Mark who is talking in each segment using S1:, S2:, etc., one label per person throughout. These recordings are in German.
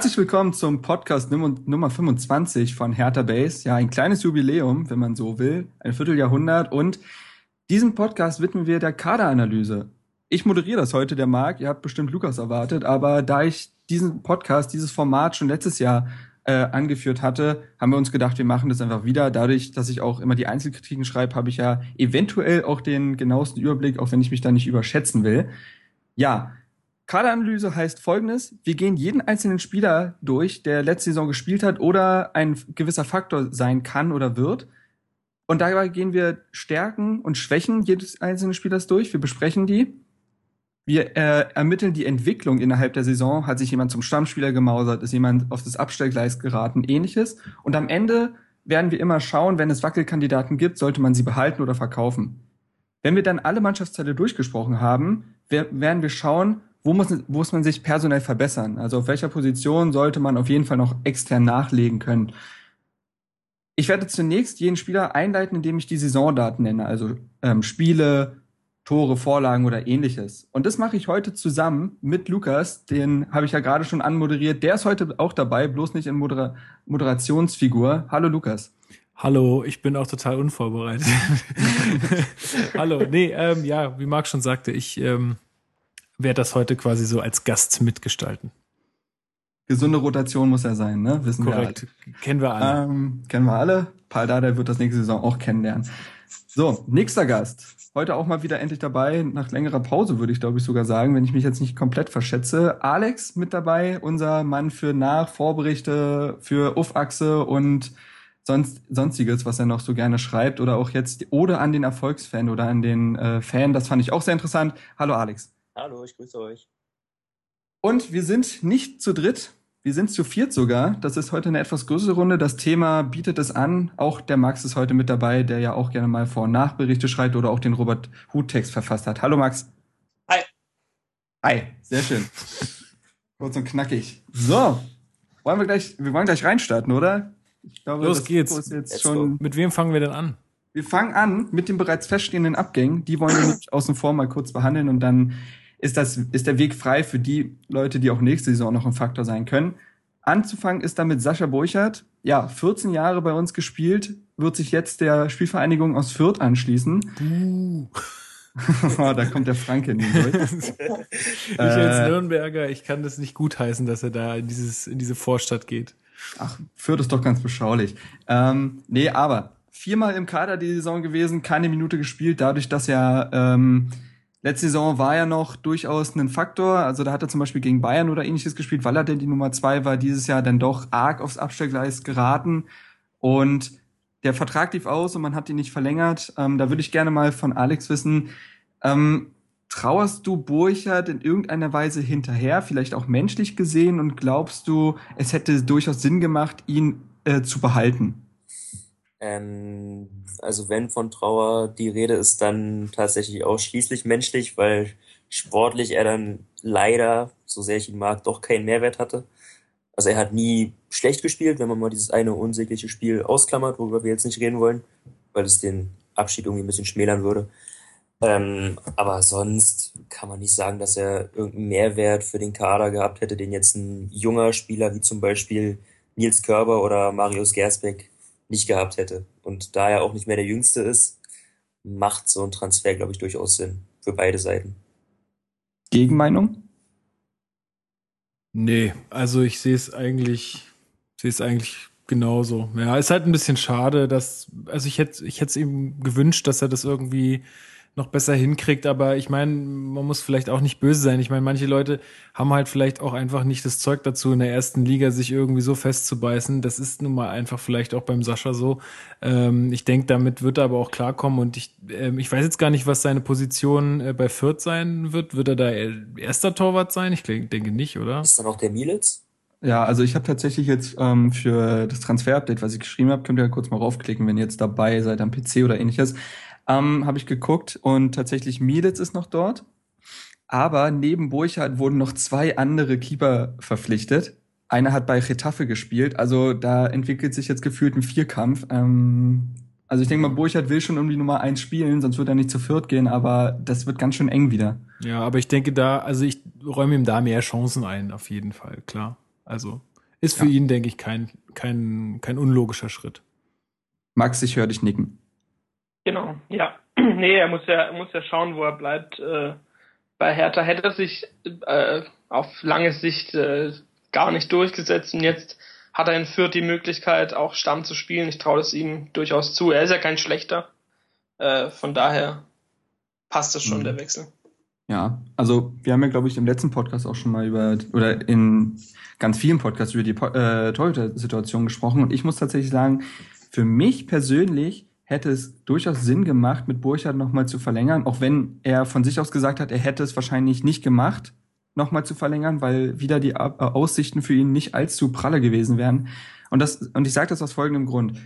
S1: Herzlich willkommen zum Podcast Nummer Nummer 25 von Hertha Base. Ja, ein kleines Jubiläum, wenn man so will, ein Vierteljahrhundert. Und diesen Podcast widmen wir der Kaderanalyse. Ich moderiere das heute, der Marc. Ihr habt bestimmt Lukas erwartet, aber da ich diesen Podcast, dieses Format schon letztes Jahr äh, angeführt hatte, haben wir uns gedacht, wir machen das einfach wieder. Dadurch, dass ich auch immer die Einzelkritiken schreibe, habe ich ja eventuell auch den genauesten Überblick, auch wenn ich mich da nicht überschätzen will. Ja, Kaderanalyse heißt folgendes. Wir gehen jeden einzelnen Spieler durch, der letzte Saison gespielt hat oder ein gewisser Faktor sein kann oder wird. Und dabei gehen wir Stärken und Schwächen jedes einzelnen Spielers durch. Wir besprechen die. Wir äh, ermitteln die Entwicklung innerhalb der Saison. Hat sich jemand zum Stammspieler gemausert? Ist jemand auf das Abstellgleis geraten? Ähnliches. Und am Ende werden wir immer schauen, wenn es Wackelkandidaten gibt, sollte man sie behalten oder verkaufen. Wenn wir dann alle Mannschaftsteile durchgesprochen haben, wer- werden wir schauen, wo muss, muss man sich personell verbessern? Also auf welcher Position sollte man auf jeden Fall noch extern nachlegen können? Ich werde zunächst jeden Spieler einleiten, indem ich die Saisondaten nenne, also ähm, Spiele, Tore, Vorlagen oder ähnliches. Und das mache ich heute zusammen mit Lukas, den habe ich ja gerade schon anmoderiert. Der ist heute auch dabei, bloß nicht in Modera Moderationsfigur. Hallo Lukas.
S2: Hallo, ich bin auch total unvorbereitet. Hallo, nee, ähm, ja, wie Marc schon sagte, ich ähm, werde das heute quasi so als Gast mitgestalten.
S1: Gesunde Rotation muss er sein, ne? Wissen
S2: Korrekt,
S1: wir
S2: kennen wir alle.
S1: alle. Ähm, kennen wir alle. Paul Dardai wird das nächste Saison auch kennenlernen. So, nächster Gast. Heute auch mal wieder endlich dabei, nach längerer Pause würde ich glaube ich sogar sagen, wenn ich mich jetzt nicht komplett verschätze. Alex mit dabei, unser Mann für Nach-, Vorberichte, für Uff-Achse und sonst, sonstiges, was er noch so gerne schreibt oder auch jetzt oder an den Erfolgsfan oder an den äh, Fan. Das fand ich auch sehr interessant. Hallo Alex.
S3: Hallo, ich grüße euch.
S1: Und wir sind nicht zu dritt, wir sind zu viert sogar. Das ist heute eine etwas größere Runde. Das Thema bietet es an. Auch der Max ist heute mit dabei, der ja auch gerne mal Vor- und Nachberichte schreibt oder auch den Robert Huth-Text verfasst hat. Hallo Max.
S3: Hi.
S1: Hi, sehr schön. Kurz und knackig. So, wollen wir gleich, wir wollen gleich reinstarten, oder? Ich glaube,
S2: Los
S1: das
S2: geht's.
S1: Ist jetzt
S3: Let's
S1: schon,
S2: Mit wem fangen wir denn an?
S1: wir fangen an mit den bereits feststehenden Abgängen. Die wollen wir nämlich außen vor mal kurz behandeln und dann ist das, ist der Weg frei für die Leute, die auch nächste Saison noch ein Faktor sein können. Anzufangen ist damit Sascha Burchardt. Ja, 14 Jahre bei uns gespielt, wird sich jetzt der Spielvereinigung aus Fürth anschließen. da kommt der Franke in durch.
S2: Ich als Nürnberger, ich kann das nicht gutheißen, dass er da in, dieses, in diese Vorstadt geht.
S1: Ach, Fürth ist doch ganz beschaulich. Ähm, nee, aber viermal im Kader die Saison gewesen, keine Minute gespielt, dadurch, dass er ähm, letzte Saison war ja noch durchaus ein Faktor. Also da hat er zum Beispiel gegen Bayern oder ähnliches gespielt, weil er denn die Nummer zwei war, dieses Jahr dann doch arg aufs Abstellgleis geraten. Und der Vertrag lief aus und man hat ihn nicht verlängert. Ähm, da würde ich gerne mal von Alex wissen, ähm, trauerst du Burchard in irgendeiner Weise hinterher, vielleicht auch menschlich gesehen, und glaubst du, es hätte durchaus Sinn gemacht, ihn äh, zu behalten?
S3: Ähm, also wenn von Trauer die Rede ist, dann tatsächlich ausschließlich menschlich, weil sportlich er dann leider, so sehr ich ihn mag, doch keinen Mehrwert hatte. Also er hat nie schlecht gespielt, wenn man mal dieses eine unsägliche Spiel ausklammert, worüber wir jetzt nicht reden wollen, weil es den Abschied irgendwie ein bisschen schmälern würde. Ähm, aber sonst kann man nicht sagen, dass er irgendeinen Mehrwert für den Kader gehabt hätte, den jetzt ein junger Spieler wie zum Beispiel Nils Körber oder Marius Gersbeck nicht gehabt hätte. Und da er auch nicht mehr der Jüngste ist, macht so ein Transfer, glaube ich, durchaus Sinn für beide Seiten.
S1: Gegenmeinung?
S2: Nee, also ich sehe es eigentlich, sehe es eigentlich genauso. Ja, ist halt ein bisschen schade, dass, also ich hätte, ich hätte es ihm gewünscht, dass er das irgendwie noch besser hinkriegt. Aber ich meine, man muss vielleicht auch nicht böse sein. Ich meine, manche Leute haben halt vielleicht auch einfach nicht das Zeug dazu, in der ersten Liga sich irgendwie so festzubeißen. Das ist nun mal einfach vielleicht auch beim Sascha so. Ähm, ich denke, damit wird er aber auch klarkommen. Und ich, ähm, ich weiß jetzt gar nicht, was seine Position äh, bei Fürth sein wird. Wird er da erster Torwart sein? Ich denke nicht, oder?
S3: Ist dann auch der Mielitz?
S1: Ja, also ich habe tatsächlich jetzt ähm, für das Transfer-Update, was ich geschrieben habe, könnt ihr ja kurz mal raufklicken, wenn ihr jetzt dabei seid am PC oder ähnliches, ähm, habe ich geguckt und tatsächlich Mielitz ist noch dort. Aber neben Burchardt wurden noch zwei andere Keeper verpflichtet. Einer hat bei Getafe gespielt, also da entwickelt sich jetzt gefühlt ein Vierkampf. Ähm, also ich denke mal, Burchardt will schon um die Nummer eins spielen, sonst wird er nicht zu viert gehen, aber das wird ganz schön eng wieder.
S2: Ja, aber ich denke da, also ich räume ihm da mehr Chancen ein, auf jeden Fall, klar. Also ist für ja. ihn, denke ich, kein, kein, kein unlogischer Schritt.
S1: Max, ich höre dich nicken.
S4: Genau, ja. nee, er muss ja, er muss ja schauen, wo er bleibt. Äh, bei Hertha hätte er sich äh, auf lange Sicht äh, gar nicht durchgesetzt und jetzt hat er in Fürth die Möglichkeit, auch Stamm zu spielen. Ich traue das ihm durchaus zu. Er ist ja kein schlechter. Äh, von daher passt das schon, mhm. der Wechsel.
S1: Ja, also wir haben ja, glaube ich, im letzten Podcast auch schon mal über, oder in ganz vielen Podcasts über die äh, Torhüter-Situation gesprochen. Und ich muss tatsächlich sagen, für mich persönlich hätte es durchaus Sinn gemacht, mit Burchard nochmal zu verlängern, auch wenn er von sich aus gesagt hat, er hätte es wahrscheinlich nicht gemacht, nochmal zu verlängern, weil wieder die äh, Aussichten für ihn nicht allzu pralle gewesen wären. Und das, und ich sage das aus folgendem Grund.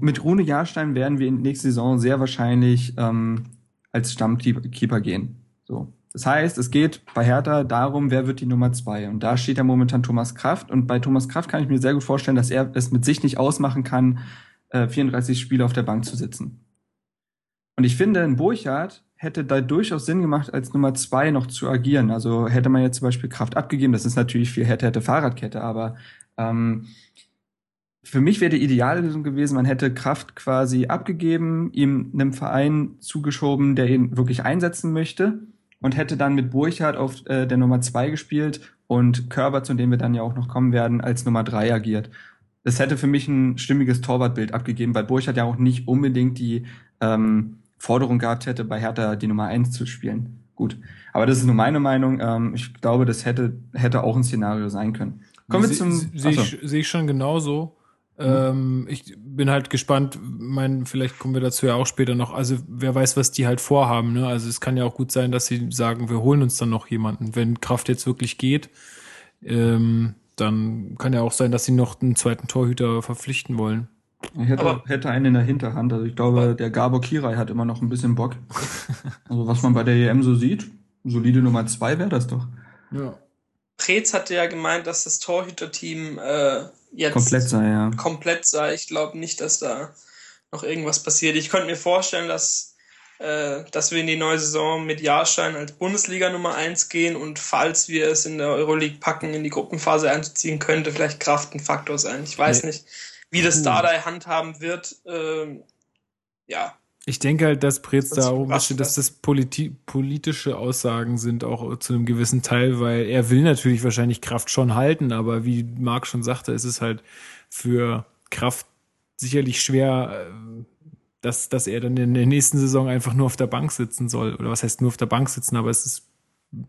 S1: Mit Rune Jahrstein werden wir in nächste Saison sehr wahrscheinlich ähm, als Stammkeeper gehen. So. Das heißt, es geht bei Hertha darum, wer wird die Nummer zwei. Und da steht ja momentan Thomas Kraft. Und bei Thomas Kraft kann ich mir sehr gut vorstellen, dass er es mit sich nicht ausmachen kann, 34 äh, Spiele auf der Bank zu sitzen. Und ich finde, ein Burchardt hätte da durchaus Sinn gemacht, als Nummer zwei noch zu agieren. Also hätte man jetzt zum Beispiel Kraft abgegeben, das ist natürlich viel hätte, hätte Fahrradkette, aber ähm, für mich wäre die ideale Lösung gewesen, man hätte Kraft quasi abgegeben, ihm einem Verein zugeschoben, der ihn wirklich einsetzen möchte und hätte dann mit Burchardt auf äh, der Nummer zwei gespielt und Körber, zu dem wir dann ja auch noch kommen werden, als Nummer drei agiert. Das hätte für mich ein stimmiges Torwartbild abgegeben, weil Burchardt ja auch nicht unbedingt die ähm, Forderung gehabt hätte, bei Hertha die Nummer eins zu spielen. Gut. Aber das ist nur meine Meinung. Ähm, ich glaube, das hätte, hätte auch ein Szenario sein können.
S2: Kommen wir zum. Sehe ich, seh ich schon genauso. Mhm. Ähm, ich bin halt gespannt, mein, vielleicht kommen wir dazu ja auch später noch. Also wer weiß, was die halt vorhaben. Ne? Also es kann ja auch gut sein, dass sie sagen, wir holen uns dann noch jemanden. Wenn Kraft jetzt wirklich geht, ähm, dann kann ja auch sein, dass sie noch einen zweiten Torhüter verpflichten wollen.
S1: Ich hätte, aber, hätte einen in der Hinterhand. Also ich glaube, der Gabor Kirai hat immer noch ein bisschen Bock. Also was man bei der EM so sieht, solide Nummer zwei wäre das doch.
S4: Ja. Preetz hatte ja gemeint, dass das Torhüterteam äh, jetzt
S1: komplett sei, ja.
S4: Komplett sei. Ich glaube nicht, dass da noch irgendwas passiert. Ich könnte mir vorstellen, dass, dass wir in die neue Saison mit Jahrstein als Bundesliga Nummer 1 gehen und falls wir es in der Euroleague packen, in die Gruppenphase einzuziehen, könnte vielleicht Kraft ein Faktor sein. Ich weiß nee. nicht, wie das Dardai handhaben wird. Äh, ja,
S2: ich denke halt, dass Preetz da auch bisschen, dass das politi politische Aussagen sind, auch zu einem gewissen Teil, weil er will natürlich wahrscheinlich Kraft schon halten, aber wie Marc schon sagte, ist es halt für Kraft sicherlich schwer, äh, dass, dass er dann in der nächsten Saison einfach nur auf der Bank sitzen soll. Oder was heißt nur auf der Bank sitzen, aber es ist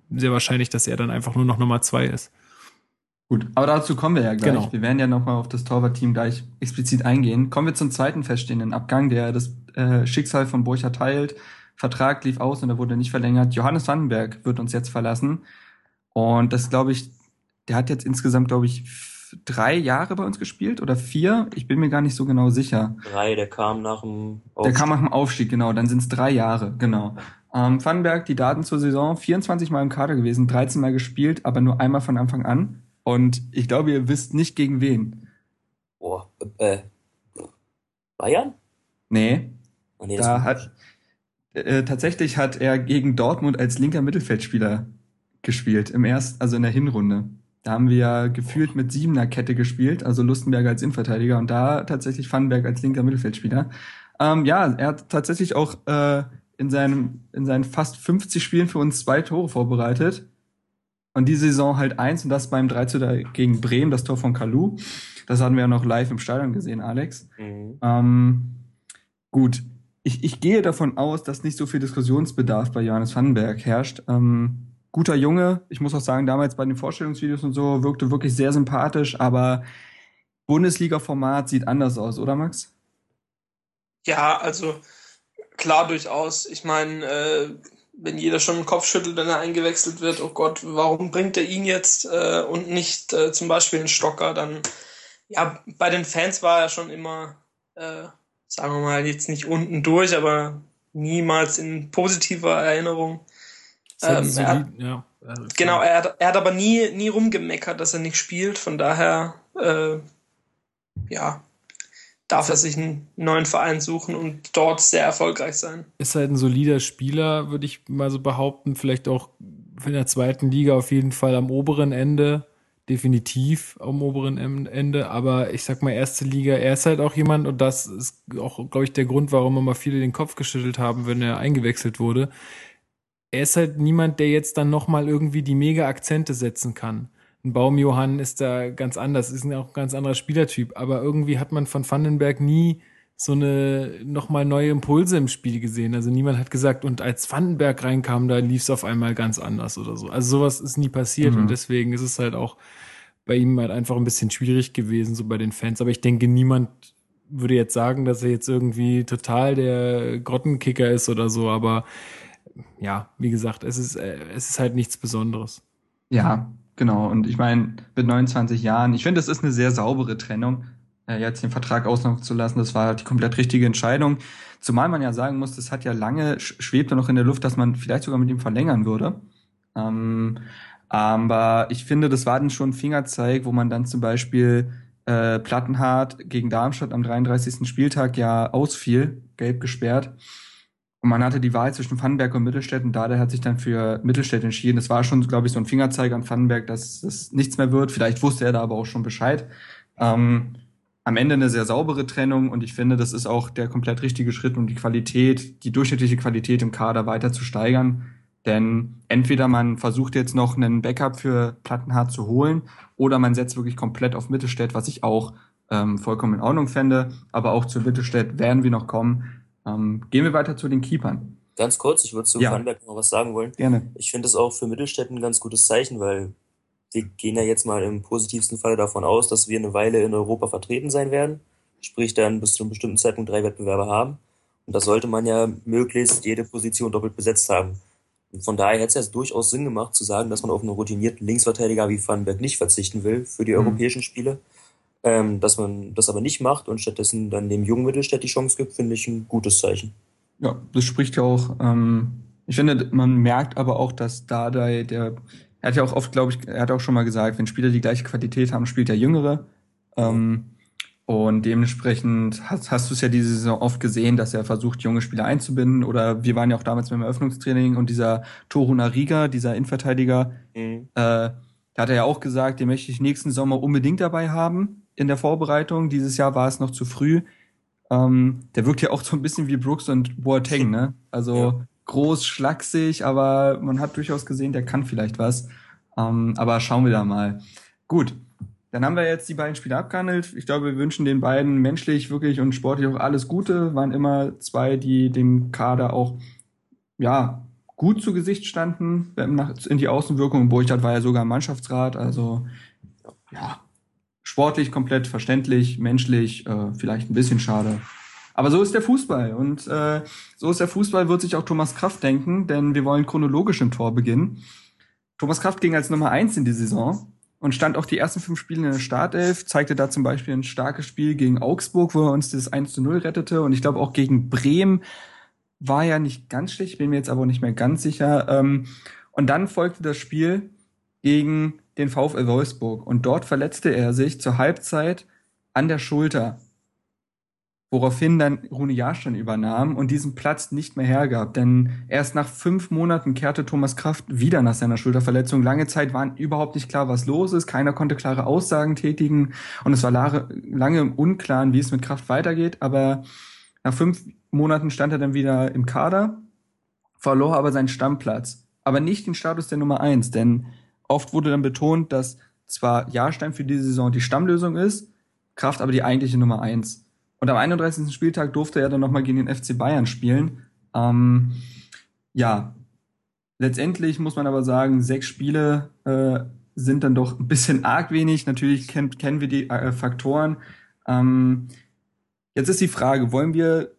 S2: sehr wahrscheinlich, dass er dann einfach nur noch Nummer zwei ist.
S1: Gut, aber dazu kommen wir ja gleich. Genau. Wir werden ja nochmal auf das Torwartteam gleich explizit eingehen. Kommen wir zum zweiten feststehenden Abgang, der das äh, Schicksal von Burcher teilt. Vertrag lief aus und er wurde nicht verlängert. Johannes Vandenberg wird uns jetzt verlassen. Und das glaube ich, der hat jetzt insgesamt, glaube ich, drei Jahre bei uns gespielt oder vier. Ich bin mir gar nicht so genau sicher.
S3: Drei, der kam nach dem
S1: Aufstieg. Der kam nach dem Aufstieg, genau. Dann sind es drei Jahre, genau. Ähm, Vandenberg, die Daten zur Saison, 24 Mal im Kader gewesen, 13 Mal gespielt, aber nur einmal von Anfang an. Und ich glaube, ihr wisst nicht gegen wen.
S3: Boah, äh, Bayern?
S1: Nee. Oh, nee da hat, äh, tatsächlich hat er gegen Dortmund als linker Mittelfeldspieler gespielt, im ersten, also in der Hinrunde. Da haben wir gefühlt mit siebener Kette gespielt, also Lustenberger als Innenverteidiger und da tatsächlich Vandenberg als linker Mittelfeldspieler. Ähm, ja, er hat tatsächlich auch äh, in, seinem, in seinen fast 50 Spielen für uns zwei Tore vorbereitet. Und die Saison halt eins und das beim 3 zu gegen Bremen, das Tor von Kalu. Das hatten wir ja noch live im Stadion gesehen, Alex. Mhm. Ähm, gut, ich, ich gehe davon aus, dass nicht so viel Diskussionsbedarf bei Johannes Vandenberg herrscht. Ähm, guter Junge, ich muss auch sagen, damals bei den Vorstellungsvideos und so wirkte wirklich sehr sympathisch, aber Bundesliga-Format sieht anders aus, oder Max?
S4: Ja, also klar durchaus. Ich meine, äh, wenn jeder schon den Kopf schüttelt, wenn er eingewechselt wird, oh Gott, warum bringt er ihn jetzt äh, und nicht äh, zum Beispiel einen Stocker, dann ja, bei den Fans war er schon immer, äh, sagen wir mal, jetzt nicht unten durch, aber niemals in positiver Erinnerung. Ähm, er hat, ja, genau, er hat, er hat aber nie, nie rumgemeckert, dass er nicht spielt, von daher, äh, ja, darf er sich einen neuen Verein suchen und dort sehr erfolgreich sein.
S2: Ist halt ein solider Spieler, würde ich mal so behaupten. Vielleicht auch in der zweiten Liga auf jeden Fall am oberen Ende. Definitiv am oberen Ende. Aber ich sag mal, erste Liga, er ist halt auch jemand, und das ist auch, glaube ich, der Grund, warum immer viele den Kopf geschüttelt haben, wenn er eingewechselt wurde. Er ist halt niemand, der jetzt dann nochmal irgendwie die mega Akzente setzen kann ein Baumjohann ist da ganz anders, ist auch ein ganz anderer Spielertyp. Aber irgendwie hat man von Vandenberg nie so eine nochmal neue Impulse im Spiel gesehen. Also niemand hat gesagt, und als Vandenberg reinkam, da lief es auf einmal ganz anders oder so. Also sowas ist nie passiert mhm. und deswegen ist es halt auch bei ihm halt einfach ein bisschen schwierig gewesen, so bei den Fans. Aber ich denke, niemand würde jetzt sagen, dass er jetzt irgendwie total der Grottenkicker ist oder so. Aber ja, wie gesagt, es ist, äh, es ist halt nichts Besonderes.
S1: Ja, Genau, und ich meine, mit 29 Jahren, ich finde, das ist eine sehr saubere Trennung, äh, jetzt den Vertrag auslaufen zu lassen. Das war die komplett richtige Entscheidung. Zumal man ja sagen muss, das hat ja lange, schwebte noch in der Luft, dass man vielleicht sogar mit ihm verlängern würde. Ähm, aber ich finde, das war dann schon ein Fingerzeig, wo man dann zum Beispiel äh, Plattenhardt gegen Darmstadt am 33. Spieltag ja ausfiel, gelb gesperrt. Und man hatte die Wahl zwischen Vandenberg und Mittelstädt und Dada hat sich dann für Mittelstädt entschieden. Das war schon, glaube ich, so ein Fingerzeig an Vandenberg, dass es nichts mehr wird. Vielleicht wusste er da aber auch schon Bescheid. Ähm, am Ende eine sehr saubere Trennung und ich finde, das ist auch der komplett richtige Schritt, um die Qualität, die durchschnittliche Qualität im Kader weiter zu steigern. Denn entweder man versucht jetzt noch einen Backup für Plattenhardt zu holen oder man setzt wirklich komplett auf Mittelstädt, was ich auch ähm, vollkommen in Ordnung fände. Aber auch zu Mittelstädt werden wir noch kommen. Ähm, gehen wir weiter zu den Keepern.
S3: Ganz kurz, ich würde zu ja. Noch was sagen wollen.
S1: Gerne.
S3: Ich finde es auch für Mittelstädt ein ganz gutes Zeichen, weil wir gehen ja jetzt mal im positivsten Fall davon aus, dass wir eine Weile in Europa vertreten sein werden. Sprich, dann bis zu einem bestimmten Zeitpunkt drei Wettbewerber haben. Und da sollte man ja möglichst jede Position doppelt besetzt haben. Und von daher hätte es ja durchaus Sinn gemacht, zu sagen, dass man auf einen routinierten Linksverteidiger wie Vandenberg nicht verzichten will für die mhm. europäischen Spiele. Ähm, dass man das aber nicht macht und stattdessen dann dem jungen Mittelstädt die Chance gibt, finde ich ein gutes Zeichen.
S1: Ja, das spricht ja auch, ähm, ich finde, man merkt aber auch, dass Dardai, der, er hat ja auch oft, glaube ich, er hat auch schon mal gesagt, wenn Spieler die gleiche Qualität haben, spielt der Jüngere. Ähm, und dementsprechend hast, hast du es ja diese Saison oft gesehen, dass er versucht, junge Spieler einzubinden. Oder wir waren ja auch damals beim Eröffnungstraining und dieser Toruna Riga, dieser Innenverteidiger, mhm. äh, da hat er ja auch gesagt, den möchte ich nächsten Sommer unbedingt dabei haben in der Vorbereitung. Dieses Jahr war es noch zu früh. Ähm, der wirkt ja auch so ein bisschen wie Brooks und Boateng, ne? Also ja. groß, schlaksig, aber man hat durchaus gesehen, der kann vielleicht was. Ähm, aber schauen wir da mal. Gut, dann haben wir jetzt die beiden Spiele abgehandelt. Ich glaube, wir wünschen den beiden menschlich wirklich und sportlich auch alles Gute. Waren immer zwei, die dem Kader auch ja gut zu Gesicht standen in die Außenwirkung. Burchard war ja sogar im Mannschaftsrat, also ja, sportlich komplett verständlich, menschlich, äh, vielleicht ein bisschen schade. Aber so ist der Fußball und äh, so ist der Fußball, wird sich auch Thomas Kraft denken, denn wir wollen chronologisch im Tor beginnen. Thomas Kraft ging als Nummer eins in die Saison und stand auch die ersten fünf Spiele in der Startelf, zeigte da zum Beispiel ein starkes Spiel gegen Augsburg, wo er uns das 1 zu 0 rettete und ich glaube auch gegen Bremen war ja nicht ganz schlecht, bin mir jetzt aber nicht mehr ganz sicher. Ähm, und dann folgte das Spiel gegen den VfL Wolfsburg. Und dort verletzte er sich zur Halbzeit an der Schulter, woraufhin dann Rune Jahrstein übernahm und diesen Platz nicht mehr hergab, denn erst nach fünf Monaten kehrte Thomas Kraft wieder nach seiner Schulterverletzung. Lange Zeit war überhaupt nicht klar, was los ist, keiner konnte klare Aussagen tätigen. Und es war lange unklar, wie es mit Kraft weitergeht, aber nach fünf Monaten stand er dann wieder im Kader, verlor aber seinen Stammplatz, aber nicht den Status der Nummer eins, denn Oft wurde dann betont, dass zwar Jahrstein für diese Saison die Stammlösung ist, Kraft aber die eigentliche Nummer eins. Und am 31. Spieltag durfte er dann nochmal gegen den FC Bayern spielen. Ähm, ja, letztendlich muss man aber sagen, sechs Spiele äh, sind dann doch ein bisschen arg wenig. Natürlich kenn, kennen wir die äh, Faktoren. Ähm, jetzt ist die Frage, wollen wir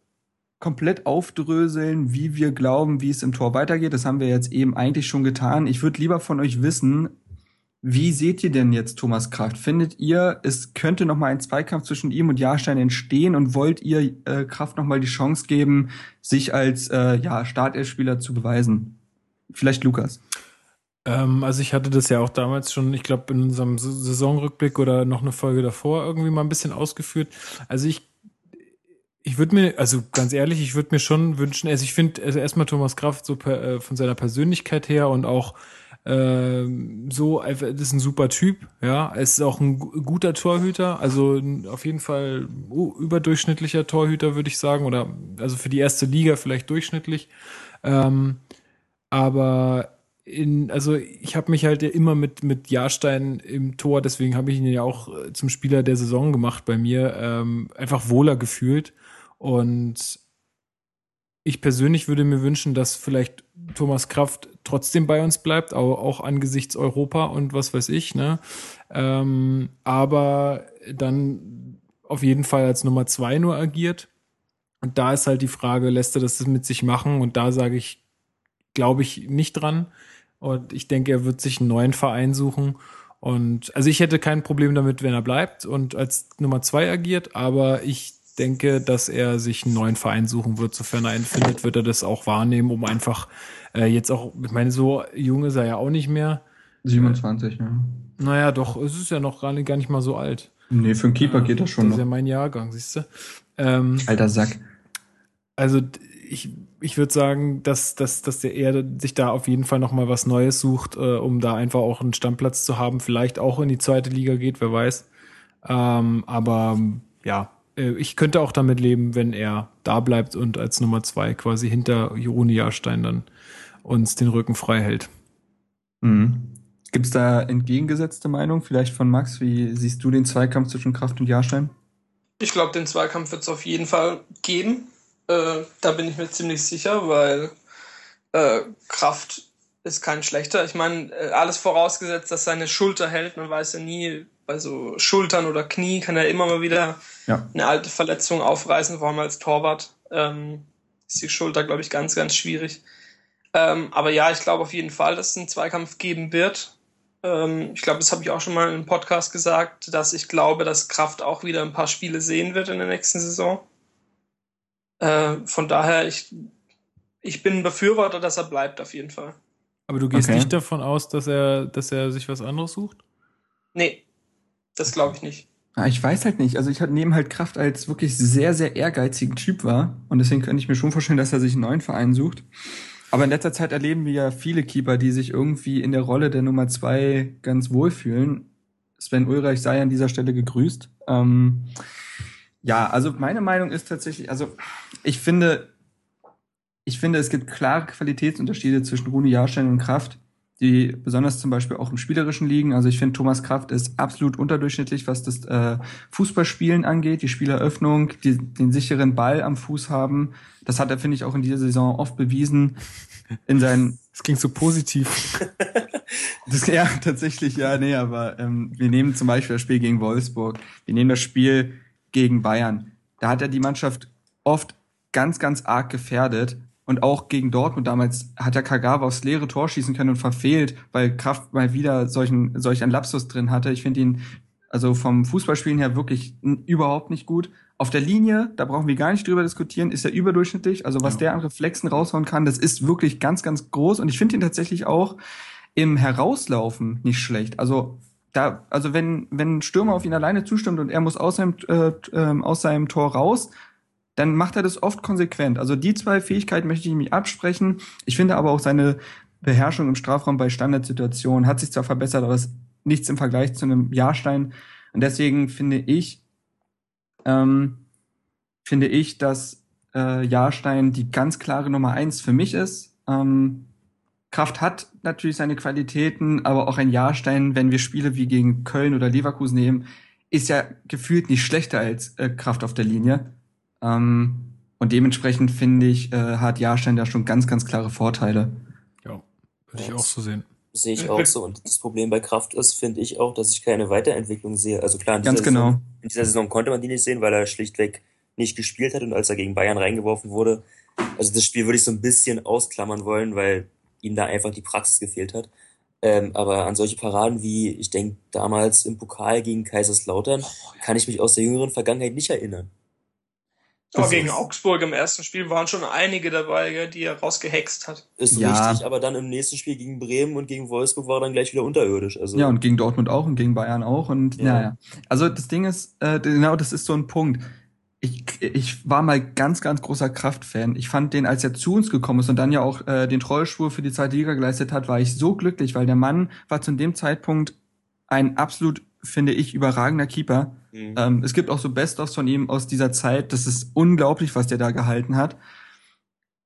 S1: komplett aufdröseln, wie wir glauben, wie es im Tor weitergeht? Das haben wir jetzt eben eigentlich schon getan. Ich würde lieber von euch wissen, wie seht ihr denn jetzt Thomas Kraft? Findet ihr, es könnte noch mal ein Zweikampf zwischen ihm und Jahrstein entstehen und wollt ihr äh, Kraft noch mal die Chance geben, sich als äh, ja, Startelfspieler zu beweisen? Vielleicht Lukas.
S2: Ähm, also ich hatte das ja auch damals schon, ich glaube in unserem Saisonrückblick oder noch eine Folge davor irgendwie mal ein bisschen ausgeführt. Also ich ich würde mir, also ganz ehrlich, ich würde mir schon wünschen, also ich finde, also erstmal Thomas Kraft so per, äh, von seiner Persönlichkeit her und auch ähm, so, das ist ein super Typ, ja. Es ist auch ein guter Torhüter, also auf jeden Fall uh, überdurchschnittlicher Torhüter, würde ich sagen, oder also für die erste Liga vielleicht durchschnittlich. Ähm, aber in, also ich habe mich halt immer mit, mit Jahrstein im Tor, deswegen habe ich ihn ja auch äh, zum Spieler der Saison gemacht bei mir, ähm, einfach wohler gefühlt. Und ich persönlich würde mir wünschen, dass vielleicht Thomas Kraft trotzdem bei uns bleibt, auch, auch angesichts Europa und was weiß ich, ne? Ähm, aber dann auf jeden Fall als Nummer zwei nur agiert. Und da ist halt die Frage, lässt er das mit sich machen? Und da sage ich, glaube ich nicht dran. Und ich denke, er wird sich einen neuen Verein suchen. Und also ich hätte kein Problem damit, wenn er bleibt und als Nummer zwei agiert, aber ich denke, dass er sich einen neuen Verein suchen wird. Sofern er einen findet, wird er das auch wahrnehmen, um einfach äh, jetzt auch, ich meine, so jung ist er ja auch nicht mehr.
S1: 27, ja.
S2: Naja, doch, es ist ja noch gar nicht, gar nicht mal so alt.
S1: Nee, für einen Keeper geht das schon
S2: das
S1: noch.
S2: ist ja mein Jahrgang, siehst du. Ähm,
S1: Alter Sack.
S2: Also ich, ich würde sagen, dass, dass, dass der eher sich da auf jeden Fall noch mal was Neues sucht, äh, um da einfach auch einen Stammplatz zu haben. Vielleicht auch in die zweite Liga geht, wer weiß. Ähm, aber ja, ich könnte auch damit leben, wenn er da bleibt und als Nummer zwei quasi hinter Jeroni Jahrstein dann uns den Rücken frei hält.
S1: Mhm. Gibt es da entgegengesetzte Meinung, vielleicht von Max? Wie siehst du den Zweikampf zwischen Kraft und Jahrstein?
S4: Ich glaube, den Zweikampf wird es auf jeden Fall geben. Äh, da bin ich mir ziemlich sicher, weil äh, Kraft ist kein schlechter. Ich meine, äh, alles vorausgesetzt, dass seine Schulter hält. Man weiß ja nie, bei so Schultern oder Knie kann er immer mal wieder ja. eine alte Verletzung aufreißen, vor allem als Torwart. Ähm, ist die Schulter, glaube ich, ganz, ganz schwierig. Ähm, aber ja, ich glaube auf jeden Fall, dass es einen Zweikampf geben wird. Ähm, ich glaube, das habe ich auch schon mal im Podcast gesagt, dass ich glaube, dass Kraft auch wieder ein paar Spiele sehen wird in der nächsten Saison. Äh, von daher, ich, ich bin ein Befürworter, dass er bleibt, auf jeden Fall.
S2: Aber du gehst okay. nicht davon aus, dass er, dass er sich was anderes sucht?
S4: Nee, das glaube ich nicht.
S1: Ah, ich weiß halt nicht. Also ich nehme halt Kraft als wirklich sehr, sehr ehrgeizigen Typ war. Und deswegen könnte ich mir schon vorstellen, dass er sich einen neuen Verein sucht. Aber in letzter Zeit erleben wir ja viele Keeper, die sich irgendwie in der Rolle der Nummer zwei ganz wohlfühlen. Sven Ulreich sei an dieser Stelle gegrüßt. Ähm, ja, also meine Meinung ist tatsächlich, also ich finde, ich finde, es gibt klare Qualitätsunterschiede zwischen Rune Jahrstein und Kraft, die besonders zum Beispiel auch im Spielerischen liegen. Also ich finde, Thomas Kraft ist absolut unterdurchschnittlich, was das äh, Fußballspielen angeht, die Spieleröffnung, die, den sicheren Ball am Fuß haben. Das hat er, finde ich, auch in dieser Saison oft bewiesen. In seinen.
S2: Das klingt so positiv.
S1: das, ja, tatsächlich, ja, nee, aber ähm, wir nehmen zum Beispiel das Spiel gegen Wolfsburg. Wir nehmen das Spiel gegen Bayern. Da hat er die Mannschaft oft ganz, ganz arg gefährdet. Und auch gegen Dortmund damals hat er Kagawa aufs leere Tor schießen können und verfehlt, weil Kraft mal wieder solchen, solch einen Lapsus drin hatte. Ich finde ihn also vom Fußballspielen her wirklich überhaupt nicht gut. Auf der Linie, da brauchen wir gar nicht drüber diskutieren, ist er überdurchschnittlich. Also was ja. der an Reflexen raushauen kann, das ist wirklich ganz, ganz groß. Und ich finde ihn tatsächlich auch im Herauslaufen nicht schlecht. Also da, also wenn, wenn ein Stürmer auf ihn alleine zustimmt und er muss aus seinem, äh, äh, aus seinem Tor raus, dann macht er das oft konsequent. Also die zwei Fähigkeiten möchte ich ihm absprechen. Ich finde aber auch seine Beherrschung im Strafraum bei Standardsituationen hat sich zwar verbessert, aber ist nichts im Vergleich zu einem Jahrstein. Und deswegen finde ich, ähm, finde ich, dass äh, Jahrstein die ganz klare Nummer eins für mich ist. Ähm, Kraft hat natürlich seine Qualitäten, aber auch ein Jahrstein, wenn wir Spiele wie gegen Köln oder Leverkusen nehmen, ist ja gefühlt nicht schlechter als äh, Kraft auf der Linie. Ähm, und dementsprechend finde ich, äh, hat Jahrstein da schon ganz, ganz klare Vorteile.
S2: Ja, würde ich auch so sehen.
S3: Sehe ich auch so. Und das Problem bei Kraft ist, finde ich auch, dass ich keine Weiterentwicklung sehe. Also klar, in
S1: Ganz
S3: dieser,
S1: genau.
S3: Saison, in dieser Saison konnte man die nicht sehen, weil er schlichtweg nicht gespielt hat und als er gegen Bayern reingeworfen wurde. Also das Spiel würde ich so ein bisschen ausklammern wollen, weil ihm da einfach die Praxis gefehlt hat. Ähm, aber an solche Paraden wie, ich denke, damals im Pokal gegen Kaiserslautern, kann ich mich aus der jüngeren Vergangenheit nicht erinnern.
S4: Aber
S1: Das
S4: gegen Augsburg im ersten Spiel waren schon einige dabei, die er rausgehext hat.
S3: Ist
S1: Ja.
S3: richtig, aber dann im nächsten Spiel gegen Bremen und gegen Wolfsburg war er dann gleich wieder unterirdisch. Also
S1: Ja, und gegen Dortmund auch und gegen Bayern auch. Und
S3: Ja.
S1: naja. Also das Ding ist, äh, genau, das ist so ein Punkt. Ich, ich war mal ganz, ganz großer Kraftfan. Ich fand den, als er zu uns gekommen ist und dann ja auch äh, den Trollspur für die zweite Liga geleistet hat, war ich so glücklich, weil der Mann war zu dem Zeitpunkt ein absolut, finde ich, überragender Keeper.
S3: Mhm.
S1: Ähm, es gibt auch so Best-ofs von ihm aus dieser Zeit. Das ist unglaublich, was der da gehalten hat.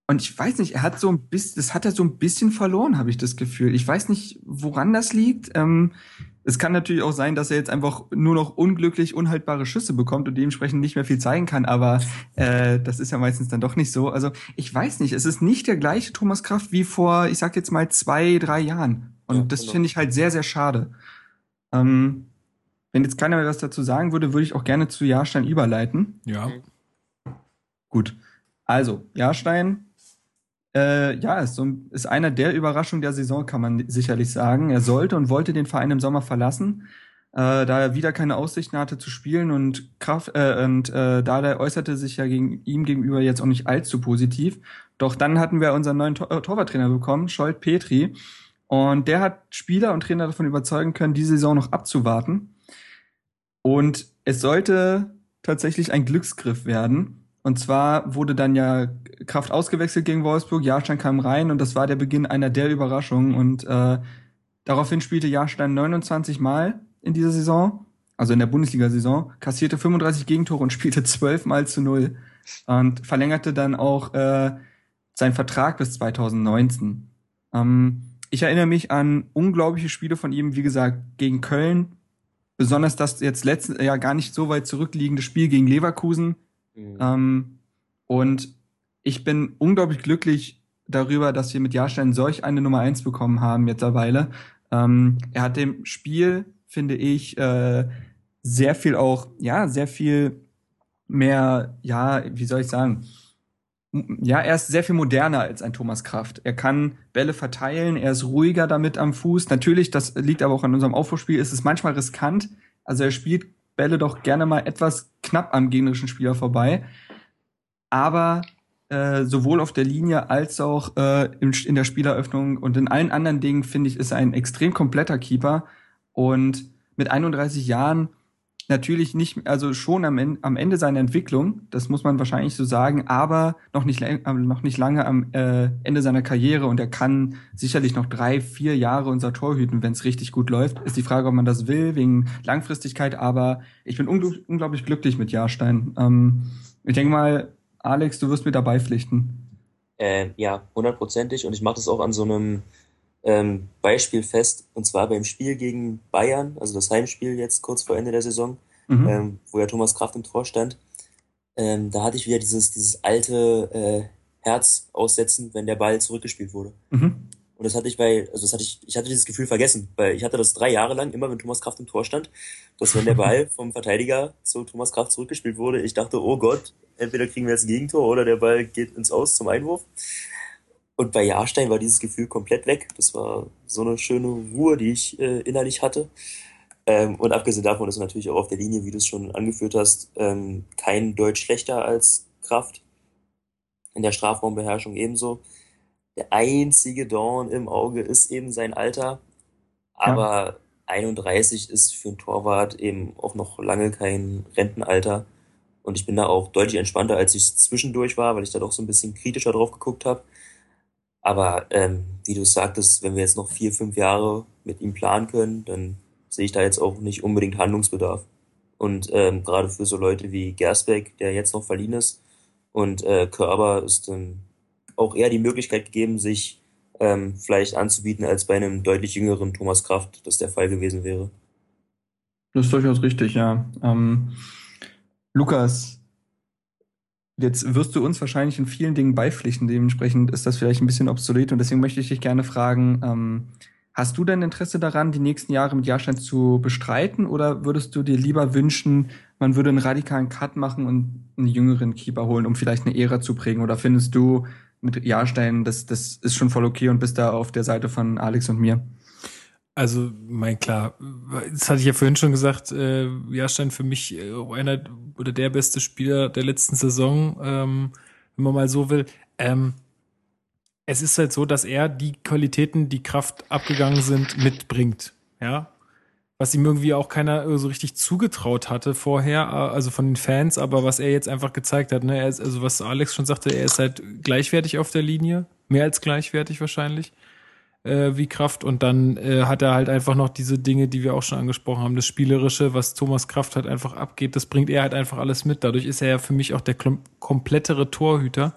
S1: Und ich weiß nicht, er hat so ein bisschen, das hat er so ein bisschen verloren, habe ich das Gefühl. Ich weiß nicht, woran das liegt. Ähm, es kann natürlich auch sein, dass er jetzt einfach nur noch unglücklich unhaltbare Schüsse bekommt und dementsprechend nicht mehr viel zeigen kann, aber äh, das ist ja meistens dann doch nicht so. Also ich weiß nicht, es ist nicht der gleiche Thomas Kraft wie vor, ich sag jetzt mal, zwei, drei Jahren. Und
S3: Ja,
S1: das
S3: genau.
S1: finde ich halt sehr, sehr schade. Ähm, wenn jetzt keiner mehr was dazu sagen würde, würde ich auch gerne zu Jahrstein überleiten.
S2: Ja.
S1: Gut. Also, Jahrstein, äh, ja, ist, so, ist einer der Überraschungen der Saison, kann man sicherlich sagen. Er sollte und wollte den Verein im Sommer verlassen, äh, da er wieder keine Aussichten hatte zu spielen und Kraft, äh, und äh, da äußerte sich ja gegen ihm gegenüber jetzt auch nicht allzu positiv. Doch dann hatten wir unseren neuen Tor äh, Torwarttrainer bekommen, Scholt Petri. Und der hat Spieler und Trainer davon überzeugen können, die Saison noch abzuwarten. Und es sollte tatsächlich ein Glücksgriff werden. Und zwar wurde dann ja Kraft ausgewechselt gegen Wolfsburg, Jahrstein kam rein und das war der Beginn einer der Überraschungen. Und äh, daraufhin spielte Jahrstein 29 Mal in dieser Saison, also in der Bundesliga-Saison, kassierte 35 Gegentore und spielte 12 Mal zu null. Und verlängerte dann auch äh, seinen Vertrag bis 2019. Ähm, ich erinnere mich an unglaubliche Spiele von ihm, wie gesagt, gegen Köln, besonders das jetzt letzte, ja gar nicht so weit zurückliegende Spiel gegen Leverkusen.
S3: Mhm.
S1: Ähm, und ich bin unglaublich glücklich darüber, dass wir mit Jahrstein solch eine Nummer eins bekommen haben mittlerweile. Ähm, er hat dem Spiel, finde ich, äh, sehr viel auch, ja, sehr viel mehr, ja, wie soll ich sagen, ja, er ist sehr viel moderner als ein Thomas Kraft. Er kann Bälle verteilen, er ist ruhiger damit am Fuß. Natürlich, das liegt aber auch an unserem Aufbauspiel, ist es manchmal riskant. Also er spielt Bälle doch gerne mal etwas knapp am gegnerischen Spieler vorbei. Aber äh, sowohl auf der Linie als auch äh, in, in der Spieleröffnung und in allen anderen Dingen, finde ich, ist er ein extrem kompletter Keeper. Und mit 31 Jahren natürlich nicht, also schon am, En- am Ende seiner Entwicklung, das muss man wahrscheinlich so sagen, aber noch nicht, äh, noch nicht lange am äh, Ende seiner Karriere und er kann sicherlich noch drei, vier Jahre unser Tor hüten, wenn es richtig gut läuft. Ist die Frage, ob man das will, wegen Langfristigkeit, aber ich bin ungl unglaublich glücklich mit Jahrstein. Ähm, ich denke mal, Alex, du wirst mir dabei pflichten.
S3: Äh, ja, hundertprozentig. Und ich mache das auch an so einem ähm, Beispiel fest. Und zwar beim Spiel gegen Bayern, also das Heimspiel jetzt kurz vor Ende der Saison,
S1: Mhm.
S3: ähm, wo ja Thomas Kraft im Tor stand. Ähm, da hatte ich wieder dieses, dieses alte äh, Herz aussetzen, wenn der Ball zurückgespielt wurde.
S1: Mhm.
S3: Und das hatte ich bei, also das hatte ich, ich hatte dieses Gefühl vergessen, weil ich hatte das drei Jahre lang, immer wenn Thomas Kraft im Tor stand, dass wenn der Ball vom Verteidiger zu Thomas Kraft zurückgespielt wurde, ich dachte, oh Gott, entweder kriegen wir jetzt ein Gegentor oder der Ball geht ins Aus zum Einwurf. Und bei Jahrstein war dieses Gefühl komplett weg. Das war so eine schöne Ruhe, die ich äh, innerlich hatte. Ähm, und abgesehen davon ist er natürlich auch auf der Linie, wie du es schon angeführt hast, ähm, kein Deutsch schlechter als Kraft. In der Strafraumbeherrschung ebenso. Der einzige Dorn im Auge ist eben sein Alter. Aber 31 ist für einen Torwart eben auch noch lange kein Rentenalter. Und ich bin da auch deutlich entspannter, als ich zwischendurch war, weil ich da doch so ein bisschen kritischer drauf geguckt habe. Aber ähm, wie du sagtest, wenn wir jetzt noch vier, fünf Jahre mit ihm planen können, dann sehe ich da jetzt auch nicht unbedingt Handlungsbedarf. Und ähm, gerade für so Leute wie Gersbeck, der jetzt noch verliehen ist, und äh, Körber ist dann auch eher die Möglichkeit gegeben, sich ähm, vielleicht anzubieten, als bei einem deutlich jüngeren Thomas Kraft das der Fall gewesen wäre.
S1: Das ist durchaus richtig, ja. Ähm, Lukas, jetzt wirst du uns wahrscheinlich in vielen Dingen beipflichten. Dementsprechend ist das vielleicht ein bisschen obsolet und deswegen möchte ich dich gerne fragen, ähm, hast du denn Interesse daran, die nächsten Jahre mit Jahrstein zu bestreiten oder würdest du dir lieber wünschen, man würde einen radikalen Cut machen und einen jüngeren Keeper holen, um vielleicht eine Ära zu prägen? Oder findest du mit Jahrstein, das, das ist schon voll okay und bist da auf der Seite von Alex und mir?
S2: Also, mein klar, das hatte ich ja vorhin schon gesagt, äh, Jahrstein für mich äh, einer oder der beste Spieler der letzten Saison, ähm, wenn man mal so will. Ähm, es ist halt so, dass er die Qualitäten, die Kraft abgegangen sind, mitbringt. Ja. Was ihm irgendwie auch keiner so richtig zugetraut hatte vorher, äh, also von den Fans, aber was er jetzt einfach gezeigt hat, ne, er ist, also was Alex schon sagte, er ist halt gleichwertig auf der Linie, mehr als gleichwertig wahrscheinlich äh, wie Kraft. Und dann äh, hat er halt einfach noch diese Dinge, die wir auch schon angesprochen haben, das Spielerische, was Thomas Kraft halt einfach abgeht, das bringt er halt einfach alles mit. Dadurch ist er ja für mich auch der komplettere Torhüter.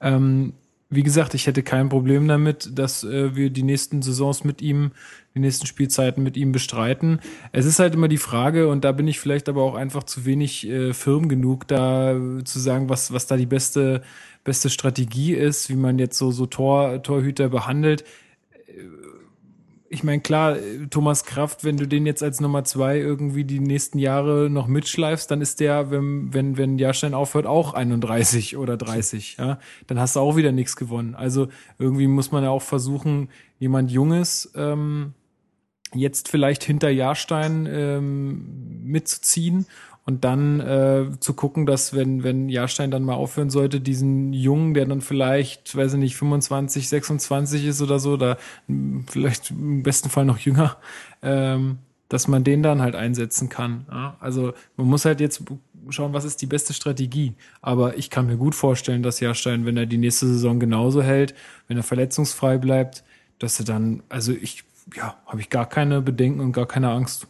S2: Ähm, wie gesagt, ich hätte kein Problem damit, dass äh, wir die nächsten Saisons mit ihm, die nächsten Spielzeiten mit ihm bestreiten. Es ist halt immer die Frage, und da bin ich vielleicht aber auch einfach zu wenig äh, firm genug, da zu sagen, was, was da die beste, beste Strategie ist, wie man jetzt so, so Tor, Torhüter behandelt ich meine, klar, Thomas Kraft, wenn du den jetzt als Nummer zwei irgendwie die nächsten Jahre noch mitschleifst, dann ist der, wenn, wenn, wenn Jahrstein aufhört, auch 31 oder 30, ja. Dann hast du auch wieder nichts gewonnen. Also irgendwie muss man ja auch versuchen, jemand Junges ähm, jetzt vielleicht hinter Jahrstein ähm, mitzuziehen und dann äh, zu gucken, dass wenn wenn Jahrstein dann mal aufhören sollte, diesen Jungen, der dann vielleicht, weiß ich nicht, 25, 26 ist oder so, da vielleicht im besten Fall noch jünger, ähm, dass man den dann halt einsetzen kann. Ja? Also man muss halt jetzt schauen, was ist die beste Strategie. Aber ich kann mir gut vorstellen, dass Jahrstein, wenn er die nächste Saison genauso hält, wenn er verletzungsfrei bleibt, dass er dann, also ich, ja, habe ich gar keine Bedenken und gar keine Angst.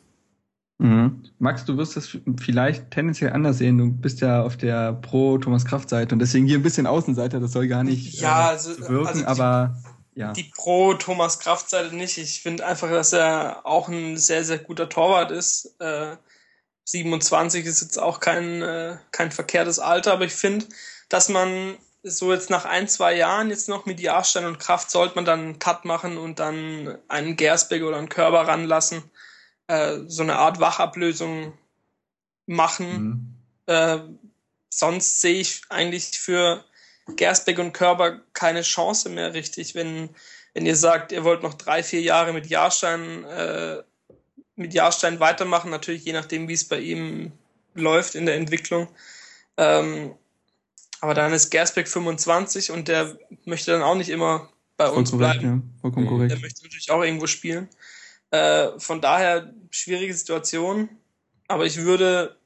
S1: Mhm. Max, du wirst das vielleicht tendenziell anders sehen. Du bist ja auf der Pro-Thomas Kraft-Seite und deswegen hier ein bisschen Außenseiter. Das soll gar nicht
S4: ja, äh, also,
S1: wirken, also die, aber ja.
S4: Die Pro-Thomas Kraft-Seite nicht. Ich finde einfach, dass er auch ein sehr, sehr guter Torwart ist. Äh, 27 ist jetzt auch kein, äh, kein verkehrtes Alter, aber ich finde, dass man so jetzt nach ein, zwei Jahren jetzt noch mit Jahrstein und Kraft sollte man dann einen Cut machen und dann einen Gersbeck oder einen Körper ranlassen äh, so eine Art Wachablösung machen. Mhm. Äh, sonst sehe ich eigentlich für Gersbeck und Körper keine Chance mehr richtig, wenn, wenn ihr sagt, ihr wollt noch drei, vier Jahre mit Jahrstein, äh, mit Jahrstein weitermachen, natürlich je nachdem, wie es bei ihm läuft in der Entwicklung. Ähm, aber dann ist Gersbeck 25 und der möchte dann auch nicht immer bei uns korrekt, bleiben. Ja. Vollkommen korrekt. Der möchte natürlich auch irgendwo spielen. Äh, von daher schwierige Situation, aber ich würde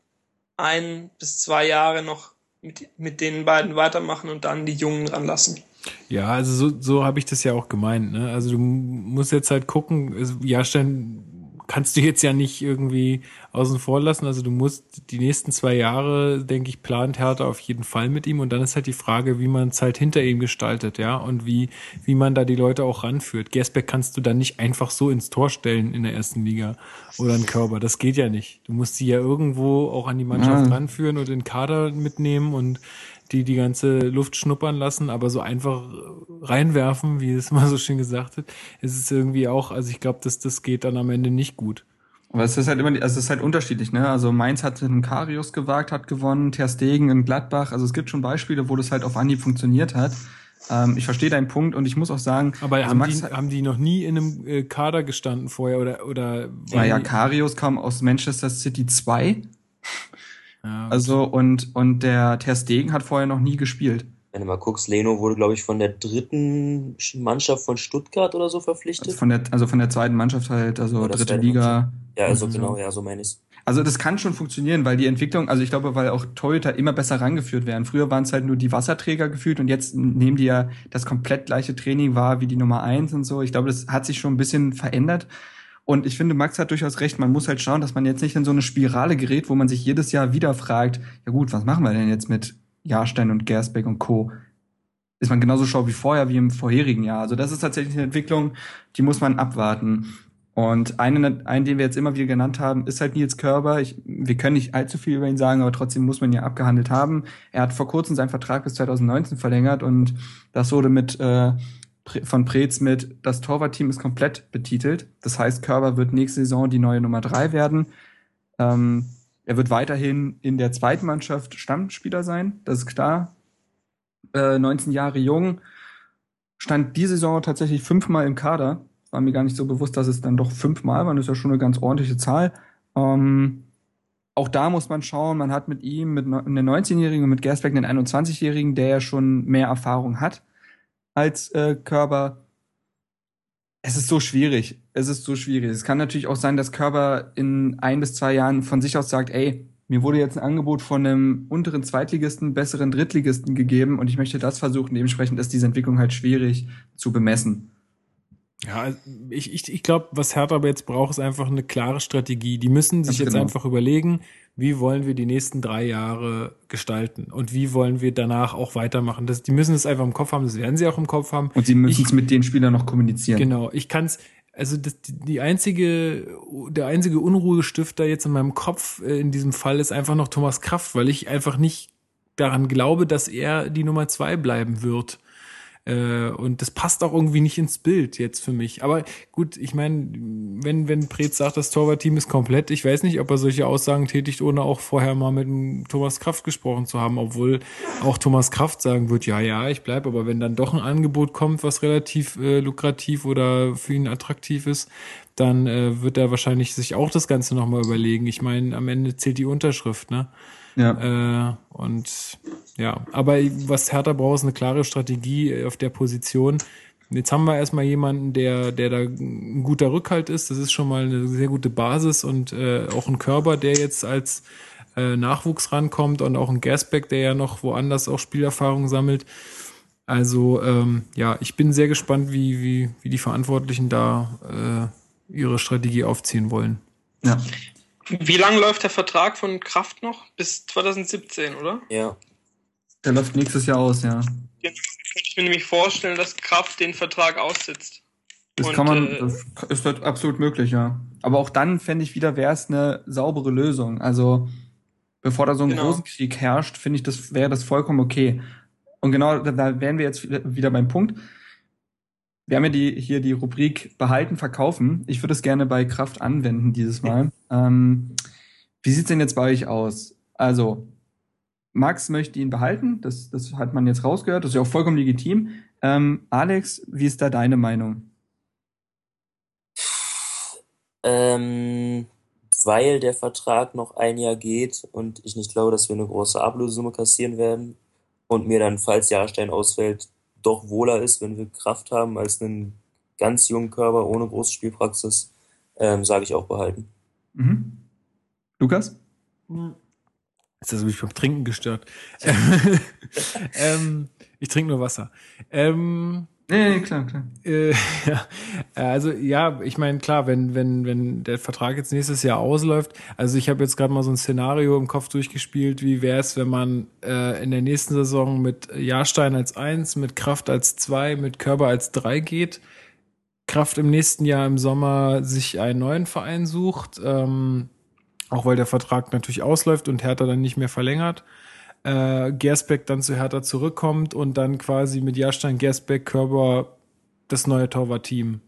S4: ein bis zwei Jahre noch mit, mit den beiden weitermachen und dann die Jungen ranlassen.
S2: Ja, also so, so habe ich das ja auch gemeint. Ne? Also du musst jetzt halt gucken, Jahrstein kannst du jetzt ja nicht irgendwie außen vor lassen. Also du musst die nächsten zwei Jahre, denke ich, plant Hertha auf jeden Fall mit ihm. Und dann ist halt die Frage, wie man es halt hinter ihm gestaltet, ja, und wie, wie man da die Leute auch ranführt. Gersbeck kannst du dann nicht einfach so ins Tor stellen in der ersten Liga oder ein Körper. Das geht ja nicht. Du musst sie ja irgendwo auch an die Mannschaft ja. ranführen und den Kader mitnehmen und die die ganze Luft schnuppern lassen, aber so einfach reinwerfen, wie es mal so schön gesagt hat, ist es irgendwie auch, also ich glaube, dass das geht dann am Ende nicht gut.
S1: Aber es ist halt immer, also es ist halt unterschiedlich, ne? Also Mainz hat einen Karius gewagt, hat gewonnen, Ter Stegen in Gladbach. Also es gibt schon Beispiele, wo das halt auf Anhieb funktioniert hat. Ähm, ich verstehe deinen Punkt und ich muss auch sagen,
S2: aber also haben, Max die, haben die noch nie in einem äh, Kader gestanden vorher oder oder?
S1: Naja, Karius kam aus Manchester City 2 ja, also und und der Ter Stegen hat vorher noch nie gespielt.
S3: Wenn du mal guckst, Leno wurde, glaube ich, von der dritten Mannschaft von Stuttgart oder so verpflichtet.
S1: Also von der, also von der zweiten Mannschaft halt, also ja, dritte Liga.
S3: Ja, also mhm. genau, ja, so meine ich's.
S1: Also das kann schon funktionieren, weil die Entwicklung, also ich glaube, weil auch Toyota immer besser rangeführt werden. Früher waren es halt nur die Wasserträger gefühlt und jetzt nehmen die ja das komplett gleiche Training wahr wie die Nummer eins und so. Ich glaube, das hat sich schon ein bisschen verändert. Und ich finde, Max hat durchaus recht. Man muss halt schauen, dass man jetzt nicht in so eine Spirale gerät, wo man sich jedes Jahr wieder fragt, ja gut, was machen wir denn jetzt mit Jahrstein und Gersbeck und Co.? Ist man genauso schau wie vorher, wie im vorherigen Jahr. Also das ist tatsächlich eine Entwicklung, die muss man abwarten. Und einen, einen, den wir jetzt immer wieder genannt haben, ist halt Nils Körber. Ich, wir können nicht allzu viel über ihn sagen, aber trotzdem muss man ja abgehandelt haben. Er hat vor kurzem seinen Vertrag bis 2019 verlängert und das wurde mit äh, von Preetz mit das Torwartteam ist komplett betitelt. Das heißt, Körber wird nächste Saison die neue Nummer drei werden. Ähm, er wird weiterhin in der zweiten Mannschaft Stammspieler sein, das ist klar. Äh, 19 Jahre jung, stand die Saison tatsächlich fünfmal im Kader war mir gar nicht so bewusst, dass es dann doch fünfmal waren. Das ist ja schon eine ganz ordentliche Zahl. Ähm, auch da muss man schauen, man hat mit ihm, mit einem 19-Jährigen und mit Gersbeck einen 21-Jährigen, der ja schon mehr Erfahrung hat als äh, Körber. Es ist so schwierig. Es ist so schwierig. Es kann natürlich auch sein, dass Körber in ein bis zwei Jahren von sich aus sagt, ey, mir wurde jetzt ein Angebot von einem unteren Zweitligisten, besseren Drittligisten gegeben und ich möchte das versuchen. Dementsprechend ist diese Entwicklung halt schwierig zu bemessen.
S2: Ja, also ich, ich, ich glaube, was Hertha aber jetzt braucht, ist einfach eine klare Strategie. Die müssen sich Ganz jetzt genau. einfach überlegen, wie wollen wir die nächsten drei Jahre gestalten und wie wollen wir danach auch weitermachen. Das, die müssen es einfach im Kopf haben, das werden sie auch im Kopf haben.
S1: Und sie müssen es mit den Spielern noch kommunizieren.
S2: Genau, ich kann es, also das, die einzige, der einzige Unruhestifter jetzt in meinem Kopf äh, in diesem Fall ist einfach noch Thomas Kraft, weil ich einfach nicht daran glaube, dass er die Nummer zwei bleiben wird. Äh, und das passt auch irgendwie nicht ins Bild jetzt für mich. Aber gut, ich meine, wenn, wenn Preetz sagt, das Torwartteam ist komplett, ich weiß nicht, ob er solche Aussagen tätigt, ohne auch vorher mal mit Thomas Kraft gesprochen zu haben, obwohl auch Thomas Kraft sagen wird, ja, ja, ich bleib, aber wenn dann doch ein Angebot kommt, was relativ äh, lukrativ oder für ihn attraktiv ist, dann äh, wird er wahrscheinlich sich auch das Ganze nochmal überlegen. Ich meine, am Ende zählt die Unterschrift, ne? Ja. Äh, und ja, aber was Hertha braucht, ist eine klare Strategie auf der Position. Jetzt haben wir erstmal jemanden, der, der da ein guter Rückhalt ist. Das ist schon mal eine sehr gute Basis und äh, auch ein Körper, der jetzt als äh, Nachwuchs rankommt und auch ein Gasback, der ja noch woanders auch Spielerfahrung sammelt. Also ähm, ja, ich bin sehr gespannt, wie, wie, wie die Verantwortlichen da äh, ihre Strategie aufziehen wollen.
S4: Ja. Wie lange läuft der Vertrag von Kraft noch? Bis 2017, oder?
S3: Ja.
S1: Der läuft nächstes Jahr aus, ja.
S4: Jetzt könnte ich mir nämlich vorstellen, dass Kraft den Vertrag aussitzt.
S1: Das Und, kann man, äh, das ist halt absolut möglich, ja. Aber auch dann fände ich wieder, wäre es eine saubere Lösung. Also, bevor da so ein genau. Krieg herrscht, finde ich, das wäre das vollkommen okay. Und genau, da wären wir jetzt wieder beim Punkt wir haben ja die, hier die Rubrik Behalten, Verkaufen. Ich würde es gerne bei Kraft anwenden dieses Mal. Ähm, wie sieht's denn jetzt bei euch aus? Also, Max möchte ihn behalten, das, das hat man jetzt rausgehört, das ist ja auch vollkommen legitim. Ähm, Alex, wie ist da deine Meinung?
S3: Ähm, weil der Vertrag noch ein Jahr geht und ich nicht glaube, dass wir eine große Ablösesumme kassieren werden und mir dann, falls Jahrstein ausfällt, doch wohler ist, wenn wir Kraft haben, als einen ganz jungen Körper ohne große Spielpraxis, ähm, sage ich auch behalten.
S1: Mhm. Lukas?
S2: Ist das mich beim Trinken gestört? ähm, ich trinke nur Wasser. Ähm,
S1: Nee, klar, klar.
S2: Äh, ja, also ja, ich meine, klar, wenn, wenn, wenn der Vertrag jetzt nächstes Jahr ausläuft, also ich habe jetzt gerade mal so ein Szenario im Kopf durchgespielt, wie wäre es, wenn man äh, in der nächsten Saison mit Jahrstein als eins, mit Kraft als zwei, mit Körper als drei geht, Kraft im nächsten Jahr im Sommer sich einen neuen Verein sucht, ähm, auch weil der Vertrag natürlich ausläuft und Hertha dann nicht mehr verlängert äh, Gersbeck dann zu Hertha zurückkommt und dann quasi mit Jahrstein, Gersbeck, Körber das neue Torwartteam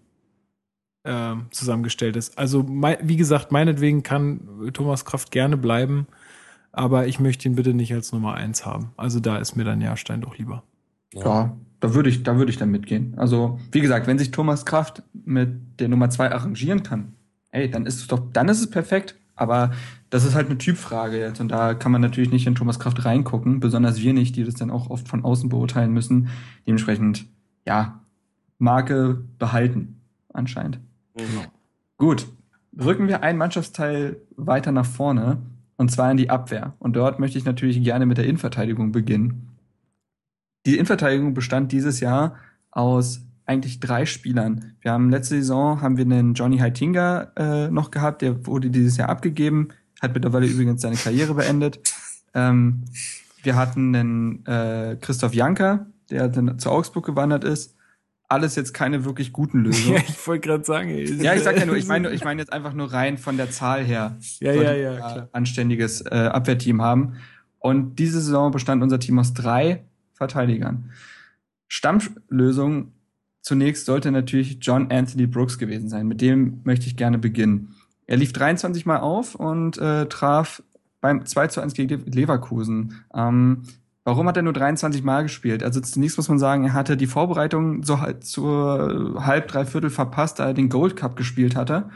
S2: äh, zusammengestellt ist. Also wie gesagt, meinetwegen kann Thomas Kraft gerne bleiben, aber ich möchte ihn bitte nicht als Nummer eins haben. Also da ist mir dann Jahrstein doch lieber.
S1: Ja, ja da würde ich, da würde ich dann mitgehen. Also wie gesagt, wenn sich Thomas Kraft mit der Nummer zwei arrangieren kann, ey, dann ist es doch, dann ist es perfekt. Aber das ist halt eine Typfrage jetzt und da kann man natürlich nicht in Thomas Kraft reingucken, besonders wir nicht, die das dann auch oft von außen beurteilen müssen. Dementsprechend, ja, Marke behalten, anscheinend. Mhm. Gut, rücken wir einen Mannschaftsteil weiter nach vorne und zwar in die Abwehr. Und dort möchte ich natürlich gerne mit der Innenverteidigung beginnen. Die Innenverteidigung bestand dieses Jahr aus eigentlich drei Spielern. Wir haben letzte Saison haben wir einen Johnny Heitinga äh, noch gehabt, der wurde dieses Jahr abgegeben, hat mittlerweile übrigens seine Karriere beendet. Ähm, wir hatten einen äh, Christoph Janker, der dann zu Augsburg gewandert ist. alles jetzt keine wirklich guten Lösungen.
S2: Ja, ich wollte gerade sagen. Ey,
S1: ja, ich sag ja nur, ich meine, ich meine jetzt einfach nur rein von der Zahl her.
S2: Ja, ja, ja, klar.
S1: Anständiges äh, Abwehrteam haben. Und diese Saison bestand unser Team aus drei Verteidigern. Stammlösung zunächst sollte natürlich John Anthony Brooks gewesen sein. Mit dem möchte ich gerne beginnen. Er lief 23 Mal auf und äh, traf beim 2 zu 1 gegen Leverkusen. Ähm, warum hat er nur 23 Mal gespielt? Also zunächst muss man sagen, er hatte die Vorbereitung so zur halb, dreiviertel verpasst, da er den Gold Cup gespielt hatte.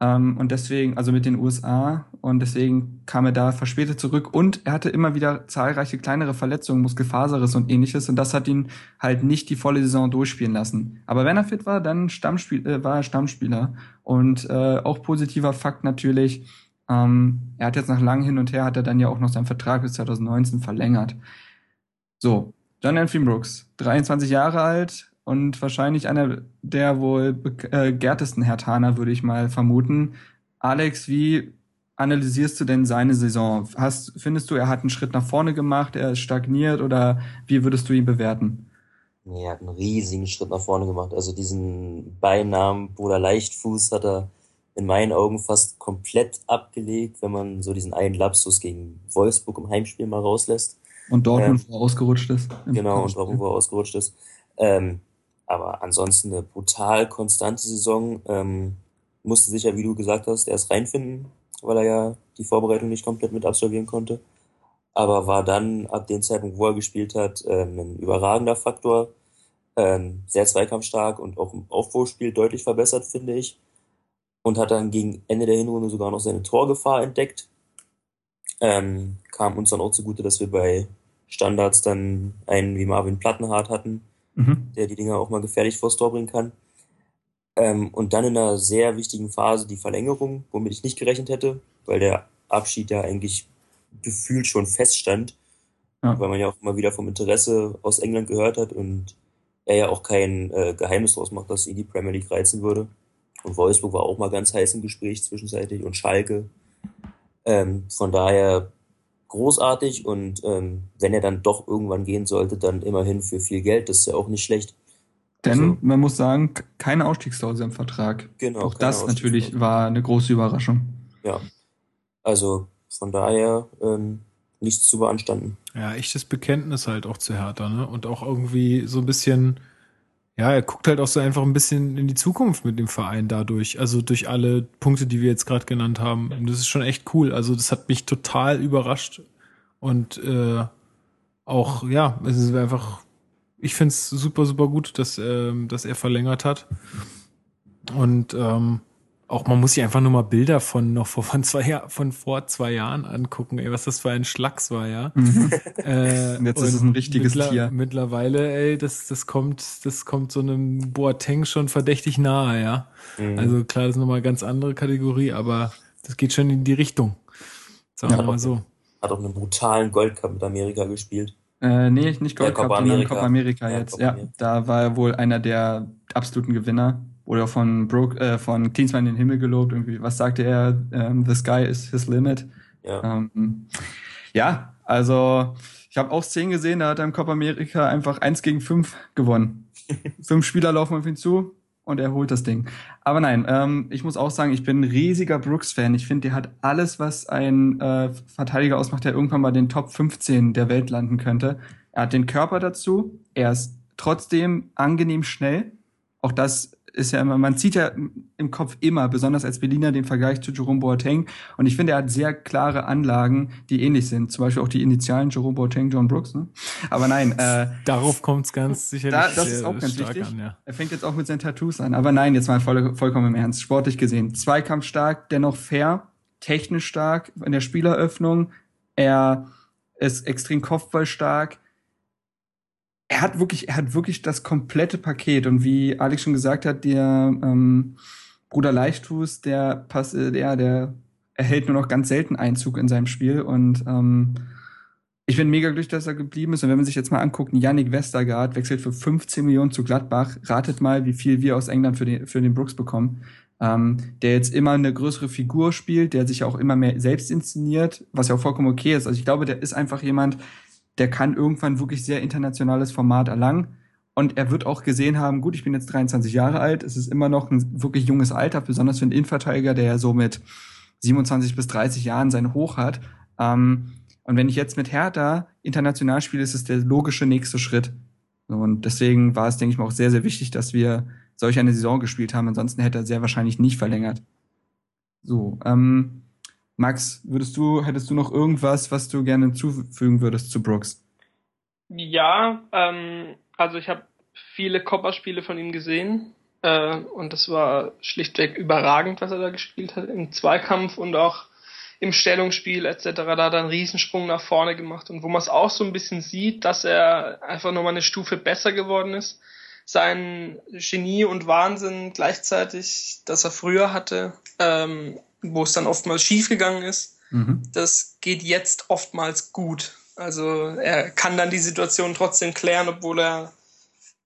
S1: Ähm, und deswegen, also mit den USA, und deswegen kam er da verspätet zurück. Und er hatte immer wieder zahlreiche kleinere Verletzungen, Muskelfaserriss und ähnliches. Und das hat ihn halt nicht die volle Saison durchspielen lassen. Aber wenn er fit war, dann Stammspiel, äh, war er Stammspieler. Und äh, auch positiver Fakt natürlich, ähm, er hat jetzt nach lang hin und her, hat er dann ja auch noch seinen Vertrag bis 2019 verlängert. So, John Anthony Brooks, 23 Jahre alt, und wahrscheinlich einer der wohl begehrtesten äh, Hertaner, würde ich mal vermuten. Alex, wie analysierst du denn seine Saison? Hast, findest du, er hat einen Schritt nach vorne gemacht, er ist stagniert oder wie würdest du ihn bewerten?
S3: Nee, er hat einen riesigen Schritt nach vorne gemacht. Also diesen Beinamen Bruder Leichtfuß hat er in meinen Augen fast komplett abgelegt, wenn man so diesen einen Lapsus gegen Wolfsburg im Heimspiel mal rauslässt.
S1: Und Dortmund, ähm, wo er ausgerutscht ist.
S3: Genau, und Dortmund, wo er ausgerutscht ist. Ähm, aber ansonsten eine brutal konstante Saison. Ähm, musste sich ja, wie du gesagt hast, erst reinfinden, weil er ja die Vorbereitung nicht komplett mit absolvieren konnte. Aber war dann ab dem Zeitpunkt, wo er gespielt hat, ähm, ein überragender Faktor. Ähm, sehr zweikampfstark und auch im Aufbauspiel deutlich verbessert, finde ich. Und hat dann gegen Ende der Hinrunde sogar noch seine Torgefahr entdeckt. Ähm, kam uns dann auch zugute, dass wir bei Standards dann einen wie Marvin Plattenhardt hatten, mhm. der die Dinger auch mal gefährlich vors Tor bringen kann. Ähm, und dann in einer sehr wichtigen Phase die Verlängerung, womit ich nicht gerechnet hätte, weil der Abschied ja eigentlich gefühlt schon feststand, ja. weil man ja auch immer wieder vom Interesse aus England gehört hat und er ja auch kein äh, Geheimnis draus macht, dass ihn die Premier League reizen würde. Und Wolfsburg war auch mal ganz heiß im Gespräch zwischenzeitlich und Schalke. Ähm, von daher großartig und ähm, wenn er dann doch irgendwann gehen sollte, dann immerhin für viel Geld, das ist ja auch nicht schlecht.
S1: Denn also, man muss sagen, keine Ausstiegsklausel im Vertrag. Genau. Auch das natürlich war eine große Überraschung.
S3: Ja. Also von daher ähm, nichts zu beanstanden.
S2: Ja, echtes Bekenntnis halt auch zu Hertha, ne? Und auch irgendwie so ein bisschen ja, er guckt halt auch so einfach ein bisschen in die Zukunft mit dem Verein dadurch. Also durch alle Punkte, die wir jetzt gerade genannt haben. Und das ist schon echt cool. Also das hat mich total überrascht. Und äh, auch, ja, es ist einfach, ich finde es super, super gut, dass, ähm, dass er verlängert hat. Und ähm, auch man muss sich einfach nur mal Bilder von noch vor, von, zwei, von vor zwei Jahren angucken, ey, was das für ein Schlacks war, ja.
S1: Mhm. Äh, und jetzt und ist es ein richtiges mittler Tier.
S2: Mittlerweile, ey, das, das kommt, das kommt so einem Boateng schon verdächtig nahe, ja. Mhm. Also klar, das ist nochmal eine ganz andere Kategorie, aber das geht schon in die Richtung. Sagen ja, wir mal so.
S3: Hat auch einen brutalen Goldcup mit Amerika gespielt.
S1: Äh, nee, nicht Gold Cup, sondern Copa America jetzt. Ja, ja, da war er wohl einer der absoluten Gewinner oder von Brooke, äh, von Klinsmann in den Himmel gelobt. Irgendwie, was sagte er? Ähm, the sky is his limit. Ja, ähm, ja also ich habe auch Szenen gesehen, da hat er im Copa America einfach eins gegen fünf gewonnen. fünf Spieler laufen auf ihn zu und er holt das Ding. Aber nein, ähm, ich muss auch sagen, ich bin ein riesiger Brooks-Fan. Ich finde, der hat alles, was ein äh, Verteidiger ausmacht, der irgendwann mal den Top 15 der Welt landen könnte. Er hat den Körper dazu, er ist trotzdem angenehm schnell. Auch das ist ja immer, man zieht ja im Kopf immer, besonders als Berliner, den Vergleich zu Jerome Boateng. Und ich finde, er hat sehr klare Anlagen, die ähnlich sind. Zum Beispiel auch die Initialen Jerome Boateng, John Brooks. Ne? Aber nein. Äh,
S2: Darauf kommt es ganz sicherlich
S1: da, Das ist auch ganz wichtig. An, ja. Er fängt jetzt auch mit seinen Tattoos an. Aber nein, jetzt mal voll, vollkommen im Ernst. Sportlich gesehen. Zweikampfstark, dennoch fair, technisch stark in der Spieleröffnung. Er ist extrem kopfballstark er hat wirklich, er hat wirklich das komplette Paket. Und wie Alex schon gesagt hat, der ähm, Bruder Leichtfuß, der pass, äh, der, der erhält nur noch ganz selten Einzug in seinem Spiel. Und ähm, ich bin mega glücklich, dass er geblieben ist. Und wenn man sich jetzt mal anguckt, Yannick Westergaard wechselt für 15 Millionen zu Gladbach. Ratet mal, wie viel wir aus England für den, für den Brooks bekommen. Ähm, der jetzt immer eine größere Figur spielt, der sich auch immer mehr selbst inszeniert, was ja auch vollkommen okay ist. Also ich glaube, der ist einfach jemand, der kann irgendwann wirklich sehr internationales Format erlangen. Und er wird auch gesehen haben, gut, ich bin jetzt 23 Jahre alt, es ist immer noch ein wirklich junges Alter, besonders für einen Innenverteidiger, der ja so mit 27 bis 30 Jahren sein Hoch hat. Ähm, und wenn ich jetzt mit Hertha international spiele, ist es der logische nächste Schritt. Und deswegen war es, denke ich mal, auch sehr, sehr wichtig, dass wir solch eine Saison gespielt haben. Ansonsten hätte er sehr wahrscheinlich nicht verlängert. So, ähm, Max, würdest du, hättest du noch irgendwas, was du gerne zufügen würdest zu Brooks?
S4: Ja, ähm, also ich habe viele Kopperspiele von ihm gesehen äh, und das war schlichtweg überragend, was er da gespielt hat im Zweikampf und auch im Stellungsspiel etc. Da hat er einen Riesensprung nach vorne gemacht und wo man es auch so ein bisschen sieht, dass er einfach nochmal eine Stufe besser geworden ist. Sein Genie und Wahnsinn gleichzeitig, das er früher hatte, ähm, wo es dann oftmals schief gegangen ist, mhm. das geht jetzt oftmals gut. Also er kann dann die Situation trotzdem klären, obwohl er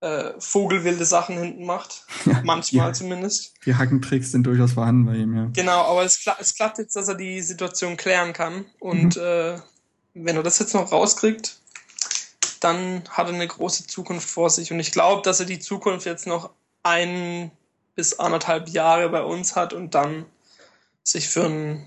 S4: äh, vogelwilde Sachen hinten macht. Ja, Manchmal ja. zumindest.
S1: Die Hackentricks sind durchaus vorhanden bei ihm, ja.
S4: Genau, aber es, kla es klappt jetzt, dass er die Situation klären kann. Und mhm. äh, wenn er das jetzt noch rauskriegt, dann hat er eine große Zukunft vor sich. Und ich glaube, dass er die Zukunft jetzt noch ein bis anderthalb Jahre bei uns hat und dann sich für einen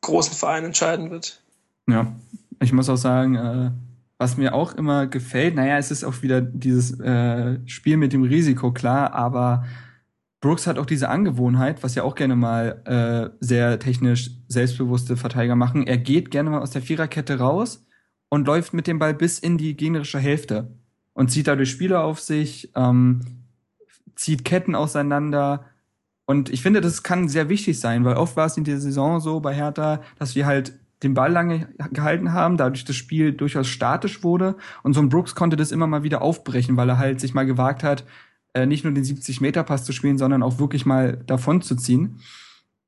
S4: großen Verein entscheiden wird.
S1: Ja, ich muss auch sagen, äh, was mir auch immer gefällt, naja, es ist auch wieder dieses äh, Spiel mit dem Risiko, klar, aber Brooks hat auch diese Angewohnheit, was ja auch gerne mal äh, sehr technisch selbstbewusste Verteidiger machen. Er geht gerne mal aus der Viererkette raus und läuft mit dem Ball bis in die gegnerische Hälfte und zieht dadurch Spieler auf sich, ähm, zieht Ketten auseinander. Und ich finde, das kann sehr wichtig sein, weil oft war es in der Saison so bei Hertha, dass wir halt den Ball lange gehalten haben, dadurch das Spiel durchaus statisch wurde. Und so ein Brooks konnte das immer mal wieder aufbrechen, weil er halt sich mal gewagt hat, äh, nicht nur den 70-Meter-Pass zu spielen, sondern auch wirklich mal davon zu ziehen.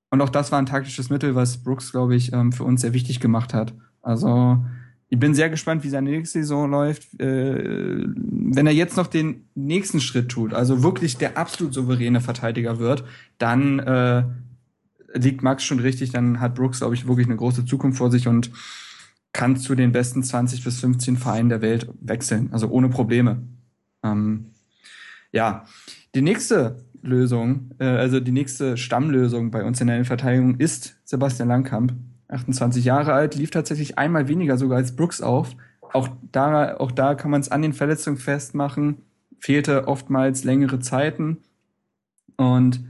S1: Und auch das war ein taktisches Mittel, was Brooks, glaube ich, ähm, für uns sehr wichtig gemacht hat. Also ich bin sehr gespannt, wie seine nächste Saison läuft. Äh, wenn er jetzt noch den nächsten Schritt tut, also wirklich der absolut souveräne Verteidiger wird, dann äh, liegt Max schon richtig, dann hat Brooks, glaube ich, wirklich eine große Zukunft vor sich und kann zu den besten 20 bis 15 Vereinen der Welt wechseln, also ohne Probleme. Ähm, ja, die nächste Lösung, äh, also die nächste Stammlösung bei uns in der Verteidigung ist Sebastian Langkamp, 28 Jahre alt, lief tatsächlich einmal weniger sogar als Brooks auf. Auch da, auch da kann man es an den Verletzungen festmachen, fehlte oftmals längere Zeiten und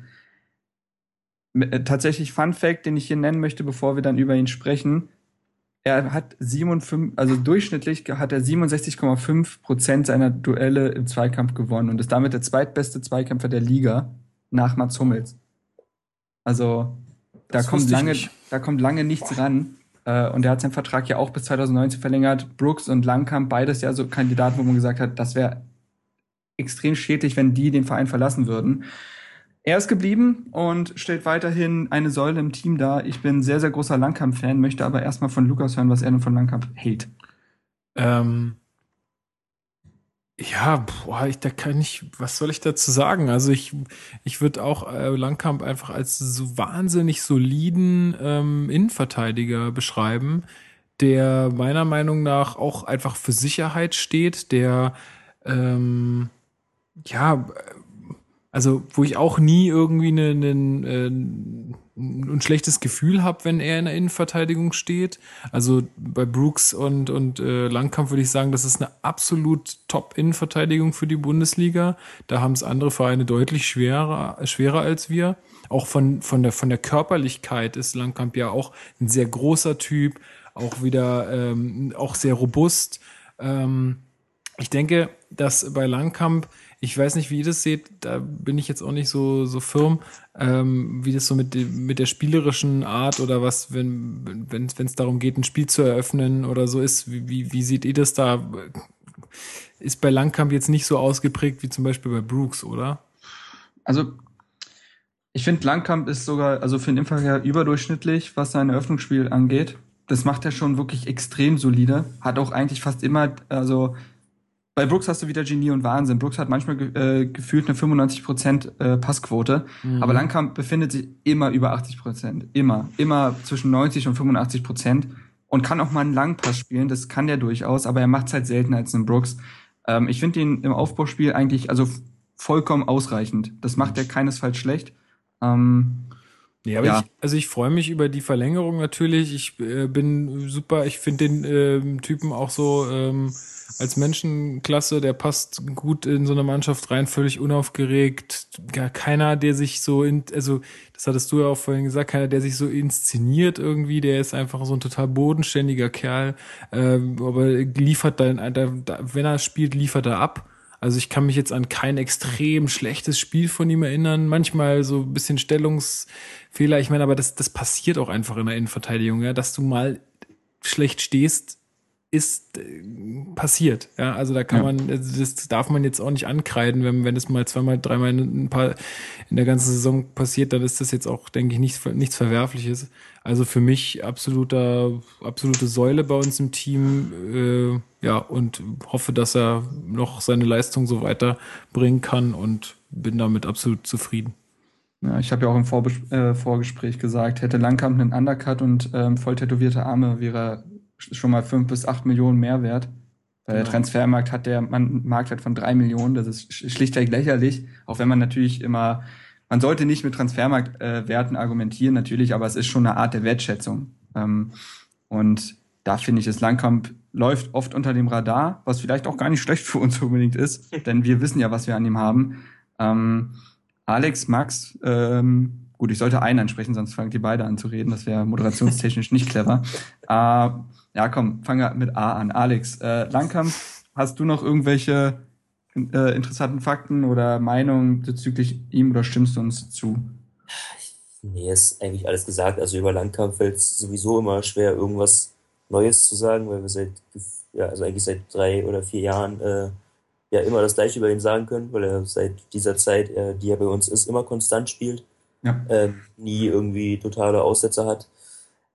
S1: äh, tatsächlich Fun Fact, den ich hier nennen möchte, bevor wir dann über ihn sprechen. Er hat 57, also durchschnittlich hat er 67,5 Prozent seiner Duelle im Zweikampf gewonnen und ist damit der zweitbeste Zweikämpfer der Liga nach Mats Hummels. Also da kommt lange, da kommt lange nichts ran. Äh, und er hat seinen Vertrag ja auch bis 2019 verlängert. Brooks und Langkamp, beides ja so Kandidaten, wo man gesagt hat, das wäre extrem schädlich, wenn die den Verein verlassen würden. Er ist geblieben und stellt weiterhin eine Säule im Team dar. Ich bin sehr, sehr großer Langkamp-Fan, möchte aber erstmal von Lukas hören, was er denn von Langkamp hält.
S2: Ähm, ja, boah, ich, da kann ich, was soll ich dazu sagen? Also ich, ich würde auch äh, Langkamp einfach als so wahnsinnig soliden ähm, Innenverteidiger beschreiben, der meiner Meinung nach auch einfach für Sicherheit steht, der ähm, ja also wo ich auch nie irgendwie eine, eine, äh, ein schlechtes Gefühl habe, wenn er in der Innenverteidigung steht. Also bei Brooks und, und äh, Langkamp würde ich sagen, das ist eine absolut Top-Innenverteidigung für die Bundesliga. Da haben es andere Vereine deutlich schwerer, schwerer als wir. Auch von, von, der, von der Körperlichkeit ist Langkamp ja auch ein sehr großer Typ, auch wieder ähm, auch sehr robust. Ähm, ich denke, dass bei Langkamp ich weiß nicht, wie ihr das seht, da bin ich jetzt auch nicht so, so firm, ähm, wie das so mit, mit der spielerischen Art oder was, wenn wenn es darum geht, ein Spiel zu eröffnen oder so ist. Wie, wie, wie seht ihr das da? Ist bei Langkamp jetzt nicht so ausgeprägt wie zum Beispiel bei Brooks, oder?
S1: Also ich finde, Langkamp ist sogar, also für den Impfverkehr überdurchschnittlich, was sein Eröffnungsspiel angeht. Das macht er schon wirklich extrem solide. Hat auch eigentlich fast immer, also bei Brooks hast du wieder Genie und Wahnsinn. Brooks hat manchmal äh, gefühlt eine 95% äh, Passquote, mhm. aber Langkamp befindet sich immer über 80%. Immer. Immer zwischen 90 und 85% und kann auch mal einen Langpass spielen. Das kann der durchaus, aber er macht es halt seltener als ein Brooks. Ähm, ich finde ihn im Aufbauspiel eigentlich also vollkommen ausreichend. Das macht er keinesfalls schlecht. Ähm,
S2: Nee, aber ja. ich, also ich freue mich über die Verlängerung natürlich. Ich äh, bin super, ich finde den äh, Typen auch so ähm, als Menschenklasse, der passt gut in so eine Mannschaft rein, völlig unaufgeregt. Gar keiner, der sich so in, also das hattest du ja auch vorhin gesagt, keiner, der sich so inszeniert irgendwie, der ist einfach so ein total bodenständiger Kerl, äh, aber liefert dann, wenn er spielt, liefert er ab. Also ich kann mich jetzt an kein extrem schlechtes Spiel von ihm erinnern. Manchmal so ein bisschen Stellungsfehler. Ich meine, aber das, das passiert auch einfach in der Innenverteidigung, ja, dass du mal schlecht stehst, ist äh, passiert. Ja, also da kann ja. man, das darf man jetzt auch nicht ankreiden, wenn, wenn es mal zweimal, dreimal ein paar in der ganzen Saison passiert, dann ist das jetzt auch, denke ich, nichts, nichts Verwerfliches. Also für mich absoluter, absolute Säule bei uns im Team, äh, ja, und hoffe, dass er noch seine Leistung so weiterbringen kann und bin damit absolut zufrieden.
S1: Ja, ich habe ja auch im Vorbes äh, Vorgespräch gesagt, hätte Langkamp einen Undercut und ähm, voll tätowierte Arme, wäre schon mal fünf bis acht Millionen mehr wert. Weil genau. der Transfermarkt hat der einen Marktwert von drei Millionen. Das ist schlichtweg lächerlich. Auch wenn man natürlich immer, man sollte nicht mit Transfermarktwerten äh, argumentieren, natürlich, aber es ist schon eine Art der Wertschätzung. Ähm, und da finde ich, das Langkamp läuft oft unter dem Radar, was vielleicht auch gar nicht schlecht für uns unbedingt ist, denn wir wissen ja, was wir an ihm haben. Ähm, Alex, Max, ähm, gut, ich sollte einen ansprechen, sonst fangen die beide an zu reden. Das wäre moderationstechnisch nicht clever. Äh, ja, komm, wir mit A an. Alex, äh, Langkamp, hast du noch irgendwelche äh, interessanten Fakten oder Meinungen bezüglich ihm oder stimmst du uns zu?
S3: Nee, ist eigentlich alles gesagt. Also über Langkamp fällt es sowieso immer schwer, irgendwas Neues zu sagen, weil wir seit, ja, also eigentlich seit drei oder vier Jahren äh, ja immer das Gleiche über ihn sagen können, weil er seit dieser Zeit, äh, die er bei uns ist, immer konstant spielt. Ja. Ähm, nie irgendwie totale Aussätze hat.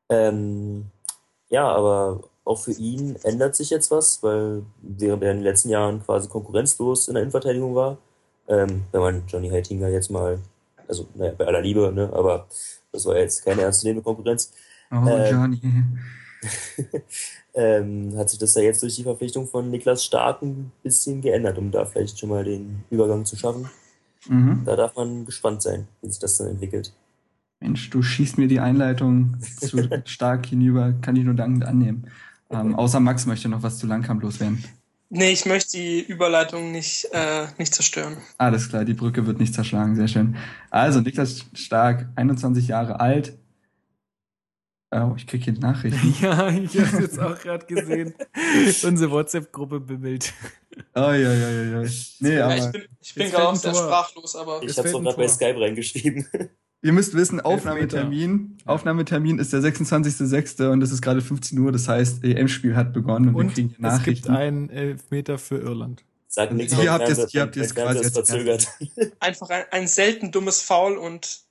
S3: Ähm, ja, aber auch für ihn ändert sich jetzt was, weil während er in den letzten Jahren quasi konkurrenzlos in der Innenverteidigung war, ähm, wenn man Johnny Heitinger jetzt mal, also naja, bei aller Liebe, ne, aber das war jetzt keine ernstzunehmende Konkurrenz. Oh, ähm, Johnny. ähm, hat sich das ja jetzt durch die Verpflichtung von Niklas Stark ein bisschen geändert, um da vielleicht schon mal den Übergang zu schaffen. Mhm. Da darf man gespannt sein, wie sich das dann entwickelt.
S1: Mensch, du schießt mir die Einleitung zu stark hinüber, kann ich nur dankend annehmen. Ähm, außer Max möchte noch was zu Langkamp loswerden.
S4: Nee, ich möchte die Überleitung nicht, äh, nicht zerstören.
S1: Alles klar, die Brücke wird nicht zerschlagen, sehr schön. Also, Niklas Stark, 21 Jahre alt. Oh, ich krieg hier Nachrichten.
S2: Ja, ich habe jetzt auch gerade gesehen. Unsere WhatsApp-Gruppe bimmelt.
S1: Oh, ja, ja, ja, ja. Nee,
S4: ja, aber ich bin, ich bin gerade auch sehr sprachlos, aber.
S3: Ich hab's doch gerade bei Skype reingeschrieben.
S1: Ihr müsst wissen, Aufnahmetermin, Aufnahmetermin ist der 26.06. und es ist gerade 15 Uhr, das heißt, EM-Spiel hat begonnen und, und wir kriegen
S2: Nachrichten. Es gibt einen Elfmeter für Irland.
S3: Sag nichts,
S1: hier habt ihr hier habt ihr es quasi
S4: verzögert. Einfach ein, ein selten dummes Foul und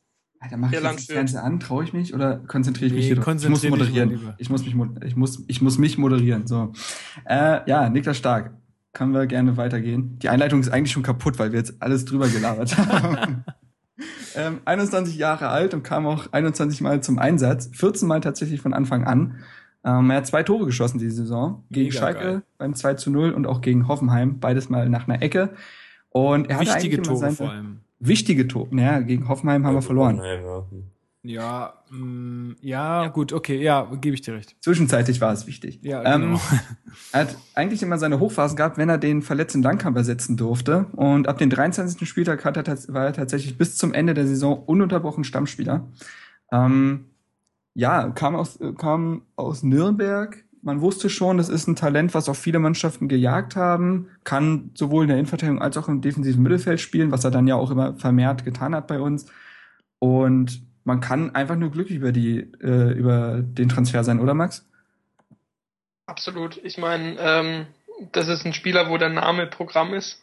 S1: Alter, mach ich das Fernseher an, traue ich mich oder konzentriere ich mich nee, hier drauf? Ich muss moderieren. Ich muss mich ich muss ich muss mich moderieren. So. Äh, ja, Niklas Stark. Können wir gerne weitergehen. Die Einleitung ist eigentlich schon kaputt, weil wir jetzt alles drüber gelabert haben. ähm, 21 Jahre alt und kam auch 21 Mal zum Einsatz, 14 Mal tatsächlich von Anfang an. Ähm, er hat zwei Tore geschossen diese Saison. Gegen Mega Schalke geil. beim 2 zu 0 und auch gegen Hoffenheim, beides mal nach einer Ecke. Und er
S2: Wichtige hatte Tore vor allem.
S1: Wichtige Tore. Naja, gegen Hoffenheim haben ja, wir verloren. Hoffenheim, ja.
S2: Ja, mh, mm, ja, ja, gut, okay, ja, gebe ich dir recht.
S1: Zwischenzeitlich war es wichtig.
S2: Ja, genau. Ähm,
S1: er hat eigentlich immer seine Hochphasen gehabt, wenn er den verletzten Langkamp ersetzen durfte. Und ab dem 23. Spieltag hat er, war er tatsächlich bis zum Ende der Saison ununterbrochen Stammspieler. Ähm, ja, kam aus, kam aus Nürnberg. Man wusste schon, das ist ein Talent, was auch viele Mannschaften gejagt haben. Kann sowohl in der Innenverteidigung als auch im defensiven Mittelfeld spielen, was er dann ja auch immer vermehrt getan hat bei uns. Und man kann einfach nur glücklich über die äh, über den Transfer sein, oder Max?
S4: Absolut. Ich meine, ähm, das ist ein Spieler, wo der Name Programm ist.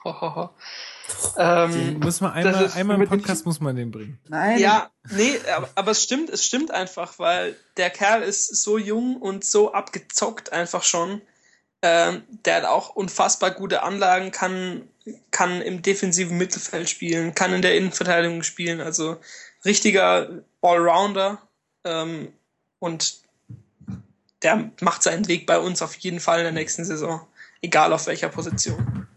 S2: ähm, muss man einmal, einmal im Podcast muss man den bringen.
S4: Nein. Ja, nee, aber, aber es stimmt, es stimmt einfach, weil der Kerl ist so jung und so abgezockt einfach schon. Ähm, der hat auch unfassbar gute Anlagen, kann, kann im defensiven Mittelfeld spielen, kann in der Innenverteidigung spielen. Also richtiger Allrounder ähm, und der macht seinen Weg bei uns auf jeden Fall in der nächsten Saison, egal auf welcher Position.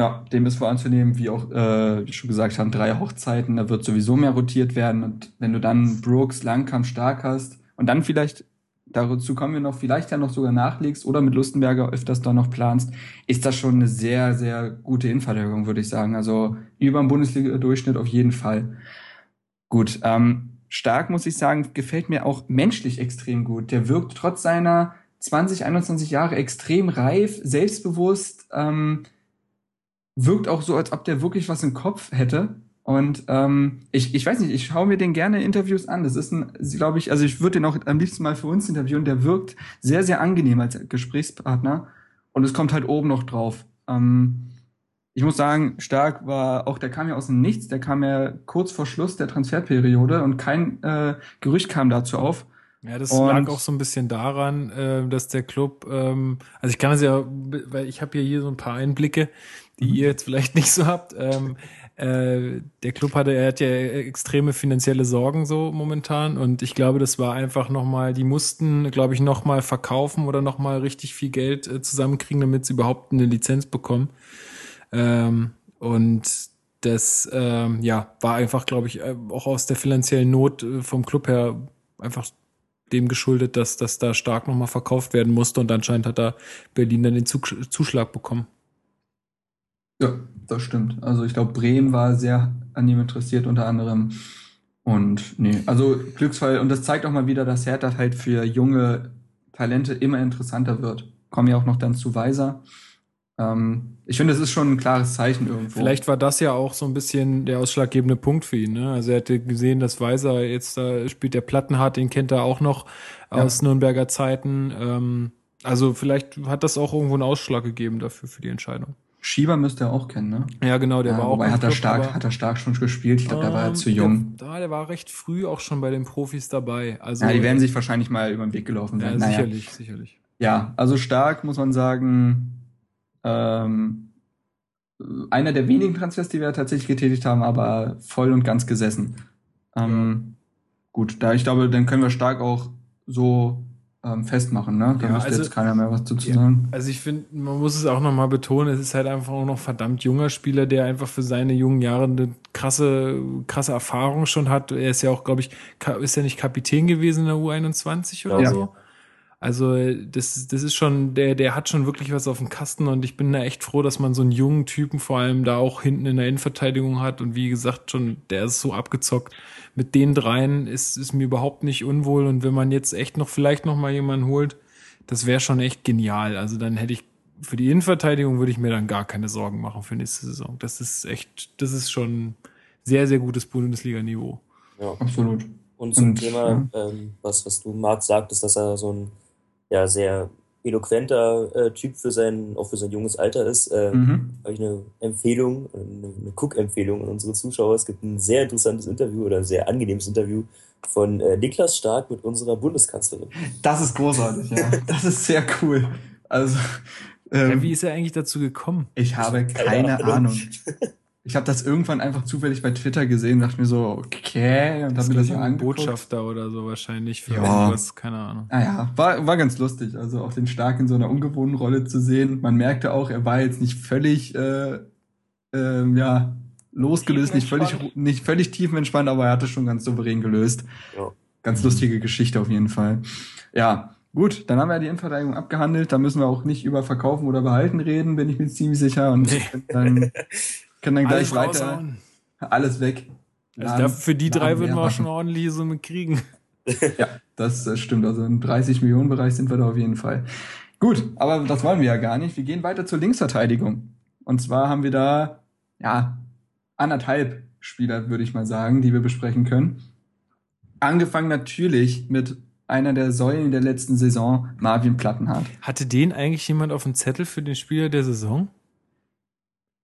S1: Ja, dem ist voranzunehmen, wie auch, äh, wie schon gesagt haben, drei Hochzeiten, da wird sowieso mehr rotiert werden. Und wenn du dann Brooks, Langkamp stark hast und dann vielleicht, dazu kommen wir noch, vielleicht ja noch sogar nachlegst oder mit Lustenberger öfters da noch planst, ist das schon eine sehr, sehr gute Innenverteidigung, würde ich sagen. Also über dem Bundesliga-Durchschnitt auf jeden Fall. Gut, ähm, stark muss ich sagen, gefällt mir auch menschlich extrem gut. Der wirkt trotz seiner 20, 21 Jahre extrem reif, selbstbewusst, ähm, wirkt auch so, als ob der wirklich was im Kopf hätte. Und ähm, ich, ich weiß nicht, ich schaue mir den gerne Interviews an. Das ist ein, glaube ich, also ich würde den auch am liebsten mal für uns interviewen. Der wirkt sehr, sehr angenehm als Gesprächspartner. Und es kommt halt oben noch drauf. Ähm, ich muss sagen, Stark war auch, der kam ja aus dem Nichts, der kam ja kurz vor Schluss der Transferperiode und kein äh, Gerücht kam dazu auf.
S2: Ja, das und lag auch so ein bisschen daran, äh, dass der Club, ähm, also ich kann es ja, weil ich habe ja hier so ein paar Einblicke, die mhm. ihr jetzt vielleicht nicht so habt. Ähm, äh, der Club hatte, er hat ja extreme finanzielle Sorgen so momentan und ich glaube, das war einfach nochmal, die mussten, glaube ich, nochmal verkaufen oder nochmal richtig viel Geld äh, zusammenkriegen, damit sie überhaupt eine Lizenz bekommen. Ähm, und das ähm, ja war einfach, glaube ich, äh, auch aus der finanziellen Not äh, vom Club her einfach dem geschuldet, dass das da stark nochmal verkauft werden musste und anscheinend hat da Berlin dann den Zuschlag bekommen.
S1: Ja, das stimmt. Also ich glaube, Bremen war sehr an ihm interessiert unter anderem. Und nee, also Glücksfall. Und das zeigt auch mal wieder, dass Hertha halt für junge Talente immer interessanter wird. Kommen ja auch noch dann zu Weiser. Ähm, ich finde, das ist schon ein klares Zeichen irgendwo.
S2: Vielleicht war das ja auch so ein bisschen der ausschlaggebende Punkt für ihn. Ne? Also er hätte gesehen, dass Weiser jetzt da spielt der Plattenhardt, den kennt er auch noch aus ja. Nürnberger Zeiten. Ähm, also vielleicht hat das auch irgendwo einen Ausschlag gegeben dafür für die Entscheidung.
S1: Schieber müsste er auch kennen, ne?
S2: Ja, genau, der ja, war auch.
S1: Wobei hat er stark, hat er stark schon gespielt. Ich glaube, da war er ähm, zu jung.
S2: Der, der war recht früh auch schon bei den Profis dabei. Also,
S1: ja, die werden sich wahrscheinlich mal über den Weg gelaufen
S2: sein. Ja, naja. sicherlich, sicherlich.
S1: Ja, also stark muss man sagen ähm, einer der wenigen Transfers, die wir tatsächlich getätigt haben, aber voll und ganz gesessen. Ähm, gut, da ich glaube, dann können wir stark auch so ähm, festmachen, ne? Da ja, müsste also, jetzt keiner mehr was dazu sagen.
S2: also ich finde, man muss es auch nochmal betonen, es ist halt einfach auch noch verdammt junger Spieler, der einfach für seine jungen Jahre eine krasse, krasse Erfahrung schon hat. Er ist ja auch, glaube ich, ist ja nicht Kapitän gewesen in der U21 oder ja. so. Also das, das ist schon, der, der hat schon wirklich was auf dem Kasten und ich bin da echt froh, dass man so einen jungen Typen vor allem da auch hinten in der Innenverteidigung hat und wie gesagt schon, der ist so abgezockt. Mit den dreien ist, ist mir überhaupt nicht unwohl und wenn man jetzt echt noch vielleicht noch mal jemanden holt, das wäre schon echt genial. Also dann hätte ich für die Innenverteidigung würde ich mir dann gar keine Sorgen machen für nächste Saison. Das ist echt, das ist schon sehr, sehr gutes Bundesliga-Niveau.
S3: Ja, absolut. Und zum und, Thema, ja. ähm, was, was du, Marc, sagtest, dass er so ein ja sehr eloquenter äh, Typ für sein, auch für sein junges Alter ist, äh, mhm. habe ich eine Empfehlung, eine, eine Cook-Empfehlung an unsere Zuschauer. Es gibt ein sehr interessantes Interview oder ein sehr angenehmes Interview von äh, Niklas Stark mit unserer Bundeskanzlerin.
S1: Das ist großartig, ja. Das ist sehr cool. Also,
S2: ähm, ja, wie ist er eigentlich dazu gekommen?
S1: Ich habe keine, keine Ahnung. Ich habe das irgendwann einfach zufällig bei Twitter gesehen, dachte mir so, okay, und
S2: habe mir das so angeguckt. Botschafter oder so wahrscheinlich für ja. irgendwas, keine Ahnung.
S1: Naja, ah war, war ganz lustig, also auch den Stark in so einer ungewohnten Rolle zu sehen. Man merkte auch, er war jetzt nicht völlig, äh, äh, ja, losgelöst, nicht völlig, nicht völlig tiefenentspannt, aber er hatte schon ganz souverän gelöst. Ja. Ganz lustige Geschichte auf jeden Fall. Ja, gut, dann haben wir die Innenverteidigung abgehandelt. Da müssen wir auch nicht über Verkaufen oder Behalten reden, bin ich mir ziemlich sicher. Und nee. dann Können dann gleich weiter. Raushauen. Alles weg.
S2: Also Laden, für die drei würden wir auch schon ordentliche Summe kriegen.
S1: ja, das, das stimmt. Also im 30 Millionen Bereich sind wir da auf jeden Fall. Gut, aber das wollen wir ja gar nicht. Wir gehen weiter zur Linksverteidigung. Und zwar haben wir da, ja, anderthalb Spieler, würde ich mal sagen, die wir besprechen können. Angefangen natürlich mit einer der Säulen der letzten Saison, Marvin Plattenhardt.
S2: Hatte den eigentlich jemand auf dem Zettel für den Spieler der Saison?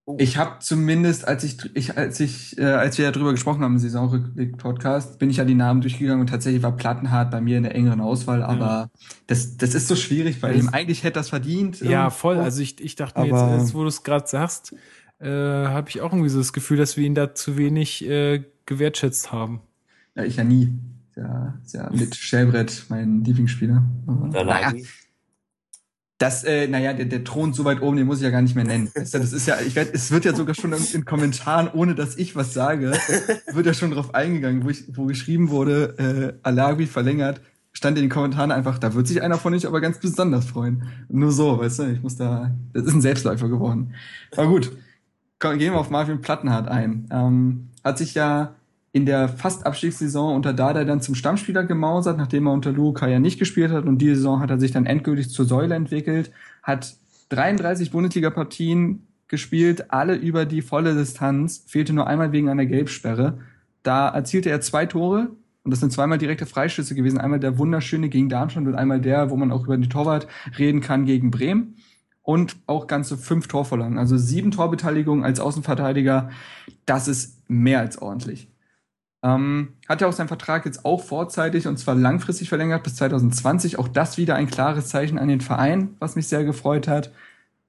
S1: Oh. Ich habe zumindest, als ich, ich, als ich, äh, als wir ja drüber gesprochen haben im Saisonrückblick-Podcast, bin ich ja die Namen durchgegangen und tatsächlich war Plattenhardt bei mir in der engeren Auswahl, aber ja. das, das ist so schwierig bei ihm. Eigentlich hätte das verdient.
S2: Ja, voll. Also ich, ich dachte mir jetzt, jetzt, wo du es gerade sagst, äh, habe ich auch irgendwie so das Gefühl, dass wir ihn da zu wenig äh, gewertschätzt haben.
S1: Ja, ich ja nie. Ja, ja mit Schellbrett mein Lieblingsspieler.
S3: Naja.
S1: Das, äh, naja, der, der Thron so weit oben, den muss ich ja gar nicht mehr nennen. Das, ist ja, ich werd, es wird ja sogar schon in, in Kommentaren, ohne dass ich was sage, wird ja schon drauf eingegangen, wo, ich, wo geschrieben wurde, äh, Alagui verlängert, stand in den Kommentaren einfach, da wird sich einer von euch aber ganz besonders freuen. Nur so, weißt du, ich muss da, das ist ein Selbstläufer geworden. Aber gut, gehen wir auf Marvin Plattenhardt ein. Ähm, hat sich ja in der Fast-Abstiegssaison unter Dada dann zum Stammspieler gemausert, nachdem er unter Luca ja nicht gespielt hat. Und die Saison hat er sich dann endgültig zur Säule entwickelt, hat 33 Bundesliga-Partien gespielt, alle über die volle Distanz, fehlte nur einmal wegen einer Gelbsperre. Da erzielte er zwei Tore und das sind zweimal direkte Freischüsse gewesen. Einmal der wunderschöne gegen Darmstadt und einmal der, wo man auch über die Torwart reden kann, gegen Bremen. Und auch ganze fünf Torvorlagen. Also sieben Torbeteiligungen als Außenverteidiger. Das ist mehr als ordentlich. Ähm, hat ja auch seinen Vertrag jetzt auch vorzeitig und zwar langfristig verlängert bis 2020. Auch das wieder ein klares Zeichen an den Verein, was mich sehr gefreut hat.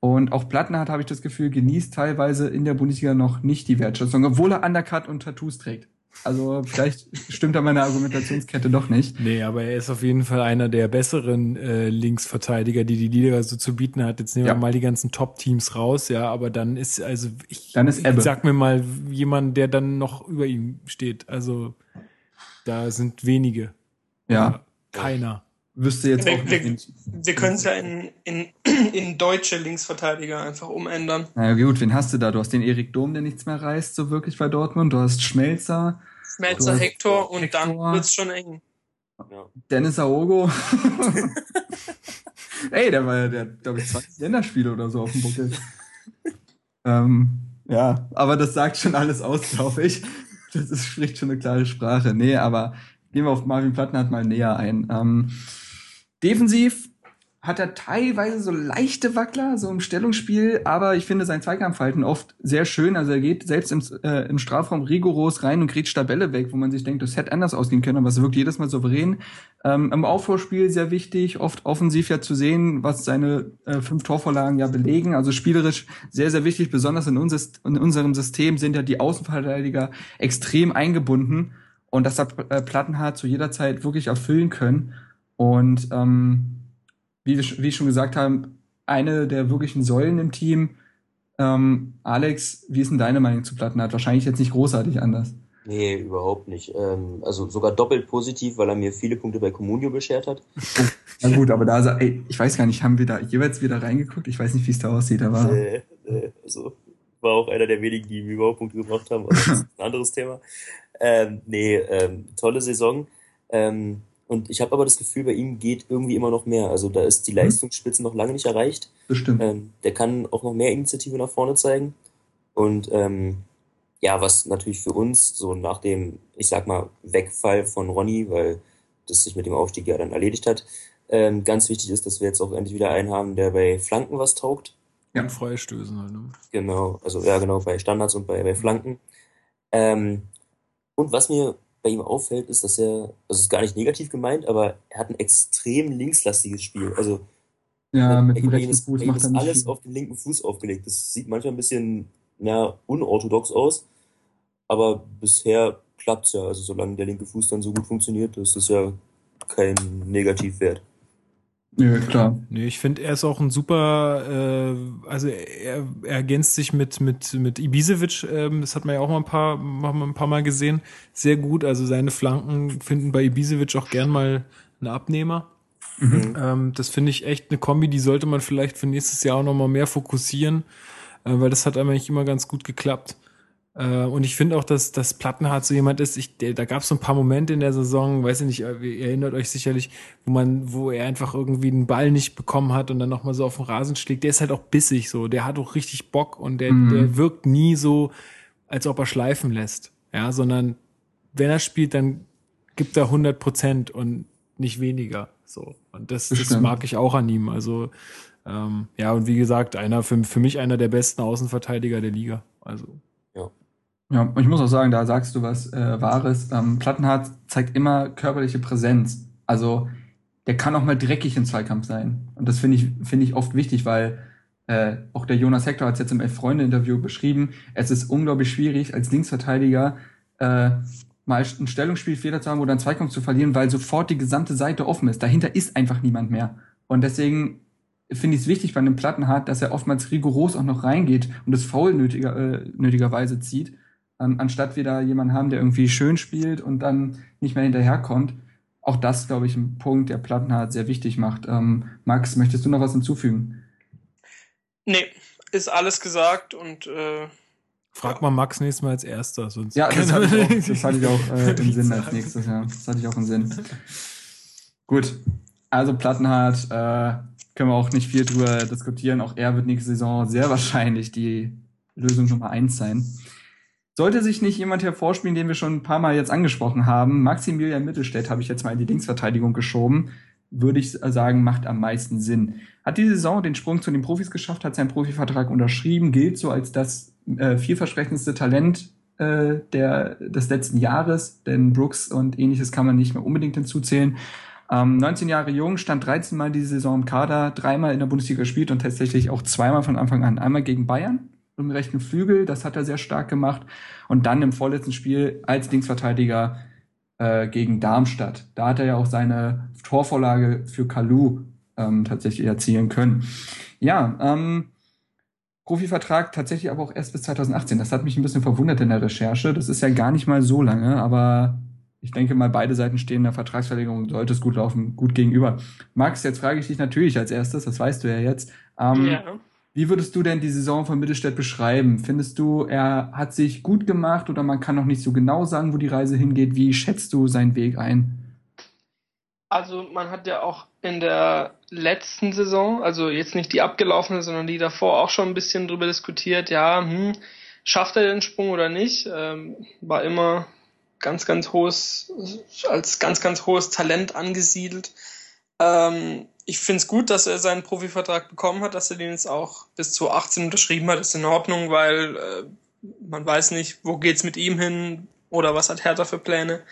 S1: Und auch Plattenhardt, habe ich das Gefühl, genießt teilweise in der Bundesliga noch nicht die Wertschätzung, obwohl er Undercut und Tattoos trägt. Also vielleicht stimmt da meine Argumentationskette doch nicht.
S2: Nee, aber er ist auf jeden Fall einer der besseren äh, Linksverteidiger, die die Liga so zu bieten hat. Jetzt nehmen ja. wir mal die ganzen Top-Teams raus, ja, aber dann ist also ich,
S1: dann ist Ebbe.
S2: sag mir mal jemand, der dann noch über ihm steht. Also da sind wenige.
S1: Ja.
S2: Keiner
S1: wüsste jetzt
S4: wir,
S1: auch
S4: nicht. Wir, wir können es ja in, in, in deutsche Linksverteidiger einfach umändern.
S1: Na ja, gut, wen hast du da? Du hast den Erik Dom, der nichts mehr reißt, so wirklich bei Dortmund. Du hast Schmelzer.
S4: Schmelzer, Hector und Hector. dann wird's schon eng.
S1: Ja. Dennis Aogo. Ey, der war ja, der glaube ich, 20 Länderspiele oder so auf dem Buckel. ähm, ja, aber das sagt schon alles aus, glaube ich. Das ist, spricht schon eine klare Sprache. Nee, aber gehen wir auf Marvin Plattenhardt mal näher ein. Ähm, Defensiv hat er teilweise so leichte Wackler, so im Stellungsspiel, aber ich finde sein Zweikampfhalten oft sehr schön. Also er geht selbst im, äh, im Strafraum rigoros rein und kriegt Stabelle weg, wo man sich denkt, das hätte anders ausgehen können, aber es wirkt jedes Mal souverän. Ähm, Im Aufbauspiel sehr wichtig, oft offensiv ja zu sehen, was seine äh, fünf Torvorlagen ja belegen. Also spielerisch sehr, sehr wichtig, besonders in, uns, in unserem System sind ja die Außenverteidiger extrem eingebunden und das hat äh, Plattenhardt zu jeder Zeit wirklich erfüllen können. Und ähm, wie, wie ich schon gesagt habe, eine der wirklichen Säulen im Team. Ähm, Alex, wie ist denn deine Meinung zu Plattenhardt? Wahrscheinlich jetzt nicht großartig anders.
S3: Nee, überhaupt nicht. Ähm, also sogar doppelt positiv, weil er mir viele Punkte bei Comunio beschert hat.
S1: Na gut, aber da, ey, ich weiß gar nicht, haben wir da jeweils wieder reingeguckt? Ich weiß nicht, wie es da aussieht, aber.
S3: Nee, nee, also war auch einer der wenigen, die mir überhaupt Punkte gebracht haben, aber das ist ein anderes Thema. Ähm, nee, ähm, tolle Saison. Ähm, und ich habe aber das Gefühl, bei ihm geht irgendwie immer noch mehr. Also da ist die mhm. Leistungsspitze noch lange nicht erreicht.
S1: Bestimmt.
S3: Ähm, der kann auch noch mehr Initiative nach vorne zeigen. Und ähm, ja, was natürlich für uns so nach dem, ich sag mal, Wegfall von Ronny, weil das sich mit dem Aufstieg ja dann erledigt hat, ähm, ganz wichtig ist, dass wir jetzt auch endlich wieder einen haben, der bei Flanken was taugt.
S2: Ja, und Freistößen halt, ne?
S3: Genau, also ja genau, bei Standards und bei, bei Flanken. Ähm, und was mir bei ihm auffällt, ist, dass er, also es ist gar nicht negativ gemeint, aber er hat ein extrem linkslastiges Spiel. Also
S1: ja, mit dem rechten Fuß macht er
S3: alles viel. auf den linken Fuß aufgelegt. Das sieht manchmal ein bisschen na, unorthodox aus, aber bisher klappt's ja. Also solange der linke Fuß dann so gut funktioniert, ist das ja kein Negativwert.
S1: Ja, klar.
S2: Nee, ich finde, er ist auch ein super, äh, also er, er ergänzt sich mit, mit, mit Ibisevic, ähm, das hat man ja auch mal ein paar, mal ein paar Mal gesehen, sehr gut. Also seine Flanken finden bei Ibisevic auch gern mal einen Abnehmer. Mhm. Ähm, das finde ich echt eine Kombi, die sollte man vielleicht für nächstes Jahr auch noch mal mehr fokussieren, äh, weil das hat eigentlich immer ganz gut geklappt. Äh, und ich finde auch, dass das Plattenhardt so jemand ist. Ich, der, da gab es so ein paar Momente in der Saison, weiß ich nicht, ihr erinnert euch sicherlich, wo man, wo er einfach irgendwie einen Ball nicht bekommen hat und dann nochmal so auf den Rasen schlägt. Der ist halt auch bissig so. Der hat auch richtig Bock und der, mhm. der wirkt nie so, als ob er schleifen lässt. Ja, sondern wenn er spielt, dann gibt er 100 Prozent und nicht weniger. So. Und das, das mag ich auch an ihm. Also, ähm, ja, und wie gesagt, einer, für, für mich einer der besten Außenverteidiger der Liga. Also.
S1: Ja, ich muss auch sagen, da sagst du was äh, Wahres. Ähm, Plattenhardt zeigt immer körperliche Präsenz. Also der kann auch mal dreckig im Zweikampf sein. Und das finde ich, finde ich oft wichtig, weil äh, auch der Jonas Hector hat es jetzt im Elf-Freunde-Interview beschrieben, es ist unglaublich schwierig, als Linksverteidiger äh, mal ein Stellungsspielfehler zu haben oder einen Zweikampf zu verlieren, weil sofort die gesamte Seite offen ist. Dahinter ist einfach niemand mehr. Und deswegen finde ich es wichtig bei einem Plattenhardt, dass er oftmals rigoros auch noch reingeht und das Foul nötiger, äh, nötigerweise zieht, ähm, anstatt wir da jemanden haben, der irgendwie schön spielt und dann nicht mehr hinterherkommt. Auch das, glaube ich, ein Punkt, der Plattenhardt sehr wichtig macht. Ähm, Max, möchtest du noch was hinzufügen?
S4: Nee, ist alles gesagt und äh,
S2: Frag ja. mal Max nächstes Mal als erster. Sonst
S1: ja, das hatte ich auch, das hatte ich auch äh, im Sinn als nächstes, ja. Das hatte ich auch im Sinn. Gut, also Plattenhardt, äh, können wir auch nicht viel drüber diskutieren. Auch er wird nächste Saison sehr wahrscheinlich die Lösung Nummer eins sein. Sollte sich nicht jemand hervorspielen, den wir schon ein paar Mal jetzt angesprochen haben, Maximilian Mittelstädt habe ich jetzt mal in die Linksverteidigung geschoben, würde ich sagen, macht am meisten Sinn. Hat die Saison den Sprung zu den Profis geschafft, hat seinen Profivertrag unterschrieben, gilt so als das äh, vielversprechendste Talent äh, der, des letzten Jahres, denn Brooks und ähnliches kann man nicht mehr unbedingt hinzuzählen. Ähm, 19 Jahre jung, stand 13 Mal diese Saison im Kader, dreimal in der Bundesliga gespielt und tatsächlich auch zweimal von Anfang an. Einmal gegen Bayern im rechten Flügel, das hat er sehr stark gemacht. Und dann im vorletzten Spiel als Linksverteidiger äh, gegen Darmstadt. Da hat er ja auch seine Torvorlage für Kalu ähm, tatsächlich erzielen können. Ja, ähm, Profivertrag tatsächlich aber auch erst bis 2018. Das hat mich ein bisschen verwundert in der Recherche. Das ist ja gar nicht mal so lange, aber ich denke mal, beide Seiten stehen der Vertragsverlängerung, sollte es gut laufen, gut gegenüber. Max, jetzt frage ich dich natürlich als erstes, das weißt du ja jetzt. Ähm, ja. Wie würdest du denn die Saison von Mittelstädt beschreiben? Findest du, er hat sich gut gemacht oder man kann noch nicht so genau sagen, wo die Reise hingeht? Wie schätzt du seinen Weg ein?
S4: Also man hat ja auch in der letzten Saison, also jetzt nicht die abgelaufene, sondern die davor auch schon ein bisschen drüber diskutiert, ja, hm, schafft er den Sprung oder nicht? Ähm, war immer ganz, ganz hohes, als ganz, ganz hohes Talent angesiedelt. Ähm, ich finde es gut, dass er seinen Profivertrag bekommen hat, dass er den jetzt auch bis zu 18 unterschrieben hat, ist in Ordnung, weil äh, man weiß nicht, wo geht's mit ihm hin oder was hat Hertha für Pläne.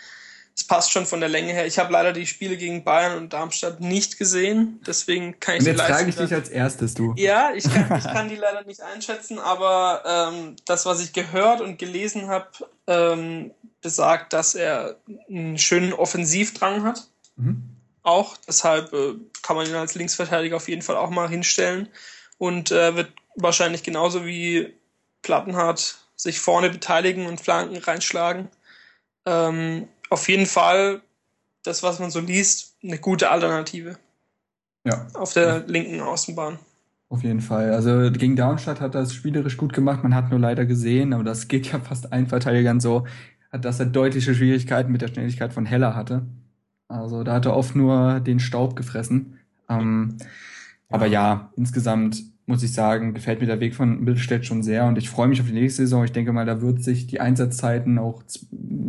S4: Es passt schon von der Länge her. Ich habe leider die Spiele gegen Bayern und Darmstadt nicht gesehen, deswegen kann ich
S1: und jetzt die frage ich dich als erstes, du.
S4: Ja, ich kann, ich kann die leider nicht einschätzen, aber ähm, das, was ich gehört und gelesen habe, ähm, besagt, dass er einen schönen Offensivdrang hat. Mhm. Auch, deshalb äh, kann man ihn als Linksverteidiger auf jeden Fall auch mal hinstellen und äh, wird wahrscheinlich genauso wie Plattenhardt sich vorne beteiligen und Flanken reinschlagen. Ähm, auf jeden Fall, das, was man so liest, eine gute Alternative.
S1: Ja.
S4: Auf der linken Außenbahn.
S1: Auf jeden Fall. Also gegen Darmstadt hat er es spielerisch gut gemacht. Man hat nur leider gesehen, aber das geht ja fast allen Verteidigern so, dass er deutliche Schwierigkeiten mit der Schnelligkeit von Heller hatte. Also da hat er oft nur den Staub gefressen. Ähm. Aber ja, insgesamt muss ich sagen, gefällt mir der Weg von Mittelstädt schon sehr und ich freue mich auf die nächste Saison. Ich denke mal, da wird sich die Einsatzzeiten auch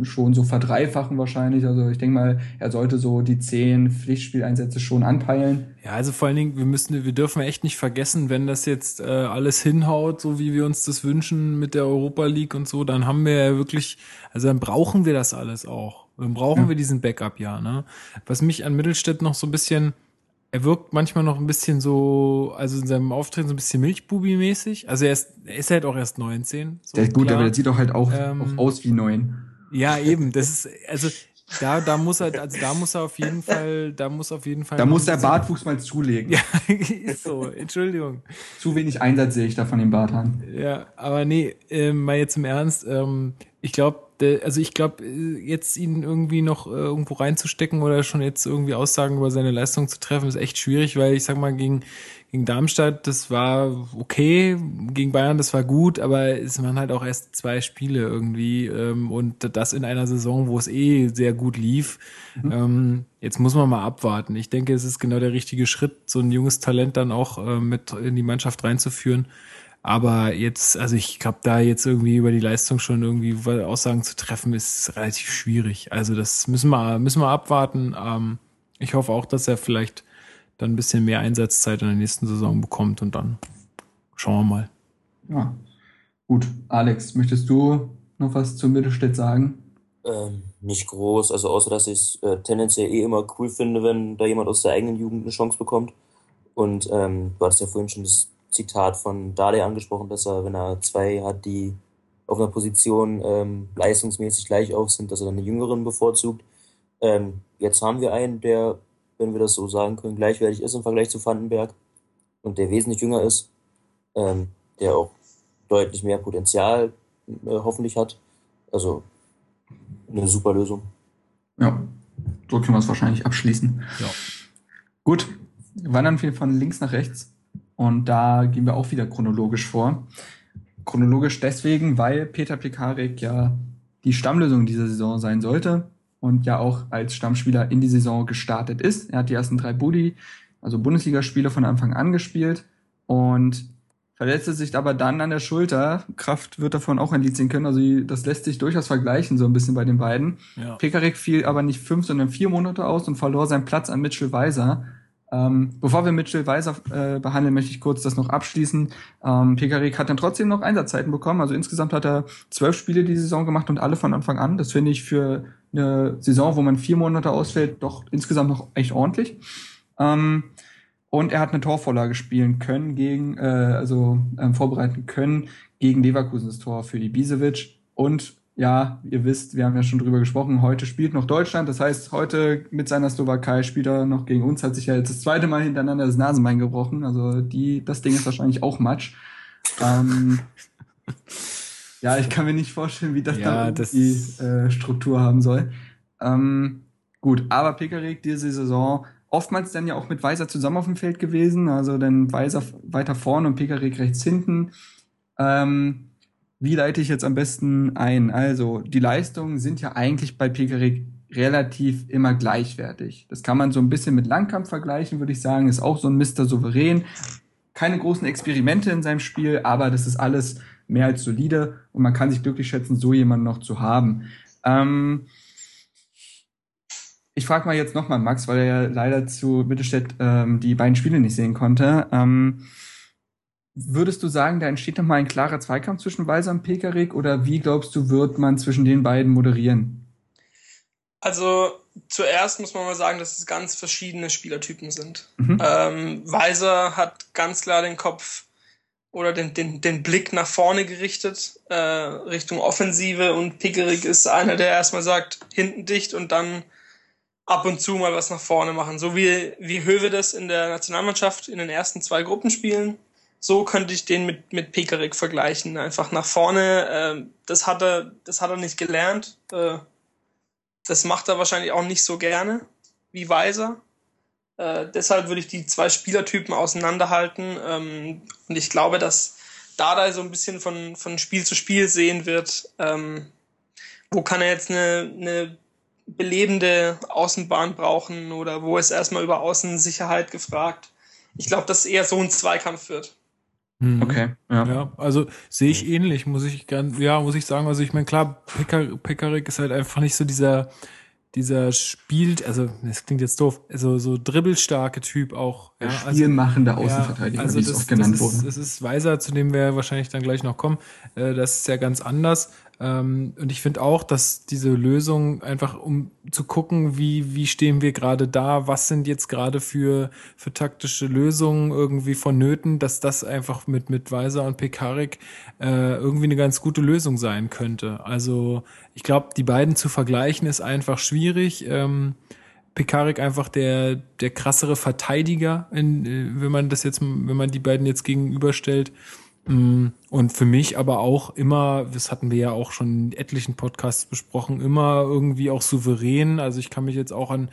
S1: schon so verdreifachen wahrscheinlich. Also ich denke mal, er sollte so die zehn Pflichtspieleinsätze schon anpeilen.
S2: Ja, also vor allen Dingen, wir müssen, wir dürfen echt nicht vergessen, wenn das jetzt äh, alles hinhaut, so wie wir uns das wünschen mit der Europa League und so, dann haben wir ja wirklich, also dann brauchen wir das alles auch. Dann brauchen ja. wir diesen Backup ja. Ne? Was mich an Mittelstädt noch so ein bisschen er wirkt manchmal noch ein bisschen so, also in seinem Auftreten so ein bisschen Milchbubi-mäßig. Also er ist, er ist halt auch erst 19.
S1: So der ist gut, klar. aber der sieht doch halt auch, ähm, auch aus wie neun.
S2: Ja, eben. Das ist, also da, da muss er, also da muss er auf jeden Fall, da muss auf jeden Fall.
S1: Da muss der Bartwuchs mal zulegen.
S2: Ja, ist so. Entschuldigung.
S1: Zu wenig Einsatz sehe ich da von dem Bart an.
S2: Ja, aber nee, äh, mal jetzt im Ernst. Ähm, ich glaube, also ich glaube, äh, jetzt ihn irgendwie noch äh, irgendwo reinzustecken oder schon jetzt irgendwie Aussagen über seine Leistung zu treffen, ist echt schwierig, weil ich sag mal, gegen, gegen Darmstadt, das war okay, gegen Bayern, das war gut, aber es waren halt auch erst zwei Spiele irgendwie ähm, und das in einer Saison, wo es eh sehr gut lief. Mhm. Ähm, jetzt muss man mal abwarten. Ich denke, es ist genau der richtige Schritt, so ein junges Talent dann auch äh, mit in die Mannschaft reinzuführen. Aber jetzt, also ich glaube, da jetzt irgendwie über die Leistung schon irgendwie Aussagen zu treffen, ist relativ schwierig. Also das müssen wir, müssen wir abwarten. Ähm, ich hoffe auch, dass er vielleicht dann ein bisschen mehr Einsatzzeit in der nächsten Saison bekommt und dann schauen wir mal.
S1: Ja, gut. Alex, möchtest du noch was zu Mittelstädt sagen?
S3: Ähm, nicht groß, also außer dass ich es äh, tendenziell eh immer cool finde, wenn da jemand aus der eigenen Jugend eine Chance bekommt. Und ähm, du hattest ja vorhin schon das Zitat von Dade angesprochen, dass er, wenn er zwei hat, die auf einer Position ähm, leistungsmäßig gleich auf sind, dass er dann eine Jüngeren bevorzugt. Ähm, jetzt haben wir einen, der, wenn wir das so sagen können, gleichwertig ist im Vergleich zu Vandenberg. und der wesentlich jünger ist, ähm, der auch deutlich mehr Potenzial äh, hoffentlich hat. Also eine super Lösung.
S1: Ja, so können wir es wahrscheinlich abschließen.
S2: Ja.
S1: Gut, wandern wir von links nach rechts und da gehen wir auch wieder chronologisch vor. Chronologisch deswegen, weil Peter Pekarik ja die Stammlösung dieser Saison sein sollte und ja auch als Stammspieler in die Saison gestartet ist. Er hat die ersten drei Budi, also Bundesligaspiele von Anfang an gespielt und verletzte sich aber dann an der Schulter. Kraft wird davon auch ein Lied singen können. Also das lässt sich durchaus vergleichen, so ein bisschen bei den beiden. Ja. Pekarik fiel aber nicht fünf, sondern vier Monate aus und verlor seinen Platz an Mitchell Weiser. Ähm, bevor wir Mitchell Weiser äh, behandeln, möchte ich kurz das noch abschließen. Ähm, Pekarik hat dann trotzdem noch Einsatzzeiten bekommen. Also insgesamt hat er zwölf Spiele die Saison gemacht und alle von Anfang an. Das finde ich für eine Saison, wo man vier Monate ausfällt, doch insgesamt noch echt ordentlich. Ähm, und er hat eine Torvorlage spielen können gegen, äh, also ähm, vorbereiten können gegen Leverkusens Tor für Ibisevic. Und ja, ihr wisst, wir haben ja schon drüber gesprochen, heute spielt noch Deutschland. Das heißt, heute mit seiner Slowakei spielt er noch gegen uns, hat sich ja jetzt das zweite Mal hintereinander das Nasenbein gebrochen. Also die, das Ding ist wahrscheinlich auch Matsch. Ähm, ja, ich kann mir nicht vorstellen, wie das ja, dann die äh, Struktur haben soll. Ähm, gut, aber Pekarik diese Saison oftmals dann ja auch mit Weiser zusammen auf dem Feld gewesen, also dann Weiser weiter vorne und Pekarik rechts hinten. Ähm, wie leite ich jetzt am besten ein? Also, die Leistungen sind ja eigentlich bei Pekarik relativ immer gleichwertig. Das kann man so ein bisschen mit Langkampf vergleichen, würde ich sagen. Ist auch so ein Mr. Souverän. Keine großen Experimente in seinem Spiel, aber das ist alles mehr als solide und man kann sich glücklich schätzen, so jemanden noch zu haben. Ähm, ich frage mal jetzt nochmal Max, weil er ja leider zu Mittelstädt ähm, die beiden Spiele nicht sehen konnte. Ähm, würdest du sagen, da entsteht nochmal ein klarer Zweikampf zwischen Weiser und Pekarik oder wie glaubst du, wird man zwischen den beiden moderieren?
S4: Also zuerst muss man mal sagen, dass es ganz verschiedene Spielertypen sind. Mhm. Ähm, Weiser hat ganz klar den Kopf oder den, den, den Blick nach vorne gerichtet, äh, Richtung Offensive und Pickerig ist einer, der erstmal sagt, hinten dicht und dann ab und zu mal was nach vorne machen. So wie, wie Höwe das in der Nationalmannschaft in den ersten zwei Gruppenspielen. So könnte ich den mit, mit Pekarik vergleichen. Einfach nach vorne, äh, das hat er, das hat er nicht gelernt. Äh, das macht er wahrscheinlich auch nicht so gerne wie Weiser. Äh, deshalb würde ich die zwei Spielertypen auseinanderhalten. Ähm, und ich glaube, dass Dada so ein bisschen von, von Spiel zu Spiel sehen wird. Ähm, wo kann er jetzt eine, eine belebende Außenbahn brauchen oder wo ist erstmal über Außensicherheit gefragt. Ich glaube, dass es eher so ein Zweikampf wird.
S2: Mhm. Okay, ja. ja. also sehe ich ähnlich, muss ich gern, ja, muss ich sagen. Also ich meine, klar, Pekarik ist halt einfach nicht so dieser, dieser spielt, also das klingt jetzt doof, also so dribbelstarke Typ auch.
S1: Ja, also, Spielmachende Außenverteidiger,
S2: ja, also wie es oft genannt das ist, wurde. Das ist Weiser, zu dem wir wahrscheinlich dann gleich noch kommen. Äh, das ist ja ganz anders. Ähm, und ich finde auch, dass diese Lösung einfach, um zu gucken, wie, wie stehen wir gerade da, was sind jetzt gerade für, für taktische Lösungen irgendwie vonnöten, dass das einfach mit, mit Weiser und Pekarik äh, irgendwie eine ganz gute Lösung sein könnte. Also ich glaube, die beiden zu vergleichen ist einfach schwierig. Ähm, Pekarik einfach der, der krassere Verteidiger, in, äh, wenn man das jetzt, wenn man die beiden jetzt gegenüberstellt. Mm, und für mich aber auch immer, das hatten wir ja auch schon in etlichen Podcasts besprochen, immer irgendwie auch souverän. Also ich kann mich jetzt auch an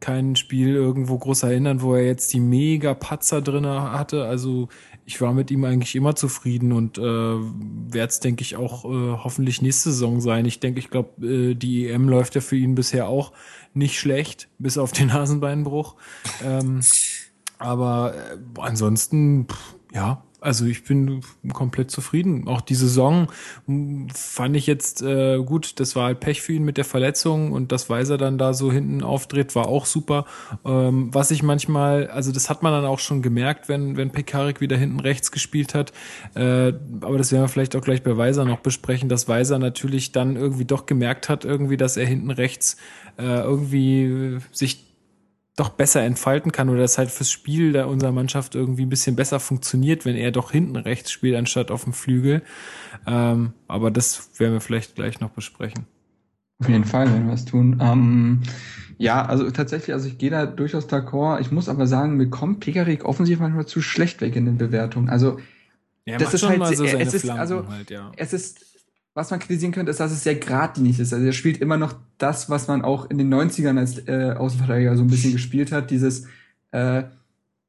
S2: kein Spiel irgendwo groß erinnern, wo er jetzt die mega Patzer drinne hatte. Also ich war mit ihm eigentlich immer zufrieden und äh, werde es, denke ich, auch äh, hoffentlich nächste Saison sein. Ich denke, ich glaube, äh, die EM läuft ja für ihn bisher auch nicht schlecht, bis auf den Nasenbeinbruch. Ähm, aber äh, ansonsten, pff, ja, also ich bin komplett zufrieden. Auch die Saison fand ich jetzt äh, gut. Das war halt Pech für ihn mit der Verletzung und das Weiser dann da so hinten auftritt, war auch super. Ähm, was ich manchmal, also das hat man dann auch schon gemerkt, wenn, wenn Pekarik wieder hinten rechts gespielt hat. Äh, aber das werden wir vielleicht auch gleich bei Weiser noch besprechen, dass Weiser natürlich dann irgendwie doch gemerkt hat, irgendwie, dass er hinten rechts äh, irgendwie sich doch besser entfalten kann oder das halt fürs Spiel der unserer Mannschaft irgendwie ein bisschen besser funktioniert, wenn er doch hinten rechts spielt, anstatt auf dem Flügel. Ähm, aber das werden wir vielleicht gleich noch besprechen.
S1: Auf jeden Fall werden wir es tun. Ähm, ja, also tatsächlich, also ich gehe da durchaus d'accord. Ich muss aber sagen, mir kommt Pekarik offensiv manchmal zu schlecht weg in den Bewertungen. Also
S2: Ja,
S1: das ist
S2: schon
S1: halt,
S2: mal so
S1: es ist, also
S2: halt, ja.
S1: es ist, was man kritisieren könnte, ist, dass es sehr geradlinig ist. Also er spielt immer noch das, was man auch in den 90ern als äh, Außenverteidiger so ein bisschen gespielt hat, dieses äh,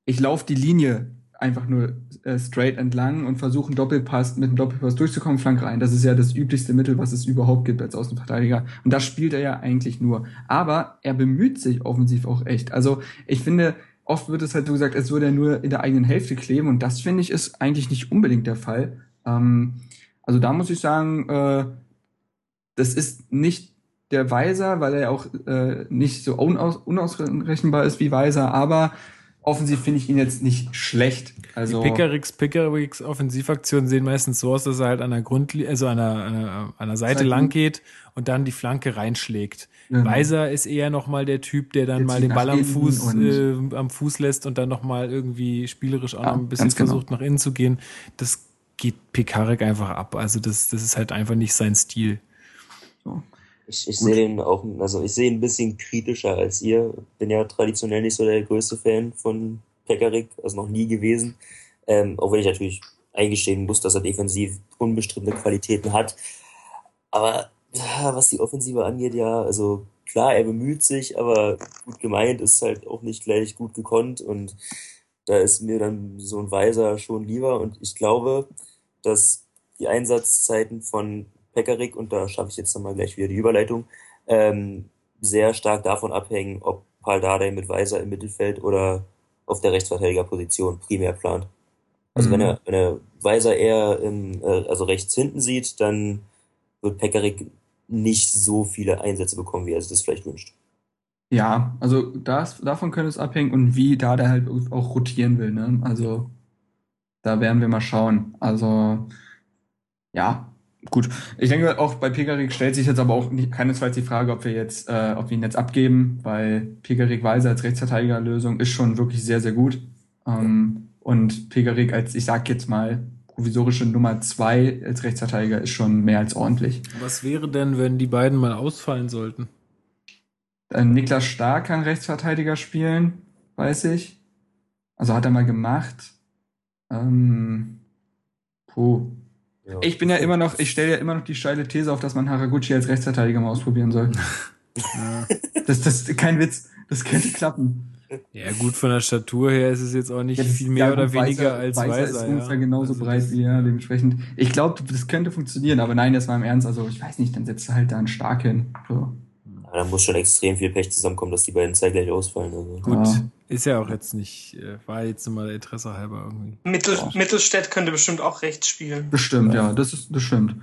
S1: ich laufe die Linie einfach nur äh, straight entlang und versuche einen Doppelpass mit einem Doppelpass durchzukommen, Flanke rein. Das ist ja das üblichste Mittel, was es überhaupt gibt als Außenverteidiger. Und das spielt er ja eigentlich nur. Aber er bemüht sich offensiv auch echt. Also ich finde, oft wird es halt so gesagt, es würde er nur in der eigenen Hälfte kleben und das finde ich ist eigentlich nicht unbedingt der Fall. Ähm, also da muss ich sagen, äh, das ist nicht der Weiser, weil er auch äh, nicht so unaus unausrechenbar ist wie Weiser, aber offensiv finde ich ihn jetzt nicht schlecht. Also
S2: die Pickericks, Pickericks Offensivaktionen sehen meistens so aus, dass er halt an der Grundlinie, also an der, an der, an der Seite
S1: Seiten-
S2: lang geht und dann die Flanke reinschlägt.
S1: Genau.
S2: Weiser ist eher noch mal der Typ, der dann
S1: Der
S2: mal den Ball am Fuß, äh, am Fuß lässt und dann noch mal irgendwie spielerisch auch
S1: Ja,
S2: noch ein bisschen
S1: genau.
S2: versucht, nach innen zu gehen. Das geht Pekarik einfach ab. Also das, das ist halt einfach nicht sein Stil.
S1: so.
S3: Ich, ich sehe den auch, also ich sehe ihn ein bisschen kritischer als ihr. Bin ja traditionell nicht so der größte Fan von Pekarik, also noch nie gewesen. Ähm, auch wenn ich natürlich eingestehen muss, dass er defensiv unbestrittene Qualitäten hat. Aber was die Offensive angeht, ja, also klar, er bemüht sich, aber gut gemeint ist halt auch nicht gleich gut gekonnt und da ist mir dann so ein Weiser schon lieber und ich glaube, dass die Einsatzzeiten von Pekarik, und da schaffe ich jetzt nochmal gleich wieder die Überleitung, ähm, sehr stark davon abhängen, ob Paul Dardai mit Weiser im Mittelfeld oder auf der Rechtsverteidigerposition primär plant. Also
S1: Mhm.
S3: wenn er, wenn er Weiser eher im, äh, also rechts hinten sieht, dann wird Pekarik nicht so viele Einsätze bekommen, wie er sich das vielleicht wünscht.
S1: Ja, also das, davon könnte es abhängen und wie da der halt auch rotieren will. Ne? Also da werden wir mal schauen. Also ja, gut. Ich denke auch bei Pekarik stellt sich jetzt aber auch nicht, keinesfalls die Frage, ob wir jetzt, äh, ob wir ihn jetzt abgeben, weil Pekarik Weiser als Rechtsverteidigerlösung ist schon wirklich sehr, sehr gut. Ähm, und Pekarik als, ich sag jetzt mal, provisorische Nummer zwei als Rechtsverteidiger ist schon mehr als ordentlich.
S2: Was wäre denn, wenn die beiden mal ausfallen sollten?
S1: Äh, Niklas Stark kann Rechtsverteidiger spielen, weiß ich. Also hat er mal gemacht. Ähm, puh.
S3: Ja.
S1: Ich bin ja immer noch, ich stelle ja immer noch die steile These auf, dass man Haraguchi als Rechtsverteidiger mal ausprobieren soll.
S2: Ja.
S1: Das, das, kein Witz. Das könnte klappen.
S2: Ja, gut, von der Statur her ist es jetzt auch nicht
S1: Jetzt,
S2: viel mehr
S1: ja,
S2: oder
S1: gut,
S2: weniger als
S1: Weiser
S2: Weiser.
S1: ist
S2: ja.
S1: ungefähr genauso
S2: Also
S1: breit wie er, dementsprechend. Ich glaube, das könnte funktionieren, aber nein, das war im Ernst. Also, ich weiß nicht, dann setzt du halt da einen Stark hin. So.
S3: Aber da muss schon extrem viel Pech zusammenkommen, dass die beiden zeitgleich ausfallen. Also.
S2: Gut,
S1: Ja.
S2: Ist ja auch jetzt nicht, äh, war jetzt der Interesse halber irgendwie.
S4: Mittel,
S1: Ja.
S4: Mittelstädt könnte bestimmt auch rechts spielen.
S1: Bestimmt, ja, das ist, das stimmt.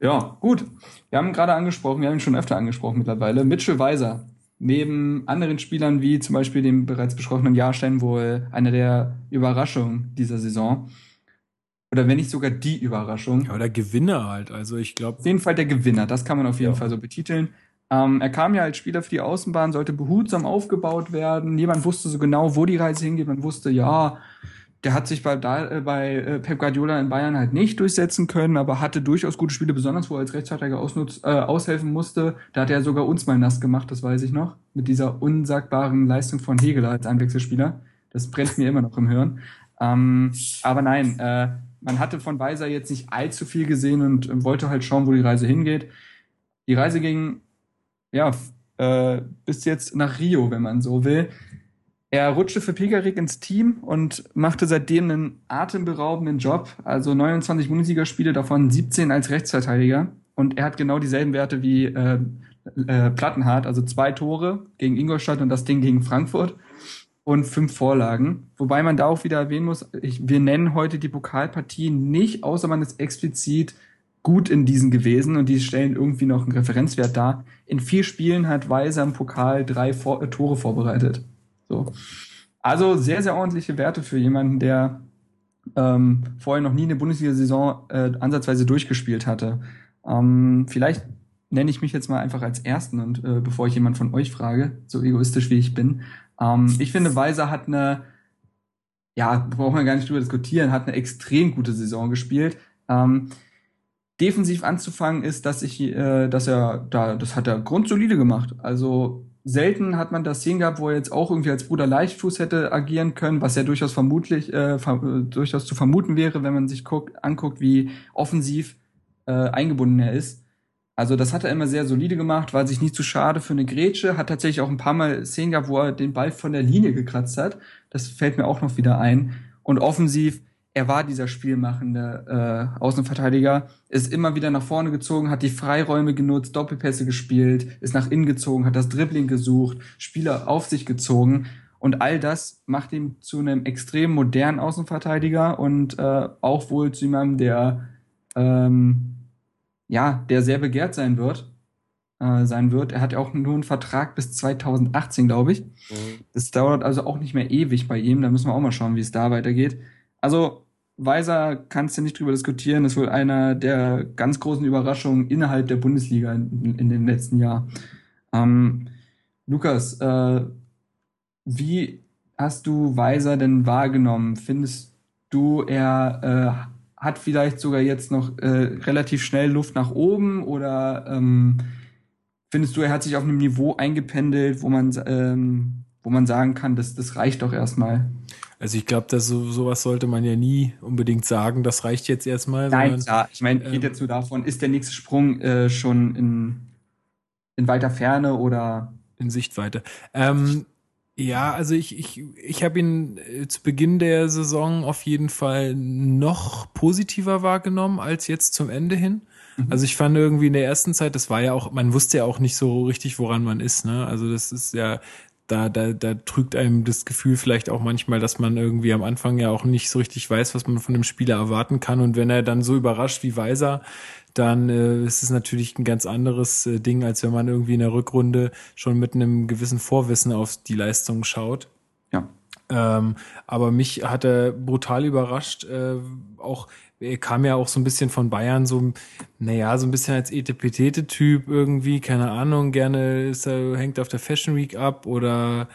S1: Ja, gut. Wir haben ihn gerade angesprochen, wir haben ihn schon öfter angesprochen mittlerweile. Mitchell Weiser. Neben anderen Spielern wie zum Beispiel dem bereits besprochenen Jahrstein wohl eine der Überraschungen dieser Saison. Oder wenn nicht sogar die Überraschung.
S2: Ja, oder Gewinner halt. Also ich
S1: Auf
S2: glaube,
S1: jeden Fall der Gewinner, das kann man auf jeden
S3: Ja.
S1: Fall so betiteln. Ähm, er kam ja als Spieler für die Außenbahn, sollte behutsam aufgebaut werden. Niemand wusste so genau, wo die Reise hingeht. Man wusste, ja, der hat sich bei, äh, bei äh, Pep Guardiola in Bayern halt nicht durchsetzen können, aber hatte durchaus gute Spiele, besonders wo er als Rechtsverteidiger ausnutz, äh, aushelfen musste. Da hat er sogar uns mal nass gemacht, das weiß ich noch, mit dieser unsagbaren Leistung von Hegeler als Einwechselspieler. Das brennt mir immer noch im Hirn. Ähm, aber nein, äh, man hatte von Weiser jetzt nicht allzu viel gesehen und äh, wollte halt schauen, wo die Reise hingeht. Die Reise ging, ja, äh, bis jetzt nach Rio, wenn man so will. Er rutschte für Pigarik ins Team und machte seitdem einen atemberaubenden Job. Also 29 Bundesligaspiele, davon 17 als Rechtsverteidiger. Und er hat genau dieselben Werte wie äh, äh, Plattenhardt, also zwei Tore gegen Ingolstadt und das Ding gegen Frankfurt und fünf Vorlagen. Wobei man da auch wieder erwähnen muss, ich, wir nennen heute die Pokalpartie nicht, außer man ist explizit gut in diesen gewesen und die stellen irgendwie noch einen Referenzwert dar. In vier Spielen hat Weiser im Pokal drei Vor äh, Tore vorbereitet. So. Also sehr, sehr ordentliche Werte für jemanden, der ähm, vorher noch nie eine Bundesliga-Saison äh, ansatzweise durchgespielt hatte. Ähm, vielleicht nenne ich mich jetzt mal einfach als Ersten und äh, bevor ich jemand von euch frage, so egoistisch wie ich bin. Ähm, ich finde, Weiser hat eine, ja, brauchen wir gar nicht drüber diskutieren, hat eine extrem gute Saison gespielt. Ähm, defensiv anzufangen ist, dass ich, äh, dass er da, das hat er grundsolide gemacht. Also selten hat man das Szenen gehabt, wo er jetzt auch irgendwie als Bruder Leichtfuß hätte agieren können, was ja durchaus vermutlich äh, ver durchaus zu vermuten wäre, wenn man sich guckt, anguckt, wie offensiv äh, eingebunden er ist. Also das hat er immer sehr solide gemacht, war sich nie zu schade für eine Grätsche, hat tatsächlich auch ein paar Mal Szenen gehabt, wo er den Ball von der Linie gekratzt hat. Das fällt mir auch noch wieder ein. Und offensiv er war dieser spielmachende äh, Außenverteidiger, ist immer wieder nach vorne gezogen, hat die Freiräume genutzt, Doppelpässe gespielt, ist nach innen gezogen, hat das Dribbling gesucht, Spieler auf sich gezogen und all das macht ihn zu einem extrem modernen Außenverteidiger und äh, auch wohl zu jemandem, der ähm, ja, der sehr begehrt sein wird. Äh, sein wird. Er hat ja auch nur einen Vertrag bis 2018, glaube ich. Mhm. Das dauert also auch nicht mehr ewig bei ihm. Da müssen wir auch mal schauen, wie es da weitergeht. Also Weiser kannst du nicht drüber diskutieren, ist wohl einer der ganz großen Überraschungen innerhalb der Bundesliga in, in den letzten Jahren. Ähm, Lukas, äh, wie hast du Weiser denn wahrgenommen? Findest du, er äh, hat vielleicht sogar jetzt noch äh, relativ schnell Luft nach oben oder ähm, findest du, er hat sich auf einem Niveau eingependelt, wo man, ähm, wo man sagen kann, das, das reicht doch erstmal?
S2: Also ich glaube, dass so, sowas sollte man ja nie unbedingt sagen, das reicht jetzt erstmal.
S1: Nein, sondern, klar. Ich meine, geht ähm, jetzt nur davon, ist der nächste Sprung äh, schon in, in weiter Ferne oder
S2: in Sichtweite. Ähm, ja, also ich, ich, ich habe ihn äh, zu Beginn der Saison auf jeden Fall noch positiver wahrgenommen als jetzt zum Ende hin. Mhm. Also ich fand irgendwie in der ersten Zeit, das war ja auch, man wusste ja auch nicht so richtig, woran man ist. Ne? Also das ist ja, da, da, da trügt einem das Gefühl vielleicht auch manchmal, dass man irgendwie am Anfang ja auch nicht so richtig weiß, was man von dem Spieler erwarten kann. Und wenn er dann so überrascht wie Weiser, dann äh, ist es natürlich ein ganz anderes äh, Ding, als wenn man irgendwie in der Rückrunde schon mit einem gewissen Vorwissen auf die Leistung schaut.
S1: Ja.
S2: Ähm, aber mich hat er brutal überrascht, äh, auch er kam ja auch so ein bisschen von Bayern, so, naja, so ein bisschen als Etepetete-Typ irgendwie, keine Ahnung, gerne ist er, hängt auf der Fashion Week ab oder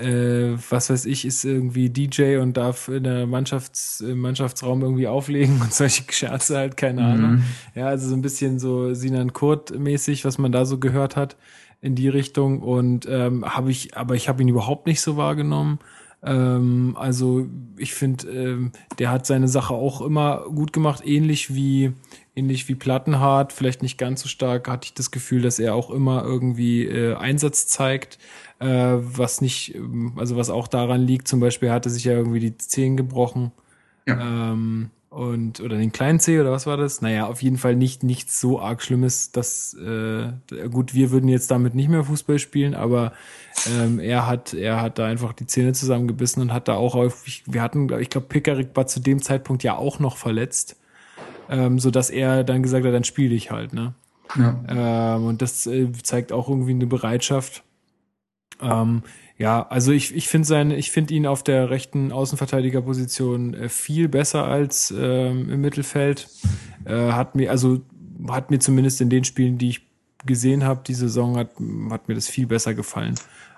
S2: äh, was weiß ich, ist irgendwie DJ und darf in der Mannschafts-, im Mannschaftsraum irgendwie auflegen und solche Scherze halt, keine mhm. Ahnung. Ja, also so ein bisschen so Sinan Kurt-mäßig, was man da so gehört hat in die Richtung und ähm, habe ich, aber ich habe ihn überhaupt nicht so wahrgenommen. Ähm, also ich finde, ähm, der hat seine Sache auch immer gut gemacht, ähnlich wie ähnlich wie Plattenhardt, vielleicht nicht ganz so stark, hatte ich das Gefühl, dass er auch immer irgendwie äh, Einsatz zeigt, äh, was nicht, ähm, also was auch daran liegt, zum Beispiel hatte sich ja irgendwie die Zehen gebrochen. Ja. Ähm, und oder den kleinen C oder was war das? Naja, auf jeden Fall nicht nichts so arg Schlimmes, dass äh, gut, wir würden jetzt damit nicht mehr Fußball spielen, aber ähm, er hat er hat da einfach die Zähne zusammengebissen und hat da auch auf, wir hatten, ich glaube, Pickerick war zu dem Zeitpunkt ja auch noch verletzt, ähm, so dass er dann gesagt hat, dann spiel dich halt, ne? Ja. Ähm, und das äh, zeigt auch irgendwie eine Bereitschaft. Ähm, ja, also ich, ich finde sein, ich finde ihn auf der rechten Außenverteidigerposition äh, viel besser als ähm, im Mittelfeld. Äh, hat mir, also hat mir zumindest in den Spielen, die ich gesehen habe, die Saison, hat, hat mir das viel besser gefallen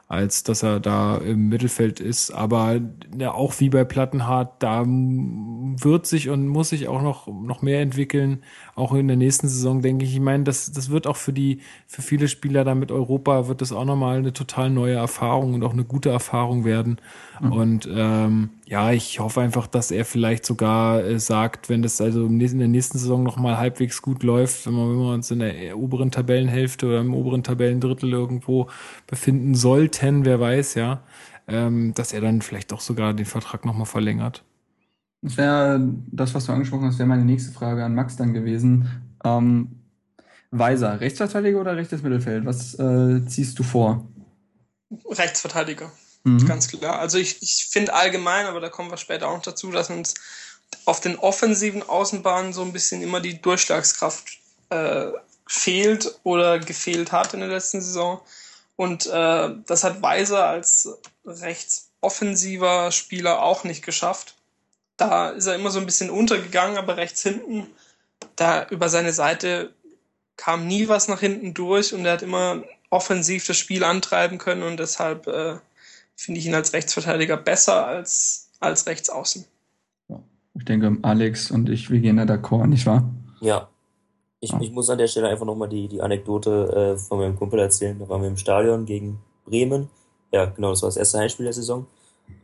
S2: als dass er da im Mittelfeld ist. Aber ja, auch wie bei Plattenhardt, da wird sich und muss sich auch noch, noch mehr entwickeln. Auch in der nächsten Saison, denke ich. Ich meine, das, das wird auch für die, für viele Spieler da mit Europa wird das auch nochmal eine total neue Erfahrung und auch eine gute Erfahrung werden. Mhm. Und ähm, ja, ich hoffe einfach, dass er vielleicht sogar äh, sagt, wenn das also in der nächsten Saison nochmal halbwegs gut läuft, wenn wir, wenn wir uns in der oberen Tabellenhälfte oder im oberen Tabellendrittel irgendwo befinden sollten, wer weiß, ja, ähm, dass er dann vielleicht doch sogar den Vertrag nochmal verlängert.
S1: Das wäre das, was du angesprochen hast, wäre meine nächste Frage an Max dann gewesen. Ähm, Weiser, Rechtsverteidiger oder rechtes Mittelfeld? Was äh, ziehst du vor?
S4: Rechtsverteidiger. Mhm. Ganz klar. Also ich, ich finde allgemein, aber da kommen wir später auch noch dazu, dass uns auf den offensiven Außenbahnen so ein bisschen immer die Durchschlagskraft äh, fehlt oder gefehlt hat in der letzten Saison. Und äh, das hat Weiser als rechtsoffensiver Spieler auch nicht geschafft. Da ist er immer so ein bisschen untergegangen, aber rechts hinten, da über seine Seite kam nie was nach hinten durch und er hat immer offensiv das Spiel antreiben können und deshalb äh, finde ich ihn als Rechtsverteidiger besser als, als Rechtsaußen.
S1: Ich denke, Alex und ich, wir gehen da d'accord, nicht wahr?
S3: Ja. Ich, ich muss an der Stelle einfach nochmal die, die Anekdote äh, von meinem Kumpel erzählen. Da waren wir im Stadion gegen Bremen. Ja, genau, das war das erste Heimspiel der Saison.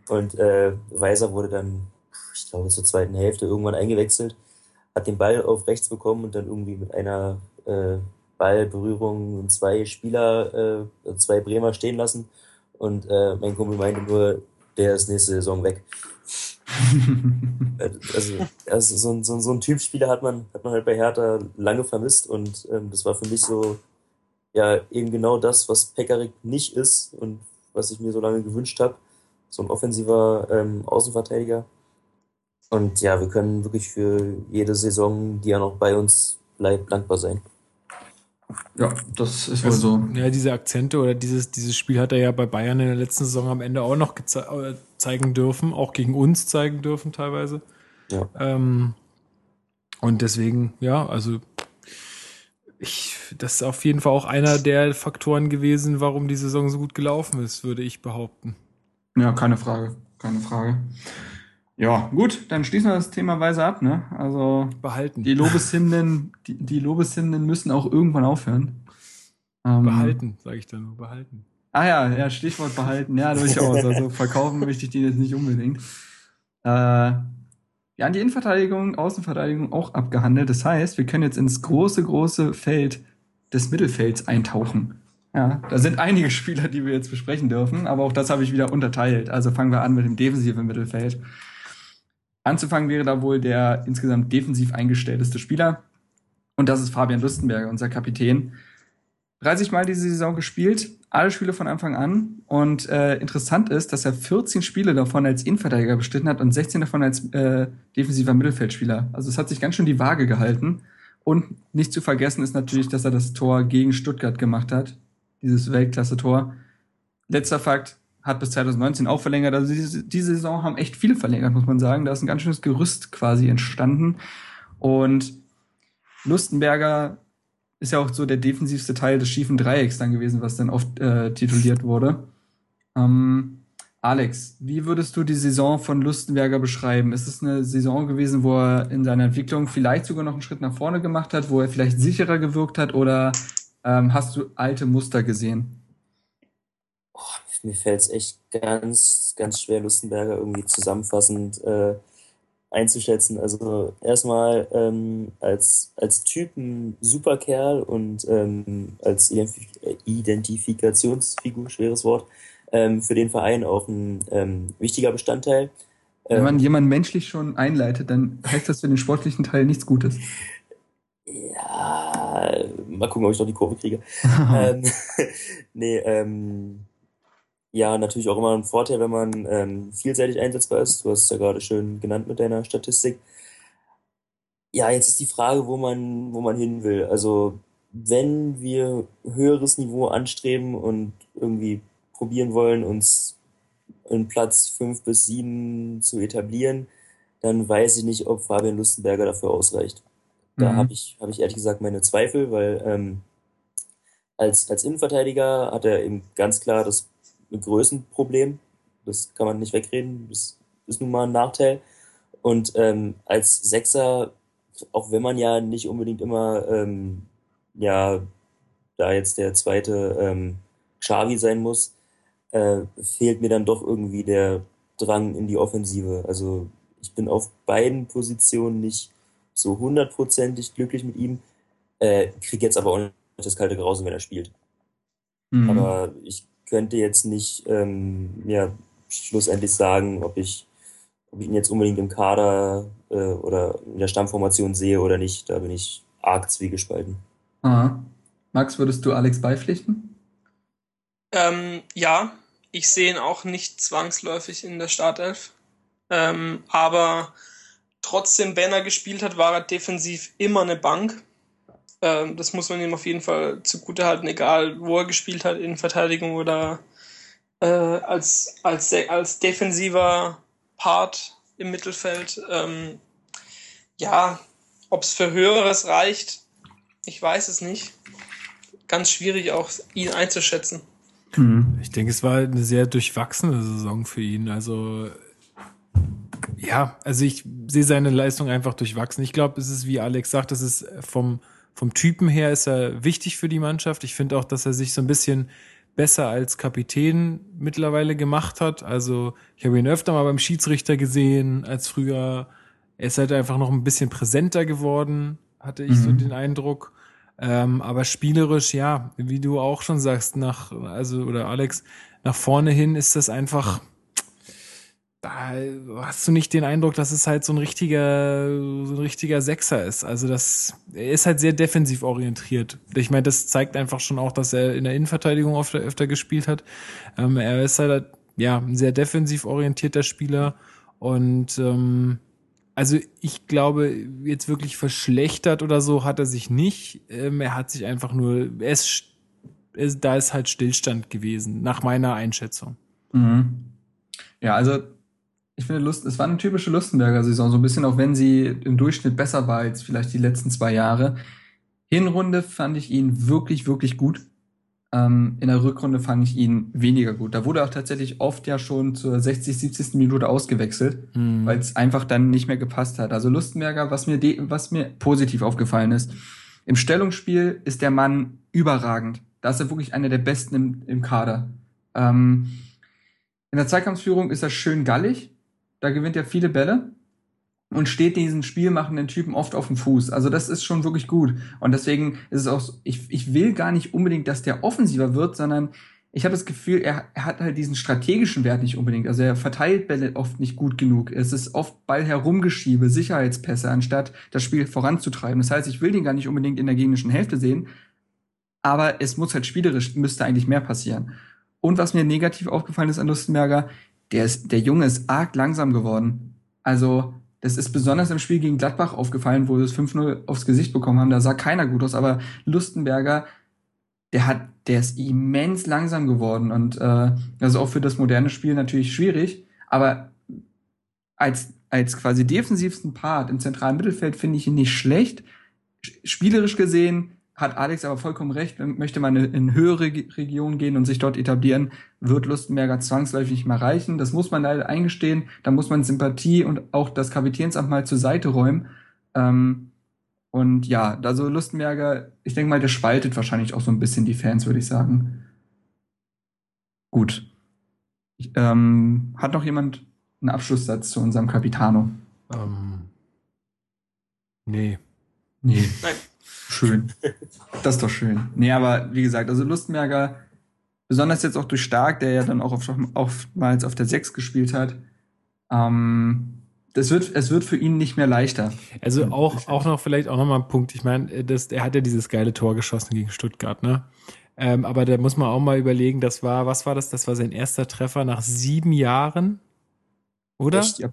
S3: Und äh, Weiser wurde dann, glaube, zur zweiten Hälfte irgendwann eingewechselt, hat den Ball auf rechts bekommen und dann irgendwie mit einer äh, Ballberührung zwei Spieler, äh, zwei Bremer stehen lassen. Und äh, mein Kumpel meinte nur, der ist nächste Saison weg. also, also so, ein, so, so ein Typ Spieler hat man, hat man halt bei Hertha lange vermisst und ähm, das war für mich so ja eben genau das, was Pekarik nicht ist und was ich mir so lange gewünscht habe. So ein offensiver ähm, Außenverteidiger. Und ja, wir können wirklich für jede Saison, die er noch bei uns bleibt, dankbar sein.
S1: Ja, das ist wohl so.
S2: Ja, diese Akzente oder dieses, dieses Spiel hat er ja bei Bayern in der letzten Saison am Ende auch noch äh, zeigen dürfen, auch gegen uns zeigen dürfen teilweise.
S3: Ja.
S2: Ähm, und deswegen, ja, also ich, das ist auf jeden Fall auch einer der Faktoren gewesen, warum die Saison so gut gelaufen ist, würde ich behaupten.
S1: Ja, keine Frage, keine Frage. Ja, gut, dann schließen wir das Thema weise ab, ne? Also
S2: behalten.
S1: Die Lobeshymnen, die, die Lobeshymnen müssen auch irgendwann aufhören.
S2: Ähm, behalten, sage ich dann nur, behalten.
S1: Ah ja, ja, Stichwort behalten, ja, durchaus. Also verkaufen möchte ich die jetzt nicht unbedingt. Äh, ja, die Innenverteidigung, Außenverteidigung auch abgehandelt. Das heißt, wir können jetzt ins große, große Feld des Mittelfelds eintauchen. Ja, da sind einige Spieler, die wir jetzt besprechen dürfen, aber auch das habe ich wieder unterteilt. Also fangen wir an mit dem defensiven Mittelfeld. Anzufangen wäre da wohl der insgesamt defensiv eingestellteste Spieler. Und das ist Fabian Lustenberger, unser Kapitän. 30 Mal diese Saison gespielt, alle Spiele von Anfang an. Und äh, interessant ist, dass er 14 Spiele davon als Innenverteidiger bestritten hat und 16 davon als äh, defensiver Mittelfeldspieler. Also es hat sich ganz schön die Waage gehalten. Und nicht zu vergessen ist natürlich, dass er das Tor gegen Stuttgart gemacht hat. Dieses Weltklasse-Tor. Letzter Fakt, hat bis 2019 auch verlängert. Also diese, diese Saison haben echt viele verlängert, muss man sagen. Da ist ein ganz schönes Gerüst quasi entstanden. Und Lustenberger ist ja auch so der defensivste Teil des schiefen Dreiecks dann gewesen, was dann oft äh, tituliert wurde. Ähm, Alex, wie würdest du die Saison von Lustenberger beschreiben? Ist es eine Saison gewesen, wo er in seiner Entwicklung vielleicht sogar noch einen Schritt nach vorne gemacht hat, wo er vielleicht sicherer gewirkt hat oder ähm, hast du alte Muster gesehen?
S3: Oh, mir fällt es echt ganz, ganz schwer, Lustenberger irgendwie zusammenfassend äh, einzuschätzen. Also erstmal ähm, als, als Typ ein super Kerl und ähm, als Identif Identifikationsfigur, schweres Wort, ähm, für den Verein auch ein ähm, wichtiger Bestandteil.
S1: Wenn man ähm, jemanden menschlich schon einleitet, dann heißt das für den sportlichen Teil nichts Gutes.
S3: Ja, mal gucken, ob ich noch die Kurve kriege. ähm, nee, ähm, ja, natürlich auch immer ein Vorteil, wenn man ähm, vielseitig einsetzbar ist. Du hast es ja gerade schön genannt mit deiner Statistik. Ja, jetzt ist die Frage, wo man, wo man hin will. Also, wenn wir höheres Niveau anstreben und irgendwie probieren wollen, uns in Platz fünf bis sieben zu etablieren, dann weiß ich nicht, ob Fabian Lustenberger dafür ausreicht. Da mhm. habe ich, hab ich ehrlich gesagt meine Zweifel, weil ähm, als, als Innenverteidiger hat er eben ganz klar das ein Größenproblem. Das kann man nicht wegreden. Das ist nun mal ein Nachteil. Und ähm, als Sechser, auch wenn man ja nicht unbedingt immer ähm, ja da jetzt der zweite ähm, Xavi sein muss, äh, fehlt mir dann doch irgendwie der Drang in die Offensive. Also ich bin auf beiden Positionen nicht so hundertprozentig glücklich mit ihm, äh, krieg jetzt aber auch nicht das kalte Grausen, wenn er spielt. Mhm. Aber ich könnte jetzt nicht ähm, ja, schlussendlich sagen, ob ich, ob ich ihn jetzt unbedingt im Kader äh, oder in der Stammformation sehe oder nicht. Da bin ich arg zwiegespalten.
S1: Aha. Max, würdest du Alex beipflichten?
S4: Ähm, ja, ich sehe ihn auch nicht zwangsläufig in der Startelf. Ähm, aber trotzdem, wenn er gespielt hat, war er defensiv immer eine Bank. Ähm, das muss man ihm auf jeden Fall zugute halten, egal wo er gespielt hat, in Verteidigung oder äh, als, als, als defensiver Part im Mittelfeld. Ähm, ja, ob es für Höheres reicht, ich weiß es nicht. Ganz schwierig auch, ihn einzuschätzen.
S2: Hm. Ich denke, es war eine sehr durchwachsene Saison für ihn. Also ja, also ich sehe seine Leistung einfach durchwachsen. Ich glaube, es ist, wie Alex sagt, es ist vom vom Typen her ist er wichtig für die Mannschaft. Ich finde auch, dass er sich so ein bisschen besser als Kapitän mittlerweile gemacht hat. Also ich habe ihn öfter mal beim Schiedsrichter gesehen als früher. Er ist halt einfach noch ein bisschen präsenter geworden, hatte ich mhm. so den Eindruck. Ähm, aber spielerisch, ja, wie du auch schon sagst, nach, also, oder Alex, nach vorne hin ist das einfach, da hast du nicht den Eindruck, dass es halt so ein richtiger, so ein richtiger Sechser ist. Also das, er ist halt sehr defensiv orientiert. Ich meine, das zeigt einfach schon auch, dass er in der Innenverteidigung öfter, öfter gespielt hat. Ähm, er ist halt, ja, ein sehr defensiv orientierter Spieler und ähm, also ich glaube, jetzt wirklich verschlechtert oder so hat er sich nicht. Ähm, er hat sich einfach nur, ist, ist, da ist halt Stillstand gewesen, nach meiner Einschätzung.
S1: Mhm. Ja, also ich finde, Lust, es war eine typische Lustenberger-Saison, so ein bisschen, auch wenn sie im Durchschnitt besser war als vielleicht die letzten zwei Jahre. Hinrunde fand ich ihn wirklich, wirklich gut. Ähm, in der Rückrunde fand ich ihn weniger gut. Da wurde auch tatsächlich oft ja schon zur 60, 70. Minute ausgewechselt, mhm. weil es einfach dann nicht mehr gepasst hat. Also Lustenberger, was mir, was mir positiv aufgefallen ist, im Stellungsspiel ist der Mann überragend. Da ist er wirklich einer der besten im, im Kader. Ähm, in der Zweikampfführung ist er schön gallig, da gewinnt er viele Bälle und steht diesen spielmachenden Typen oft auf dem Fuß. Also das ist schon wirklich gut. Und deswegen ist es auch, so, ich, ich will gar nicht unbedingt, dass der offensiver wird, sondern ich habe das Gefühl, er, er hat halt diesen strategischen Wert nicht unbedingt. Also er verteilt Bälle oft nicht gut genug. Es ist oft Ball herumgeschiebe, Sicherheitspässe, anstatt das Spiel voranzutreiben. Das heißt, ich will den gar nicht unbedingt in der gegnerischen Hälfte sehen, aber es muss halt spielerisch, müsste eigentlich mehr passieren. Und was mir negativ aufgefallen ist an Lustenberger, der ist, der Junge ist arg langsam geworden. Also, das ist besonders im Spiel gegen Gladbach aufgefallen, wo wir das 5-0 aufs Gesicht bekommen haben. Da sah keiner gut aus, aber Lustenberger, der hat, der ist immens langsam geworden und äh, das ist auch für das moderne Spiel natürlich schwierig. Aber als als quasi defensivsten Part im zentralen Mittelfeld finde ich ihn nicht schlecht. Spielerisch gesehen hat Alex aber vollkommen recht, möchte man in höhere Regionen gehen und sich dort etablieren, wird Lustenberger zwangsläufig nicht mehr reichen. Das muss man leider eingestehen. Da muss man Sympathie und auch das Kapitänsamt mal zur Seite räumen. Ähm, und ja, also Lustenberger, ich denke mal, der spaltet wahrscheinlich auch so ein bisschen die Fans, würde ich sagen. Gut. Ich, ähm, hat noch jemand einen Abschlusssatz zu unserem Capitano? Ähm,
S2: nee.
S1: Nee. Nein. Schön. Das ist doch schön. Nee, aber wie gesagt, also Lustenberger, besonders jetzt auch durch Stark, der ja dann auch oft, oftmals auf der 6 gespielt hat, ähm, das wird, es wird für ihn nicht mehr leichter.
S2: Also auch, auch noch vielleicht auch nochmal ein Punkt. Ich meine, das, er hat ja dieses geile Tor geschossen gegen Stuttgart, ne? Ähm, aber da muss man auch mal überlegen, das war, was war das? Das war sein erster Treffer nach sieben Jahren, oder? Echt, ja.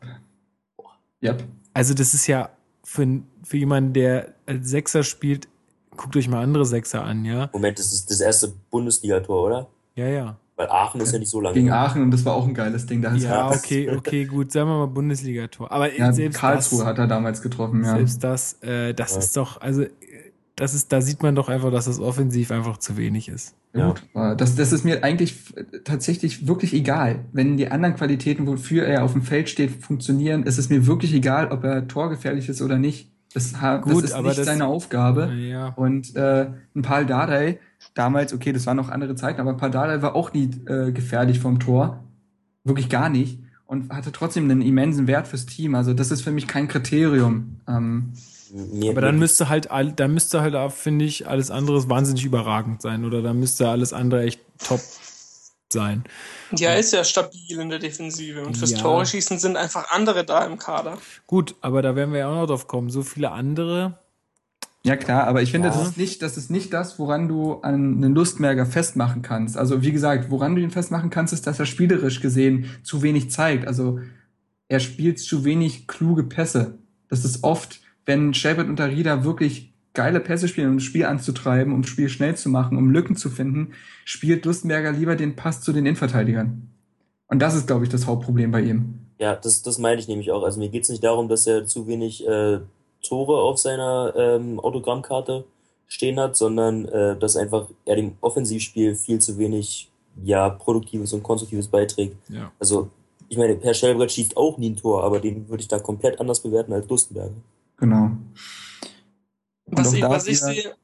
S2: Yep. Also das ist ja für, für jemanden, der als Sechser spielt, guckt euch mal andere Sechser an, ja.
S3: Moment, das ist das erste Bundesligator, oder?
S2: Ja, ja.
S3: Weil Aachen ist ja nicht so lange.
S1: Gegen Aachen und das war auch ein geiles Ding.
S2: Da ja, okay, okay, gut, sagen wir mal Bundesligator. Aber
S1: ja, selbst Karlsruhe das, hat er damals getroffen, ja.
S2: Selbst das, äh, das ja. ist doch, also das ist, da sieht man doch einfach, dass das offensiv einfach zu wenig ist.
S1: Ja, gut. Das, das ist mir eigentlich tatsächlich wirklich egal. Wenn die anderen Qualitäten, wofür er auf dem Feld steht, funktionieren, ist es mir wirklich egal, ob er torgefährlich ist oder nicht. Das, Gut, das ist nicht das, seine Aufgabe.
S2: Ja.
S1: Und äh, ein Pal Dardai, damals, okay, das waren noch andere Zeiten, aber Pal Dardai war auch nie äh, gefährlich vom Tor. Wirklich gar nicht. Und hatte trotzdem einen immensen Wert fürs Team. Also das ist für mich kein Kriterium. Ähm,
S2: mir, aber dann müsste halt, dann müsste halt, finde ich, alles andere wahnsinnig überragend sein. Oder dann müsste alles andere echt top sein.
S4: Ja, ist ja stabil in der Defensive. Und fürs ja. Tore schießen sind einfach andere da im Kader.
S2: Gut, aber da werden wir ja auch noch drauf kommen. So viele andere.
S1: Ja klar, aber ich finde, ja. das ist nicht, das ist nicht das, woran du einen Lustmerger festmachen kannst. Also wie gesagt, woran du ihn festmachen kannst, ist, dass er spielerisch gesehen zu wenig zeigt. Also er spielt zu wenig kluge Pässe. Das ist oft, wenn Shelbert und Arida wirklich geile Pässe spielen, um das Spiel anzutreiben, um das Spiel schnell zu machen, um Lücken zu finden, spielt Lustenberger lieber den Pass zu den Innenverteidigern. Und das ist, glaube ich, das Hauptproblem bei ihm.
S3: Ja, das, das meine ich nämlich auch. Also mir geht es nicht darum, dass er zu wenig äh, Tore auf seiner ähm, Autogrammkarte stehen hat, sondern äh, dass einfach er dem Offensivspiel viel zu wenig ja, Produktives und Konstruktives beiträgt.
S2: Ja.
S3: Also, ich meine, Per Schellbrett schießt auch nie ein Tor, aber den würde ich da komplett anders bewerten als Lustenberger.
S1: Genau.
S4: Was ich, was ich sehe,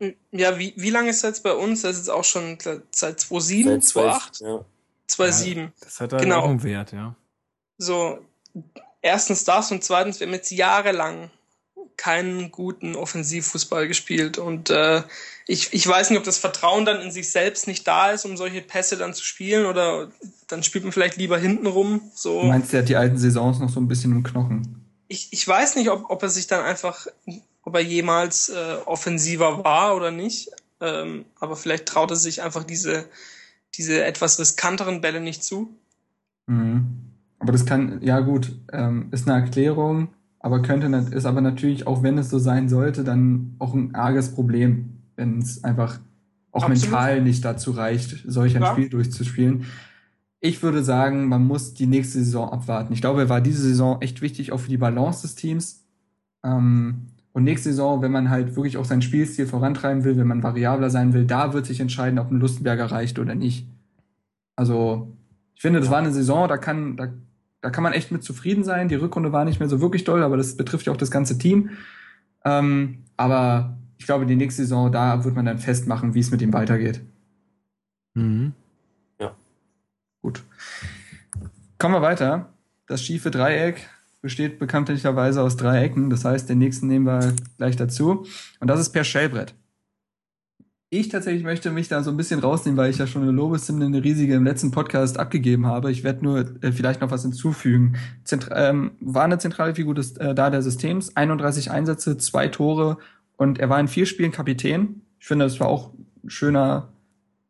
S4: ja, ja wie, wie lange ist er jetzt bei uns? Das ist auch schon seit 2007, 2008? Ja. 2007. Ja,
S2: das hat halt genau. auch einen Wert, ja.
S4: So, erstens das und zweitens, wir haben jetzt jahrelang keinen guten Offensivfußball gespielt. Und äh, ich, ich weiß nicht, ob das Vertrauen dann in sich selbst nicht da ist, um solche Pässe dann zu spielen, oder dann spielt man vielleicht lieber hinten rum. So.
S1: Du meinst, der hat die alten Saisons noch so ein bisschen im Knochen?
S4: Ich, ich weiß nicht, ob, ob er sich dann einfach, ob er jemals äh, offensiver war oder nicht. Ähm, aber vielleicht traut er sich einfach diese, diese etwas riskanteren Bälle nicht zu.
S1: Mhm. Aber das kann, ja gut, ähm, ist eine Erklärung aber könnte ist aber natürlich, auch wenn es so sein sollte, dann auch ein arges Problem, wenn es einfach auch Absolut. mental nicht dazu reicht, solch ein ja. Spiel durchzuspielen. Ich würde sagen, man muss die nächste Saison abwarten. Ich glaube, er war diese Saison echt wichtig, auch für die Balance des Teams. Ähm, und nächste Saison, wenn man halt wirklich auch sein Spielstil vorantreiben will, wenn man variabler sein will, da wird sich entscheiden, ob ein Lustenberger reicht oder nicht. Also, ich finde, das war eine Saison, da kann, da da kann man echt mit zufrieden sein. Die Rückrunde war nicht mehr so wirklich doll, aber das betrifft ja auch das ganze Team. Ähm, aber ich glaube, die nächste Saison, da wird man dann festmachen, wie es mit ihm weitergeht.
S3: Mhm.
S1: Gut. Kommen wir weiter. Das schiefe Dreieck besteht bekanntlicherweise aus drei Ecken. Das heißt, den nächsten nehmen wir gleich dazu. Und das ist per Shellbrett ich tatsächlich möchte mich da so ein bisschen rausnehmen, weil ich ja schon eine Lobeshymne, eine riesige im letzten Podcast abgegeben habe. Ich werde nur äh, vielleicht noch was hinzufügen. Zentra ähm, war eine zentrale Figur des, äh, da Systems, 31 Einsätze, zwei Tore und er war in vier Spielen Kapitän. Ich finde, das war auch ein schöner,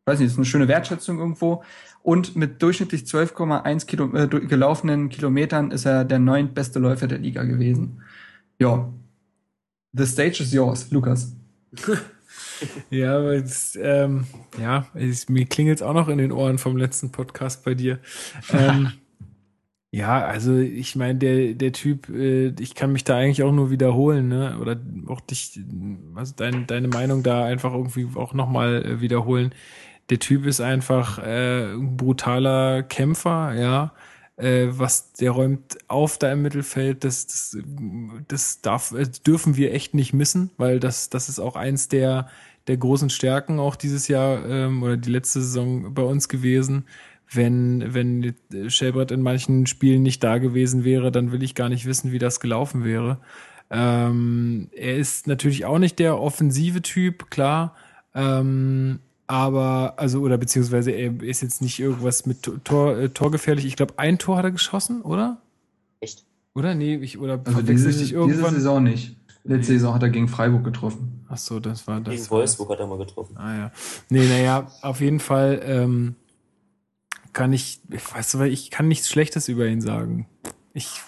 S1: weiß nicht, das ist eine schöne Wertschätzung irgendwo. Und mit durchschnittlich 12,1 Kilo, äh, gelaufenen Kilometern ist er der neuntbeste Läufer der Liga gewesen. Ja. The stage is yours, Lukas.
S2: ja, aber jetzt, ähm, ja, es, mir klingelt es auch noch in den Ohren vom letzten Podcast bei dir. Ähm, ja, also ich meine, der, der Typ, äh, ich kann mich da eigentlich auch nur wiederholen, ne? Oder auch dich, also dein, deine Meinung da einfach irgendwie auch nochmal äh, wiederholen. Der Typ ist einfach äh, ein brutaler Kämpfer, ja. Äh, was der räumt auf da im Mittelfeld, das, das, das darf, äh, dürfen wir echt nicht missen, weil das, das ist auch eins der, der großen Stärken auch dieses Jahr ähm, oder die letzte Saison bei uns gewesen. Wenn, wenn Shelbrett in manchen Spielen nicht da gewesen wäre, dann will ich gar nicht wissen, wie das gelaufen wäre. Ähm, er ist natürlich auch nicht der offensive Typ, klar. Ähm, aber, also, oder beziehungsweise er ist jetzt nicht irgendwas mit Tor, äh, Torgefährlich. Ich glaube, ein Tor hat er geschossen, oder?
S3: Echt?
S2: Oder? Nee, ich, oder
S1: also diese, ich irgendwann? Diese Saison nicht. Letzte Saison hat er gegen Freiburg getroffen.
S2: Ach so, das war das.
S3: Gegen Wolfsburg hat er mal getroffen.
S2: Ah ja. Nee, naja, auf jeden Fall ähm, kann ich, ich weiß du, ich kann nichts Schlechtes über ihn sagen. Ich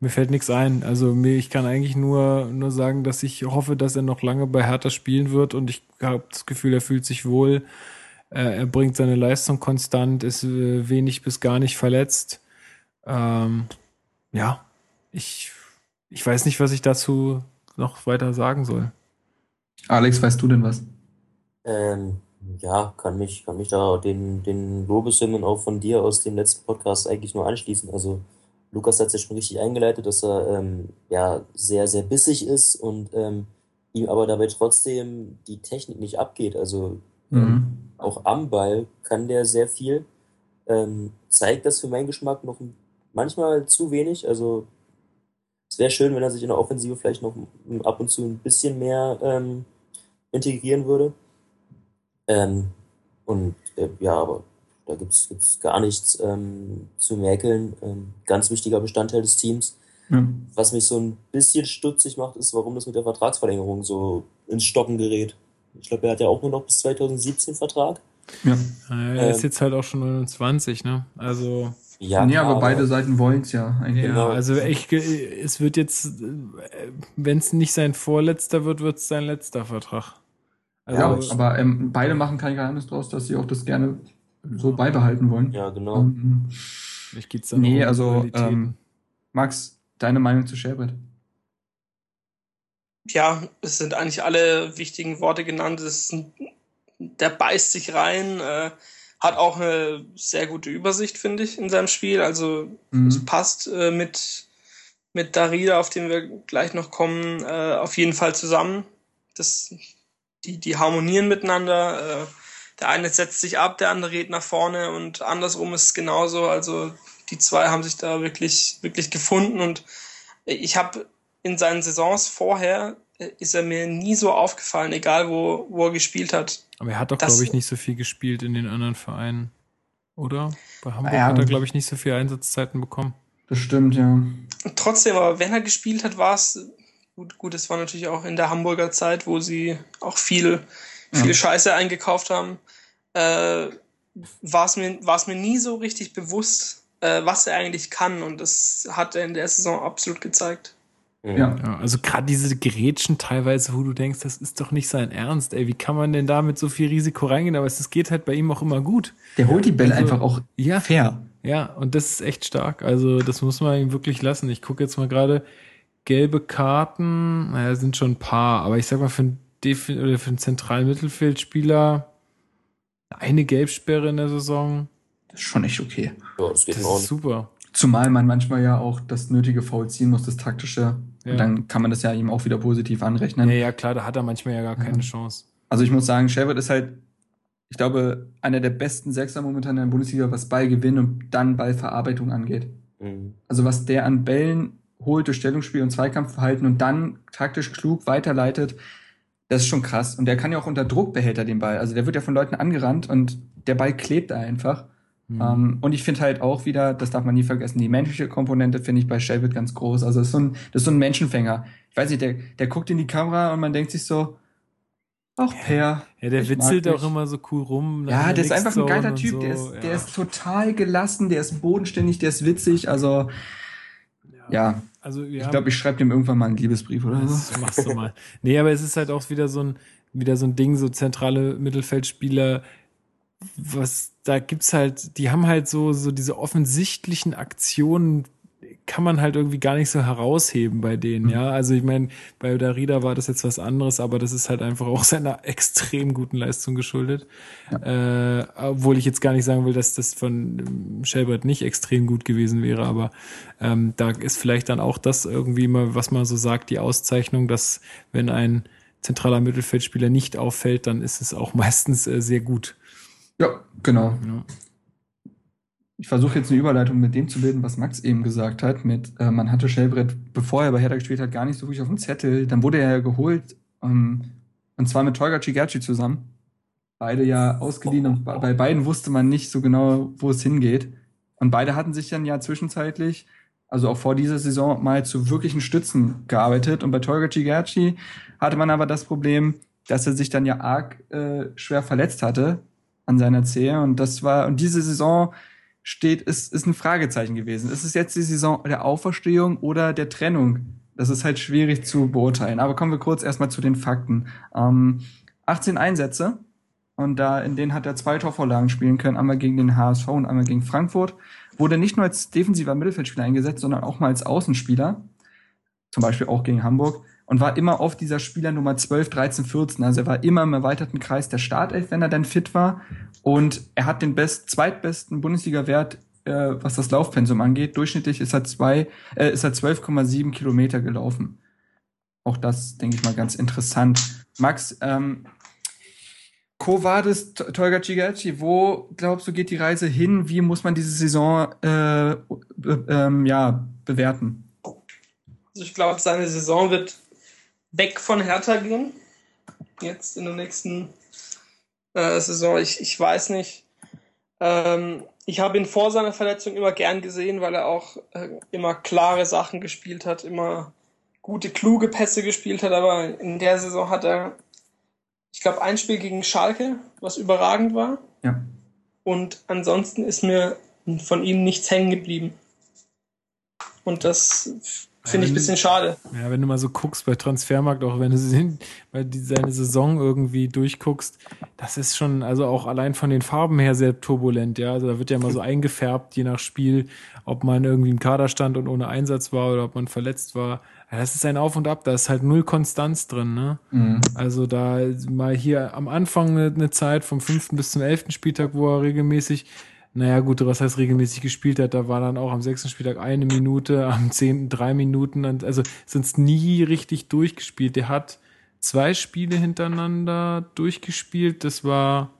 S2: mir fällt nichts ein. Also mir, ich kann eigentlich nur, nur sagen, dass ich hoffe, dass er noch lange bei Hertha spielen wird und ich habe das Gefühl, er fühlt sich wohl. Äh, er bringt seine Leistung konstant, ist äh, wenig bis gar nicht verletzt. Ähm, ja, ich, ich weiß nicht, was ich dazu noch weiter sagen soll.
S1: Alex, weißt du denn was?
S3: Ähm, ja, kann mich, kann mich da den, den Lobeshymnen auch von dir aus dem letzten Podcast eigentlich nur anschließen. Also Lukas hat es ja schon richtig eingeleitet, dass er ähm, ja sehr, sehr bissig ist und ähm, ihm aber dabei trotzdem die Technik nicht abgeht. Also mhm. auch am Ball kann der sehr viel. Ähm, zeigt das für meinen Geschmack noch manchmal zu wenig. Also es wäre schön, wenn er sich in der Offensive vielleicht noch ab und zu ein bisschen mehr ähm, integrieren würde. Ähm, und äh, ja, aber da gibt es gar nichts ähm, zu merkeln. Ähm, ganz wichtiger Bestandteil des Teams. Ja. Was mich so ein bisschen stutzig macht, ist, warum das mit der Vertragsverlängerung so ins Stocken gerät. Ich glaube, er hat ja auch nur noch bis 2017 Vertrag.
S2: Ja. Er ist ähm, jetzt halt auch schon 29, ne? Also.
S1: Ja, nee, aber, aber beide Seiten wollen es ja
S2: eigentlich. Ja, genau. also ich, es wird jetzt, wenn es nicht sein vorletzter wird, wird es sein letzter Vertrag.
S1: Also, ja, aber ähm, beide machen kein Geheimnis draus, dass sie auch das gerne so beibehalten wollen.
S3: Ja, genau. Ähm,
S2: Vielleicht geht's dann
S1: nee, also ähm, Max, deine Meinung zu Shelbrett?
S4: Ja, es sind eigentlich alle wichtigen Worte genannt. Ein, der beißt sich rein, äh, hat auch eine sehr gute Übersicht, finde ich, in seinem Spiel. Also mhm. es passt äh, mit mit Darida, auf den wir gleich noch kommen, äh, auf jeden Fall zusammen. Das, die, die harmonieren miteinander. Der eine setzt sich ab, der andere geht nach vorne und andersrum ist es genauso. Also die zwei haben sich da wirklich, wirklich gefunden und ich habe in seinen Saisons vorher äh, ist er mir nie so aufgefallen, egal wo, wo er gespielt hat.
S2: Aber er hat doch, glaube ich, nicht so viel gespielt in den anderen Vereinen, oder? Bei Hamburg ja, hat er, glaube ich, nicht so viele Einsatzzeiten bekommen.
S1: Das stimmt, ja.
S4: Trotzdem, aber wenn er gespielt hat, war es gut, gut, es war natürlich auch in der Hamburger Zeit, wo sie auch viel, viel ja. Scheiße eingekauft haben. Äh, war es mir, war es mir nie so richtig bewusst, äh, was er eigentlich kann und das hat er in der Saison absolut gezeigt.
S2: Ja. ja. also gerade diese Gerätschen teilweise, wo du denkst, das ist doch nicht sein Ernst, ey, wie kann man denn da mit so viel Risiko reingehen? Aber es geht halt bei ihm auch immer gut.
S1: Der holt die Bälle also, einfach auch
S2: ja, fair. Ja, und das ist echt stark. Also das muss man ihm wirklich lassen. Ich gucke jetzt mal gerade, gelbe Karten, naja, sind schon ein paar, aber ich sag mal, für einen, Defi oder für einen zentralen Mittelfeldspieler eine Gelbsperre in der Saison.
S1: Das ist schon echt okay.
S3: Ja, das geht
S2: das ist super.
S1: Zumal man manchmal ja auch das nötige Foul ziehen muss, das taktische. Ja. Und dann kann man das ja ihm auch wieder positiv anrechnen.
S2: Ja, ja, klar, da hat er manchmal ja gar keine ja. Chance.
S1: Also ich muss sagen, Shelford ist halt, ich glaube, einer der besten Sechser momentan in der Bundesliga, was Ballgewinn und dann Ballverarbeitung angeht. Mhm. Also was der an Bällen holt durch Stellungsspiel und Zweikampfverhalten und dann taktisch klug weiterleitet, das ist schon krass. Und der kann ja auch unter Druck behält er den Ball. Also der wird ja von Leuten angerannt und der Ball klebt da einfach. Mhm. Um, und ich finde halt auch wieder, das darf man nie vergessen, die menschliche Komponente finde ich bei Shelby ganz groß. Also das ist, so ein, das ist so ein Menschenfänger. Ich weiß nicht, der, der guckt in die Kamera und man denkt sich so, ach Per.
S2: Ja, der witzelt auch immer so cool rum.
S1: Ja, der ist einfach ein geiler Typ. So. Der, ist, ja. der ist total gelassen, der ist bodenständig, der ist witzig. Also ja, ja. also ich glaube, ich schreibe dem irgendwann mal einen Liebesbrief oder so.
S2: Machst du mal. Nee, aber es ist halt auch wieder so ein wieder so ein Ding, so zentrale Mittelfeldspieler, was da gibt's halt, die haben halt so so diese offensichtlichen Aktionen kann man halt irgendwie gar nicht so herausheben bei denen, mhm. ja. Also ich meine, bei Darida war das jetzt was anderes, aber das ist halt einfach auch seiner extrem guten Leistung geschuldet. Ja. Äh, obwohl ich jetzt gar nicht sagen will, dass das von ähm, Shelbert nicht extrem gut gewesen wäre, aber ähm, da ist vielleicht dann auch das irgendwie mal, was man so sagt, die Auszeichnung, dass wenn ein zentraler Mittelfeldspieler nicht auffällt, dann ist es auch meistens äh, sehr gut.
S1: Ja, genau. Ja. Ich versuche jetzt eine Überleitung mit dem zu bilden, was Max eben gesagt hat. Mit äh, man hatte Schellbrett, bevor er bei Hertha gespielt hat, gar nicht so wirklich auf dem Zettel. Dann wurde er ja geholt, ähm, und zwar mit Tolga Cigerci zusammen. Beide ja ausgeliehen und bei beiden wusste man nicht so genau, wo es hingeht. Und beide hatten sich dann ja zwischenzeitlich, also auch vor dieser Saison, mal zu wirklichen Stützen gearbeitet. Und bei Tolga Cigerci hatte man aber das Problem, dass er sich dann ja arg äh, schwer verletzt hatte an seiner Zehe. Und das war, und diese Saison steht, ist, ist ein Fragezeichen gewesen. Ist es jetzt die Saison der Auferstehung oder der Trennung? Das ist halt schwierig zu beurteilen. Aber kommen wir kurz erstmal zu den Fakten. Ähm, 18 Einsätze und da in denen hat er zwei Torvorlagen spielen können, einmal gegen den HSV und einmal gegen Frankfurt. Wurde nicht nur als defensiver Mittelfeldspieler eingesetzt, sondern auch mal als Außenspieler. Zum Beispiel auch gegen Hamburg und war immer oft dieser Spieler Nummer 12, 13, 14. Also er war immer im erweiterten Kreis der Startelf, wenn er dann fit war. Und er hat den best, zweitbesten Bundesliga-Wert, äh, was das Laufpensum angeht. Durchschnittlich ist er zwei, äh, ist er 12,7 Kilometer gelaufen. Auch das, denke ich mal, ganz interessant. Max, ähm, Kovadis, Tolga Cigaci, wo glaubst du, geht die Reise hin? Wie muss man diese Saison äh, be, ähm, ja, bewerten?
S4: Also ich glaube, seine Saison wird weg von Hertha gehen. Jetzt in der nächsten äh, Saison. Ich, ich weiß nicht. Ähm, ich habe ihn vor seiner Verletzung immer gern gesehen, weil er auch äh, immer klare Sachen gespielt hat, immer gute, kluge Pässe gespielt hat. Aber in der Saison hat er, ich glaube, ein Spiel gegen Schalke, was überragend war.
S1: Ja.
S4: Und ansonsten ist mir von ihm nichts hängen geblieben. Und das Finde ich ein bisschen schade.
S2: Ja, wenn du mal so guckst bei Transfermarkt, auch wenn du bei seine Saison irgendwie durchguckst, das ist schon, also auch allein von den Farben her sehr turbulent, ja. Also da wird ja immer so eingefärbt, je nach Spiel, ob man irgendwie im Kader stand und ohne Einsatz war oder ob man verletzt war. Ja, das ist ein Auf und Ab, da ist halt null Konstanz drin, ne? Mhm. Also da mal hier am Anfang eine, eine Zeit vom fünften bis zum elften Spieltag, wo er regelmäßig naja, gut, was heißt regelmäßig gespielt hat, da war dann auch am sechsten Spieltag eine Minute, am zehnten drei Minuten, also sonst nie richtig durchgespielt. Der hat zwei Spiele hintereinander durchgespielt, das war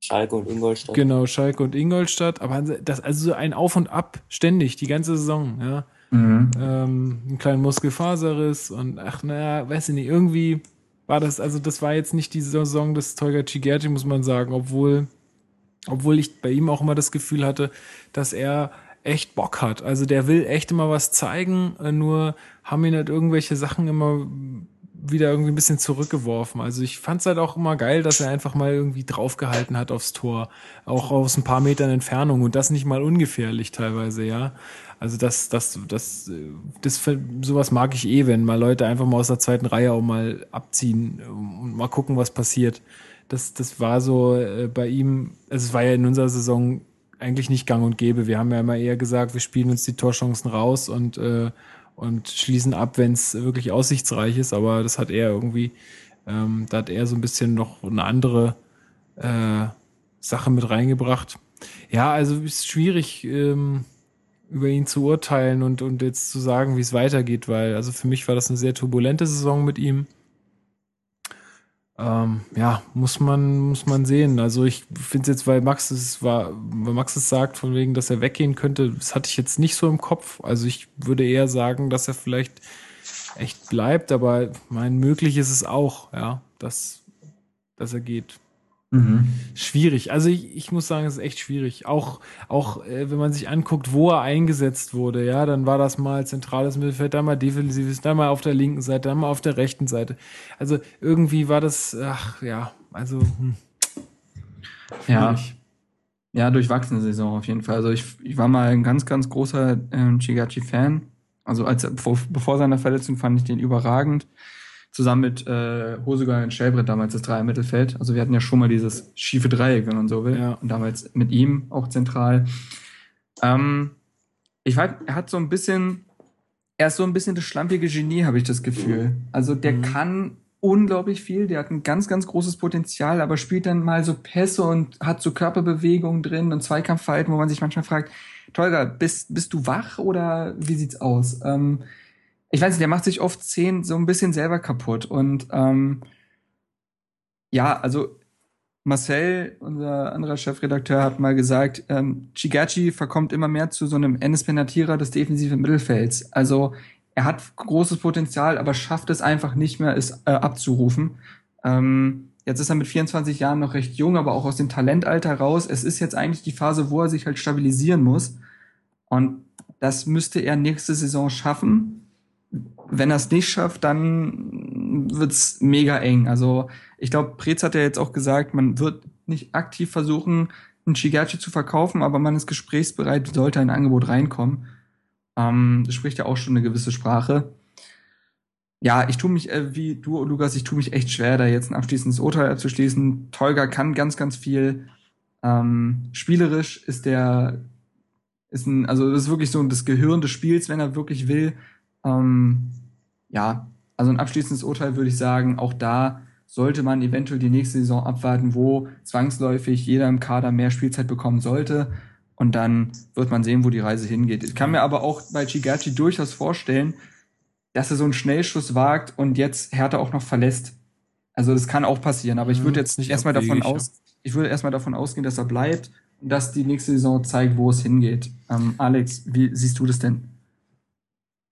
S3: Schalke und Ingolstadt.
S2: Genau, Schalke und Ingolstadt, aber das, also so ein Auf und Ab, ständig, die ganze Saison, ja. Mhm. Ähm, einen kleinen Muskelfaserriss und ach, naja, weiß ich nicht, irgendwie war das, also das war jetzt nicht die Saison des Tolga Cigerci, muss man sagen, obwohl obwohl ich bei ihm auch immer das Gefühl hatte, dass er echt Bock hat. Also der will echt immer was zeigen, äh, nur haben ihn halt irgendwelche Sachen immer wieder irgendwie ein bisschen zurückgeworfen. Also ich fand es halt auch immer geil, dass er einfach mal irgendwie draufgehalten hat aufs Tor, auch aus ein paar Metern Entfernung und das nicht mal ungefährlich teilweise, ja. Also das, das, das, das, sowas mag ich eh, wenn mal Leute einfach mal aus der zweiten Reihe auch mal abziehen und mal gucken, was passiert das, das war so äh, bei ihm, also es war ja in unserer Saison eigentlich nicht gang und gäbe. Wir haben ja immer eher gesagt, wir spielen uns die Torchancen raus und, äh, und schließen ab, wenn es wirklich aussichtsreich ist, aber das hat er irgendwie, ähm, da hat er so ein bisschen noch eine andere äh, Sache mit reingebracht. Ja, also ist schwierig, ähm, über ihn zu urteilen und, und jetzt zu sagen, wie es weitergeht, weil also für mich war das eine sehr turbulente Saison mit ihm ähm, ja, muss man, muss man sehen. Also ich finde es jetzt, weil Max es war, weil Max es sagt, von wegen, dass er weggehen könnte, das hatte ich jetzt nicht so im Kopf. Also ich würde eher sagen, dass er vielleicht echt bleibt, aber mein möglich ist es auch, ja, dass, dass er geht. Mhm. Schwierig. Also ich, ich muss sagen, es ist echt schwierig. Auch, auch äh, wenn man sich anguckt, wo er eingesetzt wurde, ja, dann war das mal zentrales Mittelfeld, dann mal defensives, dann mal auf der linken Seite, dann mal auf der rechten Seite. Also irgendwie war das, ach ja, also hm.
S1: ja. Ja, durchwachsene Saison auf jeden Fall. Also ich, ich war mal ein ganz, ganz großer äh, Chigachi-Fan. Also als vor, bevor seiner Verletzung fand ich den überragend zusammen mit äh, Hosegar und Schellbrett damals das Dreier Mittelfeld. Also wir hatten ja schon mal dieses schiefe Dreieck, wenn man so will. Ja. Und damals mit ihm auch zentral. Ähm, ich weiß, er hat so ein bisschen, er ist so ein bisschen das schlampige Genie, habe ich das Gefühl. Also der mhm. kann unglaublich viel, der hat ein ganz, ganz großes Potenzial, aber spielt dann mal so Pässe und hat so Körperbewegungen drin und Zweikampfverhalten, wo man sich manchmal fragt, Tolga, bist, bist du wach oder wie sieht's aus? Ähm, ich weiß nicht, der macht sich oft zehn so ein bisschen selber kaputt. Und ähm, ja, also Marcel, unser anderer Chefredakteur, hat mal gesagt, ähm, Chigachi verkommt immer mehr zu so einem Ennis Penatierer des defensiven Mittelfelds. Also er hat großes Potenzial, aber schafft es einfach nicht mehr, es äh, abzurufen. Ähm, jetzt ist er mit 24 Jahren noch recht jung, aber auch aus dem Talentalter raus. Es ist jetzt eigentlich die Phase, wo er sich halt stabilisieren muss. Und das müsste er nächste Saison schaffen wenn er es nicht schafft, dann wird's mega eng. Also ich glaube, Preetz hat ja jetzt auch gesagt, man wird nicht aktiv versuchen, einen Shigachi zu verkaufen, aber man ist gesprächsbereit, sollte ein Angebot reinkommen. Ähm, das spricht ja auch schon eine gewisse Sprache. Ja, ich tue mich, äh, wie du, Lukas, ich tue mich echt schwer, da jetzt ein abschließendes Urteil abzuschließen. Tolga kann ganz, ganz viel. Ähm, spielerisch ist der, ist ein, also das ist wirklich so das Gehirn des Spiels, wenn er wirklich will. Ähm, ja, also ein abschließendes Urteil würde ich sagen, auch da sollte man eventuell die nächste Saison abwarten, wo zwangsläufig jeder im Kader mehr Spielzeit bekommen sollte. Und dann wird man sehen, wo die Reise hingeht. Ich kann mir aber auch bei Chigachi durchaus vorstellen, dass er so einen Schnellschuss wagt und jetzt Hertha auch noch verlässt. Also das kann auch passieren, aber ich würde jetzt nicht erstmal davon aus, ich würde erstmal davon ausgehen, dass er bleibt und dass die nächste Saison zeigt, wo es hingeht. Ähm, Alex, wie siehst du das denn?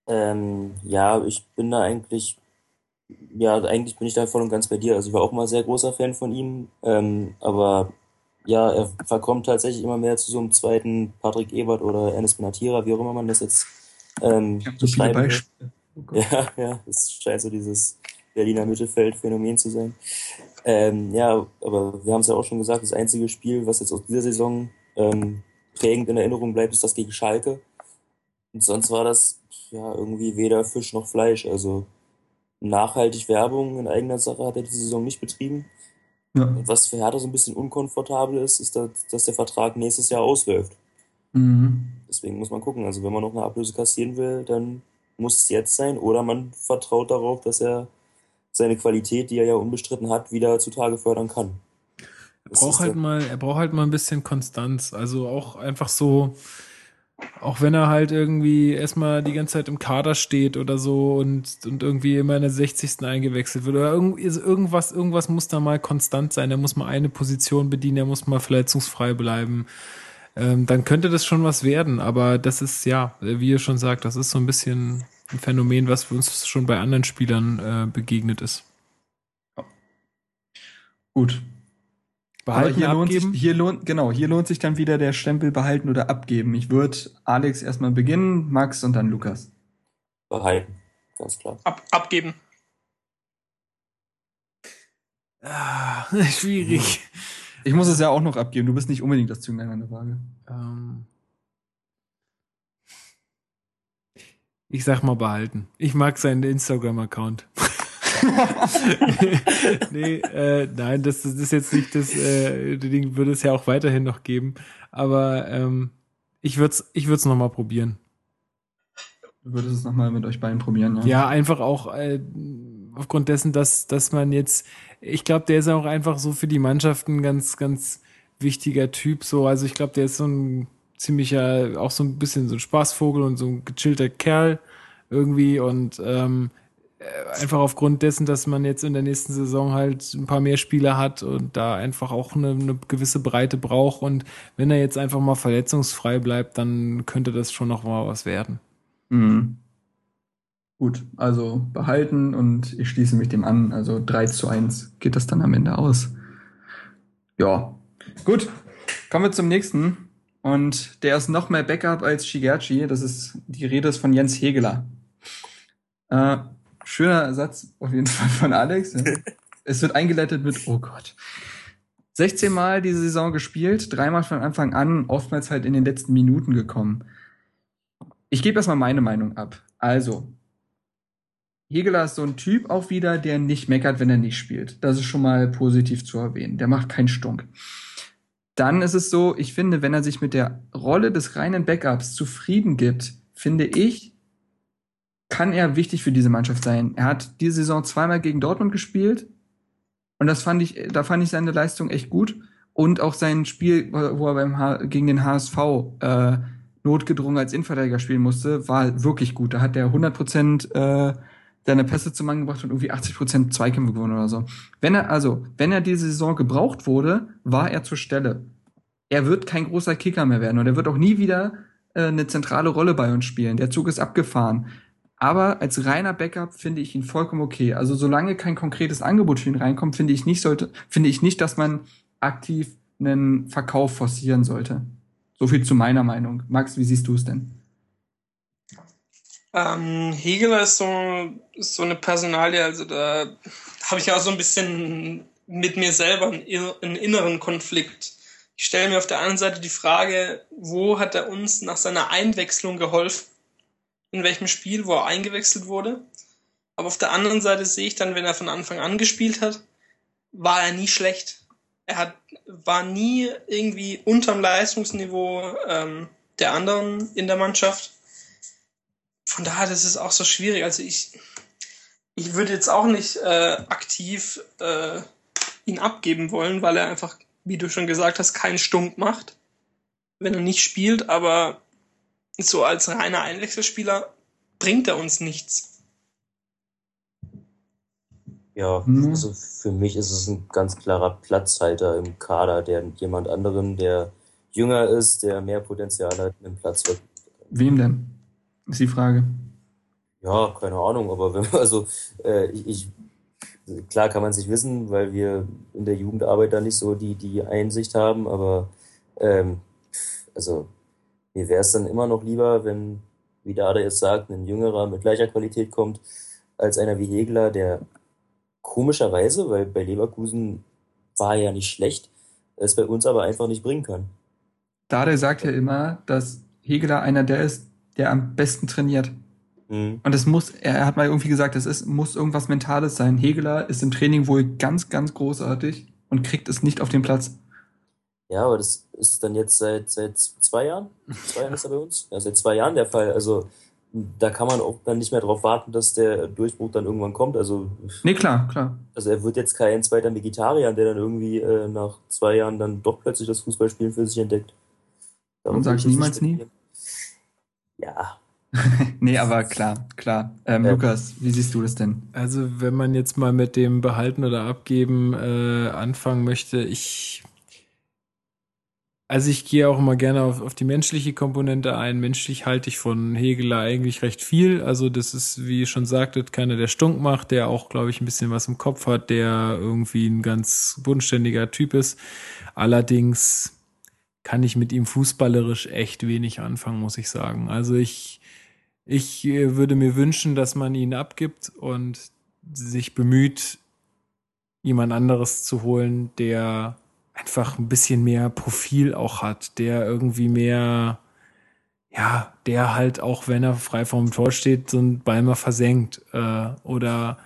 S3: Ähm, ja, ich bin da eigentlich, ja, eigentlich bin ich da voll und ganz bei dir. Also ich war auch mal sehr großer Fan von ihm, ähm, aber ja, er verkommt tatsächlich immer mehr zu so einem zweiten Patrick Ebert oder Ernest Benatira, wie auch immer man das jetzt ähm, ich so viele Beispiele. Oh ja, ja, es scheint so dieses Berliner Mittelfeld-Phänomen zu sein. Ähm, ja, aber wir haben es ja auch schon gesagt, das einzige Spiel, was jetzt aus dieser Saison ähm, prägend in Erinnerung bleibt, ist das gegen Schalke. Und sonst war das ja irgendwie weder Fisch noch Fleisch. Also nachhaltig Werbung in eigener Sache hat er diese Saison nicht betrieben. Ja. Was für Hertha so ein bisschen unkomfortabel ist, ist, dass, dass der Vertrag nächstes Jahr ausläuft. Mhm. Deswegen muss man gucken. Also wenn man noch eine Ablöse kassieren will, dann muss es jetzt sein. Oder man vertraut darauf, dass er seine Qualität, die er ja unbestritten hat, wieder zutage fördern kann.
S2: braucht halt mal, er braucht halt mal ein bisschen Konstanz. Also auch einfach so, auch wenn er halt irgendwie erstmal die ganze Zeit im Kader steht oder so und, und irgendwie immer in der 60. eingewechselt wird oder irgendwas, irgendwas muss da mal konstant sein. Er muss mal eine Position bedienen, er muss mal verletzungsfrei bleiben. Ähm, dann könnte das schon was werden, aber das ist ja, wie ihr schon sagt, das ist so ein bisschen ein Phänomen, was uns schon bei anderen Spielern äh, begegnet ist.
S1: Gut, Behalten, hier lohnt sich, hier lohnt, genau, hier lohnt sich dann wieder der Stempel behalten oder abgeben. Ich würde Alex erstmal beginnen, Max und dann Lukas.
S3: Behalten, ganz klar.
S4: Ab, abgeben.
S2: Ah, schwierig.
S1: Ich muss es ja auch noch abgeben. Du bist nicht unbedingt das Zünglein an der Waage. Ähm
S2: ich sag mal behalten. Ich mag seinen Instagram-Account. nee, äh, nein, das, das ist jetzt nicht das äh, Ding, würde es ja auch weiterhin noch geben. Aber ähm, ich würde es ich würd's nochmal probieren.
S1: Du würdest es nochmal mit euch beiden probieren, ja?
S2: Ja, einfach auch äh, aufgrund dessen, dass, dass man jetzt, ich glaube, der ist auch einfach so für die Mannschaften ganz, ganz wichtiger Typ. So, also ich glaube, der ist so ein ziemlicher, auch so ein bisschen so ein Spaßvogel und so ein gechillter Kerl irgendwie und ähm, äh, einfach aufgrund dessen, dass man jetzt in der nächsten Saison halt ein paar mehr Spieler hat und da einfach auch eine, eine, gewisse Breite braucht. Und wenn er jetzt einfach mal verletzungsfrei bleibt, dann könnte das schon noch mal was werden.
S1: Mhm. Gut, also behalten und ich schließe mich dem an. Also 3 zu 1 geht das dann am Ende aus. Ja, gut. Kommen wir zum nächsten. Und der ist noch mehr Backup als Shigerchi. Das ist, die Rede ist von Jens Hegeler. Äh, Schöner Satz auf jeden Fall von Alex. Ja. es wird eingeleitet mit, oh Gott. 16 Mal diese Saison gespielt, dreimal von Anfang an, oftmals halt in den letzten Minuten gekommen. Ich gebe erstmal meine Meinung ab. Also, Hegeler ist so ein Typ auch wieder, der nicht meckert, wenn er nicht spielt. Das ist schon mal positiv zu erwähnen. Der macht keinen Stunk. Dann ist es so, ich finde, wenn er sich mit der Rolle des reinen Backups zufrieden gibt, finde ich, kann er wichtig für diese Mannschaft sein. Er hat diese Saison zweimal gegen Dortmund gespielt und das fand ich, da fand ich seine Leistung echt gut und auch sein Spiel, wo er beim H gegen den HSV äh, notgedrungen als Innenverteidiger spielen musste, war wirklich gut. Da hat er 100 Prozent äh, seine Pässe zum Mann gebracht und irgendwie 80 Prozent Zweikämpfe gewonnen oder so. Wenn er also, wenn er diese Saison gebraucht wurde, war er zur Stelle. Er wird kein großer Kicker mehr werden und er wird auch nie wieder äh, eine zentrale Rolle bei uns spielen. Der Zug ist abgefahren. Aber als reiner Backup finde ich ihn vollkommen okay. Also solange kein konkretes Angebot für ihn reinkommt, finde ich nicht sollte, finde ich nicht, dass man aktiv einen Verkauf forcieren sollte. So viel zu meiner Meinung. Max, wie siehst du es denn?
S4: Ähm, Hegeler ist so, so eine Personalie, also da habe ich auch so ein bisschen mit mir selber einen, einen inneren Konflikt. Ich stelle mir auf der einen Seite die Frage, wo hat er uns nach seiner Einwechslung geholfen? In welchem Spiel, wo er eingewechselt wurde. Aber auf der anderen Seite sehe ich dann, wenn er von Anfang an gespielt hat, war er nie schlecht. Er hat, war nie irgendwie unterm Leistungsniveau ähm, der anderen in der Mannschaft. Von daher das ist es auch so schwierig. Also ich, ich würde jetzt auch nicht äh, aktiv äh, ihn abgeben wollen, weil er einfach, wie du schon gesagt hast, keinen Stunk macht, wenn er nicht spielt. Aber so als reiner Einwechselspieler bringt er uns nichts.
S3: Ja, mhm. also für mich ist es ein ganz klarer Platzhalter im Kader, der jemand anderen, der jünger ist, der mehr Potenzial hat, einen Platz wird.
S1: Wem denn? Ist die Frage.
S3: Ja, keine Ahnung, aber wenn man, also äh, ich, ich, klar kann man sich wissen, weil wir in der Jugendarbeit da nicht so die, die Einsicht haben, aber ähm, also mir wäre es dann immer noch lieber, wenn, wie Dada jetzt sagt, ein Jüngerer mit gleicher Qualität kommt, als einer wie Hegler, der komischerweise, weil bei Leverkusen war er ja nicht schlecht, es bei uns aber einfach nicht bringen kann.
S1: Dade sagt ja immer, dass Hegler einer der ist, der am besten trainiert. Mhm. Und es muss, er hat mal irgendwie gesagt, es ist, muss irgendwas Mentales sein. Hegler ist im Training wohl ganz, ganz großartig und kriegt es nicht auf den Platz.
S3: Ja, aber das ist dann jetzt seit, seit zwei Jahren. Zwei Jahren ist er bei uns. Ja, seit zwei Jahren der Fall. Also da kann man auch dann nicht mehr darauf warten, dass der Durchbruch dann irgendwann kommt. Also,
S1: nee, klar, klar.
S3: Also er wird jetzt kein zweiter Vegetarier, der dann irgendwie äh, nach zwei Jahren dann doch plötzlich das Fußballspielen für sich entdeckt.
S1: Darum Und sagst niemals nie?
S3: Ja.
S1: nee, aber klar, klar. Ähm, ähm, Lukas, wie siehst du das denn?
S2: Also wenn man jetzt mal mit dem Behalten oder Abgeben äh, anfangen möchte, ich also ich gehe auch immer gerne auf, auf die menschliche Komponente ein. Menschlich halte ich von Hegeler eigentlich recht viel. Also das ist, wie ihr schon sagtet, keiner, der Stunk macht, der auch, glaube ich, ein bisschen was im Kopf hat, der irgendwie ein ganz bodenständiger Typ ist. Allerdings kann ich mit ihm fußballerisch echt wenig anfangen, muss ich sagen. Also ich, ich äh, würde mir wünschen, dass man ihn abgibt und sich bemüht, jemand anderes zu holen, der einfach ein bisschen mehr Profil auch hat, der irgendwie mehr, ja, der halt auch, wenn er frei vorm Tor steht, so ein Ball mal versenkt. Äh, oder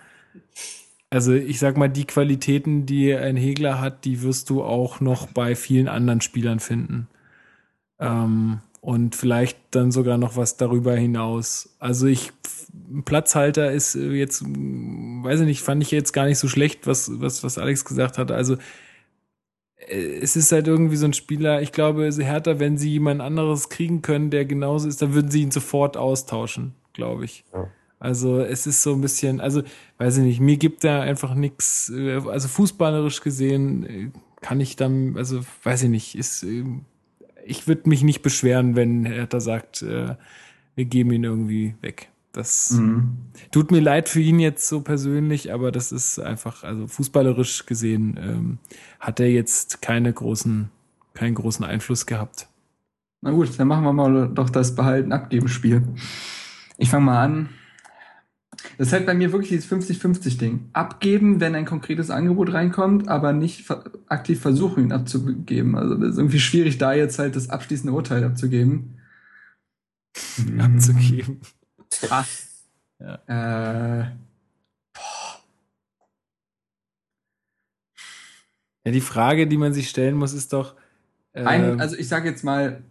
S2: also ich sag mal, die Qualitäten, die ein Hegler hat, die wirst du auch noch bei vielen anderen Spielern finden. Ähm, und vielleicht dann sogar noch was darüber hinaus. Also ich, Platzhalter ist jetzt, weiß ich nicht, fand ich jetzt gar nicht so schlecht, was, was, was Alex gesagt hat. Also es ist halt irgendwie so ein Spieler, ich glaube, Hertha, wenn sie jemand anderes kriegen können, der genauso ist, dann würden sie ihn sofort austauschen, glaube ich. Ja. Also es ist so ein bisschen, also weiß ich nicht, mir gibt da einfach nichts, äh, also fußballerisch gesehen äh, kann ich dann, also weiß ich nicht, ist, ich würde mich nicht beschweren, wenn Hertha sagt, wir geben ihn irgendwie weg. Das mhm. tut mir leid für ihn jetzt so persönlich, aber das ist einfach, also fußballerisch gesehen, ähm, hat er jetzt keine großen, keinen großen Einfluss gehabt.
S1: Na gut, dann machen wir mal doch das Behalten-Abgeben-Spiel. Ich fange mal an. Das ist halt bei mir wirklich dieses 50-50-Ding. Abgeben, wenn ein konkretes Angebot reinkommt, aber nicht aktiv versuchen, ihn abzugeben. Also das ist irgendwie schwierig, da jetzt halt das abschließende Urteil abzugeben.
S2: Abzugeben.
S1: Ja. Äh,
S2: ja, die Frage, die man sich stellen muss, ist doch.
S1: Äh, Ein, also ich sage jetzt mal,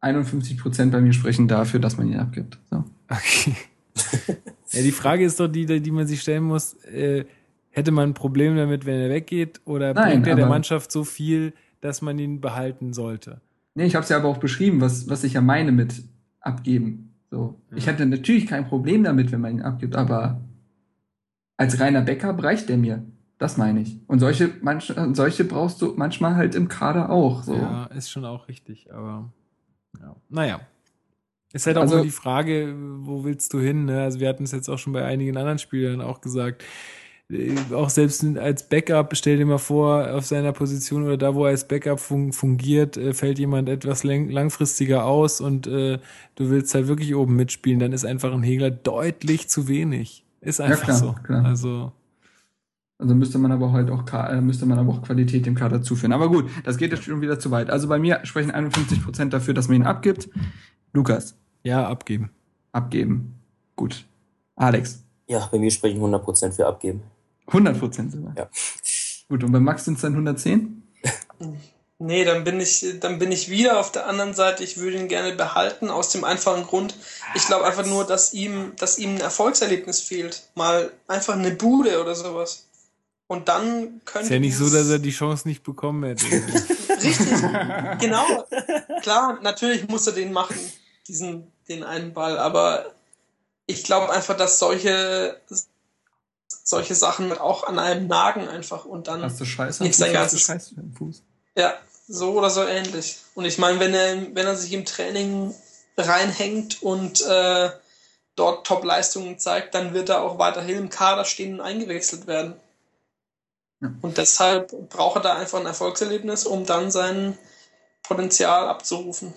S1: 51 Prozent bei mir sprechen dafür, dass man ihn abgibt. So.
S2: Okay. ja, die Frage ist doch die, die man sich stellen muss. Äh, hätte man ein Problem damit, wenn er weggeht, oder Nein, bringt er der Mannschaft so viel, dass man ihn behalten sollte?
S1: Nee, ich habe es ja aber auch beschrieben, was, was ich ja meine mit abgeben. So. Ja. Ich hätte natürlich kein Problem damit, wenn man ihn abgibt, aber als reiner Backup reicht der mir. Das meine ich. Und solche, manche, solche brauchst du manchmal halt im Kader auch. So.
S2: Ja, ist schon auch richtig, aber ja. naja. Ist halt auch also, immer die Frage, wo willst du hin? Ne? Also wir hatten es jetzt auch schon bei einigen anderen Spielern auch gesagt. Äh, auch selbst als Backup, stell dir mal vor, auf seiner Position oder da, wo er als Backup fungiert, äh, fällt jemand etwas langfristiger aus und äh, du willst halt wirklich oben mitspielen, dann ist einfach ein Hegler deutlich zu wenig. Ist einfach ja, klar, so. Klar. Also
S1: also müsste man aber halt auch äh, müsste man aber auch Qualität dem Kader zuführen. Aber gut, das geht jetzt schon wieder zu weit. Also bei mir sprechen 51 Prozent dafür, dass man ihn abgibt. Lukas.
S2: Ja, abgeben.
S1: Abgeben. Gut. Alex.
S3: Ja, bei mir sprechen 100 Prozent für abgeben.
S1: 100 Prozent sogar.
S3: Ja.
S1: Gut, und bei Max sind es dann 110?
S4: Nee, dann bin ich, dann bin ich wieder auf der anderen Seite. Ich würde ihn gerne behalten, aus dem einfachen Grund. Ich glaube einfach nur, dass ihm, dass ihm ein Erfolgserlebnis fehlt. Mal einfach eine Bude oder sowas. Und dann könnte.
S2: Ist ja nicht so, dass er die Chance nicht bekommen hätte.
S4: Richtig, genau. Klar, natürlich muss er den machen, diesen, den einen Ball, aber ich glaube einfach, dass solche solche Sachen auch an einem nagen einfach und dann
S1: hast du Scheiße,
S4: nicht sein ganzes Scheiße im Fuß. Ja, so oder so ähnlich. Und ich meine, wenn er wenn er sich im Training reinhängt und äh, dort Top-Leistungen zeigt, dann wird er auch weiterhin im Kader stehen und eingewechselt werden. Ja. Und deshalb braucht er da einfach ein Erfolgserlebnis, um dann sein Potenzial abzurufen.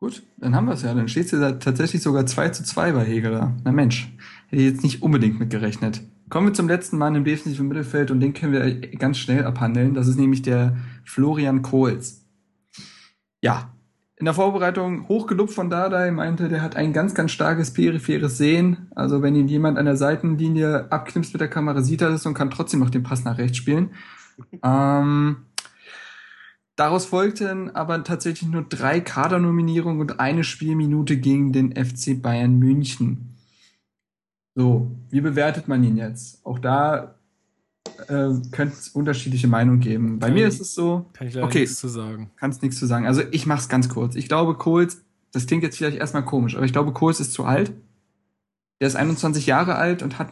S1: Gut, dann haben wir es ja. Dann steht es ja tatsächlich sogar 2 zu 2 bei Hegeler. Na Mensch. Hätte ich jetzt nicht unbedingt mit gerechnet. Kommen wir zum letzten Mann im defensiven Mittelfeld und den können wir ganz schnell abhandeln. Das ist nämlich der Florian Kohls. Ja, in der Vorbereitung hochgelobt von Dardai, meinte, der hat ein ganz, ganz starkes peripheres Sehen. Also wenn ihn jemand an der Seitenlinie abknipst mit der Kamera, sieht er das und kann trotzdem noch den Pass nach rechts spielen. ähm, Daraus folgten aber tatsächlich nur drei Kadernominierungen und eine Spielminute gegen den FC Bayern München. So, wie bewertet man ihn jetzt? Auch da äh, könnte es unterschiedliche Meinungen geben. Bei
S2: Kann
S1: mir
S2: ich-
S1: ist es so,
S2: Kann ich leider
S1: Okay.
S2: nichts zu sagen.
S1: kannst nichts zu sagen. Also ich mach's ganz kurz. Ich glaube, Kohls, das klingt jetzt vielleicht erstmal komisch, aber ich glaube, Kohls ist zu alt. Der ist 21 Jahre alt und hat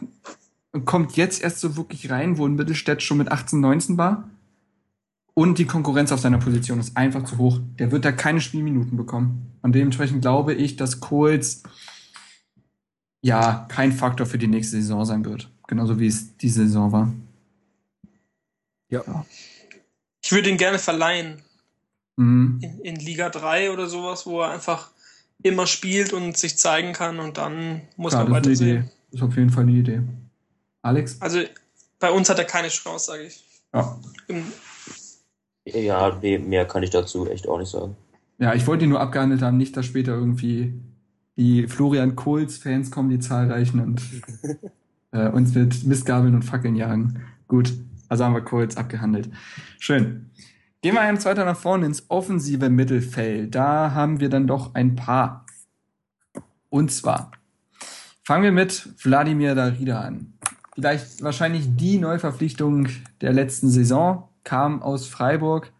S1: und kommt jetzt erst so wirklich rein, wo ein Mittelstädt schon mit 18, 19 war. Und die Konkurrenz auf seiner Position ist einfach zu hoch. Der wird da keine Spielminuten bekommen. Und dementsprechend glaube ich, dass Kohls ja kein Faktor für die nächste Saison sein wird. Genauso wie es diese Saison war.
S2: Ja.
S4: Ich würde ihn gerne verleihen
S1: Mhm.
S4: in, in Liga 3 oder sowas, wo er einfach immer spielt und sich zeigen kann und dann muss
S1: Klar,
S4: man
S1: das ist eine
S4: weitersehen.
S1: Idee. Das ist auf jeden Fall eine Idee. Alex?
S4: Also bei uns hat er keine Chance, sage ich.
S1: Ja.
S4: Im,
S3: Ja, mehr kann ich dazu echt auch nicht sagen.
S1: Ja, ich wollte ihn nur abgehandelt haben, nicht, dass später irgendwie die Florian Kohls-Fans kommen, die zahlreichen und äh, uns mit Mistgabeln und Fackeln jagen. Gut, also haben wir Kohls abgehandelt. Schön. Gehen wir eins weiter nach vorne ins offensive Mittelfeld. Da haben wir dann doch ein paar. Und zwar fangen wir mit Wladimir Darida an. Vielleicht wahrscheinlich die Neuverpflichtung der letzten Saison, kam aus Freiburg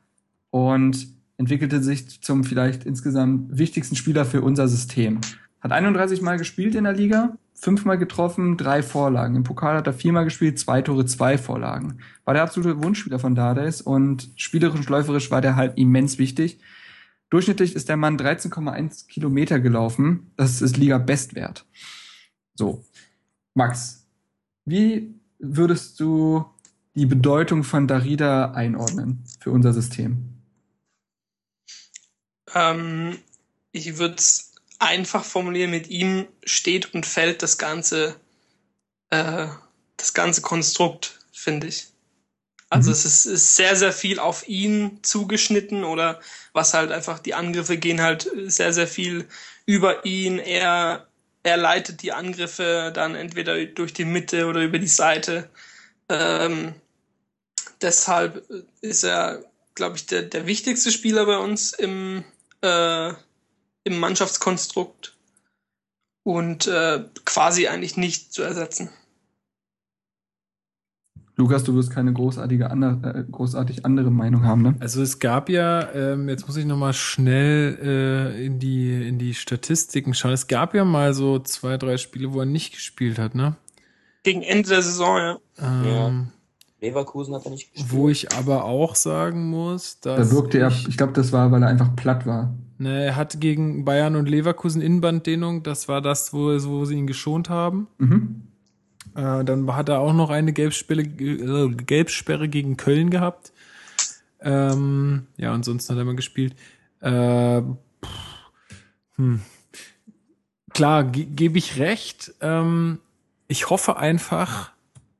S1: und entwickelte sich zum vielleicht insgesamt wichtigsten Spieler für unser System. Hat 31 Mal gespielt in der Liga, fünfmal getroffen, drei Vorlagen. Im Pokal hat er viermal gespielt, zwei Tore, zwei Vorlagen. War der absolute Wunschspieler von Dades und spielerisch und läuferisch war der halt immens wichtig. Durchschnittlich ist der Mann 13,1 Kilometer gelaufen. Das ist Liga-Bestwert. So. Max, wie würdest du die Bedeutung von Darida einordnen für unser System?
S4: Ähm, ich würde es einfach formulieren, mit ihm steht und fällt das ganze, äh, das ganze Konstrukt, finde ich. Also
S1: Mhm.
S4: es ist, ist sehr, sehr viel auf ihn zugeschnitten oder was halt einfach, die Angriffe gehen halt sehr, sehr viel über ihn. Er, er leitet die Angriffe dann entweder durch die Mitte oder über die Seite. Ähm, deshalb ist er, glaube ich, der, der wichtigste Spieler bei uns im, äh, im Mannschaftskonstrukt und äh, quasi eigentlich nicht zu ersetzen.
S1: Lukas, du wirst keine großartige andere, äh, großartig andere Meinung haben, ne?
S2: Also es gab ja, ähm, jetzt muss ich nochmal schnell äh, in, die, in die Statistiken schauen. Es gab ja mal so zwei, drei Spiele, wo er nicht gespielt hat, ne?
S4: Gegen Ende der Saison, ja.
S2: Ähm,
S3: Leverkusen hat er nicht gespielt.
S2: Wo ich aber auch sagen muss, dass.
S1: Da wirkte er,
S2: ich,
S1: glaube, das war, weil er einfach platt war.
S2: Ne, er hat gegen Bayern und Leverkusen Innenbanddehnung, das war das, wo, wo sie ihn geschont haben.
S1: Mhm.
S2: Äh, dann hat er auch noch eine Gelbsperre, äh, Gelbsperre gegen Köln gehabt. Ähm, ja, ansonsten hat er mal gespielt. Äh, hm. Klar, ge gebe ich recht. Ähm, ich hoffe einfach,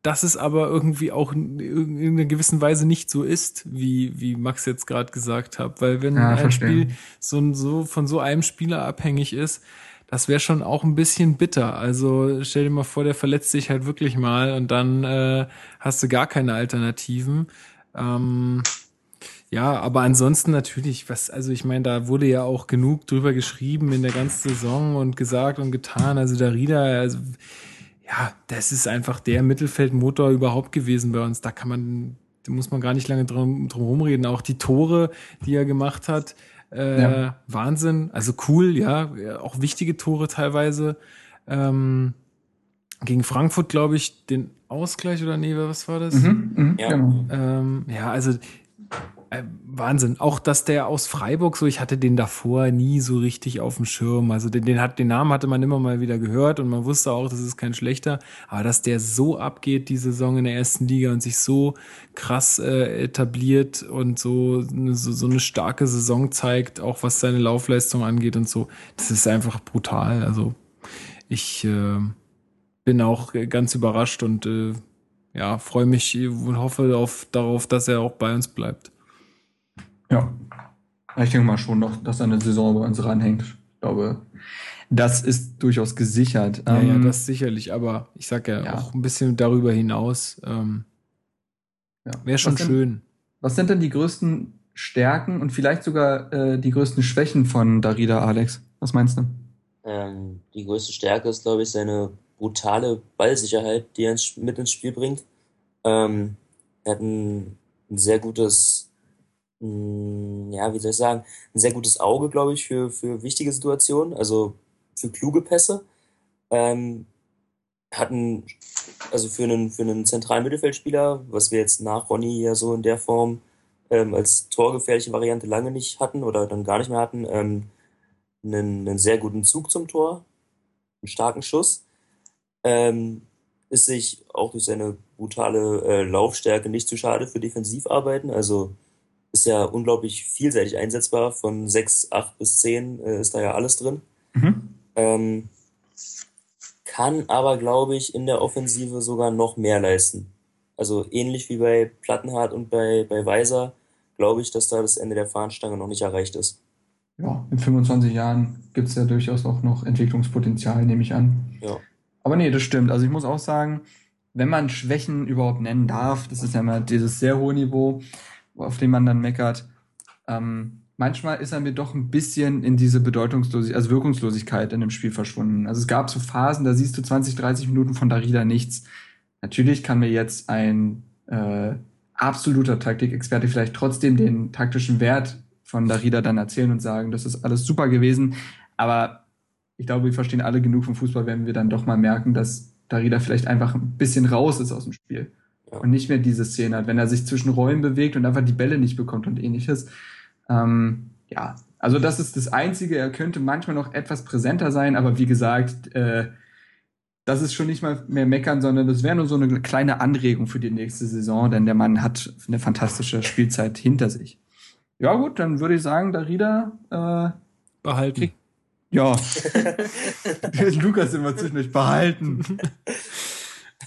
S2: dass es aber irgendwie auch in irgendeiner gewissen Weise nicht so ist, wie, wie Max jetzt gerade gesagt hat. Weil wenn
S1: Ja,
S2: ein
S1: verstehe.
S2: Spiel so, so von so einem Spieler abhängig ist, das wäre schon auch ein bisschen bitter. Also stell dir mal vor, der verletzt sich halt wirklich mal und dann äh, hast du gar keine Alternativen. Ähm, ja, aber ansonsten natürlich, was, also ich meine, da wurde ja auch genug drüber geschrieben in der ganzen Saison und gesagt und getan. Also der Rieder, also ja, das ist einfach der Mittelfeldmotor überhaupt gewesen bei uns. Da kann man, da muss man gar nicht lange drum, drum rumreden. Auch die Tore, die er gemacht hat, äh,
S1: Ja.
S2: Wahnsinn. Also cool, ja, auch wichtige Tore teilweise. Ähm, gegen Frankfurt, glaube ich, den Ausgleich oder nee, was war das?
S1: Mhm. Mhm.
S3: Ja.
S1: Genau.
S2: Ähm, ja, also Wahnsinn. Auch dass der aus Freiburg so, ich hatte den davor nie so richtig auf dem Schirm. Also den, den, hat, den Namen hatte man immer mal wieder gehört und man wusste auch, das ist kein schlechter. Aber dass der so abgeht, die Saison in der ersten Liga und sich so krass äh, etabliert und so, so, so eine starke Saison zeigt, auch was seine Laufleistung angeht und so, das ist einfach brutal. Also ich äh, bin auch ganz überrascht und äh, ja, freue mich und hoffe auf, darauf, dass er auch bei uns bleibt.
S1: Ja. Ich denke mal schon noch, dass eine Saison bei uns ranhängt. Ich glaube, das ist durchaus gesichert.
S2: Ja, ja,
S1: Ähm,
S2: das sicherlich, aber ich sag ja,
S1: Ja.
S2: auch ein bisschen darüber hinaus. Ähm,
S1: ja.
S2: Wäre schon
S1: was
S2: schön.
S1: was sind denn die größten Stärken und vielleicht sogar äh, die größten Schwächen von Darida, Alex? Was meinst du?
S3: Ähm, die größte Stärke ist, glaube ich, seine brutale Ballsicherheit, die er ins, mit ins Spiel bringt. Ähm, er hat ein, ein sehr gutes, mh, hm, ja, wie soll ich sagen, ein sehr gutes Auge, glaube ich, für, für wichtige Situationen, also für kluge Pässe. Ähm, hatten, also für einen, für einen zentralen Mittelfeldspieler, was wir jetzt nach Ronny ja so in der Form ähm, als torgefährliche Variante lange nicht hatten oder dann gar nicht mehr hatten, ähm, einen, einen sehr guten Zug zum Tor, einen starken Schuss. Ähm, ist sich auch durch seine brutale äh, Laufstärke nicht zu schade für Defensivarbeiten. Also ist ja unglaublich vielseitig einsetzbar. Von 6, 8 bis 10 äh, ist da ja alles drin. Mhm. Ähm, kann aber, glaube ich, in der Offensive sogar noch mehr leisten. Also ähnlich wie bei Plattenhardt und bei, bei Weiser, glaube ich, dass da das Ende der Fahnenstange noch nicht erreicht ist.
S1: Ja, in 25 Jahren gibt es ja durchaus auch noch Entwicklungspotenzial, nehme ich an. Ja. Aber nee, das stimmt. Also ich muss auch sagen, wenn man Schwächen überhaupt nennen darf, das ist ja immer dieses sehr hohe Niveau, auf dem man dann meckert, ähm, manchmal ist er mir doch ein bisschen in diese Bedeutungslosigkeit, also Wirkungslosigkeit in dem Spiel verschwunden. Also es gab so Phasen, da siehst du 20, 30 Minuten von Darida nichts. Natürlich kann mir jetzt ein äh, absoluter Taktikexperte vielleicht trotzdem den taktischen Wert von Darida dann erzählen und sagen, das ist alles super gewesen. Aber ich glaube, wir verstehen alle genug vom Fußball, wenn wir dann doch mal merken, dass Darida vielleicht einfach ein bisschen raus ist aus dem Spiel. Ja. Und nicht mehr diese Szene hat, wenn er sich zwischen Räumen bewegt und einfach die Bälle nicht bekommt und ähnliches. Ähm, ja, also das ist das Einzige. Er könnte manchmal noch etwas präsenter sein, aber wie gesagt, äh, das ist schon nicht mal mehr meckern, sondern das wäre nur so eine kleine Anregung für die nächste Saison, denn der Mann hat eine fantastische Spielzeit hinter sich. Ja gut, dann würde ich sagen, Darida äh,
S2: behalten.
S1: Ja, Lukas immer zwischendurch behalten.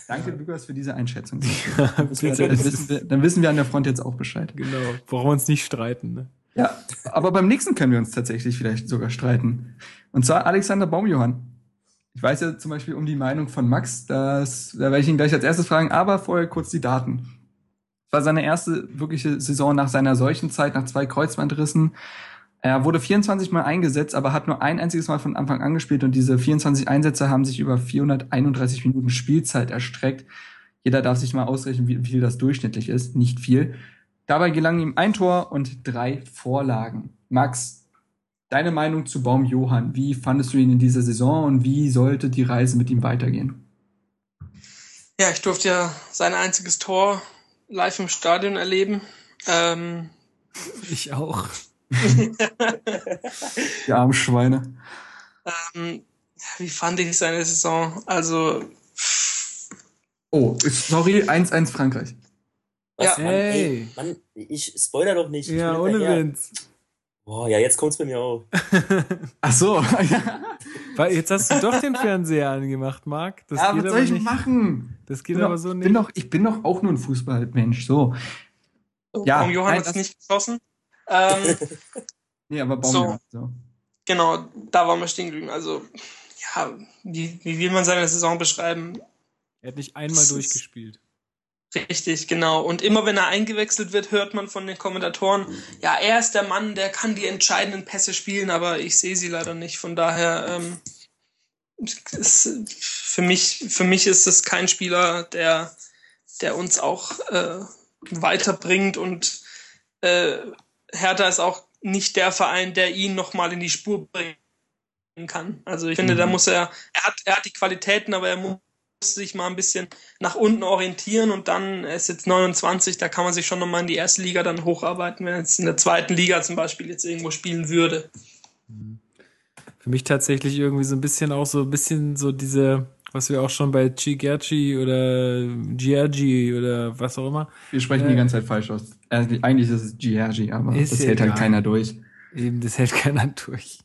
S1: Danke, Lukas, für diese Einschätzung. Ja, dann, wissen wir, dann wissen wir an der Front jetzt auch Bescheid.
S2: Genau, brauchen wir uns nicht streiten. Ne?
S1: Ja, aber beim nächsten können wir uns tatsächlich vielleicht sogar streiten. Und zwar Alexander Baumjohann. Ich weiß ja zum Beispiel um die Meinung von Max, das, da werde ich ihn gleich als erstes fragen, aber vorher kurz die Daten. Es war seine erste wirkliche Saison nach seiner Seuchenzeit, nach zwei Kreuzbandrissen. Er wurde 24 Mal eingesetzt, aber hat nur ein einziges Mal von Anfang an gespielt und diese 24 Einsätze haben sich über 431 Minuten Spielzeit erstreckt. Jeder darf sich mal ausrechnen, wie viel das durchschnittlich ist. Nicht viel. Dabei gelangen ihm ein Tor und drei Vorlagen. Max, deine Meinung zu Baum Johann. Wie fandest du ihn in dieser Saison und wie sollte die Reise mit ihm weitergehen?
S4: Ja, ich durfte ja sein einziges Tor live im Stadion erleben. Ähm,
S2: ich auch.
S1: Die armen Schweine.
S4: Ähm, wie fand ich seine Saison? Also.
S1: Oh, sorry, 1-1 Frankreich.
S3: Was, ja. Mann, ey. Mann, ich spoiler doch nicht.
S2: Ja, ohne Witz.
S3: Boah, ja, jetzt kommt's bei mir auf.
S1: Ach so.
S2: Weil jetzt hast du doch den Fernseher angemacht, Marc.
S1: Das ja, was soll ich nicht. machen?
S2: Das geht aber
S1: doch,
S2: so nicht.
S1: Bin doch, ich bin doch auch nur ein Fußballmensch, so.
S4: Oh, ja, Baum Johann hat es nicht geschossen. Ähm,
S1: nee, aber Baum so,
S4: so. Genau, da waren wir stehen geblieben. Also, ja, wie, wie will man seine Saison beschreiben?
S2: Er hat nicht einmal durchgespielt.
S4: Richtig, genau. Und immer wenn er eingewechselt wird, hört man von den Kommentatoren, ja, er ist der Mann, der kann die entscheidenden Pässe spielen, aber ich sehe sie leider nicht. Von daher, ähm, ist, für mich, für mich ist es kein Spieler, der, der uns auch äh, weiterbringt und äh, Hertha ist auch nicht der Verein, der ihn nochmal in die Spur bringen kann. Also ich mhm. finde, da muss er, er hat, er hat die Qualitäten, aber er muss sich mal ein bisschen nach unten orientieren und dann ist jetzt 29, da kann man sich schon nochmal in die erste Liga dann hocharbeiten, wenn er jetzt in der zweiten Liga zum Beispiel jetzt irgendwo spielen würde.
S2: Für mich tatsächlich irgendwie so ein bisschen auch so ein bisschen so diese, was wir auch schon bei Chigerchi oder Giorgi oder was auch immer.
S1: Wir sprechen äh, die ganze Zeit falsch aus. Eigentlich ist es Giorgi, aber das hält halt keiner durch.
S2: Eben, das hält keiner durch.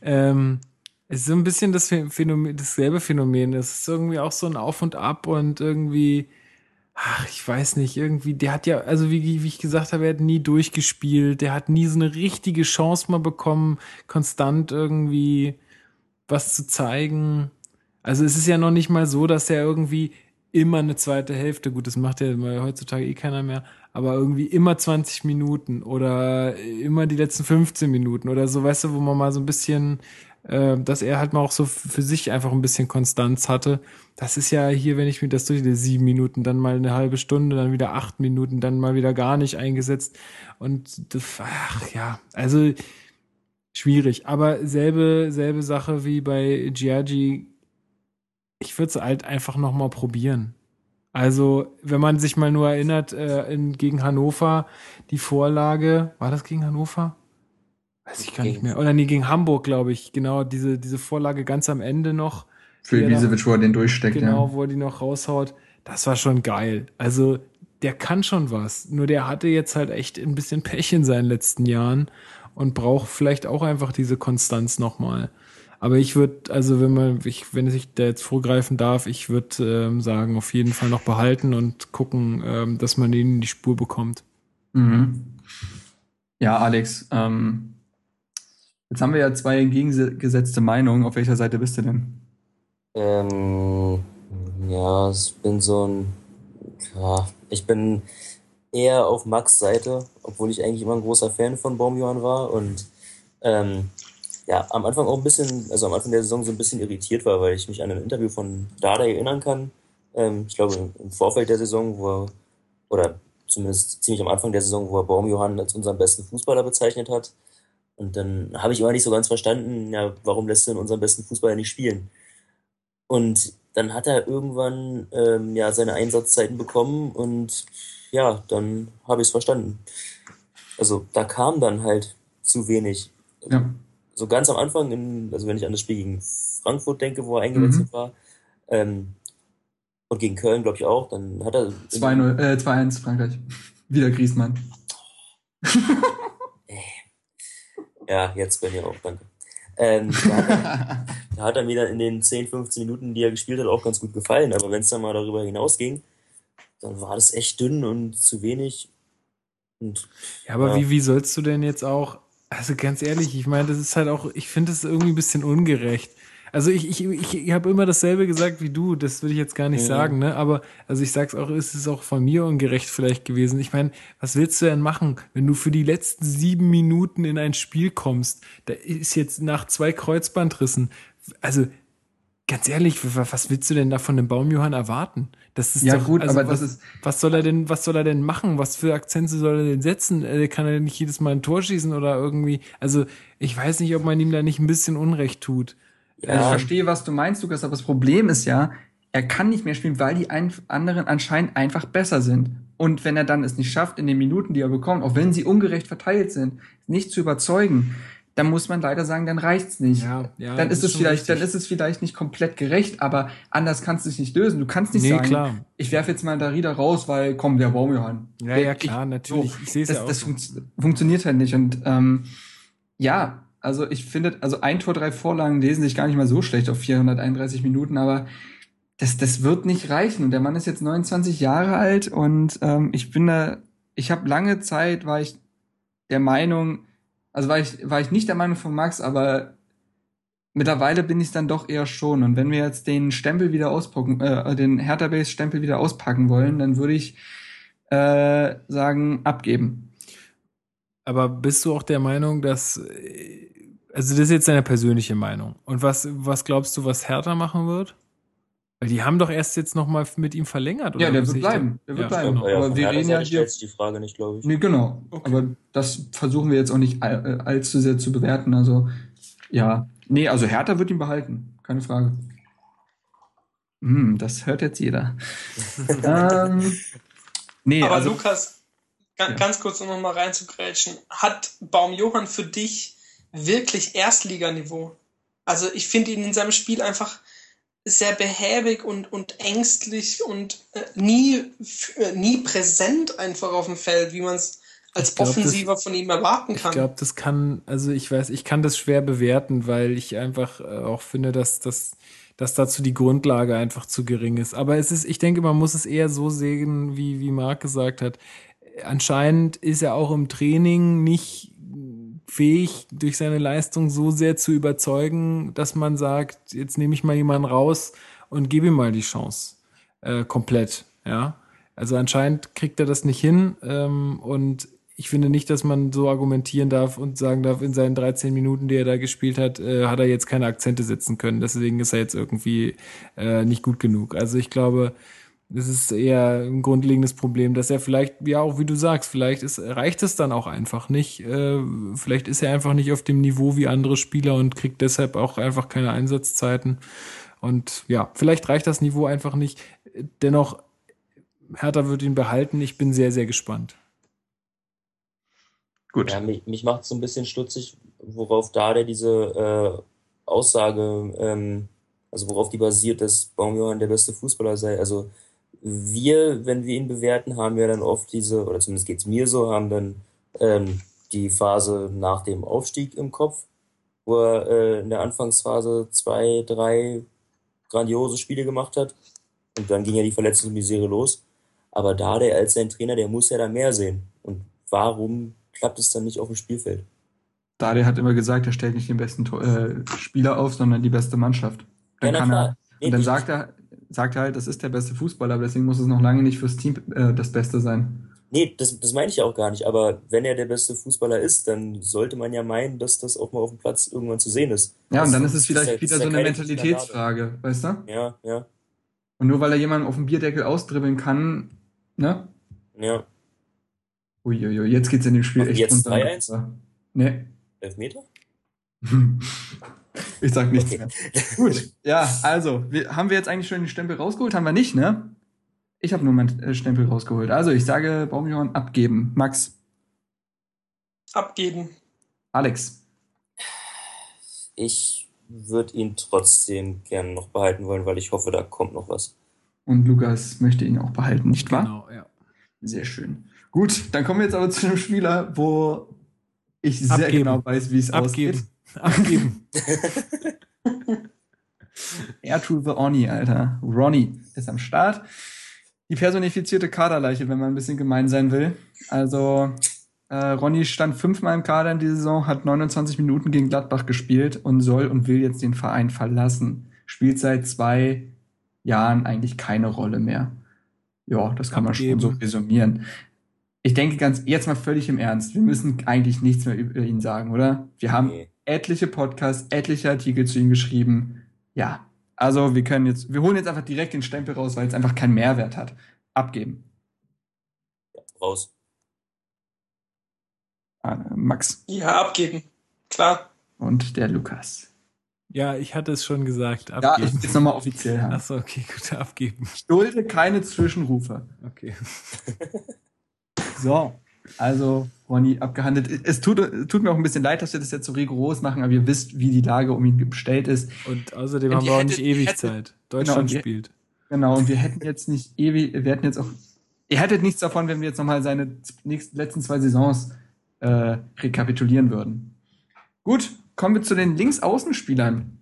S2: ähm, es ist so ein bisschen das Phänomen, dasselbe Phänomen. Es ist irgendwie auch so ein Auf und Ab und irgendwie, ach, ich weiß nicht, irgendwie, der hat ja, also wie, wie ich gesagt habe, er hat nie durchgespielt, der hat nie so eine richtige Chance mal bekommen, konstant irgendwie was zu zeigen. Also es ist ja noch nicht mal so, dass er irgendwie immer eine zweite Hälfte. Gut, das macht ja heutzutage eh keiner mehr, aber irgendwie immer 20 Minuten oder immer die letzten 15 Minuten oder so, weißt du, wo man mal so ein bisschen, äh, dass er halt mal auch so für sich einfach ein bisschen Konstanz hatte. Das ist ja hier, wenn ich mir das durch die sieben Minuten, dann mal eine halbe Stunde, dann wieder acht Minuten, dann mal wieder gar nicht eingesetzt. Und das, ach ja, also schwierig. Aber selbe, selbe Sache wie bei Giorgi ich würde es halt einfach nochmal probieren. Also, wenn man sich mal nur erinnert, äh, in, gegen Hannover, die Vorlage, war das gegen Hannover? Weiß ich gar gegen nicht mehr. Oder nee, gegen Hamburg, glaube ich. Genau, diese, diese Vorlage ganz am Ende noch.
S1: Für Ibisevic, wo er den durchsteckt.
S2: Genau, ja. wo er die noch raushaut. Das war schon geil. Also, der kann schon was. Nur der hatte jetzt halt echt ein bisschen Pech in seinen letzten Jahren und braucht vielleicht auch einfach diese Konstanz nochmal. Aber ich würde, also wenn man, ich, wenn ich da jetzt vorgreifen darf, ich würde ähm, sagen, auf jeden Fall noch behalten und gucken, ähm, dass man ihn in die Spur bekommt.
S1: Mhm. Ja, Alex, ähm, jetzt haben wir ja zwei entgegengesetzte Meinungen. Auf welcher Seite bist du denn?
S3: Ähm, ja, ich bin so ein, ja, ich bin eher auf Max Seite, obwohl ich eigentlich immer ein großer Fan von Baumjohann war und ähm, ja, am Anfang auch ein bisschen, also am Anfang der Saison so ein bisschen irritiert war, weil ich mich an ein Interview von Dada erinnern kann. Ähm, ich glaube, im Vorfeld der Saison, wo er, oder zumindest ziemlich am Anfang der Saison, wo er Baumjohann als unseren besten Fußballer bezeichnet hat. Und dann habe ich immer nicht so ganz verstanden, ja, warum lässt du denn unseren besten Fußballer nicht spielen? Und dann hat er irgendwann ähm, ja seine Einsatzzeiten bekommen und ja, dann habe ich es verstanden. Also da kam dann halt zu wenig. Ja so ganz am Anfang, in, also wenn ich an das Spiel gegen Frankfurt denke, wo er eingewechselt mhm. war, ähm, und gegen Köln, glaube ich, auch, dann hat er.
S1: 2-0, äh, 2-1 Frankreich. Wieder Griesmann.
S3: ja, jetzt bei mir auch, danke. Ähm, da, hat er, da hat er mir dann in den 10, 15 Minuten, die er gespielt hat, auch ganz gut gefallen. Aber wenn es dann mal darüber hinausging, dann war das echt dünn und zu wenig. Und,
S2: ja, aber ja. wie, wie sollst du denn jetzt auch also ganz ehrlich, ich meine, das ist halt auch, ich finde das irgendwie ein bisschen ungerecht. Also ich, ich, ich, ich habe immer dasselbe gesagt wie du, das würde ich jetzt gar nicht ja. sagen, ne? Aber also ich sag's auch, ist es auch von mir ungerecht vielleicht gewesen. Ich meine, was willst du denn machen, wenn du für die letzten sieben Minuten in ein Spiel kommst? Da ist jetzt nach zwei Kreuzbandrissen, also ganz ehrlich, was willst du denn da von dem Baumjohann erwarten? Das ist
S1: ja
S2: doch,
S1: gut,
S2: also
S1: aber
S2: was,
S1: das ist
S2: was soll er denn, was soll er denn machen? Was für Akzente soll er denn setzen? Er kann er nicht jedes Mal ein Tor schießen oder irgendwie? Also ich weiß nicht, ob man ihm da nicht ein bisschen Unrecht tut.
S1: Ja. Ich verstehe, was du meinst, Lukas, aber das Problem ist ja, er kann nicht mehr spielen, weil die anderen anscheinend einfach besser sind. Und wenn er dann es nicht schafft, in den Minuten, die er bekommt, auch wenn sie ungerecht verteilt sind, nicht zu überzeugen, dann muss man leider sagen, dann reicht's nicht. Ja, ja, dann ist es vielleicht, richtig. dann ist es vielleicht nicht komplett gerecht, aber anders kannst du es nicht lösen. Du kannst nicht nee, sagen, klar. ich werfe jetzt mal Darida raus, weil komm, der Baumjohann.
S2: Ja, ja, klar, ich, natürlich. So,
S1: ich sehe es ja auch. Das so. funktioniert halt nicht. Und ähm, ja, also ich finde, also ein Tor, drei Vorlagen lesen sich gar nicht mal so schlecht auf 431 Minuten, aber das, das wird nicht reichen. Und der Mann ist jetzt 29 Jahre alt und ähm, ich bin da, ich habe lange Zeit, war ich der Meinung, also war ich, war ich nicht der Meinung von Max, aber mittlerweile bin ich es dann doch eher schon. Und wenn wir jetzt den Stempel wieder auspacken, äh, den Hertha Base Stempel wieder auspacken wollen, dann würde ich äh, sagen, abgeben.
S2: Aber bist du auch der Meinung, dass also das ist jetzt deine persönliche Meinung. Und was, was glaubst du, was Hertha machen wird? Weil die haben doch erst jetzt noch mal mit ihm verlängert,
S1: oder? Ja, der wird bleiben. Der wird ja, bleiben. Genau.
S3: Aber wir reden ja hier. die Frage nicht, glaube ich.
S1: Nee, genau. Okay. Aber das versuchen wir jetzt auch nicht all, allzu sehr zu bewerten. Also, ja. Nee, also Hertha wird ihn behalten. Keine Frage. Hm, das hört jetzt jeder. ähm,
S4: nee, Aber also, Lukas, ganz, ja. ganz kurz, um noch mal reinzugrätschen. Hat Baum Johann für dich wirklich Erstliganiveau? Also, ich finde ihn in seinem Spiel einfach sehr behäbig und, und ängstlich und äh, nie, äh, nie präsent einfach auf dem Feld, wie man es als glaub, Offensiver das, von ihm erwarten kann.
S2: Ich glaube, das kann, also ich weiß, ich kann das schwer bewerten, weil ich einfach äh, auch finde, dass das dass dazu die Grundlage einfach zu gering ist. Aber es ist, ich denke, man muss es eher so sehen, wie, wie Marc gesagt hat. Anscheinend ist er auch im Training nicht fähig, durch seine Leistung so sehr zu überzeugen, dass man sagt, jetzt nehme ich mal jemanden raus und gebe ihm mal die Chance. äh, komplett. Ja, also anscheinend kriegt er das nicht hin ähm, und ich finde nicht, dass man so argumentieren darf und sagen darf, in seinen 13 Minuten, die er da gespielt hat, äh, hat er jetzt keine Akzente setzen können. Deswegen ist er jetzt irgendwie äh, nicht gut genug. Also ich glaube, es ist eher ein grundlegendes Problem, dass er vielleicht, ja auch wie du sagst, vielleicht ist, reicht es dann auch einfach nicht. Äh, vielleicht ist er einfach nicht auf dem Niveau wie andere Spieler und kriegt deshalb auch einfach keine Einsatzzeiten. Und ja, vielleicht reicht das Niveau einfach nicht. Dennoch, Hertha wird ihn behalten. Ich bin sehr, sehr gespannt.
S3: Gut. Ja, mich, mich macht so ein bisschen stutzig, worauf da der diese äh, Aussage, ähm, also worauf die basiert, dass Baumjohann der beste Fußballer sei. Also wir, wenn wir ihn bewerten, haben wir dann oft diese, oder zumindest geht's mir so, haben dann ähm, die Phase nach dem Aufstieg im Kopf, wo er äh, in der Anfangsphase zwei, drei grandiose Spiele gemacht hat. Und dann ging ja die Verletzungsmisere los. Aber da der als sein Trainer, der muss ja da mehr sehen. Und warum klappt es dann nicht auf dem Spielfeld.
S1: Dade hat immer gesagt, er stellt nicht den besten äh, Spieler auf, sondern die beste Mannschaft. Dann ja, kann er, nee, und dann sagt er, sagt er halt, das ist der beste Fußballer, aber deswegen muss es noch lange nicht fürs Team äh, das Beste sein.
S3: Nee, das, das meine ich auch gar nicht. Aber wenn er der beste Fußballer ist, dann sollte man ja meinen, dass das auch mal auf dem Platz irgendwann zu sehen ist.
S1: Ja, das und dann ist es vielleicht ist wieder so eine Mentalitätsfrage, weißt du?
S3: Ja, ja.
S1: Und nur weil er jemanden auf dem Bierdeckel ausdribbeln kann, ne?
S3: Ja.
S1: Uiuiui, jetzt geht's in dem Spiel
S3: Machen
S1: echt
S3: jetzt 3-1?
S1: Nee.
S3: Elfmeter?
S1: ich sag nichts okay. mehr. Gut, ja, also, wir, haben wir jetzt eigentlich schon den Stempel rausgeholt? Haben wir nicht, ne? Ich habe nur meinen äh, Stempel rausgeholt. Also, ich sage Baumjohann abgeben. Max?
S4: Abgeben.
S1: Alex?
S3: Ich würde ihn trotzdem gerne noch behalten wollen, weil ich hoffe, da kommt noch was.
S1: Und Lukas möchte ihn auch behalten, nicht wahr?
S2: Genau, ja.
S1: Sehr schön. Gut, dann kommen wir jetzt aber zu einem Spieler, wo ich sehr Abgeben. genau weiß, wie es aussieht.
S2: Abgeben.
S1: Air to the Oni, Alter. Ronnie ist am Start. Die personifizierte Kaderleiche, wenn man ein bisschen gemein sein will. Also, äh, Ronny stand fünfmal im Kader in dieser Saison, hat 29 Minuten gegen Gladbach gespielt und soll und will jetzt den Verein verlassen. Spielt seit zwei Jahren eigentlich keine Rolle mehr. Ja, das kann Abgeben. man schon so resümieren ich denke ganz, jetzt mal völlig im Ernst, wir müssen eigentlich nichts mehr über ihn sagen, oder? Wir haben nee. Etliche Podcasts, etliche Artikel zu ihm geschrieben. Ja, also wir können jetzt, wir holen jetzt einfach direkt den Stempel raus, weil es einfach keinen Mehrwert hat. Abgeben.
S3: Ja, raus.
S1: Ah, Max.
S4: Ja, abgeben. Klar.
S1: Und der Lukas.
S2: Ja, ich hatte es schon gesagt. Abgeben.
S1: Ja, ich will es nochmal offiziell haben.
S2: Achso, okay, gut, abgeben.
S1: Ich dulde keine Zwischenrufe.
S2: Okay.
S1: So, also Ronny abgehandelt. Es tut, tut mir auch ein bisschen leid, dass wir das jetzt so rigoros machen, aber ihr wisst, wie die Lage um ihn bestellt ist.
S2: Und außerdem und haben wir auch nicht ewig hätte, Zeit. Deutschland genau, spielt.
S1: genau, und wir hätten jetzt nicht ewig, wir hätten jetzt auch, ihr hättet nichts davon, wenn wir jetzt nochmal seine nächsten, letzten zwei Saisons äh, rekapitulieren würden. Gut, kommen wir zu den Linksaußenspielern.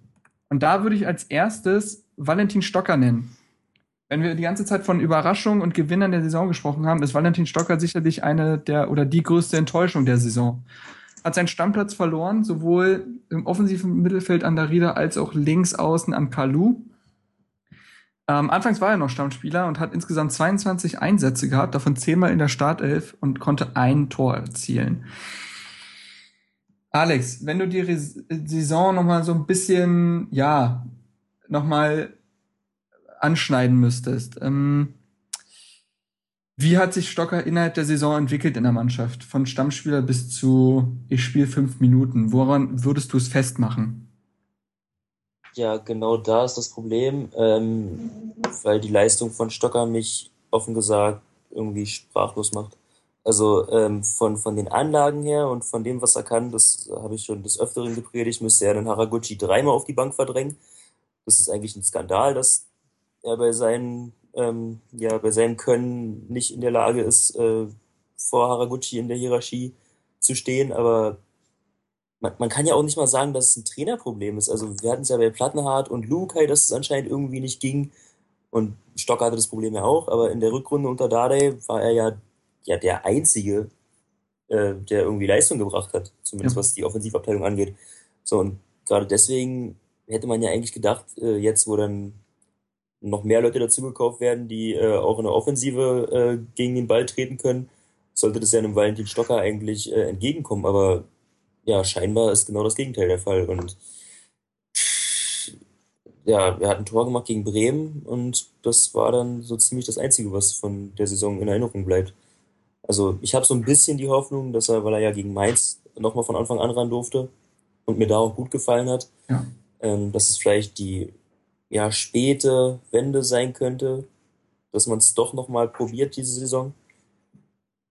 S1: Und da würde ich als erstes Valentin Stocker nennen wenn wir die ganze Zeit von Überraschung und Gewinnern der Saison gesprochen haben, ist Valentin Stocker sicherlich eine der oder die größte Enttäuschung der Saison. Hat seinen Stammplatz verloren, sowohl im offensiven Mittelfeld an Darida als auch links außen an Kalu. Ähm, anfangs war er noch Stammspieler und hat insgesamt 22 Einsätze gehabt, davon zehnmal in der Startelf und konnte ein Tor erzielen. Alex, wenn du die Saison noch mal so ein bisschen, ja, noch mal anschneiden müsstest. Ähm, wie hat sich Stocker innerhalb der Saison entwickelt in der Mannschaft? Von Stammspieler bis zu ich spiele fünf Minuten. Woran würdest du es festmachen?
S3: Ja, genau da ist das Problem, ähm, weil die Leistung von Stocker mich offen gesagt irgendwie sprachlos macht. Also ähm, von, von den Anlagen her und von dem, was er kann, das habe ich schon des Öfteren gepredigt, müsste er den Haraguchi dreimal auf die Bank verdrängen. Das ist eigentlich ein Skandal, dass er bei seinem, ähm, ja, bei seinem Können nicht in der Lage ist, äh, vor Haraguchi in der Hierarchie zu stehen, aber man, man kann ja auch nicht mal sagen, dass es ein Trainerproblem ist. Also wir hatten es ja bei Plattenhardt und Lukai, dass es anscheinend irgendwie nicht ging. Und Stock hatte das Problem ja auch, aber in der Rückrunde unter Dardai war er ja, ja der Einzige, äh, der irgendwie Leistung gebracht hat, zumindest ja. was die Offensivabteilung angeht. So, und gerade deswegen hätte man ja eigentlich gedacht, äh, jetzt wo dann noch mehr Leute dazu gekauft werden, die äh, auch in der Offensive äh, gegen den Ball treten können, sollte das ja einem Valentin Stocker eigentlich äh, entgegenkommen. Aber ja, scheinbar ist genau das Gegenteil der Fall. Und ja, er hat ein Tor gemacht gegen Bremen und das war dann so ziemlich das Einzige, was von der Saison in Erinnerung bleibt. Also ich habe so ein bisschen die Hoffnung, dass er, weil er ja gegen Mainz nochmal von Anfang an ran durfte und mir da auch gut gefallen hat, ja. ähm, dass es vielleicht die ja, späte Wende sein könnte, dass man es doch nochmal probiert diese Saison.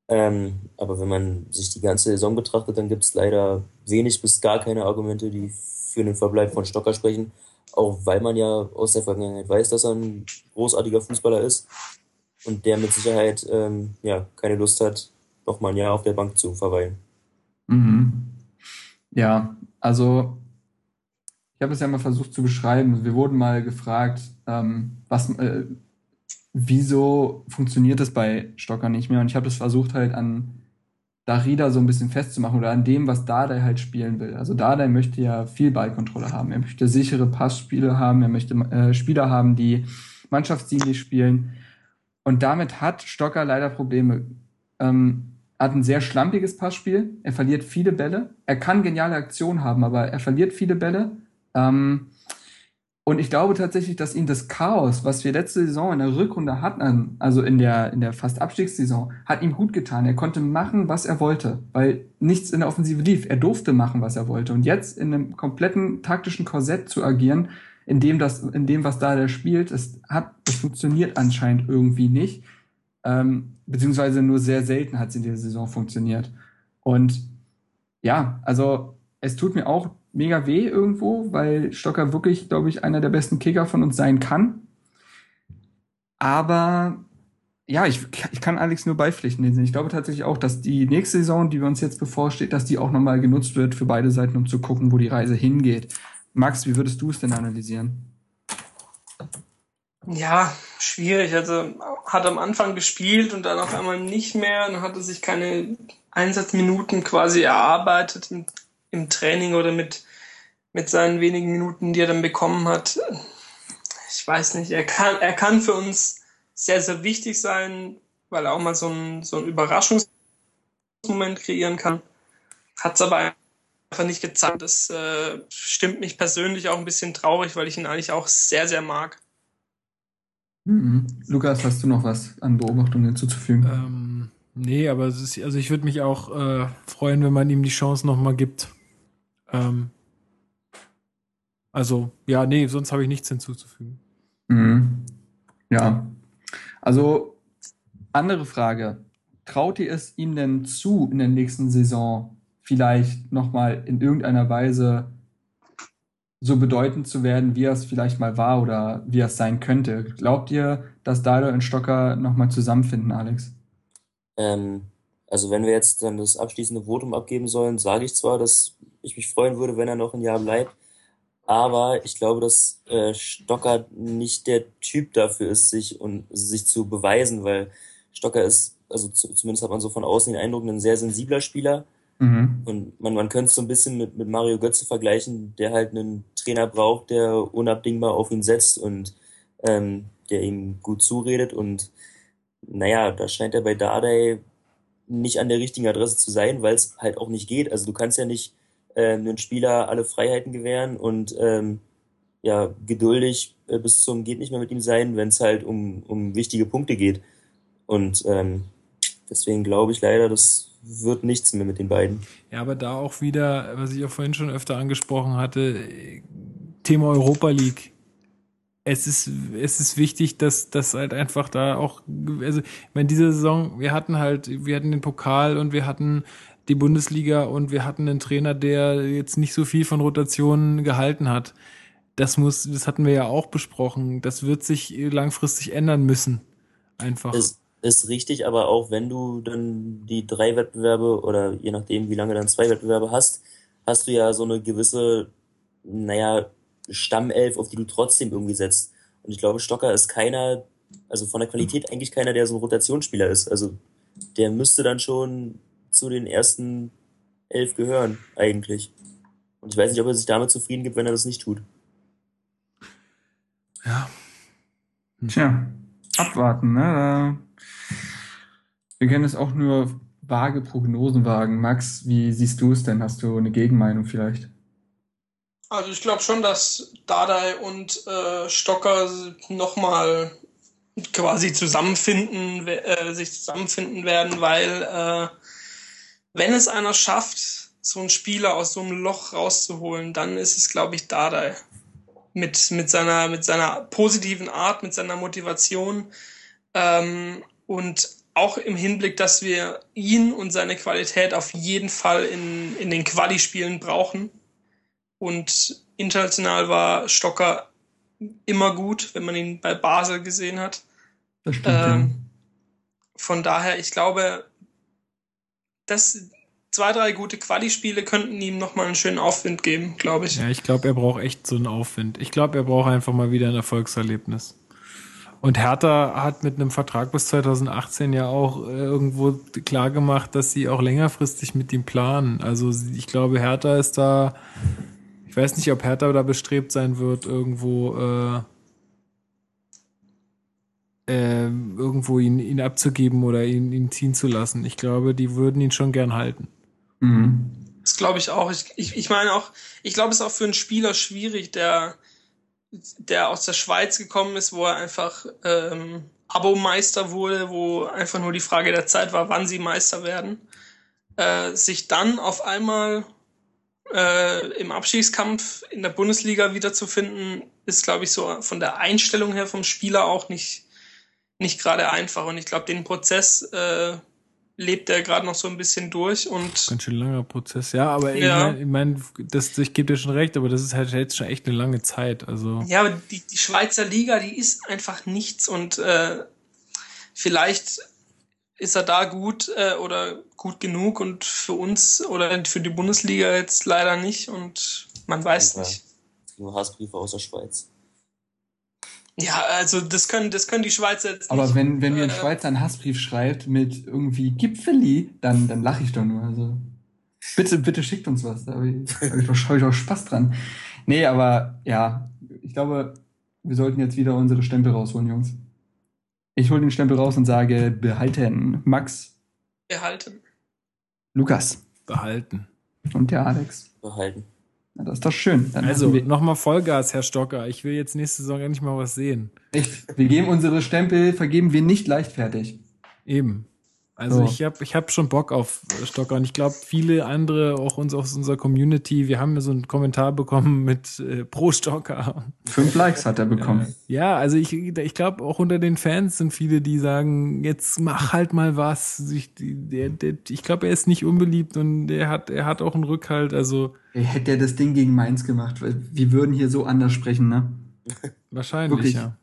S3: Ähm, aber wenn man sich die ganze Saison betrachtet, dann gibt es leider wenig bis gar keine Argumente, die für den Verbleib von Stocker sprechen. Auch weil man ja aus der Vergangenheit weiß, dass er ein großartiger Fußballer ist und der mit Sicherheit ähm, ja, keine Lust hat, nochmal ein Jahr auf der Bank zu verweilen.
S1: Mhm. Ja, also ich habe es ja mal versucht zu beschreiben. Wir wurden mal gefragt, ähm, was, äh, wieso funktioniert das bei Stocker nicht mehr? Und ich habe das versucht halt an Darida so ein bisschen festzumachen oder an dem, was Dardai halt spielen will. Also Dardai möchte ja viel Ballkontrolle haben. Er möchte sichere Passspiele haben. Er möchte äh, Spieler haben, die mannschaftsdienlich spielen. Und damit hat Stocker leider Probleme. Ähm, hat ein sehr schlampiges Passspiel. Er verliert viele Bälle. Er kann geniale Aktionen haben, aber er verliert viele Bälle. Ähm, und ich glaube tatsächlich, dass ihm das Chaos, was wir letzte Saison in der Rückrunde hatten, also in der, in der fast Abstiegssaison, hat ihm gut getan. Er konnte machen, was er wollte, weil nichts in der Offensive lief. Er durfte machen, was er wollte. Und jetzt in einem kompletten taktischen Korsett zu agieren, in dem das, in dem, was da der spielt, es hat, es funktioniert anscheinend irgendwie nicht. Ähm, beziehungsweise nur sehr selten hat es in der Saison funktioniert. Und ja, also es tut mir auch mega weh irgendwo, weil Stocker wirklich, glaube ich, einer der besten Kicker von uns sein kann. Aber ja, ich, ich kann Alex nur beipflichten. Ich glaube tatsächlich auch, dass die nächste Saison, die uns jetzt bevorsteht, dass die auch nochmal genutzt wird für beide Seiten, um zu gucken, wo die Reise hingeht. Max, wie würdest du es denn analysieren?
S4: Ja, schwierig. Also hat am Anfang gespielt und dann auf einmal nicht mehr. Dann hatte sich keine Einsatzminuten quasi erarbeitet im, im Training oder mit mit seinen wenigen Minuten, die er dann bekommen hat. Ich weiß nicht, er kann, er kann für uns sehr, sehr wichtig sein, weil er auch mal so ein, so ein Überraschungsmoment kreieren kann. Hat es aber einfach nicht gezeigt. Das äh, stimmt mich persönlich auch ein bisschen traurig, weil ich ihn eigentlich auch sehr, sehr mag.
S1: Mhm. Lukas, hast du noch was an Beobachtungen hinzuzufügen?
S2: Ähm, nee, aber ist, also ich würde mich auch äh, freuen, wenn man ihm die Chance nochmal gibt. Ähm, also, ja, nee, sonst habe ich nichts hinzuzufügen.
S1: Mhm. Ja. Also, andere Frage. Traut ihr es ihm denn zu, in der nächsten Saison vielleicht nochmal in irgendeiner Weise so bedeutend zu werden, wie er es vielleicht mal war oder wie er es sein könnte? Glaubt ihr, dass Dado und Stocker nochmal zusammenfinden, Alex?
S3: Ähm, also wenn wir jetzt dann das abschließende Votum abgeben sollen, sage ich zwar, dass ich mich freuen würde, wenn er noch ein Jahr bleibt, aber ich glaube, dass äh, Stocker nicht der Typ dafür ist, sich und sich zu beweisen, weil Stocker ist, also zu, zumindest hat man so von außen den Eindruck, ein sehr sensibler Spieler. Mhm. Und man, man könnte es so ein bisschen mit, mit Mario Götze vergleichen, der halt einen Trainer braucht, der unabdingbar auf ihn setzt und ähm, der ihm gut zuredet. Und naja, da scheint er bei Dardai nicht an der richtigen Adresse zu sein, weil es halt auch nicht geht. Also du kannst ja nicht äh, einen Spieler alle Freiheiten gewähren und ähm, ja, geduldig äh, bis zum geht nicht mehr mit ihm sein, wenn es halt um, um wichtige Punkte geht. Und ähm, deswegen glaube ich leider, das wird nichts mehr mit den beiden.
S2: Ja, aber da auch wieder, was ich auch vorhin schon öfter angesprochen hatte, Thema Europa League. Es ist, es ist wichtig, dass das halt einfach da auch, also, ich meine, diese Saison, wir hatten halt, wir hatten den Pokal und wir hatten die Bundesliga und wir hatten einen Trainer, der jetzt nicht so viel von Rotationen gehalten hat. Das muss, das hatten wir ja auch besprochen. Das wird sich langfristig ändern müssen. Einfach.
S3: Ist, ist richtig, aber auch wenn du dann die drei Wettbewerbe oder je nachdem, wie lange dann zwei Wettbewerbe hast, hast du ja so eine gewisse, naja, Stammelf, auf die du trotzdem irgendwie setzt. Und ich glaube, Stocker ist keiner, also von der Qualität eigentlich keiner, der so ein Rotationsspieler ist. Also der müsste dann schon zu den ersten elf gehören, eigentlich. Und ich weiß nicht, ob er sich damit zufrieden gibt, wenn er das nicht tut.
S2: Ja.
S1: Tja, abwarten, ne? Wir können es auch nur vage Prognosen wagen. Max, wie siehst du es denn? Hast du eine Gegenmeinung vielleicht?
S4: Also ich glaube schon, dass Dardai und äh, Stocker nochmal quasi zusammenfinden, äh, sich zusammenfinden werden, weil äh, wenn es einer schafft, so einen Spieler aus so einem Loch rauszuholen, dann ist es, glaube ich, Dardai. Mit, mit, seiner, mit seiner positiven Art, mit seiner Motivation ähm, und auch im Hinblick, dass wir ihn und seine Qualität auf jeden Fall in, in den Quali-Spielen brauchen. Und international war Stocker immer gut, wenn man ihn bei Basel gesehen hat.
S1: Das stimmt, ähm, ja.
S4: Von daher, ich glaube, dass zwei, drei gute Quali-Spiele könnten ihm nochmal einen schönen Aufwind geben, glaube ich.
S2: Ja, ich glaube, er braucht echt so einen Aufwind. Ich glaube, er braucht einfach mal wieder ein Erfolgserlebnis. Und Hertha hat mit einem Vertrag bis 2018 ja auch äh, irgendwo klar gemacht, dass sie auch längerfristig mit ihm planen. Also ich glaube, Hertha ist da, ich weiß nicht, ob Hertha da bestrebt sein wird, irgendwo äh, äh, irgendwo ihn, ihn abzugeben oder ihn, ihn ziehen zu lassen. Ich glaube, die würden ihn schon gern halten.
S4: Mhm. Das glaube ich auch. Ich, ich, ich meine auch, ich glaube, es ist auch für einen Spieler schwierig, der der aus der Schweiz gekommen ist, wo er einfach ähm, Abo-Meister wurde, wo einfach nur die Frage der Zeit war, wann sie Meister werden, äh, sich dann auf einmal äh, im Abschiedskampf in der Bundesliga wiederzufinden, ist, glaube ich, so von der Einstellung her vom Spieler auch nicht, nicht gerade einfach. Und ich glaube, den Prozess äh, lebt er gerade noch so ein bisschen durch und.
S2: Ganz schön langer Prozess, ja, aber ja. ich meine, ich, mein, das, ich gebe dir schon recht, aber das ist halt jetzt schon echt eine lange Zeit. Also.
S4: Ja, aber die, die Schweizer Liga, die ist einfach nichts und äh, vielleicht ist er da gut äh, oder gut genug und für uns oder für die Bundesliga jetzt leider nicht und man weiß ja, nicht.
S3: Nur Hassbriefe aus der Schweiz.
S4: Ja, also das können, das können die Schweizer jetzt
S1: Aber nicht, wenn, wenn mir ein äh, Schweizer einen Hassbrief schreibt mit irgendwie Gipfeli, dann, dann lache ich doch nur. Also bitte, bitte schickt uns was. Da habe ich, hab ich, hab ich auch Spaß dran. Nee, aber ja, ich glaube, wir sollten jetzt wieder unsere Stempel rausholen, Jungs. Ich hole den Stempel raus und sage behalten. Max.
S4: Behalten.
S1: Lukas.
S2: Behalten.
S1: Und der Alex.
S3: Behalten.
S1: Na, das ist doch schön.
S2: Dann also nochmal Vollgas, Herr Stocker. Ich will jetzt nächste Saison endlich mal was sehen.
S1: Echt? Wir geben unsere Stempel, vergeben wir nicht leichtfertig.
S2: Eben. Also so. ich habe ich hab schon Bock auf Stocker und ich glaube, viele andere, auch uns aus unserer Community, wir haben so einen Kommentar bekommen mit äh, pro Stocker.
S1: Fünf Likes hat er bekommen.
S2: Ja, also ich, ich glaube, auch unter den Fans sind viele, die sagen, jetzt mach halt mal was. Ich, der, der, ich glaube, er ist nicht unbeliebt und er hat, er hat auch einen Rückhalt. Also
S1: Hätte er das Ding gegen Mainz gemacht, wir würden hier so anders sprechen, ne?
S2: Wahrscheinlich, Wirklich. ja.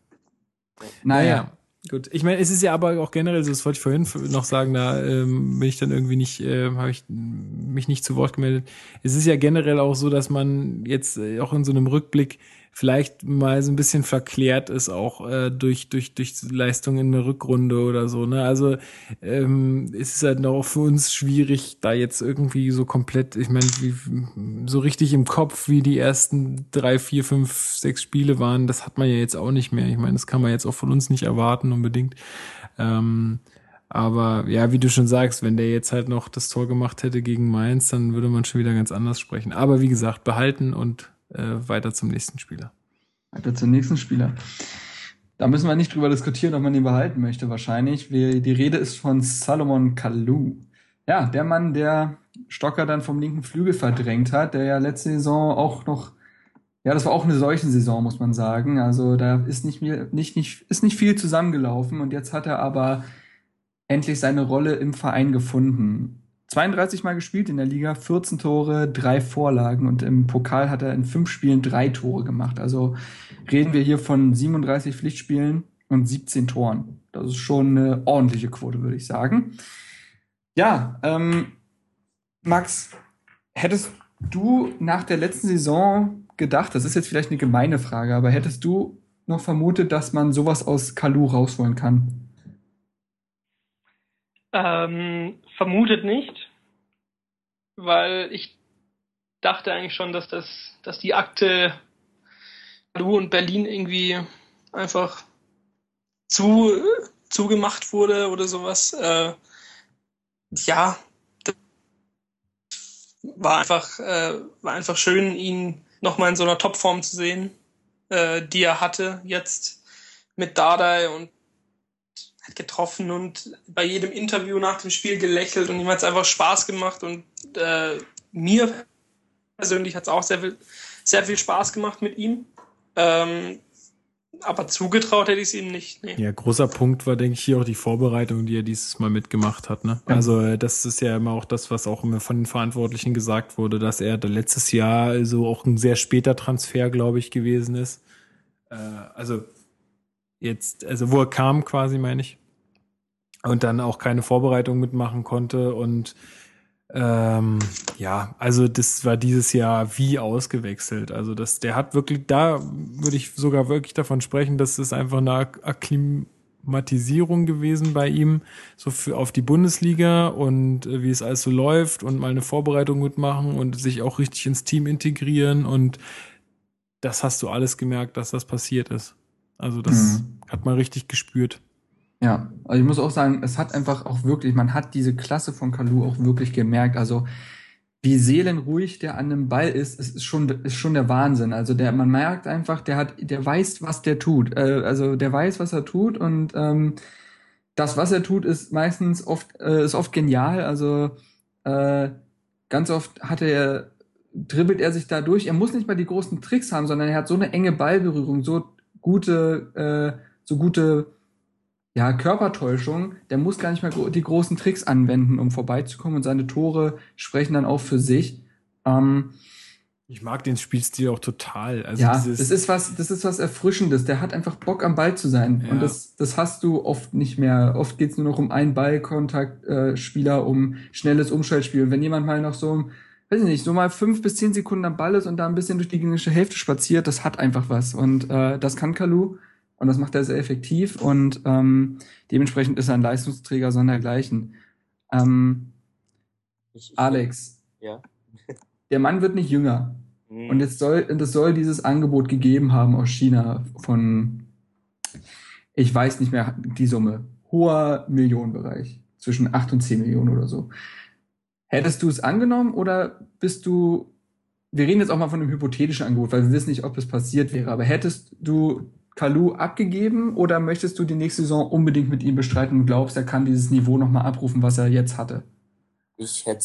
S2: Naja. naja. Gut, ich meine, es ist ja aber auch generell so, das wollte ich vorhin noch sagen, da ähm, bin ich dann irgendwie nicht, äh, habe ich mich nicht zu Wort gemeldet. Es ist ja generell auch so, dass man jetzt äh, auch in so einem Rückblick vielleicht mal so ein bisschen verklärt ist, auch äh, durch, durch, durch Leistungen in der Rückrunde oder so. Ne? Also ähm, es ist halt auch für uns schwierig, da jetzt irgendwie so komplett, ich meine, so richtig im Kopf, wie die ersten drei, vier, fünf, sechs Spiele waren, das hat man ja jetzt auch nicht mehr. Ich meine, das kann man jetzt auch von uns nicht erwarten unbedingt. Ähm, aber ja, wie du schon sagst, wenn der jetzt halt noch das Tor gemacht hätte gegen Mainz, dann würde man schon wieder ganz anders sprechen. Aber wie gesagt, behalten und weiter zum nächsten Spieler.
S1: Weiter zum nächsten Spieler. Da müssen wir nicht drüber diskutieren, ob man ihn behalten möchte, wahrscheinlich. Die Rede ist von Salomon Kalou. Ja, der Mann, der Stocker dann vom linken Flügel verdrängt hat, der ja letzte Saison auch noch, ja, das war auch eine solche Saison, muss man sagen. Also da ist nicht, nicht, nicht, ist nicht viel zusammengelaufen und jetzt hat er aber endlich seine Rolle im Verein gefunden. 32 Mal gespielt in der Liga, 14 Tore, drei Vorlagen und im Pokal hat er in fünf Spielen drei Tore gemacht. Also reden wir hier von 37 Pflichtspielen und 17 Toren. Das ist schon eine ordentliche Quote, würde ich sagen. Ja, ähm, Max, hättest du nach der letzten Saison gedacht, das ist jetzt vielleicht eine gemeine Frage, aber hättest du noch vermutet, dass man sowas aus Kalu rausholen kann?
S4: Ähm, vermutet nicht, weil ich dachte eigentlich schon, dass das, dass die Akte Lu und Berlin irgendwie einfach zu, zugemacht wurde oder sowas. Äh, ja, war einfach, äh, war einfach schön, ihn nochmal in so einer Topform zu sehen, äh, die er hatte jetzt mit Dardai und hat getroffen und bei jedem Interview nach dem Spiel gelächelt und ihm hat es einfach Spaß gemacht und äh, mir persönlich hat es auch sehr viel, sehr viel Spaß gemacht mit ihm. Ähm, aber zugetraut hätte ich es ihm nicht. Nee.
S2: Ja, großer Punkt war, denke ich, hier auch die Vorbereitung, die er dieses Mal mitgemacht hat. Ne? Ja. Also äh, das ist ja immer auch das, was auch immer von den Verantwortlichen gesagt wurde, dass er letztes Jahr so auch ein sehr später Transfer, glaube ich, gewesen ist. Äh, also jetzt, also wo er kam quasi, meine ich. Und dann auch keine Vorbereitung mitmachen konnte und ähm, ja, also das war dieses Jahr wie ausgewechselt. Also das, der hat wirklich, da würde ich sogar wirklich davon sprechen, dass es einfach eine Akklimatisierung gewesen bei ihm, so für auf die Bundesliga und äh, wie es alles so läuft und mal eine Vorbereitung mitmachen und sich auch richtig ins Team integrieren und das hast du alles gemerkt, dass das passiert ist. Also das mhm. hat man richtig gespürt.
S1: Ja, also ich muss auch sagen, es hat einfach auch wirklich, man hat diese Klasse von Kalu auch wirklich gemerkt. Also wie seelenruhig der an dem Ball ist, ist schon, ist schon der Wahnsinn. Also der, man merkt einfach, der hat, der weiß, was der tut. Äh, also der weiß, was er tut und ähm, das, was er tut, ist meistens oft, äh, ist oft genial. Also äh, ganz oft hat er, dribbelt er sich da durch. Er muss nicht mal die großen Tricks haben, sondern er hat so eine enge Ballberührung, so gute, äh, so gute ja, Körpertäuschung, der muss gar nicht mehr die großen Tricks anwenden, um vorbeizukommen und seine Tore sprechen dann auch für sich. Ähm,
S2: ich mag den Spielstil auch total. Also
S1: ja, das ist was, das ist was Erfrischendes. Der hat einfach Bock am Ball zu sein. Ja. Und das, das hast du oft nicht mehr. Oft geht's nur noch um einen Ballkontaktspieler, äh, um schnelles Umschaltspiel. Und wenn jemand mal noch so, weiß ich nicht, so mal fünf bis zehn Sekunden am Ball ist und da ein bisschen durch die gegnerische Hälfte spaziert, das hat einfach was. Und äh, das kann Kalu. Und das macht er sehr effektiv und ähm, dementsprechend ist er ein Leistungsträger sondergleichen. Ähm, Alex,
S3: ja.
S1: der Mann wird nicht jünger. Mhm. Und jetzt soll, es soll dieses Angebot gegeben haben aus China von, ich weiß nicht mehr die Summe, hoher Millionenbereich, zwischen 8 und 10 Millionen oder so. Hättest du es angenommen oder bist du, wir reden jetzt auch mal von einem hypothetischen Angebot, weil wir wissen nicht, ob es passiert wäre, aber hättest du Kalu abgegeben oder möchtest du die nächste Saison unbedingt mit ihm bestreiten und glaubst, er kann dieses Niveau nochmal abrufen, was er jetzt hatte?
S3: Ich hätte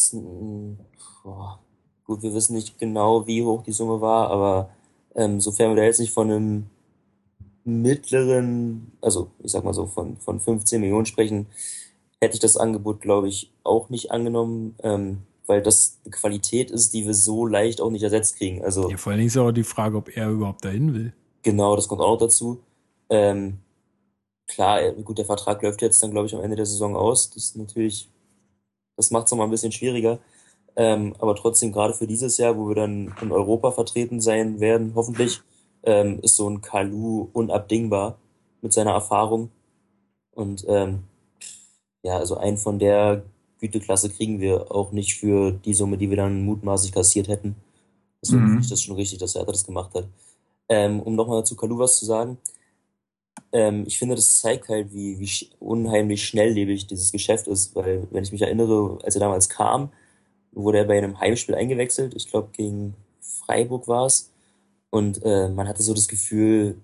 S3: gut, wir wissen nicht genau, wie hoch die Summe war, aber ähm, sofern wir da jetzt nicht von einem mittleren, also ich sag mal so von, von 15 Millionen sprechen, hätte ich das Angebot, glaube ich, auch nicht angenommen, ähm, weil das eine Qualität ist, die wir so leicht auch nicht ersetzt kriegen. Also,
S2: ja, vor allen Dingen ist auch die Frage, ob er überhaupt dahin will.
S3: Genau, das kommt auch noch dazu. Ähm, klar, äh, gut, der Vertrag läuft jetzt dann, glaube ich, am Ende der Saison aus. Das ist natürlich, das macht es nochmal ein bisschen schwieriger. Ähm, aber trotzdem, gerade für dieses Jahr, wo wir dann in Europa vertreten sein werden, hoffentlich, ähm, ist so ein Kalu unabdingbar mit seiner Erfahrung. Und ähm, ja, also einen von der Güteklasse kriegen wir auch nicht für die Summe, die wir dann mutmaßlich kassiert hätten. Deswegen mhm. finde ich das schon richtig, dass er das gemacht hat. Ähm, um nochmal zu Kalu was zu sagen. Ähm, ich finde, das zeigt halt, wie, wie unheimlich schnelllebig dieses Geschäft ist, weil, wenn ich mich erinnere, als er damals kam, wurde er bei einem Heimspiel eingewechselt. Ich glaube, gegen Freiburg war es. Und äh, man hatte so das Gefühl,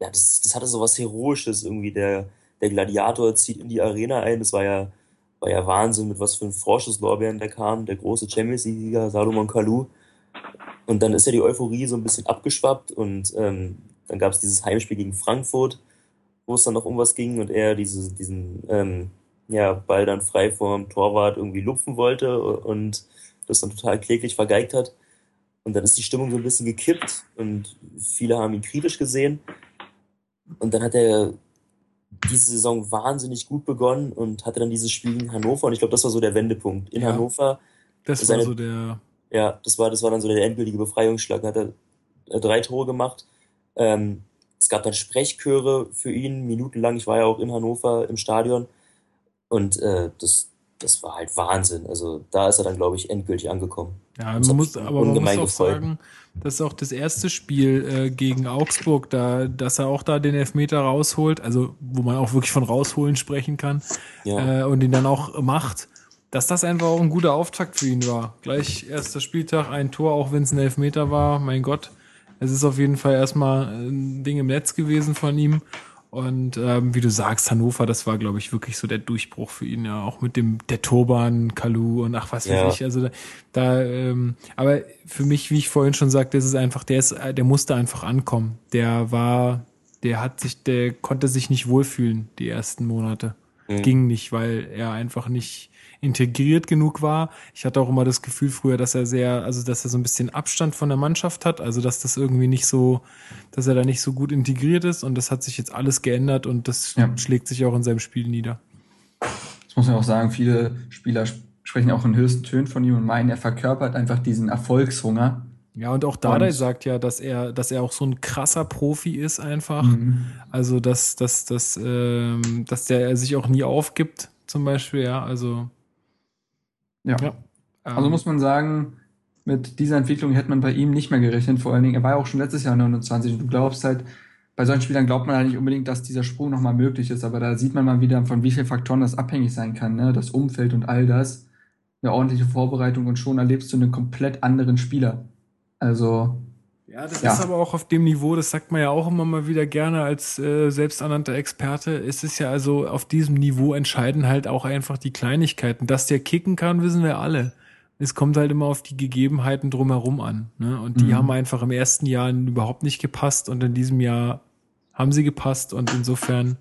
S3: ja, das, das hatte so was Heroisches irgendwie. Der, der Gladiator zieht in die Arena ein. Das war ja, war ja Wahnsinn, mit was für ein Vorschusslorbeeren der kam. Der große Champions League-Sieger Salomon Kalou. Und dann ist ja die Euphorie so ein bisschen abgeschwappt und ähm, dann gab es dieses Heimspiel gegen Frankfurt, wo es dann noch um was ging und er diese, diesen ähm, ja, Ball dann frei vom Torwart irgendwie lupfen wollte und das dann total kläglich vergeigt hat. Und dann ist die Stimmung so ein bisschen gekippt und viele haben ihn kritisch gesehen. Und dann hat er diese Saison wahnsinnig gut begonnen und hatte dann dieses Spiel in Hannover und ich glaube, das war so der Wendepunkt. In ja, Hannover.
S2: Das war so der
S3: ja, das war, das war dann so der endgültige Befreiungsschlag. Dann hat er äh, drei Tore gemacht. Ähm, es gab dann Sprechchöre für ihn, minutenlang. Ich war ja auch in Hannover im Stadion. Und äh, das, das war halt Wahnsinn. Also da ist er dann, glaube ich, endgültig angekommen.
S2: Ja, man muss, aber man muss auch sagen, das ist auch das erste Spiel äh, gegen Augsburg, da, dass er auch da den Elfmeter rausholt, also wo man auch wirklich von rausholen sprechen kann ja. äh, und ihn dann auch macht, dass das einfach auch ein guter Auftakt für ihn war. Gleich erster Spieltag, ein Tor, auch wenn es ein Elfmeter war, mein Gott. Es ist auf jeden Fall erstmal ein Ding im Netz gewesen von ihm. Und ähm, wie du sagst, Hannover, das war, glaube ich, wirklich so der Durchbruch für ihn, ja, auch mit dem der Turban, Kalu und ach was ja. weiß ich. Also da, da ähm, aber für mich, wie ich vorhin schon sagte, ist es einfach, der ist, der musste einfach ankommen. Der war, der hat sich, der konnte sich nicht wohlfühlen die ersten Monate. Mhm. Ging nicht, weil er einfach nicht integriert genug war. Ich hatte auch immer das Gefühl früher, dass er sehr, also dass er so ein bisschen Abstand von der Mannschaft hat, also dass das irgendwie nicht so, dass er da nicht so gut integriert ist und das hat sich jetzt alles geändert und das ja. schlägt sich auch in seinem Spiel nieder.
S1: Das muss man auch sagen, viele Spieler sprechen auch in höchsten Tönen von ihm und meinen, er verkörpert einfach diesen Erfolgshunger.
S2: Ja, und auch Dardai sagt ja, dass er, dass er auch so ein krasser Profi ist einfach. Mhm. Also, dass, dass, dass, ähm, dass der sich auch nie aufgibt, zum Beispiel, ja. Also
S1: ja. ja. Also ähm, muss man sagen, mit dieser Entwicklung hätte man bei ihm nicht mehr gerechnet. Vor allen Dingen, er war ja auch schon letztes Jahr 29. Du glaubst halt, bei solchen Spielern glaubt man halt nicht unbedingt, dass dieser Sprung nochmal möglich ist. Aber da sieht man mal wieder, von wie vielen Faktoren das abhängig sein kann. Ne? Das Umfeld und all das. Eine ordentliche Vorbereitung und schon erlebst du einen komplett anderen Spieler. Also
S2: ja, das ja. ist aber auch auf dem Niveau, das sagt man ja auch immer mal wieder gerne als äh, selbsternannter Experte. Es ist ja also auf diesem Niveau entscheiden halt auch einfach die Kleinigkeiten. Dass der kicken kann, wissen wir alle. Es kommt halt immer auf die Gegebenheiten drumherum an. Ne? Und die mhm. haben einfach im ersten Jahr überhaupt nicht gepasst und in diesem Jahr haben sie gepasst und insofern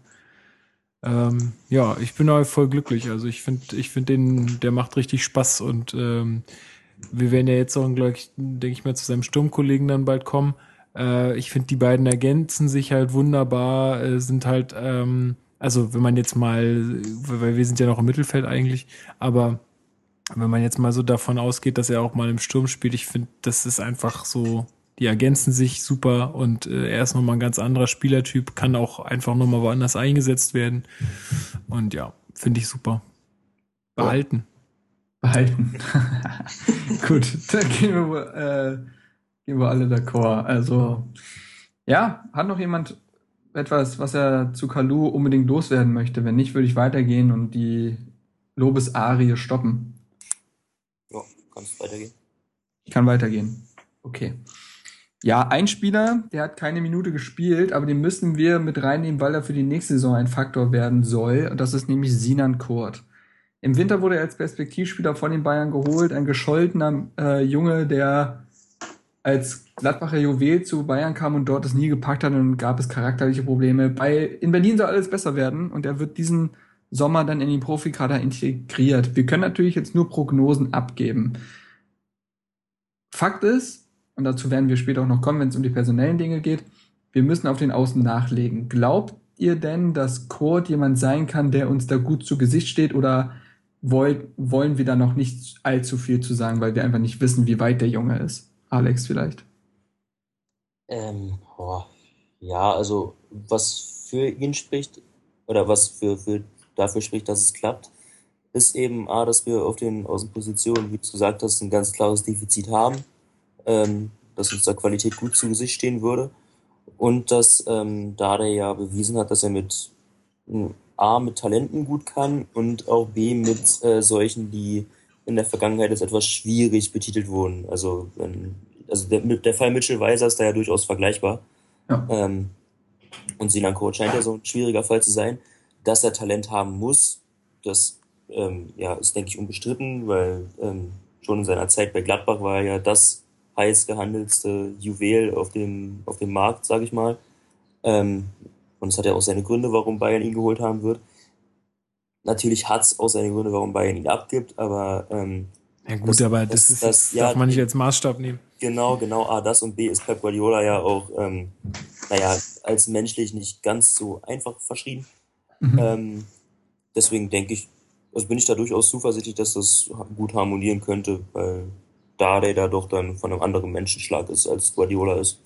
S2: ähm, ja, ich bin auch voll glücklich. Also ich finde, ich finde den, der macht richtig Spaß und ähm, wir werden ja jetzt auch, gleich, denke ich mal, zu seinem Sturmkollegen dann bald kommen. Äh, ich finde, die beiden ergänzen sich halt wunderbar, äh, sind halt, ähm, also wenn man jetzt mal, weil wir sind ja noch im Mittelfeld eigentlich, aber wenn man jetzt mal so davon ausgeht, dass er auch mal im Sturm spielt, ich finde, das ist einfach so, die ergänzen sich super und äh, er ist nochmal ein ganz anderer Spielertyp, kann auch einfach nochmal woanders eingesetzt werden. Und ja, finde ich super. Behalten
S1: behalten. Gut, dann gehen wir, äh, gehen wir alle d'accord. Also, ja, hat noch jemand etwas, was er zu Kalu unbedingt loswerden möchte? Wenn nicht, würde ich weitergehen und die Lobesarie stoppen.
S3: Ja, kannst weitergehen.
S1: Ich kann weitergehen. Okay. Ja, ein Spieler, der hat keine Minute gespielt, aber den müssen wir mit reinnehmen, weil er für die nächste Saison ein Faktor werden soll. Und das ist nämlich Sinan Kurt. Im Winter wurde er als Perspektivspieler von den Bayern geholt, ein gescholtener äh, Junge, der als Gladbacher Juwel zu Bayern kam und dort es nie gepackt hat und gab es charakterliche Probleme. Bei, in Berlin soll alles besser werden und er wird diesen Sommer dann in die Profikader integriert. Wir können natürlich jetzt nur Prognosen abgeben. Fakt ist, und dazu werden wir später auch noch kommen, wenn es um die personellen Dinge geht, wir müssen auf den Außen nachlegen. Glaubt ihr denn, dass Kurt jemand sein kann, der uns da gut zu Gesicht steht oder wollt, wollen wir da noch nicht allzu viel zu sagen, weil wir einfach nicht wissen, wie weit der Junge ist. Alex vielleicht.
S3: Ähm, boah. Ja, also was für ihn spricht oder was für, für dafür spricht, dass es klappt, ist eben A, dass wir auf den Außenpositionen, wie du gesagt hast, ein ganz klares Defizit haben, ähm, dass uns da Qualität gut zu Gesicht stehen würde und dass ähm, Dade ja bewiesen hat, dass er mit A mit Talenten gut kann und auch B mit äh, solchen, die in der Vergangenheit als etwas schwierig betitelt wurden. Also, wenn, also der, der Fall Mitchell Weiser ist da ja durchaus vergleichbar. Ja. Ähm, und Sinan Kurt scheint ja so ein schwieriger Fall zu sein, dass er Talent haben muss. Das ähm, ja, ist, denke ich, unbestritten, weil ähm, schon in seiner Zeit bei Gladbach war er ja das heiß gehandelste Juwel auf dem, auf dem Markt, sage ich mal. Ähm, und es hat ja auch seine Gründe, warum Bayern ihn geholt haben wird. Natürlich hat es auch seine Gründe, warum Bayern ihn abgibt, aber ähm,
S2: ja gut, das, aber das, das, ist, das darf ja, man nicht als Maßstab nehmen.
S3: Genau, genau. A, das und B ist Pep Guardiola ja auch, ähm, naja, als menschlich nicht ganz so einfach verschrieben. Mhm. Ähm, deswegen denke ich, also bin ich da durchaus zuversichtlich, dass das gut harmonieren könnte, weil da der da doch dann von einem anderen Menschenschlag ist, als Guardiola ist.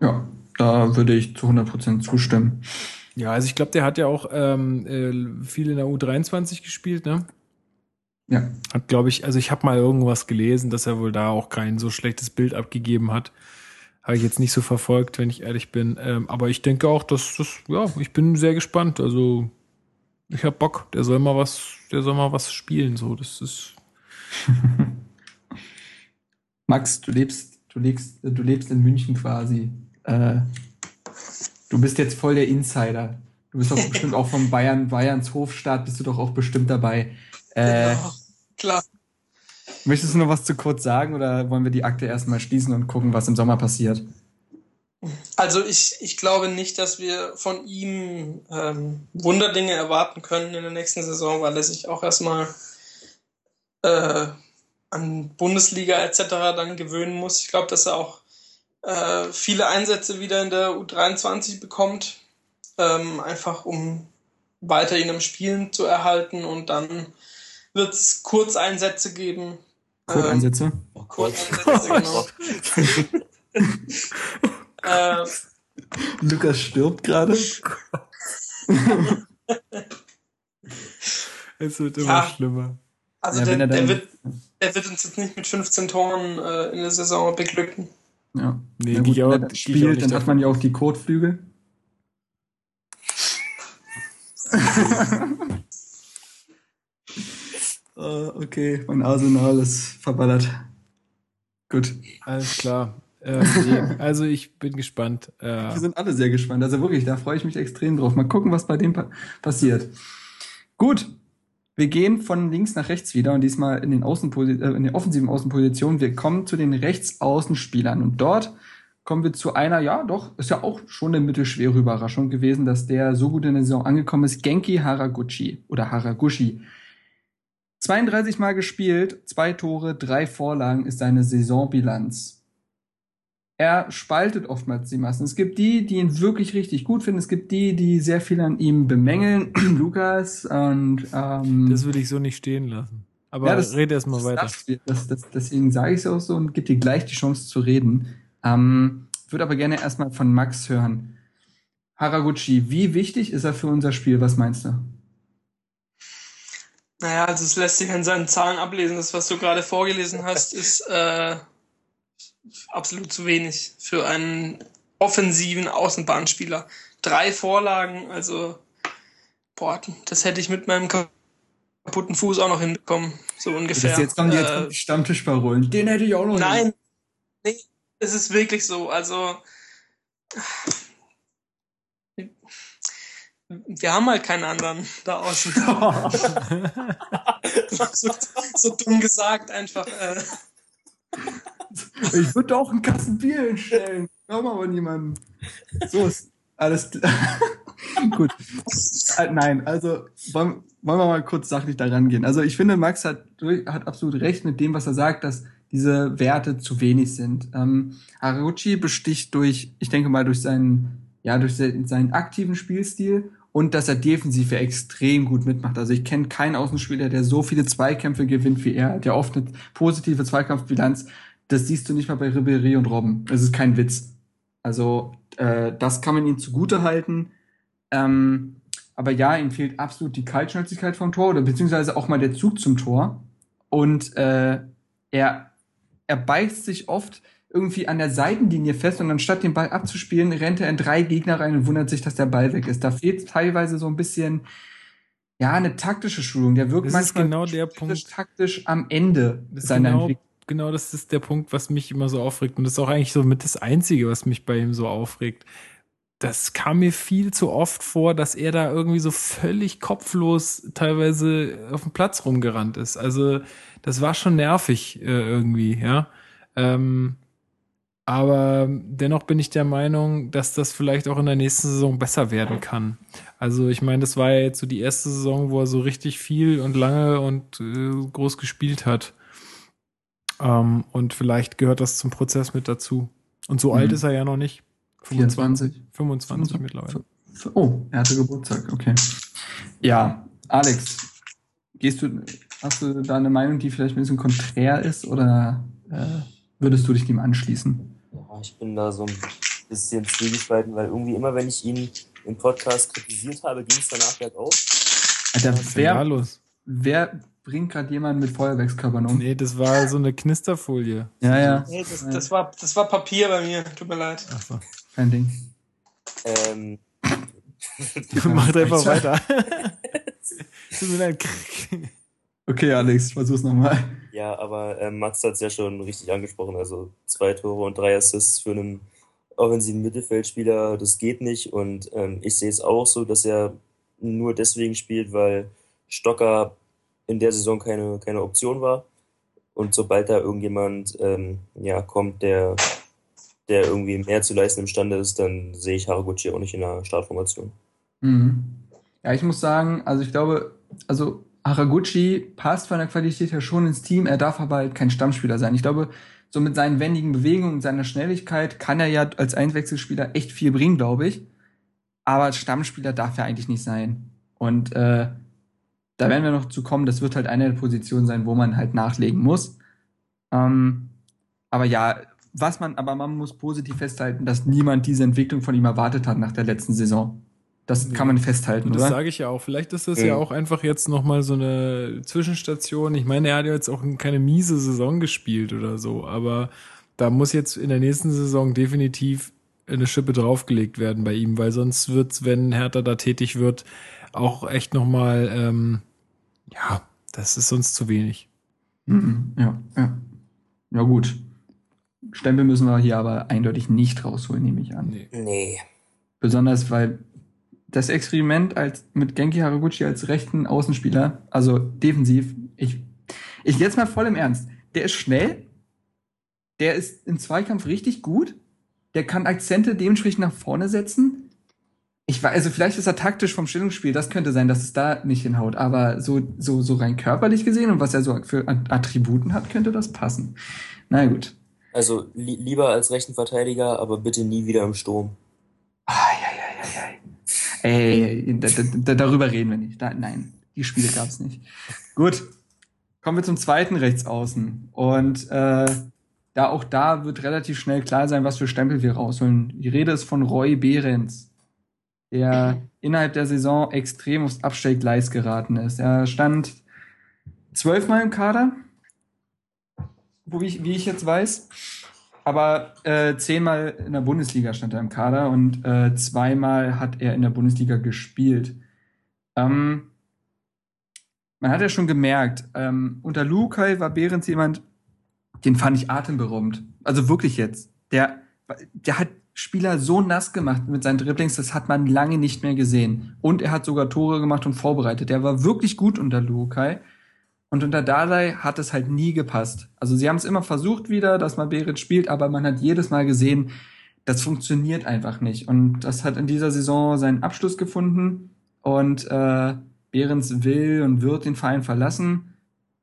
S1: Ja, da würde ich zu 100% zustimmen.
S2: Ja, also ich glaube, der hat ja auch ähm, äh, viel in der U23 gespielt, ne? Ja. Hat, glaube ich, also ich habe mal irgendwas gelesen, dass er wohl da auch kein so schlechtes Bild abgegeben hat. Habe ich jetzt nicht so verfolgt, wenn ich ehrlich bin. Ähm, aber ich denke auch, dass das, ja, ich bin sehr gespannt. Also ich habe Bock. Der soll mal was, der soll mal was spielen. So, das ist.
S1: Max, du lebst, du lebst, du lebst in München quasi. Äh, du bist jetzt voll der Insider. Du bist doch bestimmt auch vom Bayern, Bayerns Hofstaat, bist du doch auch bestimmt dabei. Äh, genau, klar. Möchtest du noch was zu kurz sagen oder wollen wir die Akte erstmal schließen und gucken, was im Sommer passiert?
S4: Also ich, ich glaube nicht, dass wir von ihm ähm, Wunderdinge erwarten können in der nächsten Saison, weil er sich auch erstmal äh, an Bundesliga etc. dann gewöhnen muss. Ich glaube, dass er auch äh, viele Einsätze wieder in der U23 bekommt, ähm, einfach um weiter ihn am Spielen zu erhalten und dann wird es Kurzeinsätze geben.
S1: Kurzeinsätze? Ähm, oh, Kurzeinsätze, genau. äh, Lukas stirbt gerade.
S2: es wird immer ja, schlimmer.
S4: Also ja, der, der, wird, der wird uns jetzt nicht mit 15 Toren äh, in der Saison beglücken.
S1: Ja, nee, gut, auch, wenn er spielt, dann hat man ja auch die Kotflügel. uh, okay, mein Arsenal ist verballert. Gut.
S2: Alles klar. Äh, nee, also ich bin gespannt.
S1: Äh, Wir sind alle sehr gespannt. Also wirklich, da freue ich mich extrem drauf. Mal gucken, was bei dem pa passiert. Gut. Wir gehen von links nach rechts wieder und diesmal in den, Außenposi äh, in den offensiven Außenpositionen. Wir kommen zu den Rechtsaußenspielern und dort kommen wir zu einer, ja doch, ist ja auch schon eine mittelschwere Überraschung gewesen, dass der so gut in der Saison angekommen ist. Genki Haraguchi oder Haraguchi. 32 Mal gespielt, zwei Tore, drei Vorlagen ist seine Saisonbilanz er spaltet oftmals die Massen. Es gibt die, die ihn wirklich richtig gut finden. Es gibt die, die sehr viel an ihm bemängeln. Lukas und ähm,
S2: das würde ich so nicht stehen lassen. Aber ja, das, rede erst mal weiter.
S1: Das, das, deswegen sage ich es auch so und gebe dir gleich die Chance zu reden. Ähm, würde aber gerne erstmal von Max hören. Haraguchi, wie wichtig ist er für unser Spiel? Was meinst du?
S4: Naja, also es lässt sich an seinen Zahlen ablesen. Das, was du gerade vorgelesen hast, ist äh, absolut zu wenig für einen offensiven Außenbahnspieler. Drei Vorlagen, also boah, das hätte ich mit meinem kaputten Fuß auch noch hinbekommen, so ungefähr. Das
S1: jetzt kommen die, jetzt äh, Stammtischparolen. Den hätte ich auch noch.
S4: Nein, nee, es ist wirklich so. Also wir haben halt keinen anderen da außen. so, so, dumm gesagt einfach. Äh.
S1: Ich würde auch einen Kasten Bier hinstellen. Haben aber niemanden. So ist alles. Gut. Äh, nein, also wollen, wir mal kurz sachlich daran gehen. Also ich finde, Max hat, hat absolut recht mit dem, was er sagt, dass diese Werte zu wenig sind. Ähm, Haraguchi besticht durch, ich denke mal, durch seinen, ja, durch seinen aktiven Spielstil und dass er defensiv extrem gut mitmacht. Also ich kenne keinen Außenspieler, der so viele Zweikämpfe gewinnt wie er, der oft eine positive Zweikampfbilanz das siehst du nicht mal bei Ribéry und Robben. Es ist kein Witz. Also äh, das kann man ihm zugute halten. Ähm, aber ja, ihm fehlt absolut die Kaltschnäuzigkeit vom Tor oder beziehungsweise auch mal der Zug zum Tor. Und äh, er, er beißt sich oft irgendwie an der Seitenlinie fest und anstatt den Ball abzuspielen, rennt er in drei Gegner rein und wundert sich, dass der Ball weg ist. Da fehlt teilweise so ein bisschen, ja, eine taktische Schulung. Der wirkt das manchmal
S2: genau der Punkt.
S1: taktisch am Ende seiner
S2: genau Entwicklung genau das ist der Punkt, was mich immer so aufregt. Und das ist auch eigentlich so mit das Einzige, was mich bei ihm so aufregt. Das kam mir viel zu oft vor, dass er da irgendwie so völlig kopflos teilweise auf dem Platz rumgerannt ist. Also das war schon nervig äh, irgendwie, ja. Ähm, aber dennoch bin ich der Meinung, dass das vielleicht auch in der nächsten Saison besser werden kann. Also ich meine, das war ja jetzt so die erste Saison, wo er so richtig viel und lange und äh, groß gespielt hat. Ähm, und vielleicht gehört das zum Prozess mit dazu. Und so mhm. alt ist er ja noch nicht.
S1: 25.
S2: 25, 25 mittlerweile.
S1: Oh, er hatte Geburtstag, okay. Ja, Alex, gehst du, hast du da eine Meinung, die vielleicht ein bisschen konträr ist oder äh, würdest du dich dem anschließen?
S3: Ja, ich bin da so ein bisschen zwiegespalten, weil irgendwie immer, wenn ich ihn im Podcast kritisiert habe, ging es danach bergauf.
S1: Alter, wer, wer bringt gerade jemand mit Feuerwerkskörpern um.
S2: Nee, das war so eine Knisterfolie.
S1: Ja, ja.
S4: Nee, das, das, war, das war Papier bei mir. Tut mir leid.
S2: Ach so.
S1: Kein Ding.
S3: Ähm,
S2: Macht einfach weiter. Tut mir leid.
S1: Okay, Alex, versuch's nochmal.
S3: ja, aber ähm, Max hat es ja schon richtig angesprochen. Also zwei Tore und drei Assists für einen offensiven Mittelfeldspieler, das geht nicht. Und ähm, ich sehe es auch so, dass er nur deswegen spielt, weil Stocker in der Saison keine, keine Option war. Und sobald da irgendjemand ähm, ja, kommt, der, der irgendwie mehr zu leisten imstande ist, dann sehe ich Haraguchi auch nicht in der Startformation.
S1: Mhm. Ja, ich muss sagen, also ich glaube, also Haraguchi passt von der Qualität her schon ins Team, er darf aber halt kein Stammspieler sein. Ich glaube, so mit seinen wendigen Bewegungen und seiner Schnelligkeit kann er ja als Einwechselspieler echt viel bringen, glaube ich. Aber Stammspieler darf er eigentlich nicht sein. Und äh, da werden wir noch zu kommen, das wird halt eine der Positionen sein, wo man halt nachlegen muss. Ähm, aber ja, was man, aber man muss positiv festhalten, dass niemand diese Entwicklung von ihm erwartet hat nach der letzten Saison. Das kann man festhalten,
S2: Das
S1: oder?
S2: sage ich ja auch. Vielleicht ist das
S3: Mhm.
S2: ja auch einfach jetzt nochmal so eine Zwischenstation. Ich meine, er hat ja jetzt auch keine miese Saison gespielt oder so, aber da muss jetzt in der nächsten Saison definitiv eine Schippe draufgelegt werden bei ihm, weil sonst wird's, wenn Hertha da tätig wird, auch echt nochmal, ähm, ja, das ist sonst zu wenig.
S1: Mhm, ja, ja. Ja, gut. Stempel müssen wir hier aber eindeutig nicht rausholen, nehme ich an.
S2: Nee.
S3: Nee.
S1: Besonders weil das Experiment als mit Genki Haraguchi als rechten Außenspieler, also defensiv, ich, ich jetzt mal voll im Ernst. Der ist schnell, der ist im Zweikampf richtig gut, der kann Akzente dementsprechend nach vorne setzen. Ich weiß, also vielleicht ist er taktisch vom Stellungsspiel, das könnte sein, dass es da nicht hinhaut, aber so, so, so rein körperlich gesehen und was er so für Attributen hat, könnte das passen. Na gut.
S3: Also li lieber als rechten Verteidiger, aber bitte nie wieder im Sturm.
S1: Eieieiei. Ey, da, da, darüber reden wir nicht. Da, nein, die Spiele gab es nicht. Gut, kommen wir zum zweiten Rechtsaußen. Und äh, da auch da wird relativ schnell klar sein, was für Stempel wir rausholen. Die Rede ist von Roy Behrens, der innerhalb der Saison extrem aufs Abstellgleis geraten ist. Er stand zwölfmal im Kader, wo ich, wie ich jetzt weiß. Aber äh, zehnmal in der Bundesliga stand er im Kader und äh, zweimal hat er in der Bundesliga gespielt. Ähm, man hat ja schon gemerkt, ähm, unter Lukai war Behrens jemand, den fand ich atemberaubend. Also wirklich jetzt. Der, der hat Spieler so nass gemacht mit seinen Dribblings, das hat man lange nicht mehr gesehen. Und er hat sogar Tore gemacht und vorbereitet. Der war wirklich gut unter Lukai. Und unter Dardai hat es halt nie gepasst. Also sie haben es immer versucht wieder, dass man Behrens spielt, aber man hat jedes Mal gesehen, das funktioniert einfach nicht. Und das hat in dieser Saison seinen Abschluss gefunden. Und äh, Behrens will und wird den Verein verlassen.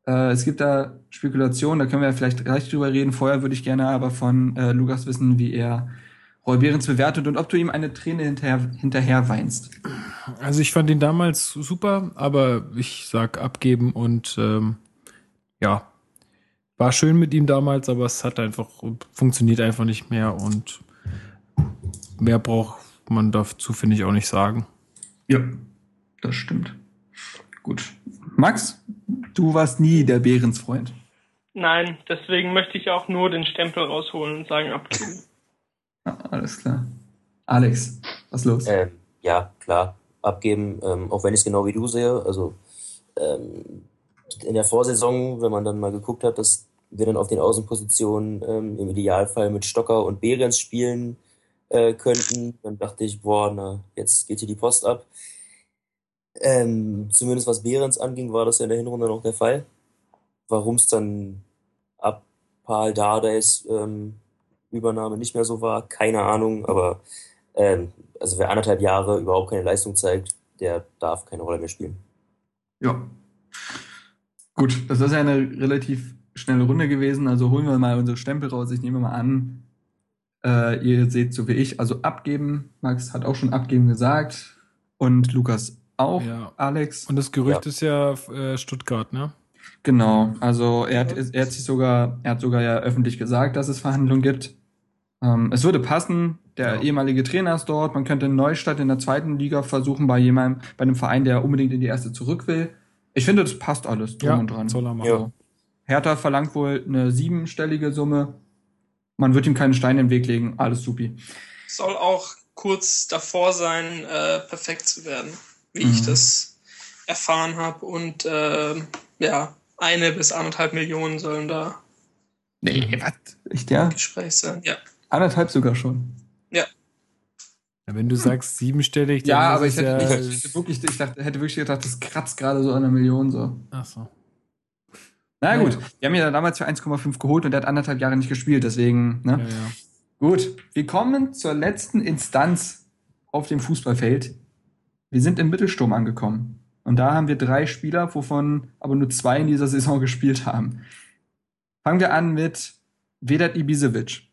S1: Äh, es gibt da Spekulationen, da können wir vielleicht gleich drüber reden. Vorher würde ich gerne aber von äh, Lukas wissen, wie er Roy Behrens bewertet und ob du ihm eine Träne hinterher, hinterher weinst.
S2: Also ich fand ihn damals super, aber ich sag abgeben und ähm, ja, war schön mit ihm damals, aber es hat einfach funktioniert einfach nicht mehr und mehr braucht man dazu finde ich auch nicht sagen.
S1: Ja, das stimmt. Gut. Max, du warst nie der Behrens-Freund.
S4: Nein, deswegen möchte ich auch nur den Stempel rausholen und sagen abgeben.
S1: Alles klar. Alex, was los?
S3: Ähm, ja, klar, abgeben, ähm, auch wenn ich es genau wie du sehe. Also ähm, in der Vorsaison, wenn man dann mal geguckt hat, dass wir dann auf den Außenpositionen ähm, im Idealfall mit Stocker und Behrens spielen äh, könnten, dann dachte ich, boah, na, jetzt geht hier die Post ab. Ähm, zumindest was Behrens anging, war das ja in der Hinrunde noch der Fall. Warum es dann ab Paul Dardays ähm, Übernahme nicht mehr so war, keine Ahnung, aber ähm, also wer anderthalb Jahre überhaupt keine Leistung zeigt, der darf keine Rolle mehr spielen.
S1: Ja. Gut, das ist ja eine relativ schnelle Runde gewesen, also holen wir mal unsere Stempel raus. Ich nehme mal an, äh, ihr seht so wie ich, also abgeben. Max hat auch schon abgeben gesagt und Lukas auch,
S2: Ja.
S1: Alex.
S2: Und das Gerücht ist ja äh, Stuttgart, ne?
S1: Genau, also er hat, er hat sich sogar, er hat sogar ja öffentlich gesagt, dass es Verhandlungen gibt. Ähm, es würde passen, der
S2: Ja.
S1: ehemalige Trainer ist dort, man könnte einen Neustart in der zweiten Liga versuchen bei jemandem, bei einem Verein, der unbedingt in die erste zurück will. Ich finde, das passt alles drum
S2: Ja,
S1: und dran.
S2: soll er machen.
S1: Also, Hertha verlangt wohl eine siebenstellige Summe. Man wird ihm keine Steine im Weg legen. Alles supi.
S4: Soll auch kurz davor sein, äh, perfekt zu werden, wie
S1: Mhm.
S4: ich das erfahren habe. Und ähm, ja, eine bis anderthalb Millionen sollen da
S1: Nee, was? Echt, ja?
S4: im Gespräch sein. Ja.
S1: Anderthalb sogar schon.
S2: Ja, wenn du sagst siebenstellig, dann
S1: Ja,
S2: ist
S1: aber ich hätte,
S2: ja,
S1: nicht, ich hätte wirklich, ich dachte, hätte wirklich gedacht, das kratzt gerade so an einer Million so.
S2: Ach so.
S1: Na
S2: Naja.
S1: gut, wir haben ihn ja damals für 1,5 geholt und der hat anderthalb Jahre nicht gespielt, deswegen, ne?
S2: Ja, ja.
S1: Gut, wir kommen zur letzten Instanz auf dem Fußballfeld. Wir sind im Mittelsturm angekommen. Und da haben wir drei Spieler, wovon aber nur zwei in dieser Saison gespielt haben. Fangen wir an mit Vedat Ibisevic.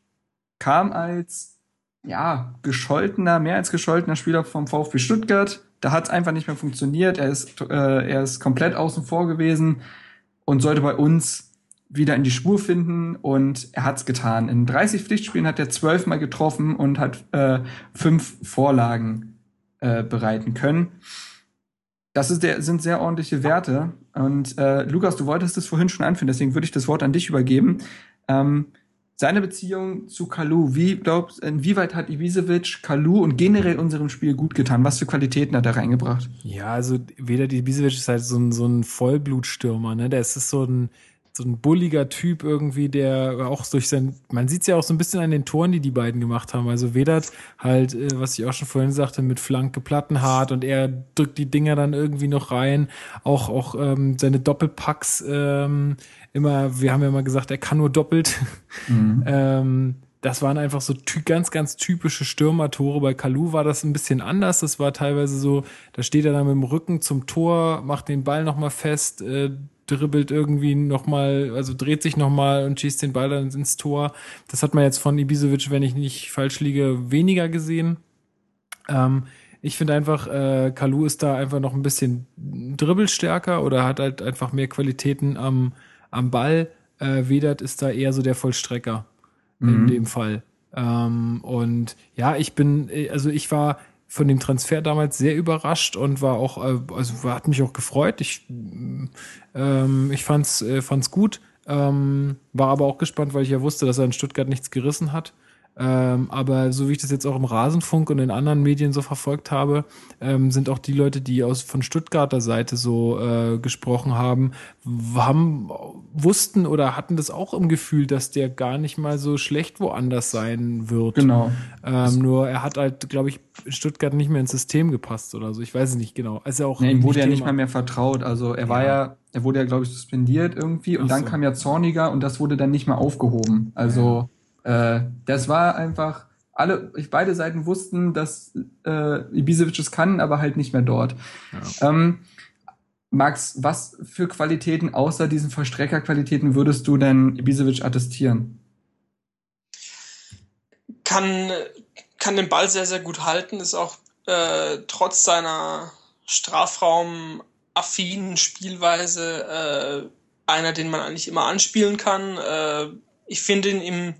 S1: Kam als, ja, gescholtener, mehr als gescholtener Spieler vom VfB Stuttgart. Da hat es einfach nicht mehr funktioniert. Er ist, äh, er ist komplett außen vor gewesen und sollte bei uns wieder in die Spur finden und er hat's getan. In 30 Pflichtspielen hat er zwölfmal getroffen und hat äh, fünf Vorlagen äh, bereiten können. Das ist der, sind sehr ordentliche Werte. Und äh, Lukas, du wolltest es vorhin schon anführen, deswegen würde ich das Wort an dich übergeben. Ähm, seine Beziehung zu Kalu, wie glaubst, inwieweit hat Ibisevic Kalu und generell unserem Spiel gut getan? Was für Qualitäten hat er reingebracht?
S2: Ja, also weder Ibisevic ist halt so ein, so ein Vollblutstürmer, ne? Der ist so ein, so ein bulliger Typ irgendwie, der auch durch sein, man sieht es ja auch so ein bisschen an den Toren, die die beiden gemacht haben. Also Vedat halt, äh, was ich auch schon vorhin sagte, mit Flanke Plattenhart und er drückt die Dinger dann irgendwie noch rein. Auch, auch ähm, seine Doppelpacks ähm, immer, wir haben ja mal gesagt, er kann nur doppelt. Ähm, das waren einfach so ganz, ganz typische Stürmertore. Bei Kalu war das ein bisschen anders. Das war teilweise so, da steht er dann mit dem Rücken zum Tor, macht den Ball nochmal fest, äh, dribbelt irgendwie nochmal, also dreht sich nochmal und schießt den Ball dann ins Tor. Das hat man jetzt von Ibisevic, wenn ich nicht falsch liege, weniger gesehen. Ähm, ich finde einfach, äh, Kalu ist da einfach noch ein bisschen dribbelstärker oder hat halt einfach mehr Qualitäten am, am Ball. Äh, Vedat ist da eher so der Vollstrecker in
S1: Mhm.
S2: dem Fall. Ähm, und ja, ich bin, äh, also ich war von dem Transfer damals sehr überrascht und war auch, äh, also hat mich auch gefreut. Ich, ähm, ich fand's, äh, fand's gut, ähm, war aber auch gespannt, weil ich ja wusste, dass er in Stuttgart nichts gerissen hat. Ähm, aber so wie ich das jetzt auch im Rasenfunk und in anderen Medien so verfolgt habe, ähm, sind auch die Leute, die aus von Stuttgarter Seite so äh, gesprochen haben, haben, wussten oder hatten das auch im Gefühl, dass der gar nicht mal so schlecht woanders sein wird.
S1: Genau.
S2: Ähm, nur er hat halt, glaube ich, Stuttgart nicht mehr ins System gepasst oder so. Ich weiß es nicht genau. Also auch
S1: Nee, ihm wurde ja nicht mal mehr vertraut. Also er war
S2: Ja.
S1: ja, er wurde ja, glaube ich, suspendiert irgendwie und
S2: Ach
S1: dann
S2: so.
S1: kam ja Zorniger und das wurde dann nicht mehr aufgehoben. Also äh, das war einfach, alle, ich, beide Seiten wussten, dass äh, Ibisevic es kann, aber halt nicht mehr dort. Ähm, Max, was für Qualitäten außer diesen Vollstreckerqualitäten würdest du denn Ibisevic attestieren?
S4: kann, kann den Ball sehr, sehr gut halten, ist auch äh, trotz seiner strafraumaffinen Spielweise äh, einer, den man eigentlich immer anspielen kann. Äh, ich finde ihn im,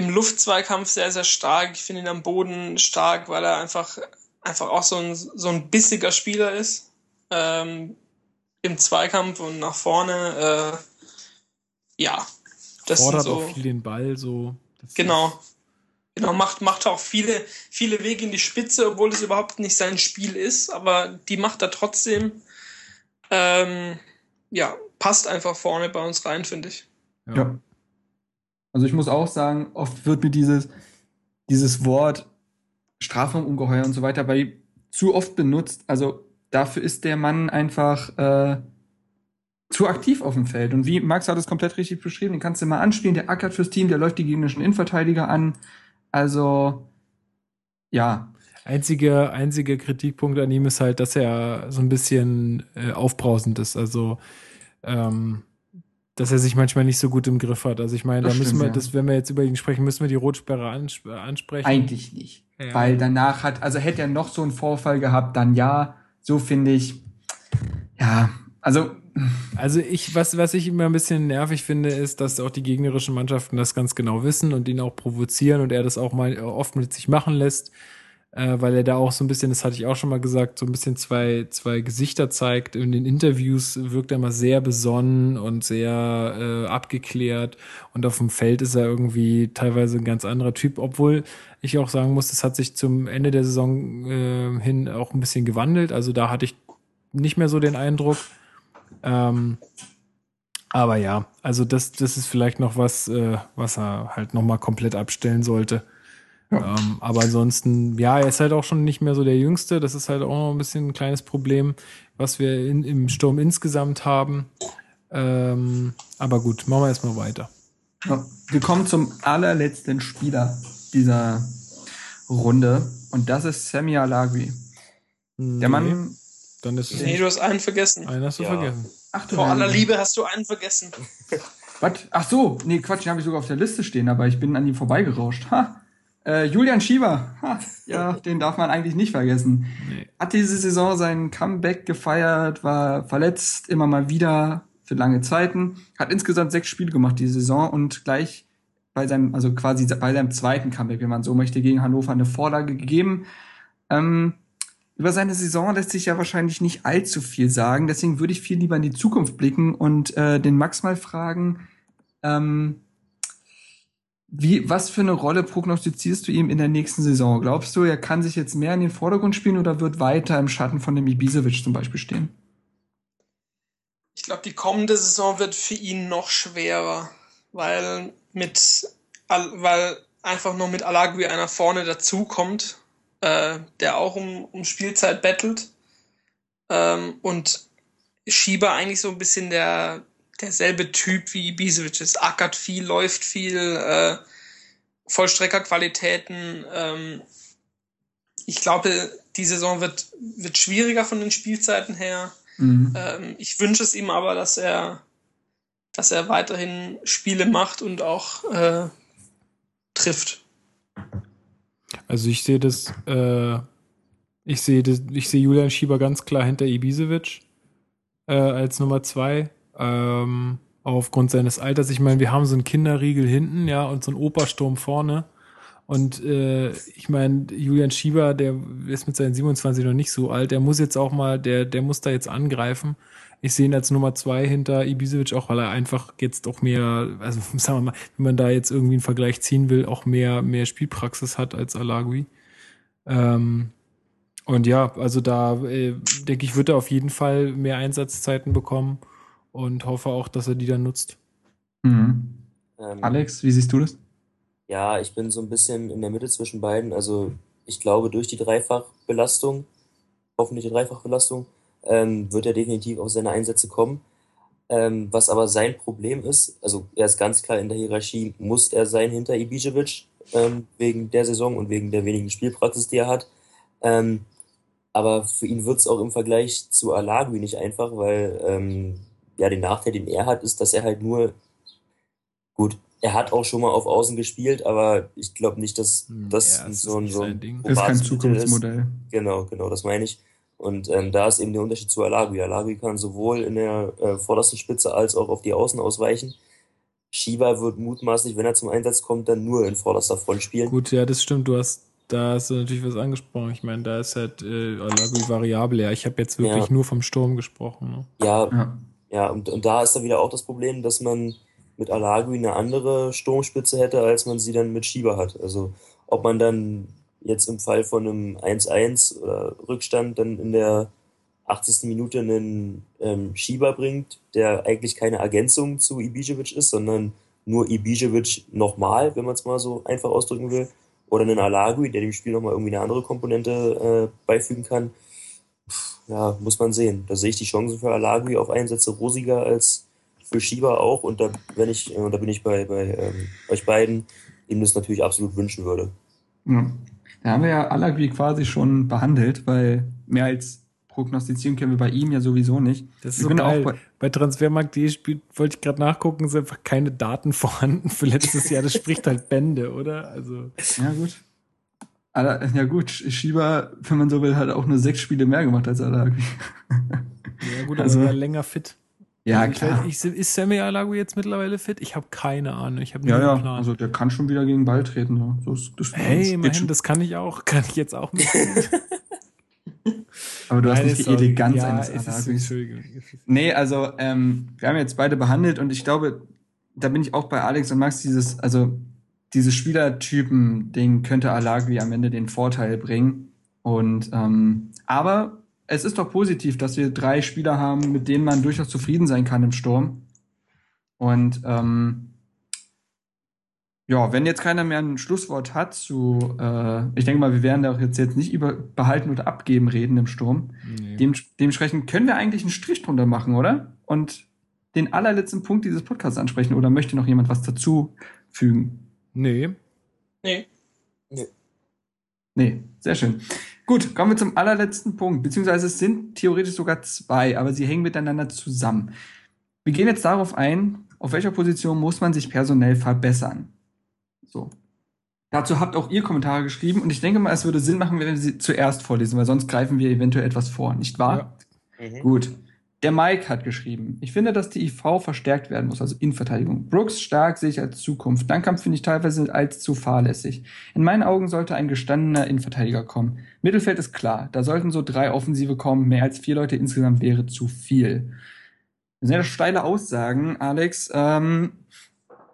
S4: im Luftzweikampf sehr, sehr stark. Ich finde ihn am Boden stark, weil er einfach, einfach auch so ein, so ein bissiger Spieler ist. Ähm, Im Zweikampf und nach vorne. Äh, ja, das
S2: fordert
S4: sind so.
S2: auch viel den Ball so. Das
S4: Genau. Genau, macht, macht auch viele, viele Wege in die Spitze, obwohl es überhaupt nicht sein Spiel ist, aber die macht er trotzdem. Ähm, ja, passt einfach vorne bei uns rein, finde ich.
S2: Ist,
S1: Ja. Also ich muss auch sagen, oft wird mir dieses, dieses Wort Strafraumungeheuer und so weiter bei zu oft benutzt. Also dafür ist der Mann einfach äh, zu aktiv auf dem Feld. Und wie Max hat es komplett richtig beschrieben, den kannst du mal anspielen, der ackert fürs Team, der läuft die gegnerischen Innenverteidiger an. Also ja,
S2: Einziger, einziger Kritikpunkt an ihm ist halt, dass er so ein bisschen äh, aufbrausend ist. Also, ähm, dass er sich manchmal nicht so gut im Griff hat. Also ich meine,
S1: Das
S2: da müssen
S1: stimmt,
S2: wir,
S1: ja.
S2: das, wenn wir jetzt über ihn sprechen, müssen wir die Rotsperre ans ansprechen.
S1: eigentlich nicht.
S2: Ja.
S1: Weil danach hat, also hätte er noch so einen Vorfall gehabt, dann ja, so finde ich, ja, also
S2: Also ich, was, was ich immer ein bisschen nervig finde, ist, dass auch die gegnerischen Mannschaften das ganz genau wissen und ihn auch provozieren und er das auch mal oft mit sich machen lässt. Äh, weil er da auch so ein bisschen, das hatte ich auch schon mal gesagt, so ein bisschen zwei, zwei Gesichter zeigt. In den Interviews wirkt er immer sehr besonnen und sehr äh, abgeklärt und auf dem Feld ist er irgendwie teilweise ein ganz anderer Typ, obwohl ich auch sagen muss, das hat sich zum Ende der Saison äh, hin auch ein bisschen gewandelt. Also da hatte ich nicht mehr so den Eindruck. Ähm, aber ja, also das, das ist vielleicht noch was, äh, was er halt nochmal komplett abstellen sollte. Ja. Ähm, aber ansonsten, ja, er ist halt auch schon nicht mehr so der Jüngste. Das ist halt auch noch ein bisschen ein kleines Problem, was wir in, im Sturm insgesamt haben. Ähm, aber gut, machen wir erstmal weiter.
S1: Ja, wir kommen zum allerletzten Spieler dieser Runde und das ist Sammy Alagui.
S4: Der Mann. Dann ist nee, du hast einen vergessen.
S2: Einen hast du ja. vergessen.
S4: Ach, du Vor aller Liebe hast du einen vergessen.
S1: Was? Ach so, nee, Quatsch, den habe ich sogar auf der Liste stehen, aber ich bin an ihm vorbeigerauscht. Ha. Äh, Julian Schieber, ha, ja, den darf man eigentlich nicht vergessen. Nee. Hat diese Saison sein Comeback gefeiert, war verletzt, immer mal wieder für lange Zeiten, hat insgesamt sechs Spiele gemacht diese Saison und gleich bei seinem, also quasi bei seinem zweiten Comeback, wenn man so möchte, gegen Hannover eine Vorlage gegeben. Ähm, über seine Saison lässt sich ja wahrscheinlich nicht allzu viel sagen, deswegen würde ich viel lieber in die Zukunft blicken und äh, den Max mal fragen, ähm, wie, was für eine Rolle prognostizierst du ihm in der nächsten Saison? Glaubst du, er kann sich jetzt mehr in den Vordergrund spielen oder wird weiter im Schatten von dem Ibisevic zum Beispiel stehen?
S4: Ich glaube, die kommende Saison wird für ihn noch schwerer, weil mit, weil einfach noch mit Alagui einer vorne dazukommt, äh, der auch um, um Spielzeit bettelt. Ähm, und Schieber eigentlich so ein bisschen der, derselbe Typ wie Ibisevic ist. Ackert viel, läuft viel, äh, Vollstreckerqualitäten. Ähm, ich glaube, die Saison wird, wird schwieriger von den Spielzeiten her. Mhm. Ähm, ich wünsche es ihm aber, dass er, dass er weiterhin Spiele macht und auch äh, trifft.
S2: Also ich sehe das, äh, ich sehe das, ich sehe Julian Schieber ganz klar hinter Ibisevic äh, als Nummer zwei ähm, aufgrund seines Alters. Ich meine, wir haben so einen Kinderriegel hinten, ja, und so einen Opersturm vorne. Und äh, ich meine, Julian Schieber, der ist mit seinen 27 noch nicht so alt, der muss jetzt auch mal, der, der muss da jetzt angreifen. Ich sehe ihn als Nummer zwei hinter Ibisevic, auch weil er einfach jetzt auch mehr, also sagen wir mal, wenn man da jetzt irgendwie einen Vergleich ziehen will, auch mehr, mehr Spielpraxis hat als Alagui. Ähm, und ja, also da äh, denke ich, wird er auf jeden Fall mehr Einsatzzeiten bekommen und hoffe auch, dass er die dann nutzt.
S1: Mhm. Ähm, Alex, wie siehst du das?
S3: Ja, ich bin so ein bisschen in der Mitte zwischen beiden. Also ich glaube, durch die Dreifachbelastung, hoffentliche Dreifachbelastung, ähm, wird er definitiv auf seine Einsätze kommen. Ähm, was aber sein Problem ist, also er ist ganz klar in der Hierarchie, muss er sein hinter Ibisevic ähm, wegen der Saison und wegen der wenigen Spielpraxis, die er hat. Ähm, aber für ihn wird es auch im Vergleich zu Alagui nicht einfach, weil ähm, ja, den Nachteil, den er hat, ist, dass er halt nur, gut, er hat auch schon mal auf Außen gespielt, aber ich glaube nicht, dass hm, das ja, so ein, so ein
S1: Ding. ist kein Zukunftsmodell.
S3: Ist. Genau, genau, das meine ich. Und ähm, da ist eben der Unterschied zu Alagui. Alagui kann sowohl in der äh, vordersten Spitze als auch auf die Außen ausweichen. Shiba wird mutmaßlich, wenn er zum Einsatz kommt, dann nur in vorderster Front spielen.
S2: Gut, ja, das stimmt. Du hast da hast du natürlich was angesprochen. Ich meine, da ist halt äh, Alagui variabel. Ja, ich habe jetzt wirklich ja. nur vom Sturm gesprochen. Ne?
S3: Ja, ja, ja, und, und da ist dann wieder auch das Problem, dass man mit Alagui eine andere Sturmspitze hätte, als man sie dann mit Schieber hat. Also ob man dann jetzt im Fall von einem 1-1 oder Rückstand dann in der 80. Minute einen ähm, Schieber bringt, der eigentlich keine Ergänzung zu Ibisevic ist, sondern nur Ibisevic nochmal, wenn man es mal so einfach ausdrücken will, oder einen Alagui, der dem Spiel nochmal irgendwie eine andere Komponente äh, beifügen kann ja, muss man sehen. Da sehe ich die Chancen für Alagui auf Einsätze rosiger als für Schieber auch. Und da, wenn ich, äh, da bin ich bei, bei ähm, euch beiden, ihm das natürlich absolut wünschen würde.
S1: Ja. Da haben wir ja Alagui quasi schon behandelt, weil mehr als prognostizieren können wir bei ihm ja sowieso nicht.
S2: Das ist so geil. bei, bei Transfermarkt.de wollte ich gerade nachgucken, sind einfach keine Daten vorhanden für letztes Jahr. Das spricht halt Bände, oder? Also.
S1: Ja, gut. Ja gut, Schieber, wenn man so will, hat auch nur sechs Spiele mehr gemacht als Alagui.
S2: Ja gut, also er länger fit.
S1: Ja,
S2: Also
S1: klar.
S2: Ich, ist Sammy Alago jetzt mittlerweile fit? Ich habe keine Ahnung. Ich habe
S1: ja, ja,
S2: Plan.
S1: also der kann schon wieder gegen Ball treten. Ja. So ist, das
S2: hey, immerhin, das kann ich auch. Kann ich jetzt auch mit.
S1: Aber du hast
S2: Nein,
S1: nicht die
S2: sorry.
S1: Eleganz
S2: ja,
S1: eines Alagis. Nee, also ähm, wir haben jetzt beide behandelt und ich glaube, da bin ich auch bei Alex und Max, dieses, also diese Spielertypen-Ding könnte Alagri am Ende den Vorteil bringen. Und ähm, aber es ist doch positiv, dass wir drei Spieler haben, mit denen man durchaus zufrieden sein kann im Sturm. Und ähm, ja, wenn jetzt keiner mehr ein Schlusswort hat zu, äh, ich denke mal, wir werden da auch jetzt, jetzt nicht über behalten oder abgeben reden im Sturm.
S2: Nee.
S1: Dem, dementsprechend können wir eigentlich einen Strich drunter machen, oder? Und den allerletzten Punkt dieses Podcasts ansprechen. Oder möchte noch jemand was dazu fügen?
S2: Nee.
S4: Nee.
S1: Nee, sehr schön. Gut, kommen wir zum allerletzten Punkt. Beziehungsweise es sind theoretisch sogar zwei, aber sie hängen miteinander zusammen. Wir gehen jetzt darauf ein, auf welcher Position muss man sich personell verbessern. So. Dazu habt auch ihr Kommentare geschrieben und ich denke mal, es würde Sinn machen, wenn wir sie zuerst vorlesen, weil sonst greifen wir eventuell etwas vor, nicht wahr?
S2: Ja.
S3: Mhm.
S1: Gut. Der Mike hat geschrieben, ich finde, dass die IV verstärkt werden muss, also Innenverteidigung. Brooks stark sehe ich als Zukunft. Langkampf finde ich teilweise als zu fahrlässig. In meinen Augen sollte ein gestandener Innenverteidiger kommen. Mittelfeld ist klar, da sollten so drei Offensive kommen, mehr als vier Leute insgesamt wäre zu viel. Sehr steile Aussagen, Alex. Ähm,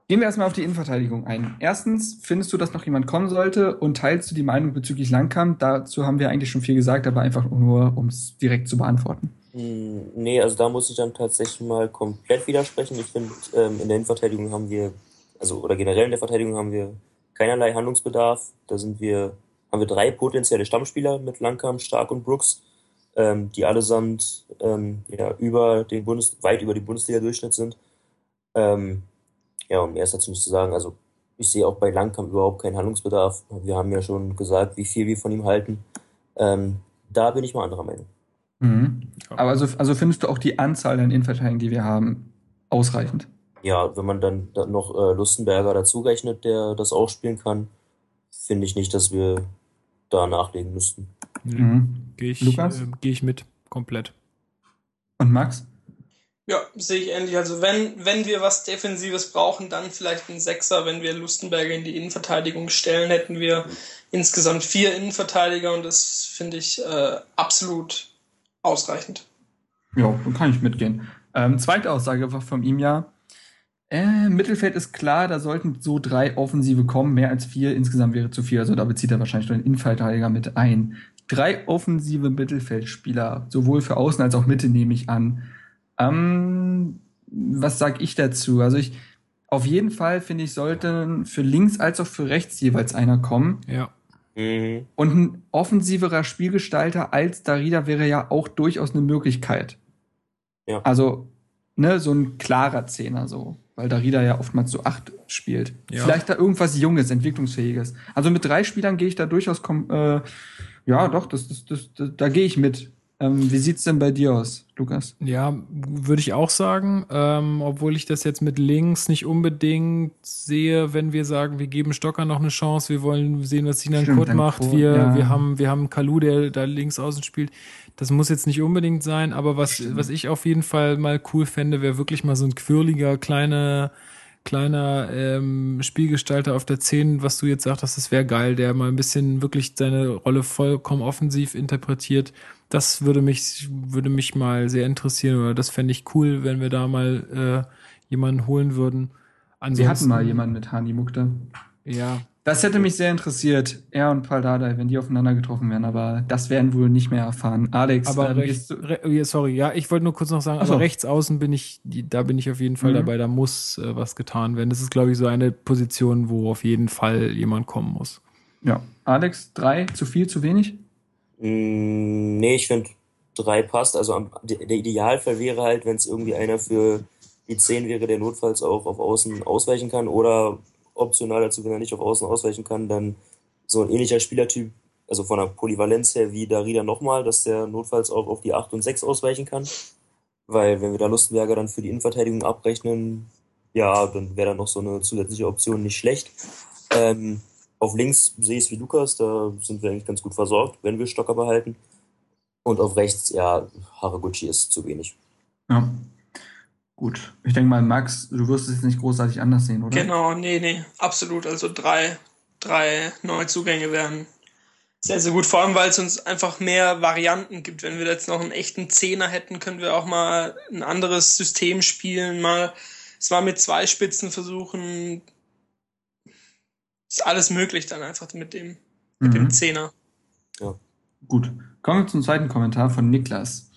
S1: gehen wir erstmal auf die Innenverteidigung ein. Erstens, findest du, dass noch jemand kommen sollte und teilst du die Meinung bezüglich Langkamp? Dazu haben wir eigentlich schon viel gesagt, aber einfach nur, um es direkt zu beantworten.
S3: Hm, Nee, also da muss ich dann tatsächlich mal komplett widersprechen. Ich finde, ähm, in der Innenverteidigung haben wir, also oder generell in der Verteidigung haben wir keinerlei Handlungsbedarf. Da sind wir, haben wir drei potenzielle Stammspieler mit Langkamp, Stark und Brooks, ähm, die allesamt ähm, ja, über den Bundes, weit über den Bundesliga-Durchschnitt sind. Ähm, ja, um erst dazu nicht zu sagen, also ich sehe auch bei Langkamp überhaupt keinen Handlungsbedarf. Wir haben ja schon gesagt, wie viel wir von ihm halten. Ähm, da bin ich mal anderer Meinung.
S1: Mhm. Aber also, also findest du auch die Anzahl an Innenverteidigern, die wir haben, ausreichend?
S3: Ja, wenn man dann, dann noch äh, Lustenberger dazu rechnet, der das auch spielen kann, finde ich nicht, dass wir da nachlegen müssten.
S1: Mhm.
S2: Gehe ich,
S1: Lukas?
S2: äh, geh ich mit. Komplett.
S1: Und Max?
S4: Ja, sehe ich ähnlich. Also wenn, wenn wir was Defensives brauchen, dann vielleicht ein Sechser. Wenn wir Lustenberger in die Innenverteidigung stellen, hätten wir insgesamt vier Innenverteidiger und das finde ich äh, absolut ausreichend.
S1: Ja, dann kann ich mitgehen. Ähm, zweite Aussage war von ihm ja, äh, Mittelfeld ist klar, da sollten so drei Offensive kommen, mehr als vier insgesamt wäre zu viel. Also da bezieht er wahrscheinlich nur den Innenverteidiger mit ein. Drei offensive Mittelfeldspieler, sowohl für Außen als auch Mitte, nehme ich an. Ähm, was sag ich dazu? Also ich, auf jeden Fall finde ich, sollten für links als auch für rechts jeweils einer kommen.
S2: Ja.
S3: Mhm.
S1: Und ein offensiverer Spielgestalter als Darida wäre ja auch durchaus eine Möglichkeit.
S3: Ja.
S1: Also, ne, so ein klarer Zehner so. Weil Darida ja oftmals so acht spielt.
S2: Ja.
S1: Vielleicht da irgendwas Junges, Entwicklungsfähiges. Also mit drei Spielern gehe ich da durchaus, kom äh, ja, doch, das, das, das, das, da gehe ich mit. Ähm, wie sieht's denn bei dir aus, Lukas?
S2: Ja, würde ich auch sagen, ähm, obwohl ich das jetzt mit links nicht unbedingt sehe, wenn wir sagen, wir geben Stocker noch eine Chance, wir wollen sehen, was Sinan
S1: Stimmt,
S2: Kurt macht,
S1: Kurt,
S2: wir,
S1: ja.
S2: wir haben, wir haben Kalu, der da links außen spielt. Das muss jetzt nicht unbedingt sein, aber was, was ich auf jeden Fall mal cool fände, wäre wirklich mal so ein quirliger, kleiner, kleiner ähm, Spielgestalter auf der 10, was du jetzt sagtest, das wäre geil, der mal ein bisschen wirklich seine Rolle vollkommen offensiv interpretiert. Das würde mich, würde mich mal sehr interessieren oder das fände ich cool, wenn wir da mal äh, jemanden holen würden.
S1: Wir hatten mal jemanden mit Hani Mukta.
S2: Ja,
S1: Das hätte mich sehr interessiert, er und Paldada, wenn die aufeinander getroffen wären, aber das werden wohl nicht mehr erfahren. Alex,
S2: aber
S1: ähm,
S2: rechts, re, sorry, ja, ich wollte nur kurz noch sagen,
S1: Ach so.
S2: aber rechts außen bin ich, da bin ich auf jeden Fall
S1: Mhm.
S2: dabei, da muss äh, was getan werden. Das ist, glaube ich, so eine Position, wo auf jeden Fall jemand kommen muss.
S1: ja, Alex, drei, zu viel, zu wenig?
S3: Mm, Nee, ich finde drei passt. Also der Idealfall wäre halt, wenn es irgendwie einer für die 10 wäre, der notfalls auch auf Außen ausweichen kann oder optional dazu, wenn er nicht auf Außen ausweichen kann, dann so ein ähnlicher Spielertyp, also von der Polyvalenz her wie Darida nochmal, dass der notfalls auch auf die 8 und 6 ausweichen kann. Weil wenn wir da Lustenberger dann für die Innenverteidigung abrechnen, ja, dann wäre da noch so eine zusätzliche Option nicht schlecht. Ähm, auf links sehe ich es wie Lukas, da sind wir eigentlich ganz gut versorgt, wenn wir Stocker behalten. Und auf rechts, ja, Haraguchi ist zu wenig.
S1: Ja. Gut. Ich denke mal, Max, du wirst es jetzt nicht großartig anders sehen, oder?
S4: Genau, nee, nee, absolut. Also drei, drei neue Zugänge wären sehr, sehr gut. Vor allem, weil es uns einfach mehr Varianten gibt. Wenn wir jetzt noch einen echten Zehner hätten, können wir auch mal ein anderes System spielen, mal es mal mit zwei Spitzen versuchen. Ist alles möglich dann einfach mit dem, mit mhm. dem Zehner.
S1: Ja. Gut. Kommen wir zum zweiten Kommentar von Niklas.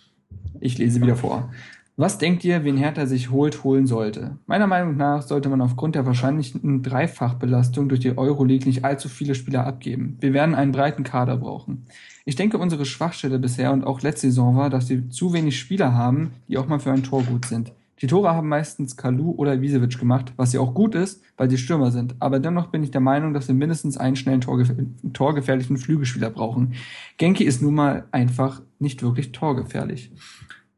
S1: Ich lese wieder vor. Was denkt ihr, wen Hertha sich holt, holen sollte? Meiner Meinung nach sollte man aufgrund der wahrscheinlichen Dreifachbelastung durch die Euroleague nicht allzu viele Spieler abgeben. Wir werden einen breiten Kader brauchen. Ich denke, unsere Schwachstelle bisher und auch letzte Saison war, dass wir zu wenig Spieler haben, die auch mal für ein Tor gut sind. Die Tore haben meistens Kalu oder Wiesewitsch gemacht, was ja auch gut ist, weil sie Stürmer sind. Aber dennoch bin ich der Meinung, dass wir mindestens einen schnellen torgef torgefährlichen Flügelspieler brauchen. Genki ist nun mal einfach nicht wirklich torgefährlich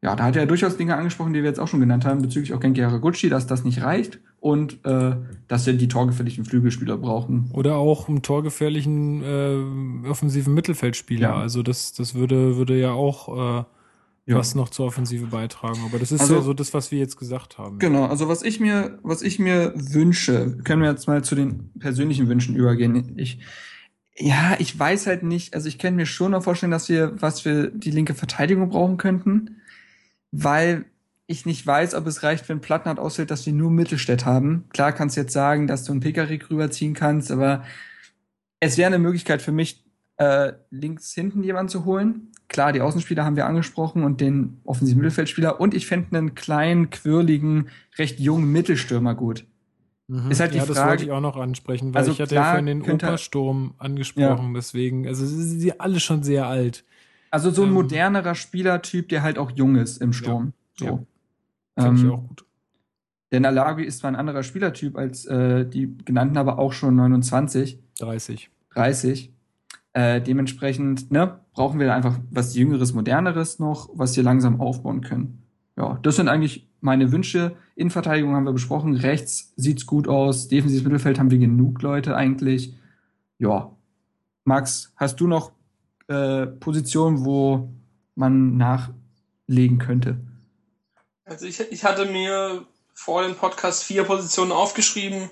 S1: ja, da hat er durchaus Dinge angesprochen, die wir jetzt auch schon genannt haben, bezüglich auch Genki Haraguchi, dass das nicht reicht und äh, dass wir die torgefährlichen Flügelspieler brauchen.
S2: Oder auch einen torgefährlichen äh, offensiven Mittelfeldspieler. Ja. Also das, das würde, würde ja auch äh, ja. was noch zur Offensive beitragen. Aber das ist also, ja so das, was wir jetzt gesagt haben.
S1: Genau, also was ich mir, was ich mir wünsche, können wir jetzt mal zu den persönlichen Wünschen übergehen. Ich ja, ich weiß halt nicht, also ich kann mir schon noch vorstellen, dass wir was für die linke Verteidigung brauchen könnten weil ich nicht weiß, ob es reicht, wenn Plattenhardt ausfällt, dass wir nur Mittelstädt haben. Klar kannst du jetzt sagen, dass du einen Pekarik rüberziehen kannst, aber es wäre eine Möglichkeit für mich, äh, links hinten jemanden zu holen. Klar, die Außenspieler haben wir angesprochen und den offensiven Mittelfeldspieler. Und ich fände einen kleinen, quirligen, recht jungen Mittelstürmer gut.
S2: Mhm. Ist halt die ja, Frage. das wollte ich auch noch ansprechen, weil also ich hatte klar, ja vorhin den Opersturm angesprochen, ja. deswegen, also sie sind alle schon sehr alt.
S1: Also so ein ähm, modernerer Spielertyp, der halt auch jung ist im Sturm. Ja, so.
S2: Ja. Finde ähm, ich auch gut.
S1: Denn Alagi ist zwar ein anderer Spielertyp als äh, die genannten, aber auch schon 29.
S2: 30.
S1: 30. Äh, dementsprechend ne, brauchen wir einfach was Jüngeres, Moderneres noch, was wir langsam aufbauen können. Ja, das sind eigentlich meine Wünsche. Innenverteidigung haben wir besprochen. Rechts sieht's gut aus. Defensives Mittelfeld haben wir genug Leute eigentlich. Ja. Max, hast du noch äh, Position, wo man nachlegen könnte?
S4: Also ich, ich hatte mir vor dem Podcast vier Positionen aufgeschrieben.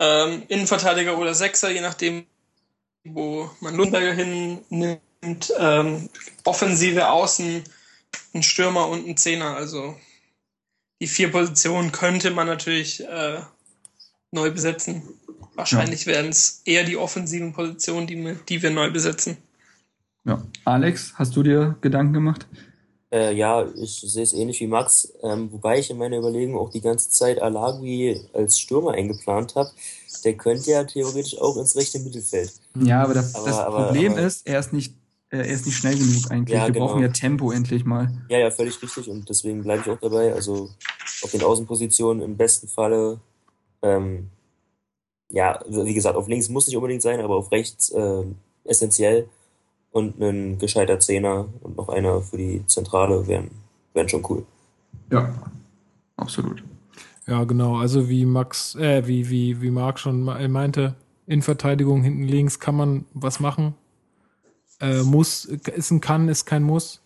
S4: Ähm, Innenverteidiger oder Sechser, je nachdem, wo man Lundberger hinnimmt. Ähm, offensive Außen, ein Stürmer und ein Zehner. Also die vier Positionen könnte man natürlich äh, neu besetzen. Wahrscheinlich ja. werden es eher die offensiven Positionen, die, die wir neu besetzen.
S1: Ja. Alex, hast du dir Gedanken gemacht?
S3: Äh, ja, ich sehe es ähnlich wie Max, ähm, wobei ich in meiner Überlegung auch die ganze Zeit Alagui als Stürmer eingeplant habe. Der könnte ja theoretisch auch ins rechte Mittelfeld.
S1: Ja, aber das, aber, das aber, Problem aber, ist, er ist nicht er ist nicht schnell genug eigentlich. Ja, Wir genau. brauchen ja Tempo endlich mal.
S3: Ja, ja, völlig richtig und deswegen bleibe ich auch dabei. Also auf den Außenpositionen im besten Falle, ähm, ja, wie gesagt, auf links muss nicht unbedingt sein, aber auf rechts äh, essentiell und ein gescheiter Zehner und noch einer für die Zentrale wären, wären schon cool.
S1: Ja, absolut.
S2: Ja, genau. Also wie Max, äh, wie, wie, wie Marc schon meinte, in Verteidigung hinten links kann man was machen. Äh, muss, ist ein Kann, ist kein Muss.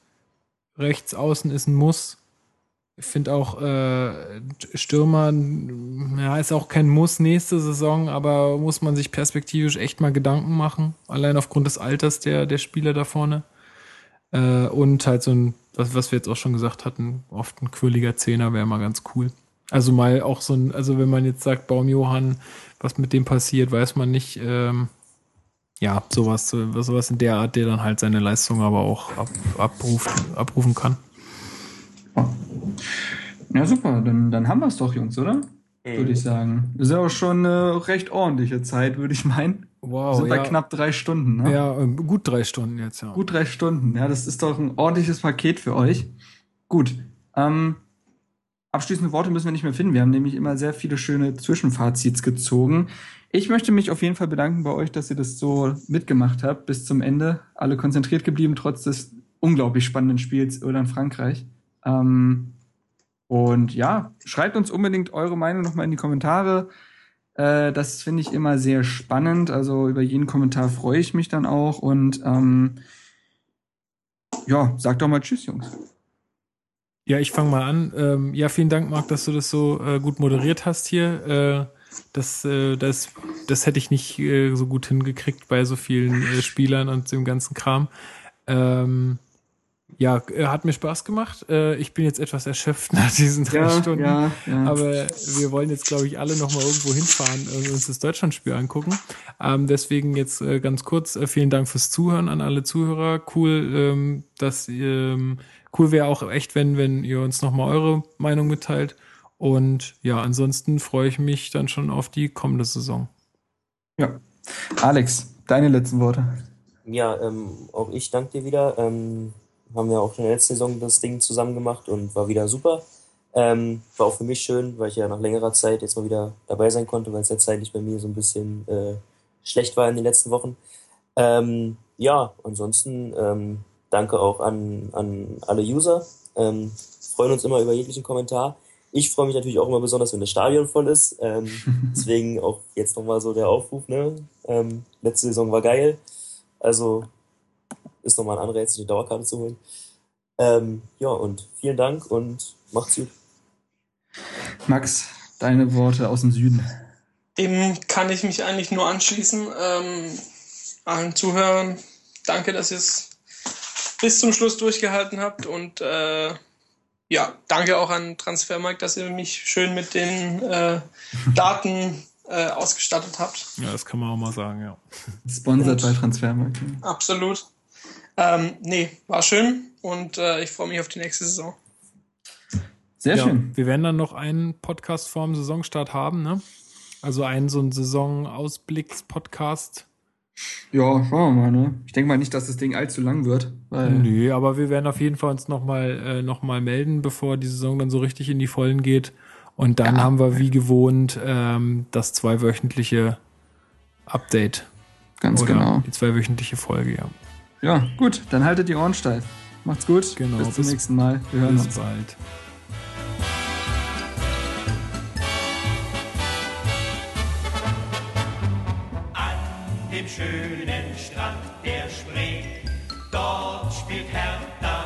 S2: Rechts außen ist ein Muss. Ich finde auch äh, Stürmer, ja, ist auch kein Muss nächste Saison, aber muss man sich perspektivisch echt mal Gedanken machen, allein aufgrund des Alters der, der Spieler da vorne. Äh, und halt so ein, was, was wir jetzt auch schon gesagt hatten, oft ein quirliger Zehner wäre mal ganz cool. Also mal auch so ein, also wenn man jetzt sagt, Baumjohann, was mit dem passiert, weiß man nicht. Ähm, ja, sowas, sowas in der Art, der dann halt seine Leistung aber auch ab, abruft, abrufen kann.
S1: Ja, super. Dann, dann haben wir es doch, Jungs, oder? Mhm. Würde ich sagen. Das ist ja auch schon eine recht ordentliche Zeit, würde ich meinen. Wow. Wir sind ja. bei knapp drei Stunden, ne?
S2: Ja, ähm, gut drei Stunden jetzt, ja.
S1: Gut drei Stunden. Ja, das ist doch ein ordentliches Paket für euch. Gut. Ähm, abschließende Worte müssen wir nicht mehr finden. Wir haben nämlich immer sehr viele schöne Zwischenfazits gezogen. Ich möchte mich auf jeden Fall bedanken bei euch, dass ihr das so mitgemacht habt bis zum Ende. Alle konzentriert geblieben, trotz des unglaublich spannenden Spiels oder in Frankreich. Ähm, und ja, schreibt uns unbedingt eure Meinung nochmal in die Kommentare. Äh, das finde ich immer sehr spannend. Also über jeden Kommentar freue ich mich dann auch. Und ähm, ja, sagt doch mal Tschüss, Jungs.
S2: Ja, ich fange mal an. Ähm, ja, vielen Dank, Marc, dass du das so äh, gut moderiert hast hier. Äh, das, äh, das, das hätte ich nicht äh, so gut hingekriegt bei so vielen äh, Spielern und dem ganzen Kram. Ähm, ja, äh, hat mir Spaß gemacht. Äh, ich bin jetzt etwas erschöpft nach diesen drei
S1: Ja,
S2: Stunden.
S1: ja, ja.
S2: Aber wir wollen jetzt, glaube ich, alle noch mal irgendwo hinfahren und uns das Deutschlandspiel angucken. Ähm, deswegen jetzt äh, ganz kurz vielen Dank fürs Zuhören an alle Zuhörer. Cool, ähm, dass ähm, cool wäre auch echt, wenn wenn ihr uns noch mal eure Meinung mitteilt. Und ja, ansonsten freue ich mich dann schon auf die kommende Saison.
S1: Ja. Alex, deine letzten Worte.
S3: Ja, ähm, auch ich danke dir wieder. Ähm, haben wir auch schon in der letzten Saison das Ding zusammen gemacht und war wieder super. Ähm, war auch für mich schön, weil ich ja nach längerer Zeit jetzt mal wieder dabei sein konnte, weil es ja zeitlich bei mir so ein bisschen äh, schlecht war in den letzten Wochen. Ähm, ja, ansonsten ähm, danke auch an, an alle User. Ähm, freuen uns immer über jeglichen Kommentar. Ich freue mich natürlich auch immer besonders, wenn das Stadion voll ist. Ähm, deswegen auch jetzt nochmal so der Aufruf. Ne? Ähm, letzte Saison war geil. Also ist nochmal ein Anreiz, sich eine Dauerkarte zu holen. Ähm, ja, und vielen Dank und macht's gut.
S1: Max, deine Worte aus dem Süden.
S4: Dem kann ich mich eigentlich nur anschließen. Ähm, allen Zuhörern, danke, dass ihr es bis zum Schluss durchgehalten habt und äh, ja, danke auch an Transfermarkt, dass ihr mich schön mit den äh, Daten äh, ausgestattet habt.
S2: Ja, das kann man auch mal sagen, ja.
S1: Sponsored bei Transfermarkt.
S4: Absolut. Ähm, nee, war schön und äh, ich freue mich auf die nächste Saison.
S1: Sehr
S2: ja,
S1: schön.
S2: Wir werden dann noch einen Podcast vorm Saisonstart haben, ne? Also einen so einen Saisonausblicks-Podcast.
S1: Ja, schauen wir mal, ne? Ich denke mal nicht, dass das Ding allzu lang wird. Weil
S2: Nö, aber wir werden auf jeden Fall uns nochmal äh, noch mal melden, bevor die Saison dann so richtig in die Vollen geht. Und dann
S1: Ja.
S2: haben wir wie gewohnt ähm, das zweiwöchentliche Update.
S1: Ganz
S2: oder
S1: genau.
S2: Die zweiwöchentliche Folge, ja.
S1: Ja, gut, dann haltet die Ohren steif. Macht's gut.
S2: Genau,
S1: Bis zum
S2: bis-
S1: nächsten Mal. Wir hören
S2: Bis
S1: uns.
S2: bald.
S5: an dem schönen Strand der Spree. Dort spielt Hertha